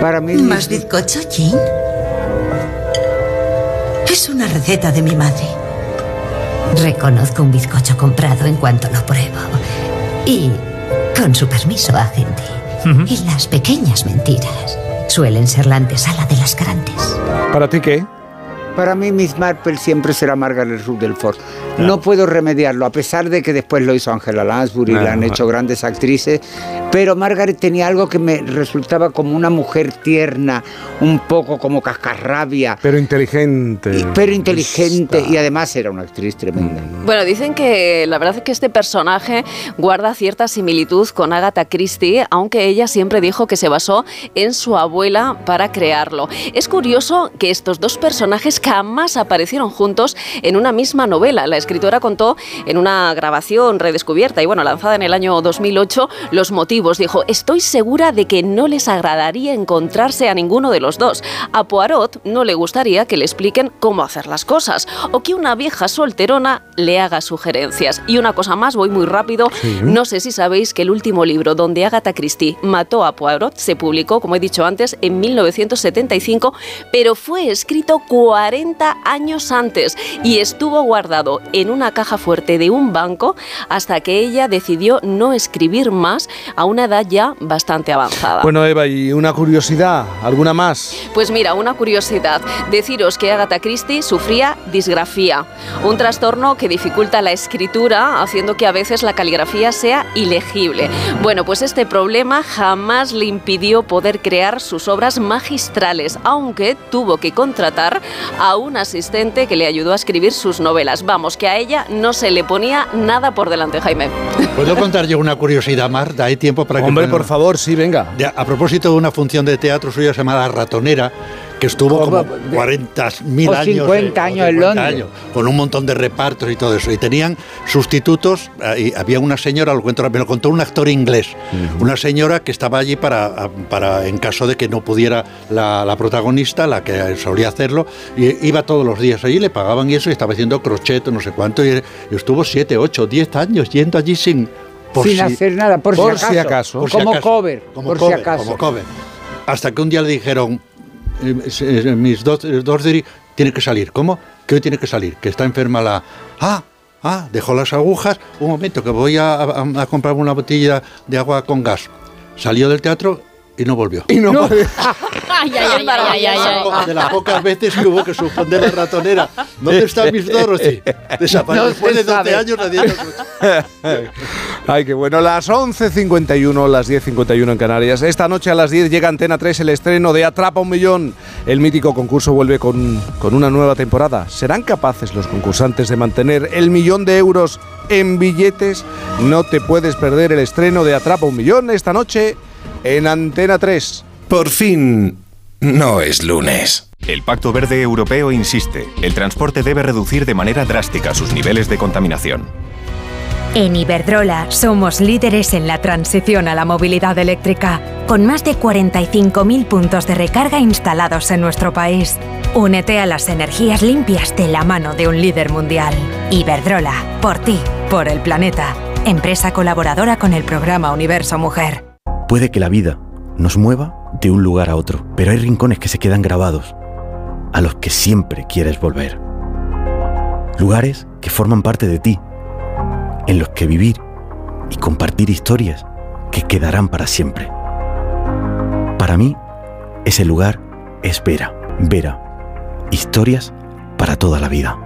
S55: Para mí.
S75: ¿Más bizcocho, Jean? Es una receta de mi madre. Reconozco un bizcocho comprado en cuanto lo pruebo. Y, con su permiso, agente, y las pequeñas mentiras suelen ser la antesala de las grandes.
S1: ¿Para ti qué?
S55: Para mí Miss Marple siempre será Margaret Rutherford. No puedo remediarlo, a pesar de que después lo hizo Angela Lansbury,
S1: Ah,
S55: la han hecho grandes actrices, pero Margaret tenía algo que me resultaba como una mujer tierna, un poco como cascarrabia,
S1: Pero inteligente.
S55: pero inteligente y además era una actriz tremenda.
S70: Bueno, dicen que la verdad es que este personaje guarda cierta similitud con Agatha Christie, aunque ella siempre dijo que se basó en su abuela para crearlo. Es curioso que estos dos personajes jamás aparecieron juntos en una misma novela. La escritora contó en una grabación redescubierta y bueno, lanzada en el año 2008 los motivos. Dijo, estoy segura de que no les agradaría encontrarse a ninguno de los dos. A Poirot no le gustaría que le expliquen cómo hacer las cosas o que una vieja solterona le haga sugerencias. Y una cosa más, voy muy rápido.
S76: Sí.
S70: No sé si sabéis que el último libro donde Agatha Christie mató a Poirot se publicó, como he dicho antes, en 1975, pero fue escrito 40 años antes y estuvo guardado en una caja fuerte de un banco hasta que ella decidió no escribir más a una edad ya bastante avanzada.
S1: Bueno, Eva, y una curiosidad, ¿alguna más?
S70: Pues mira, una curiosidad. Deciros que Agatha Christie sufría disgrafía, un trastorno que dificulta la escritura, haciendo que a veces la caligrafía sea ilegible. Bueno, pues este problema jamás le impidió poder crear sus obras magistrales, aunque tuvo que contratar a un asistente que le ayudó a escribir sus novelas. Vamos, que a ella no se le ponía nada por delante, Jaime.
S59: ¿Puedo contar yo una curiosidad, Marta? ¿Hay tiempo para que...
S1: Hombre, por favor, sí, venga.
S59: Ya, a propósito de una función de teatro suya llamada Ratonera, que estuvo como 40 mil
S55: o
S59: años.
S55: 50
S59: eh,
S55: años en
S59: 50
S55: Londres.
S59: años, con un montón de repartos y todo eso. Y tenían sustitutos, eh, y había una señora, lo cuento, me lo contó un actor inglés, una señora que estaba allí para, para en caso de que no pudiera la, la protagonista, la que solía hacerlo, y iba todos los días allí, le pagaban y eso, y estaba haciendo crochet, no sé cuánto, y, y estuvo 7, 8, 10 años yendo allí sin...
S55: Sin hacer nada, por si acaso.
S59: por si acaso,
S55: cover,
S59: como
S55: por si
S59: cover,
S55: acaso.
S59: como cover. Hasta que un día le dijeron, eh, eh, Miss Dod- Dodgery tiene que salir. ¿Cómo? Que hoy tiene que salir, que está enferma la... Ah, ah, dejó las agujas, un momento, que voy a, a, a comprar una botella de agua con gas. Salió del teatro y no volvió.
S1: Y no,
S70: Ay, ay, ay, ay, ay, ay.
S59: De las pocas veces que hubo que suspender la ratonera. ¿Dónde está Miss Dorothy? Desapareció
S1: No
S59: después de 12
S1: sabe.
S59: años nadie
S1: Ay, qué bueno. Las 11.51, las 10.51 en Canarias. Esta noche a las 10 llega Antena 3 el estreno de Atrapa un Millón. El mítico concurso vuelve con, con una nueva temporada. ¿Serán capaces los concursantes de mantener el millón de euros en billetes? No te puedes perder el estreno de Atrapa un Millón esta noche en Antena 3.
S77: Por fin, no es lunes.
S63: El Pacto Verde Europeo insiste, el transporte debe reducir de manera drástica sus niveles de contaminación.
S14: En Iberdrola somos líderes en la transición a la movilidad eléctrica, con más de 45.000 puntos de recarga instalados en nuestro país. Únete a las energías limpias de la mano de un líder mundial. Iberdrola, por ti, por el planeta. Empresa colaboradora con el programa Universo Mujer.
S21: Puede que la vida nos mueva de un lugar a otro, pero hay rincones que se quedan grabados, a los que siempre quieres volver. Lugares que forman parte de ti, en los que vivir y compartir historias que quedarán para siempre. Para mí, ese lugar es Vera. Vera. Historias para toda la vida.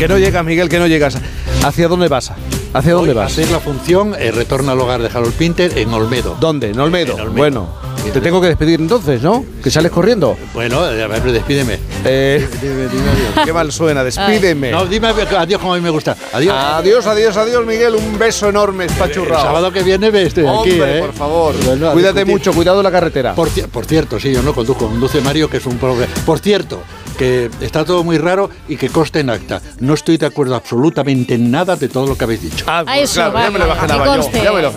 S1: Que no llegas, Miguel, que no llegas. ¿Hacia dónde vas? ¿Hacia dónde
S59: Hoy
S1: vas?
S59: Hacer la función eh, Retorno al hogar de Harold Pinter en Olmedo.
S1: ¿Dónde? ¿En Olmedo?
S59: En Olmedo.
S1: Bueno, te tengo que despedir entonces, ¿no? Que sales corriendo.
S59: Bueno, eh, a ver, despídeme.
S1: Eh,
S59: Dime, dime adiós.
S1: qué mal suena, despídeme.
S59: No, dime adiós como a mí me gusta. Adiós.
S1: Adiós, adiós, adiós, Miguel. Un beso enorme,
S59: El
S1: espachurrado.
S59: sábado que viene ve, estoy aquí,
S1: Hombre,
S59: ¿eh?
S1: por favor.
S59: Bueno,
S1: Cuídate mucho, cuidado la carretera.
S59: Por, por cierto, sí, yo no conduzco, conduce Mario, que es un problema. Por cierto, que está todo muy raro y que conste en acta. No estoy de acuerdo absolutamente en nada de todo lo que habéis dicho.
S1: Ah,
S3: A eso,
S1: claro, ya
S3: vale,
S1: me lo imaginaba yo. Ya me lo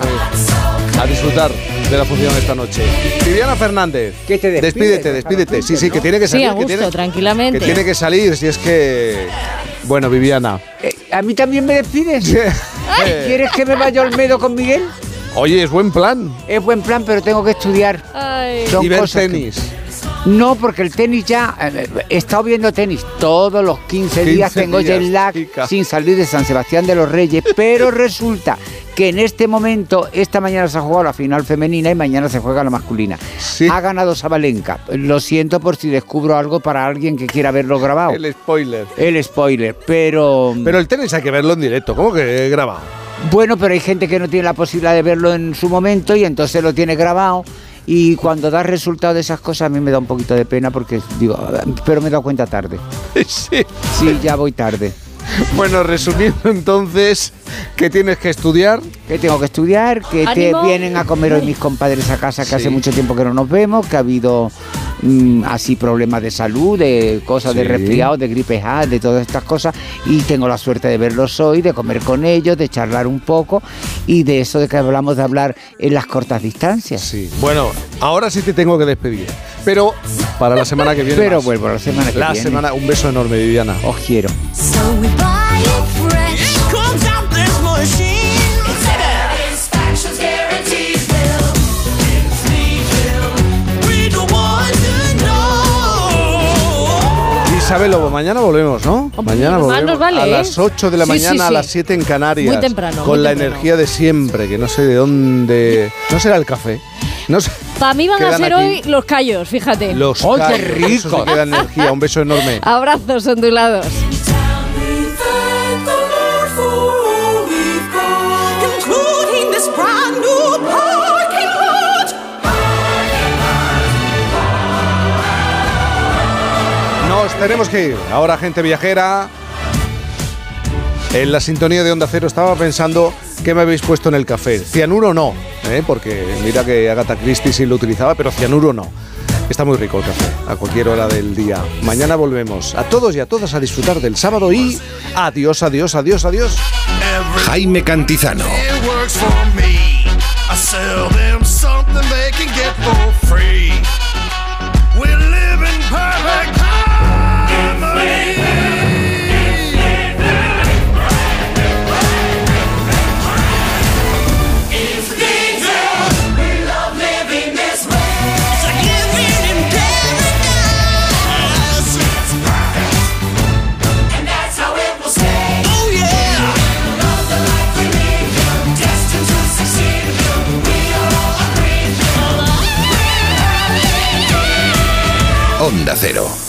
S1: A disfrutar de la función esta noche. Viviana Fernández.
S55: ¿Qué te despides?
S1: Despídete, despídete. Sí, sí, que tiene que
S3: Sí,
S1: salir. que tiene,
S3: tranquilamente.
S1: que tiene que salir, si es que. Bueno, Viviana.
S55: Eh, ¿A mí también me despides? ¿Quieres que me vaya a Olmedo con Miguel?
S1: Oye, es buen plan.
S55: Es buen plan, pero tengo que estudiar. Son
S1: y ver
S55: cosas que-
S1: tenis.
S55: No, porque el tenis ya. eh, He estado viendo tenis todos los 15, días.
S1: 15
S55: Tengo
S1: días,
S55: jet lag
S1: chica.
S55: sin salir de San Sebastián de los Reyes. Pero resulta que en este momento, esta mañana se ha jugado la final femenina y mañana se juega la masculina. Ha ganado Sabalenka. Lo siento por si descubro algo para alguien que quiera verlo grabado.
S1: El spoiler.
S55: El spoiler, pero.
S1: Pero el tenis hay que verlo en directo. ¿Cómo que grabado?
S55: Bueno, pero hay gente que no tiene la posibilidad de verlo en su momento y entonces lo tiene grabado. Y cuando da resultado de esas cosas a mí me da un poquito de pena porque digo, pero me he dado cuenta tarde.
S1: Sí.
S55: Sí, ya voy tarde.
S1: Bueno, resumiendo entonces, que tienes que estudiar.
S55: Que tengo que estudiar, que te vienen a comer hoy mis compadres a casa que
S1: Sí.
S55: hace mucho tiempo que no nos vemos, que ha habido mm, así problemas de salud, de cosas de
S1: Sí.
S55: resfriado, de gripe A, de todas estas cosas. Y tengo la suerte de verlos hoy, de comer con ellos, de charlar un poco y de eso de que hablamos de hablar en las cortas distancias.
S1: Sí. Bueno, ahora sí te tengo que despedir. Pero para la semana que viene.
S55: Pero
S1: más.
S55: vuelvo la semana que
S1: La
S55: viene.
S1: semana, un beso enorme, Viviana.
S55: Os quiero.
S78: So we buy it fresh.
S1: Isabel Lobo, mañana volvemos, ¿no? mañana volvemos
S3: nos vale,
S1: a
S3: ¿eh?
S1: las 8 de la
S3: Sí,
S1: mañana,
S3: sí,
S1: a las 7 en Canarias.
S3: Muy temprano,
S1: Con
S3: muy
S1: la
S3: temprano.
S1: energía de siempre, que no sé de dónde. No será el café. No sé.
S3: Para mí van a ser
S1: aquí
S3: hoy los callos, fíjate.
S1: Los
S55: ¡Oh, qué
S1: callos, eso
S55: rico!
S1: sí que da energía. Un beso enorme.
S3: Abrazos ondulados.
S1: Nos tenemos que ir. Ahora, gente viajera. En la sintonía de Onda Cero estaba pensando qué me habéis puesto en el café. Cianuro no, ¿eh? porque mira que Agatha Christie sí lo utilizaba, pero cianuro no. Está muy rico el café, a cualquier hora del día. Mañana volvemos. A todos y a todas a disfrutar del sábado y adiós, adiós, adiós, adiós.
S77: Jaime Cantizano.
S63: Onda Cero.